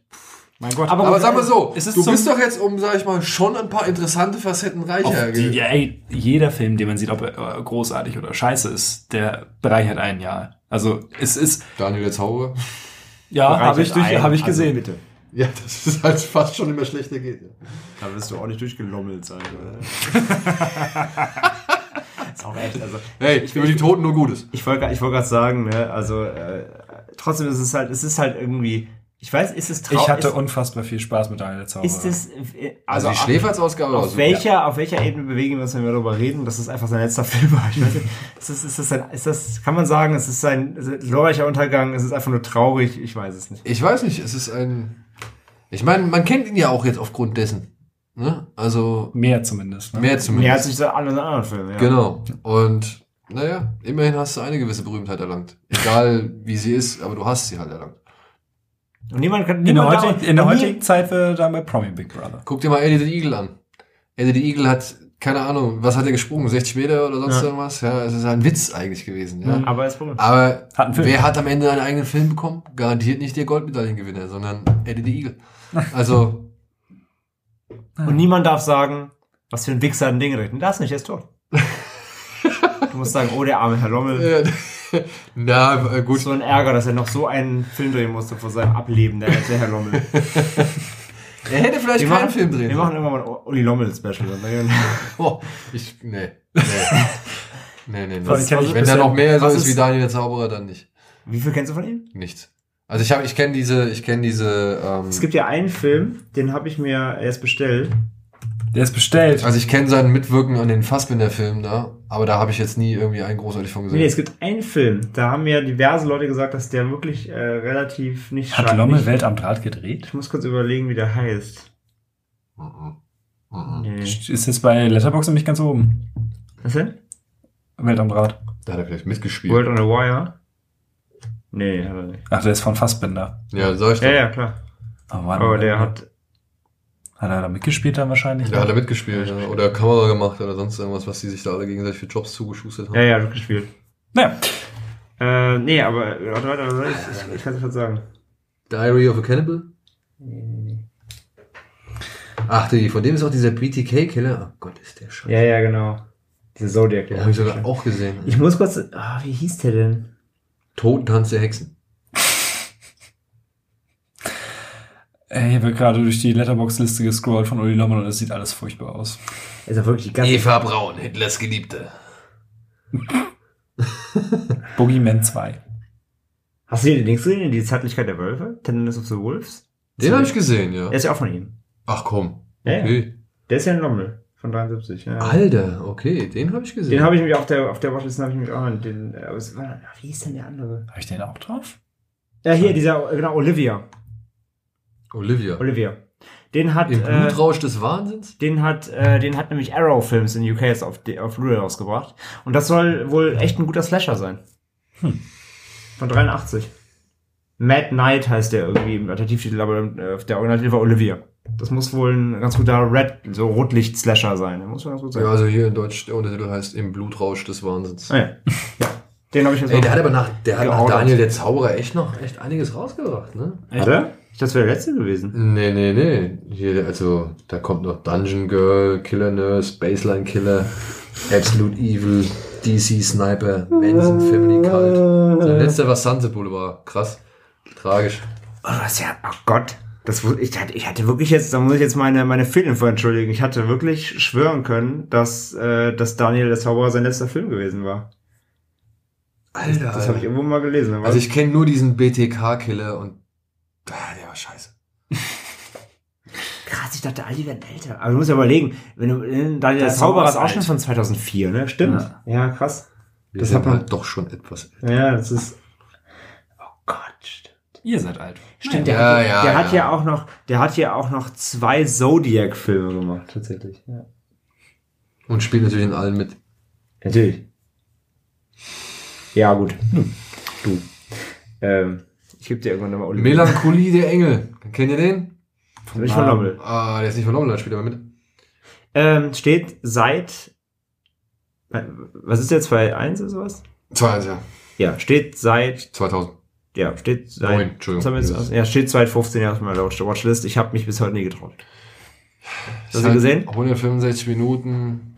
mein Gott. Aber sag mal so, es ist du bist doch jetzt um, sag ich mal, schon ein paar interessante Facetten reicher. Die, ja, ey, jeder Film, den man sieht, ob er äh, großartig oder scheiße ist, der bereichert ein Jahr. Also es ist, Daniel der Zauberer. ja, habe ich, durch- hab ich also gesehen. bitte. Ja, das ist halt fast schon immer schlechter geht. Ja. Da wirst du auch nicht durchgelommelt sein, oder? ist auch echt, also. Hey, ich über die Toten nur Gutes. Ich wollte ich wollte gerade sagen, ne, also äh, trotzdem ist es halt, es ist halt irgendwie, ich weiß, ist es traurig. Ich hatte ist, unfassbar viel Spaß mit Daniel der Zauberer. ist es, äh, Also, die auf- Schläferzausgabe war Auf super. welcher, auf welcher Ebene bewegen wir uns, wenn wir darüber reden, dass es einfach sein letzter Film war? Ich weiß nicht, ist das, ist das, ein, ist das, kann man sagen, es ist ein glorreicher Untergang, es ist einfach nur traurig, ich weiß es nicht. Ich weiß nicht, es ist ein. Ich meine, man kennt ihn ja auch jetzt aufgrund dessen. Ne? Also Mehr zumindest. Ne? mehr zumindest. Mehr als ich alle anderen Filme, ja. Genau. Und naja, immerhin hast du eine gewisse Berühmtheit erlangt. Egal wie sie ist, aber du hast sie halt erlangt. Und niemand kann, In der, niemand heutigen, da- in der heutigen Zeit wäre dann bei Promi Big Brother. Guck dir mal Eddie the Eagle an. Eddie the Eagle hat, keine Ahnung, was hat er gesprungen? 60 Meter oder sonst Ja. irgendwas? Ja, es ist ein Witz eigentlich gewesen. Ja. Aber. Aber Hat wer hat am Ende einen eigenen Film bekommen? Garantiert nicht der Goldmedaillengewinner, sondern Eddie the Eagle. Also, Und niemand darf sagen, was für ein Wichser ein Ding redet. Das nicht, er ist tot. du musst sagen, oh, der arme Herr Lommel. äh, na, äh, gut. So ein Ärger, dass er noch so einen Film drehen musste vor seinem Ableben, der, der Herr Lommel. Er hätte vielleicht Wir keinen machen, Film drehen wir machen irgendwann mal ein Uli Lommel-Special. Oh, ich, nee. Nee. Nee, nee, nee. Was- was- Wenn da noch mehr so ist, ist- wie Daniel der Zauberer, dann nicht. Wie viel kennst du von ihm? Nichts. Also ich habe, ich kenne diese, ich kenne diese, ähm, Es gibt ja einen Film, den habe ich mir erst bestellt. Der ist bestellt. also ich kenne sein Mitwirken an den Fassbinder-Filmen da, aber da habe ich jetzt nie irgendwie einen großartig von gesehen. Nee, es gibt einen Film, da haben mir diverse Leute gesagt, dass der wirklich äh, relativ nicht Hat nicht- Welt am Draht gedreht? Ich muss kurz überlegen, wie der heißt. Mhm. Mhm. Nee. Ist jetzt bei Letterboxd nämlich ganz oben. Was denn? Welt am Draht. Da hat er vielleicht mitgespielt. World on a Wire? Nee, hat er nicht. Ach, der ist von Fassbinder. Ja, sag ich doch. Ja, ja, klar. Oh, Mann, Aber der hat. Hat er da mitgespielt dann wahrscheinlich? Da hat er mitgespielt, ja. oder Kamera gemacht oder sonst irgendwas, was die sich da alle gegenseitig für Jobs zugeschustert haben. Ja, ja, hat gespielt. Naja. Äh, nee, aber warte, warte, warte, ich, ich, ich kann es was sagen. Diary of a Cannibal? Ach, die, von dem ist auch dieser BTK-Killer. Oh Gott, ist der scheiße. Ja, ja, genau. Diese Zodiac. Den habe ich sogar auch gesehen. Ich muss kurz. Ah, wie hieß der denn? Totentanz der Hexen. Ey, hier wird gerade durch die Letterbox-Liste gescrollt von Uli Lommel und es sieht alles furchtbar aus. Ist ja wirklich die ganze Eva Braun, Hitlers Geliebte. Boogeyman 2. Hast du den Dings gesehen? Die Zärtlichkeit der Wölfe? Tenderness of the Wolves? Den habe ich gesehen, ja. Der ist ja auch von ihm. Ach komm. Ja, ja. Okay. Der ist ja ein Lommel von 73. Ja. Alter, okay, den habe ich gesehen. Den habe ich nämlich auf der, auf der Watchlist habe ich nämlich auch den, äh, aber es war, wie hieß denn der andere? Habe ich den auch drauf? Ja, hier, dieser, genau, Olivia. Olivia. Olivia. Den hat, Im äh, Blutrausch des Wahnsinns? den hat, äh, den hat nämlich Arrow Films in UK jetzt auf, auf Blu-ray rausgebracht. Und das soll wohl echt ein guter Slasher sein. Hm. Von 83. Mad Knight heißt der irgendwie im Alternativtitel, aber äh, der Originaltitel war Olivia. Das muss wohl ein ganz guter Red, so Rotlicht-Slasher sein. Der muss ganz gut sein. Ja, also hier in Deutsch, der Untertitel heißt Im Blutrausch des Wahnsinns. Ah, ja. ja. Den habe ich jetzt Ey, der hat aber nach, der hat nach. Daniel der Zauberer echt noch echt einiges rausgebracht, ne? Er? Dachte, das wäre der letzte gewesen. Nee, nee, nee. Hier, also, da kommt noch Dungeon Girl, Killer Nurse, Baseline Killer, Absolute Evil, DC Sniper, Manson Family Cult. Sein letzter war Sunset Boulevard. Krass. Tragisch. Oh, das ist ja, ach Gott. Das, ich, hatte, ich hatte wirklich jetzt, da muss ich jetzt meine, meine Fehlinfo entschuldigen. Ich hatte wirklich schwören können, dass, äh, dass Daniel der Zauberer sein letzter Film gewesen war. Alter. Das habe ich irgendwo mal gelesen. also ich kenne nur diesen BTK-Killer und der war scheiße. Krass, ich dachte, all die werden älter. Aber du musst ja überlegen, wenn du, äh, Daniel der, Der Zauberer ist auch schon von 2004, ne? Stimmt. Ja. Ja, krass. Wir Das hat man- halt doch schon etwas. Ja, das ist, oh Gott, stimmt. Ihr seid alt. Stimmt, der, Ja, hat, ja, der ja. hat ja auch noch, der hat ja auch noch zwei Zodiac-Filme gemacht, tatsächlich. Ja. Und spielt natürlich in allen mit. Natürlich. Ja, gut. Du. Ähm, ich gebe dir irgendwann nochmal Oliver. Melancholie der Engel. Kennt ihr den? Nicht von Lommel. Ah, der ist nicht von Lommel, der spielt aber mit. Ähm, steht seit, was ist jetzt, 2.1 oder sowas? 2-1, ja. Ja, steht seit, 2000. ja, steht seit, Neun, Entschuldigung. was haben wir jetzt, aus- ja, steht seit 15 Jahren auf meiner Watchlist. Ich habe mich bis heute nie getraut. Hast du gesehen? 165 Minuten.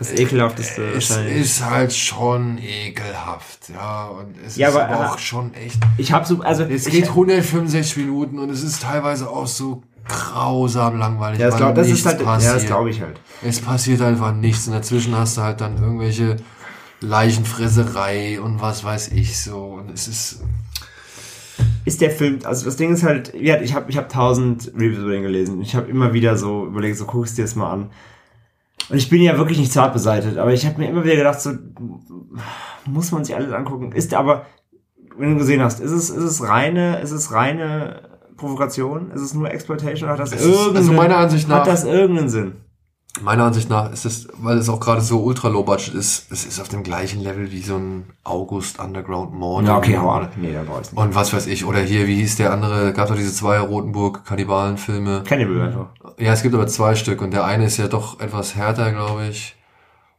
Das ekelhafteste Es wahrscheinlich. ist halt schon ekelhaft, ja. Und es Ja, ist aber, aber, äh, auch schon echt. Ich habe so, also, Es geht 165 Minuten und es ist teilweise auch so grausam langweilig. ja, das, glaub, das ist halt, ja, das glaube ich halt. Es passiert einfach nichts und dazwischen hast du halt dann irgendwelche Leichenfresserei und was weiß ich so. Und es ist. ist der Film, also das Ding ist halt, ja, ich habe ich hab tausend Reviews über den gelesen. Ich habe immer wieder so überlegt, so guckst dir das mal an. Und ich bin ja wirklich nicht zart beseitigt, aber ich habe mir immer wieder gedacht, so muss man sich alles angucken. Ist aber, wenn du gesehen hast, ist es, ist es reine, ist es reine Provokation? Ist es nur Exploitation? Oder hat das Es ist- also meiner Ansicht nach- hat das irgendeinen Sinn? Meiner Ansicht nach ist es, weil es auch gerade so ultra low budget ist, es ist auf dem gleichen Level wie so ein August Underground Morning. Nee, da brauche ich nicht. Und was weiß ich, oder hier, wie hieß der andere, gab doch diese zwei Rotenburg-Kannibalen-Filme. Cannibal einfach. Ja, es gibt aber zwei Stück und der eine ist ja doch etwas härter, glaube ich.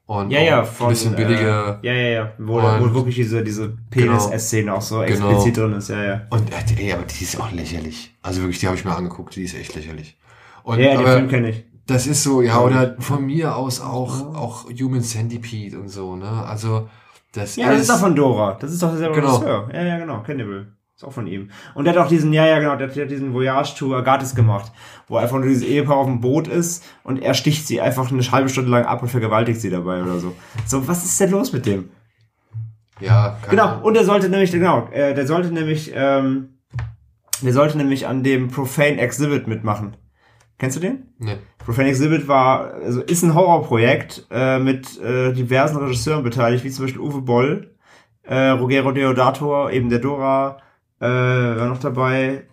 Und Ja, ja, ein von, bisschen billiger. Äh, ja, ja, ja. Wo, Und- wo wirklich diese, diese Penis-Szene auch so Genau. explizit drin ist, ja, ja. Und äh, ey, aber die ist auch lächerlich. Also wirklich, die habe ich mir angeguckt, die ist echt lächerlich. Und, Ja, ja, den aber Film kenne ich. Das ist so, ja, oder von mir aus auch, auch Human Centipede und so, ne? Also, das Ja, das ist, ist doch von Dora. Das ist doch derselbe Genau. Regisseur. Ja, ja, genau. Cannibal. Ist auch von ihm. Und der hat auch diesen, ja, ja, genau, der, der hat diesen Voyage to Agatis gemacht, wo einfach nur dieses Ehepaar auf dem Boot ist und er sticht sie einfach eine halbe Stunde lang ab und vergewaltigt sie dabei oder so. So, was ist denn los mit dem? ja, Genau, Ahnung. und der sollte nämlich, genau, äh, der sollte nämlich, ähm, der sollte nämlich an dem Profane Exhibit mitmachen. Kennst du den? Nee. Profane Exhibit war, also ist ein Horrorprojekt äh, mit äh, diversen Regisseuren beteiligt, wie zum Beispiel Uwe Boll, äh, Ruggero Deodato, eben der Dora, äh, war noch dabei.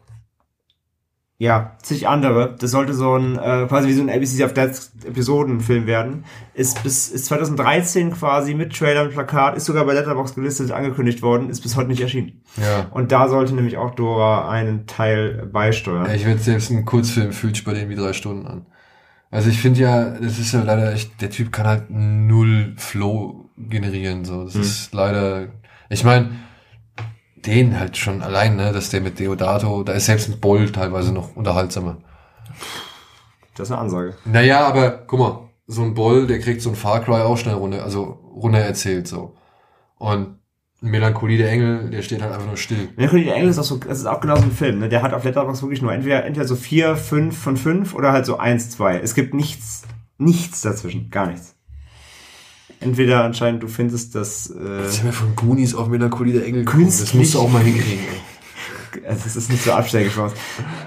Ja, zig andere. Das sollte so ein, äh, quasi wie so ein ABC of Death Episodenfilm werden. Ist bis, ist 2013 quasi mit Trailer und Plakat, ist sogar bei Letterboxd gelistet, angekündigt worden, ist bis heute nicht erschienen. Ja. Und da sollte nämlich auch Dora einen Teil beisteuern. Ja, Ich würde selbst einen Kurzfilm fühlt sich bei denen wie drei Stunden an. Also ich finde ja, das ist ja leider echt, der Typ kann halt null Flow generieren, so. Das Hm. ist leider, ich meine, den halt schon allein, ne, dass der mit Deodato, da ist selbst ein Boll teilweise noch unterhaltsamer. Das ist eine Ansage. Naja, aber guck mal, so ein Boll, der kriegt so ein Far Cry auch schnell runter, also runter erzählt, so. Und Melancholie der Engel, der steht halt einfach nur still. Melancholie der Engel ist auch so, das ist auch genau so ein Film, ne? Der hat auf Letterboxd wirklich nur entweder, entweder so vier, fünf von fünf oder halt so eins, zwei. Es gibt nichts, nichts dazwischen. Gar nichts. Entweder anscheinend du findest das, äh, Jetzt sind wir von Goonies auf Melancholie der Engel gekommen. Das Künstlich. musst du auch mal hinkriegen, ey. Also es ist nicht so absteigend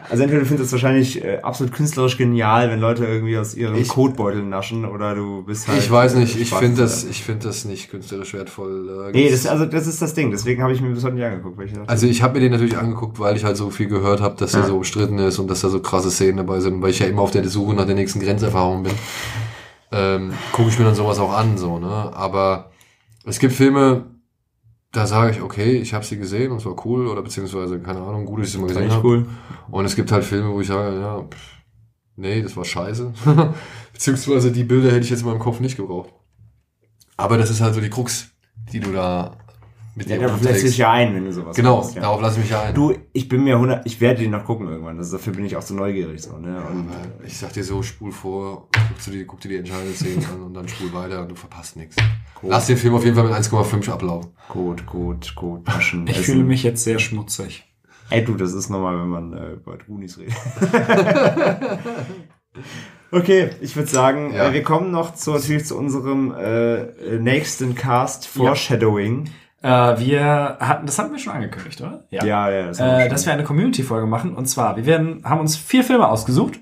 Also entweder du findest es wahrscheinlich äh, absolut künstlerisch genial, wenn Leute irgendwie aus ihren Ich- Kotbeuteln naschen oder du bist halt. Ich weiß nicht, ich finde das, ich finde das nicht künstlerisch wertvoll. Äh, Nee, das, also das ist das Ding, deswegen habe ich mir bis heute nicht angeguckt, weil ich dachte, Also ich habe mir den natürlich angeguckt, weil ich halt so viel gehört habe, dass er Ja. so umstritten ist und dass da so krasse Szenen dabei sind, weil ich ja immer auf der Suche nach der nächsten Grenzerfahrung bin. Ähm, Gucke ich mir dann sowas auch an, so, ne? Aber es gibt Filme, da sage ich, okay, ich habe sie gesehen und es war cool oder beziehungsweise, keine Ahnung, gut, dass ich sie mal gesehen habe. cool. Und es gibt halt Filme, wo ich sage, ja, pff, nee, das war scheiße. beziehungsweise die Bilder hätte ich jetzt in meinem Kopf nicht gebraucht. Aber das ist halt so die Krux, die du da mit Ja, dir da lässt sich ja ein, wenn du sowas Genau, machst, ja. darauf lasse ich mich ja ein. Du, ich bin mir 100, ich werde den noch gucken irgendwann. Also dafür bin ich auch so neugierig so, ne? Und ich sag dir so, spul vor, guck dir, guck dir die entscheidenden Szenen an und dann spul weiter und du verpasst nichts. Lass den Film auf jeden Fall mit 1,5 ablaufen. gut, gut, gut, waschen. Ich essen. fühle mich jetzt sehr schmutzig. Ey, du, das ist normal, wenn man äh, über Goonies redet. okay, ich würde sagen, Ja. äh, wir kommen noch zu, natürlich zu unserem äh, nächsten Cast Foreshadowing. Äh, wir hatten, das hatten wir schon angekündigt, oder? Ja, ja, das haben äh, dass wir eine Community-Folge machen. Und zwar, wir werden, haben uns vier Filme ausgesucht.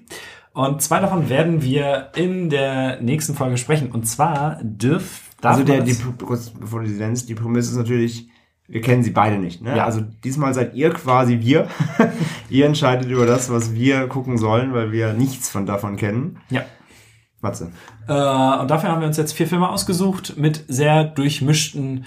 Und zwei davon werden wir in der nächsten Folge sprechen. Und zwar dürf, darf Also der, die, das- kurz bevor du sie nennst, die Prämisse ist natürlich, wir kennen sie beide nicht. Ne? Ja. Also diesmal seid ihr quasi wir. ihr entscheidet über das, was wir gucken sollen, weil wir nichts von davon kennen. ja. Matze. Äh, und dafür haben wir uns jetzt vier Filme ausgesucht mit sehr durchmischten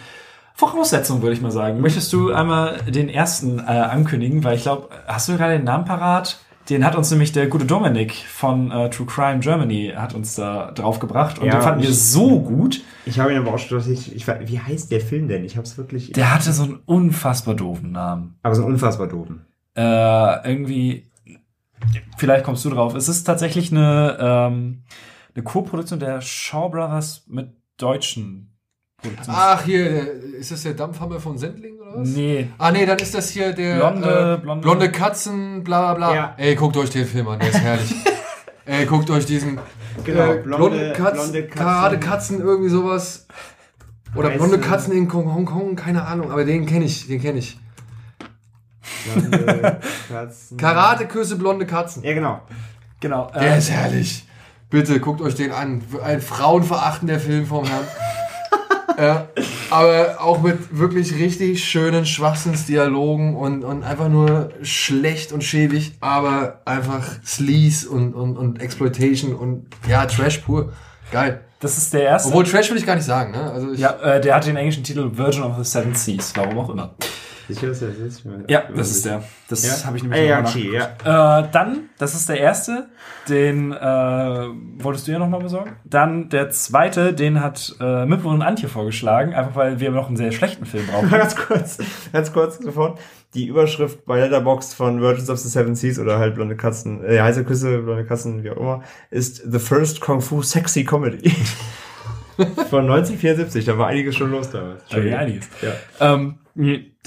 Voraussetzungen, würde ich mal sagen. Möchtest du einmal den ersten äh, ankündigen? Weil ich glaube, hast du gerade den Namen parat? Den hat uns nämlich der gute Dominik von äh, True Crime Germany hat uns da draufgebracht und Ja, den fanden wir so gut. Ich habe ihn aber auch schon, ich, ich, wie heißt der Film denn? Ich habe es wirklich, Der hatte so einen unfassbar doofen Namen. aber so unfassbar doofen. Äh, irgendwie, vielleicht kommst du drauf. Es ist tatsächlich eine, ähm, eine Co-Produktion der Shaw Brothers mit deutschen. Ach, hier, ist das der Dampfhammer von Sendling oder was? Nee, Ah, nee, dann ist das hier der Blonde- äh, blonde- blonde Katzen, bla bla bla. Ja. Ey, guckt euch den Film an, der ist herrlich. Ey, guckt euch diesen Genau, äh, blonde- blonde, Katzen, blonde Katzen. Katzen, irgendwie sowas. Oder Weiße- blonde Katzen in Hongkong, keine Ahnung, aber den kenne ich, den kenne ich. Blonde Katzen. Karateküsse, blonde Katzen. Ja, genau. genau. Der Äh, ist herrlich. Bitte guckt euch den an. Ein frauenverachtender Film vom Herrn. Ja, aber auch mit wirklich richtig schönen Schwachsinnsdialogen und, und einfach nur schlecht und schäbig, aber einfach Sleaze und, und, und Exploitation und ja, Trash pur. Geil. das ist der erste. Obwohl Trash will ich gar nicht sagen, ne? Also ich, ja, äh, der hat den englischen Titel Virgin of the Seven Seas, warum auch immer. Sicher, dass er das ist? Ja, das ist der. Das Ja? habe ich nämlich noch ja, mal ja. Äh, dann, das ist der erste, den äh, wolltest du ja nochmal besorgen. Dann der zweite, den hat äh, Mippe und Antje vorgeschlagen, einfach weil wir noch einen sehr schlechten Film brauchen. ganz kurz, ganz kurz sofort. Die Überschrift bei Letterboxd von Virgins of the Seven Seas oder halt Blonde Katzen, äh, heiße Küsse, Blonde Katzen, wie auch immer, ist The First Kung Fu Sexy Comedy. von 1974, da war einiges schon los damals. Da ging einiges. Ja. Ähm,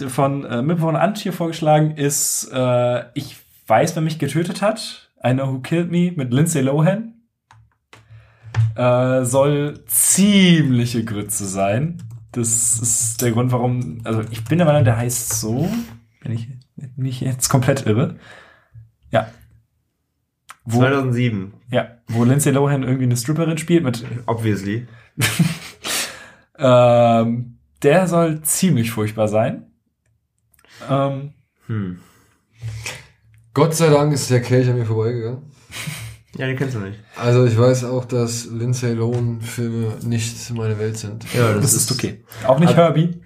von äh, Mippe und Antje vorgeschlagen ist äh, Ich weiß, wer mich getötet hat. I Know Who Killed Me mit Lindsay Lohan. Äh, soll ziemliche Grütze sein. Das ist der Grund, warum. Also, ich bin der Meinung, der heißt so. Wenn ich mich jetzt komplett irre. Ja. Wo, 2007, ja, wo Lindsay Lohan irgendwie eine Stripperin spielt mit obviously. Ähm, der soll ziemlich furchtbar sein. Ähm, Hm. Gott sei Dank ist der Kelch an mir vorbeigegangen. Ja, den kennst du nicht. Also ich weiß auch, dass Lindsay Lohan Filme nicht meine Welt sind. Ja, das, ist okay. Auch nicht Herbie.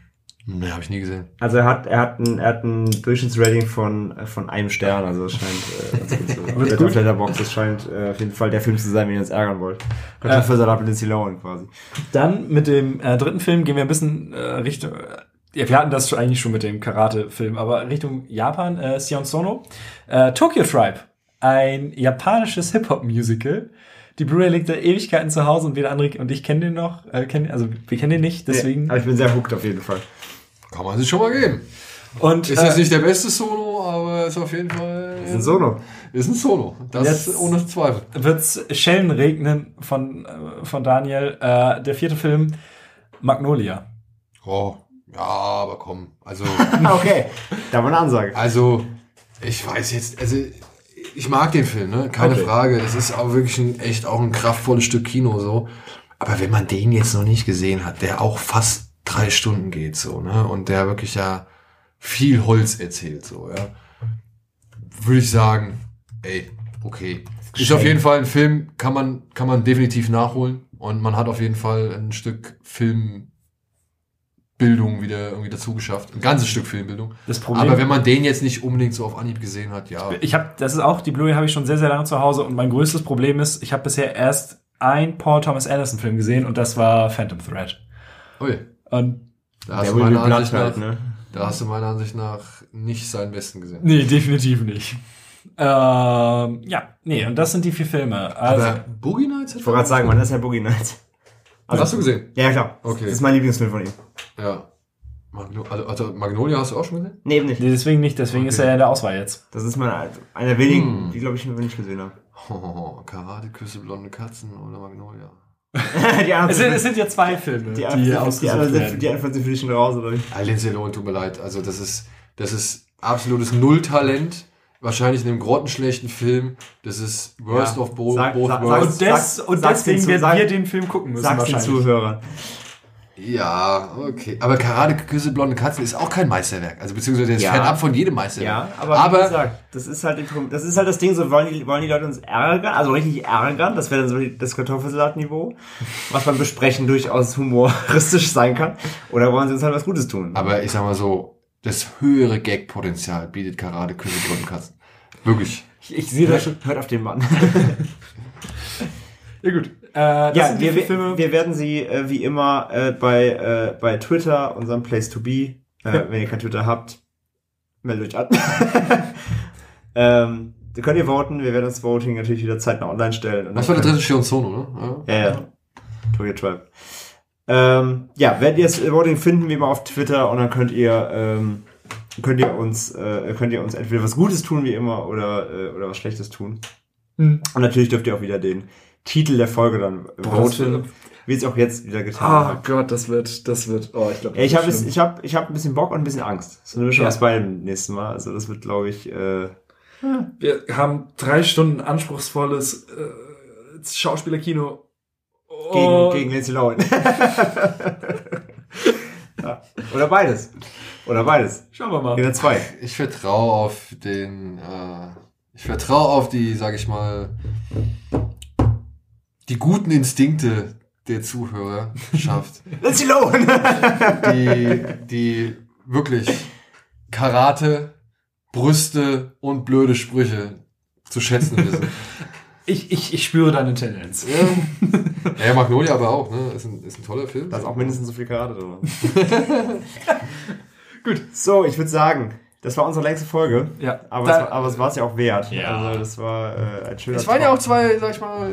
Nee, habe ich nie gesehen. Also er hat, er hat ein, er hat ein Durchschnittsrating von, äh, von einem Stern, also es scheint äh, ganz gut zu sein. Auf Letterboxd, es scheint äh, auf jeden Fall der Film zu sein, den ihr jetzt ärgern wollt. Gott Äh. mit Lohan quasi. Dann mit dem äh, dritten Film gehen wir ein bisschen äh, Richtung. Äh, ja, wir hatten das schon, eigentlich schon mit dem Karate-Film, aber Richtung Japan. Äh, Sion Sono. Äh, Tokyo Tribe. Ein japanisches Hip-Hop-Musical. Die Blu-ray liegt da Ewigkeiten zu Hause und wir andere und ich kennen den noch. Äh, kennen, also wir kennen den nicht, deswegen. Ja, aber ich bin sehr hooked auf jeden Fall. Kann man sich schon mal geben. Und Ist äh, jetzt nicht der beste Solo, aber ist auf jeden Fall. Ist ein Solo. Ist ein Solo. Das Jetzt- ist ohne Zweifel. wird's Schellen regnen von, äh, von Daniel. Äh, der vierte Film, Magnolia. Oh, ja, aber komm. Also, okay, da war eine Ansage. also, ich weiß jetzt, also, ich mag den Film, ne? Keine Okay. Frage. Das ist auch wirklich ein, echt auch ein kraftvolles Stück Kino, so. Aber wenn man den jetzt noch nicht gesehen hat, der auch fast drei Stunden geht, so, ne? Und der wirklich ja viel Holz erzählt, so, ja. Würde ich sagen, ey, okay. Ist auf jeden Fall ein Film, kann man, kann man definitiv nachholen. Und man hat auf jeden Fall ein Stück Filmbildung wieder irgendwie dazu geschafft. Ein ganzes Stück Filmbildung. Das Problem. Aber wenn man den jetzt nicht unbedingt so auf Anhieb gesehen hat, ja. ich habe, das ist auch die Blu-ray habe ich schon sehr sehr lange zu Hause und mein größtes Problem ist, ich habe bisher erst ein Paul Thomas Anderson Film gesehen und das war Phantom Thread. Ui, Und da hast, du meiner Ansicht nach, halt, ne? da hast du meiner Ansicht nach nicht seinen besten gesehen. nee, definitiv nicht. Ähm, ja, nee, und das sind die vier Filme. Also, Aber Boogie Nights? Ich wollte gerade sagen, man, das ist ja Boogie Nights. Also, hast du gesehen? Ja, klar. Okay. Das ist mein Lieblingsfilm von ihm. Ja. Magno also, also Magnolia hast du auch schon gesehen? Nee, eben nicht. nee, deswegen nicht, deswegen Okay. ist er ja in der Auswahl jetzt. Das ist mein, einer der wenigen, Hm. die, glaube ich, noch nicht gesehen habe. Oh, Karate, Küsse, blonde Katzen oder Magnolia. Es sind, es sind ja zwei Filme, die, die, die, ausgesucht werden. sind, die anderen sind für dich schon raus, oder? Ah, Lindsay Lohan, tut mir leid. Also das ist, das ist absolutes Nulltalent. Wahrscheinlich in einem grottenschlechten Film. Das ist Worst Ja. of bo Sag- both sag- worlds. und, des, und den deswegen werden wir den Film gucken müssen Sag's den wahrscheinlich. Zuhörern. Ja, okay. Aber Karate, Küsse, blonde Katzen ist auch kein Meisterwerk. Also beziehungsweise ist Ja. fernab von jedem Meisterwerk. Ja, aber, wie aber gesagt, das ist halt, das ist halt das Ding, so wollen die, wollen die Leute uns ärgern, also richtig ärgern, das wäre dann so das Kartoffelsalatniveau, was beim Besprechen durchaus humoristisch sein kann, oder wollen sie uns halt was Gutes tun? Aber ich sag mal so, das höhere Gag-Potenzial bietet Karate, Küsse, blonde Katzen. Wirklich. Ich, ich sehe das schon. Hört auf den Mann. Ja gut. Äh, das ja, sind die wir, wir werden sie äh, wie immer äh, bei, äh, bei Twitter, unserem Place to be, äh, wenn ihr kein Twitter habt, meldet euch an. ähm, da könnt ihr voten, wir werden das Voting natürlich wieder zeitnah online stellen. Und Das war der dritte Shion Sono, ne? Ja, ja. Tokyo Tribe. Ähm, ja, werdet ihr das Voting finden, wie immer auf Twitter, und dann könnt ihr, ähm, könnt ihr uns, äh, könnt ihr uns entweder was Gutes tun, wie immer, oder, äh, oder was Schlechtes tun. Hm. Und natürlich dürft ihr auch wieder den Titel der Folge dann voten, wie es auch jetzt wieder getan Oh hat. Gott, das wird, das wird, oh, ich glaube, Ja, ich habe ich hab, ich hab ein bisschen Bock und ein bisschen Angst. So eine Mischung Ja. aus beidem nächsten Mal. Also das wird, glaube ich, äh, Wir haben drei Stunden anspruchsvolles äh, Schauspielerkino. gegen, Oh, gegen Lindsay Lohan. ja. Oder beides. Oder beides. Schauen wir mal. Jeder zwei. Ich vertraue auf den, äh, ich vertraue auf die, sag ich mal, die guten Instinkte der Zuhörerschaft, Lindsay Lohan! die, die wirklich Karate, Brüste und blöde Sprüche zu schätzen wissen. Ich, ich, ich spüre deine Tendenz. Ja, ja Magnolia aber auch, ne? Ist ein, ist ein toller Film. Da ist auch mindestens so viel Karate drin. Gut. So, ich würde sagen, das war unsere längste Folge. Ja. Aber, Da- es, war- aber es war es ja auch wert. Ja. Also das war äh, ein schöner Es waren ja Talk. auch zwei, sag ich mal,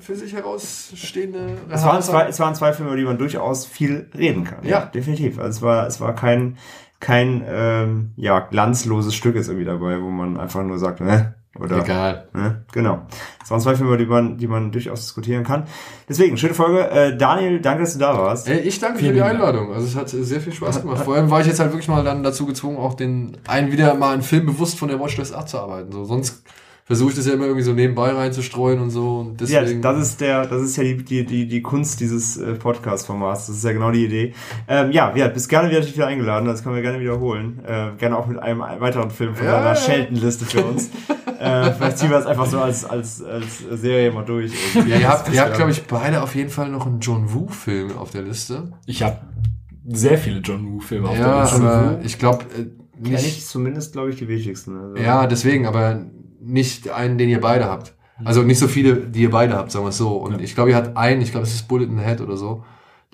für sich herausstehende. Es waren, zwei, es waren zwei Filme, über die man durchaus viel reden kann. Ja. definitiv. Also es war, es war kein, kein ähm, ja, glanzloses Stück ist irgendwie dabei, wo man einfach nur sagt, ne? Oder Egal. Ne? Genau. Es waren zwei Filme, über die man, die man durchaus diskutieren kann. Deswegen, schöne Folge. Äh, Daniel, danke, dass du da warst. Ey, ich danke Vielen für die. Einladung. Also es hat sehr viel Spaß gemacht. Vor allem war ich jetzt halt wirklich mal dann dazu gezwungen, auch den einen wieder mal einen Film bewusst von der Watchlist abzuarbeiten. So sonst versuche ich das ja immer irgendwie so nebenbei reinzustreuen und so. Und Ja, deswegen. das ist der, das ist ja die, die, die, die Kunst dieses äh, Podcast-Formats. Das ist ja genau die Idee. Ähm, ja, ja, bist gerne wieder, wieder eingeladen. Das können wir gerne wiederholen. Äh, gerne auch mit einem weiteren Film von Ja, deiner ja. Shelton-Liste für uns. äh, vielleicht ziehen wir das einfach so als, als, als Serie mal durch. ja, ihr habt, ihr habt glaube ich, beide auf jeden Fall noch einen John Woo-Film auf der Liste. Ich habe sehr viele John Woo-Filme auf Ja, der Liste. aber ich glaube äh, nicht. ich zumindest, glaube ich, die wichtigsten. Also, Ja, deswegen, aber nicht einen, den ihr beide habt. Also nicht so viele, die ihr beide habt, sagen wir es so. Und ich glaube, ihr habt einen, ich glaube, es ist Bullet in the Head oder so.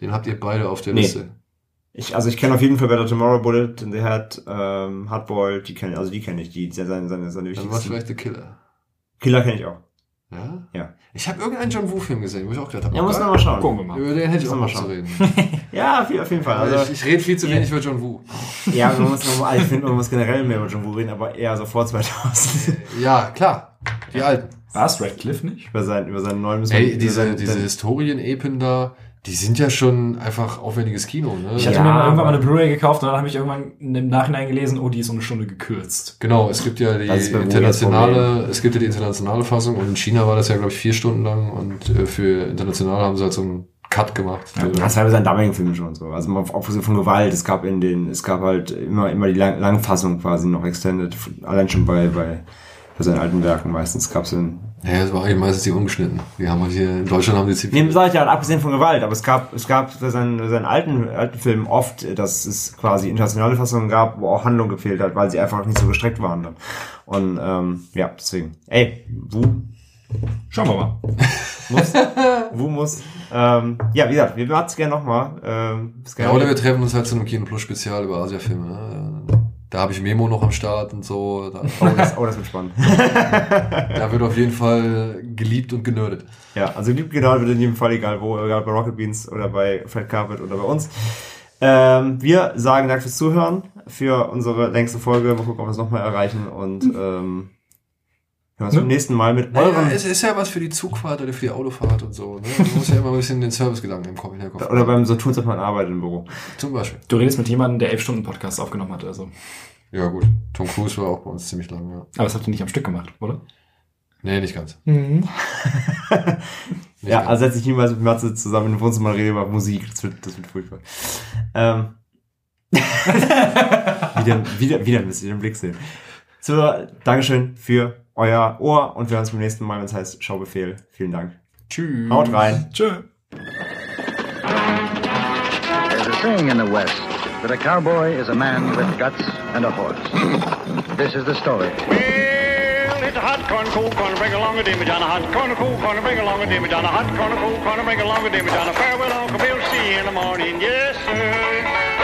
Den habt ihr beide auf der Nee. Liste. Ich, also ich kenne auf jeden Fall Better Tomorrow, Bullet in the Head, ähm, Hardboiled, die kenne also die kenne ich, die seine, seine, seine Dann war wichtigsten. vielleicht The Killer. Killer kenne ich auch. Ja? Ja. Ich habe irgendeinen John Woo-Film gesehen, wo ich auch gedacht habe, Ja, muss geil, man mal schauen. Gucken wir mal. über den hätte ich auch wir zu reden. Ja, auf jeden Fall. Also Also, ich, ich rede viel zu wenig über John Woo. ja, man muss, man, ich finde, man muss generell mehr über John Woo reden, aber eher so vor 2000. Ja, klar. Die alten. War es Radcliffe nicht? über, sein, über seinen neuen Ey, diese, seinen- diese Historien-Epen da, die sind ja schon einfach aufwendiges Kino, ne? Ich hatte Ja, mir mal irgendwann mal eine Blu-ray gekauft und dann habe ich irgendwann im Nachhinein gelesen, oh, die ist um eine Stunde gekürzt. Genau, es gibt ja die ist internationale, es gibt ja die internationale Fassung und in China war das ja, glaube ich, vier Stunden lang und äh, für international haben sie halt so einen Cut gemacht. Ja, das war bei seinen damaligen Filmen schon so. Also abgesehen von Gewalt, es gab in den, es gab halt immer, immer die Lang Langfassung quasi noch extended, allein schon bei, bei, bei seinen alten Werken meistens gab's dann. Ja, es war eigentlich meistens die ungeschnitten. Die haben halt hier, in Deutschland haben die ziemlich. Nee, sag ich ja, abgesehen von Gewalt, aber es gab, es gab bei seinen, seinen alten, alten Filmen oft, dass es quasi internationale Fassungen gab, wo auch Handlung gefehlt hat, weil sie einfach nicht so gestreckt waren dann. Und, ähm, ja, deswegen. Ey, Wu Schauen wir mal. muss, Wu muss, ähm, ja, wie gesagt, wir warten es gerne nochmal, ähm, Ja, oder wir treffen uns halt zu einem Kino Plus Spezial über Asia-Filme. Ne? Da habe ich Memo noch am Start und so. Da, oh, das, oh, das wird spannend. da wird auf jeden Fall geliebt und genördet. Ja, also liebt genau wird in jedem Fall egal wo, egal bei Rocket Beans oder bei Fred Carpet oder bei uns. Ähm, wir sagen Dank fürs Zuhören, für unsere längste Folge. Mal gucken, ob wir es nochmal erreichen und ähm, hören uns Ne? beim nächsten Mal mit Naja, eurem es ist ja was für die Zugfahrt oder für die Autofahrt und so. Ne? Man muss ja immer ein bisschen den Servicegedanken im Kopf hinterkopf. oder beim so tun, als man arbeitet im Büro. Zum Beispiel. Du redest mit jemandem, der elf Stunden Podcast aufgenommen hat, also. Ja, gut. Tom Cruise war auch bei uns ziemlich lang, ja. Aber das habt ihr nicht am Stück gemacht, oder? Nee, nicht ganz. Mhm. Nicht ja, ganz. also setze ich niemals mit Matze zusammen im Wohnzimmer und rede über Musik. Das wird, das wird furchtbar. Ähm. wieder, wieder, wieder ein bisschen den Blick sehen. So, Dankeschön für euer Ohr und wir hören uns beim nächsten Mal, wenn es heißt Schaubefehl. Vielen Dank. Tschüss. Haut rein. Tschö. There's a saying in the West that a cowboy is a man with guts and a horse. This is the story. It's a hot corn, cool corn, bring along a dimmy John, a hot corn, a cool corn, bring along a dimmy John, a hot corn, a cool corn, bring along a dimmy John, a farewell, Uncle Bill, see you in the morning, yes, sir.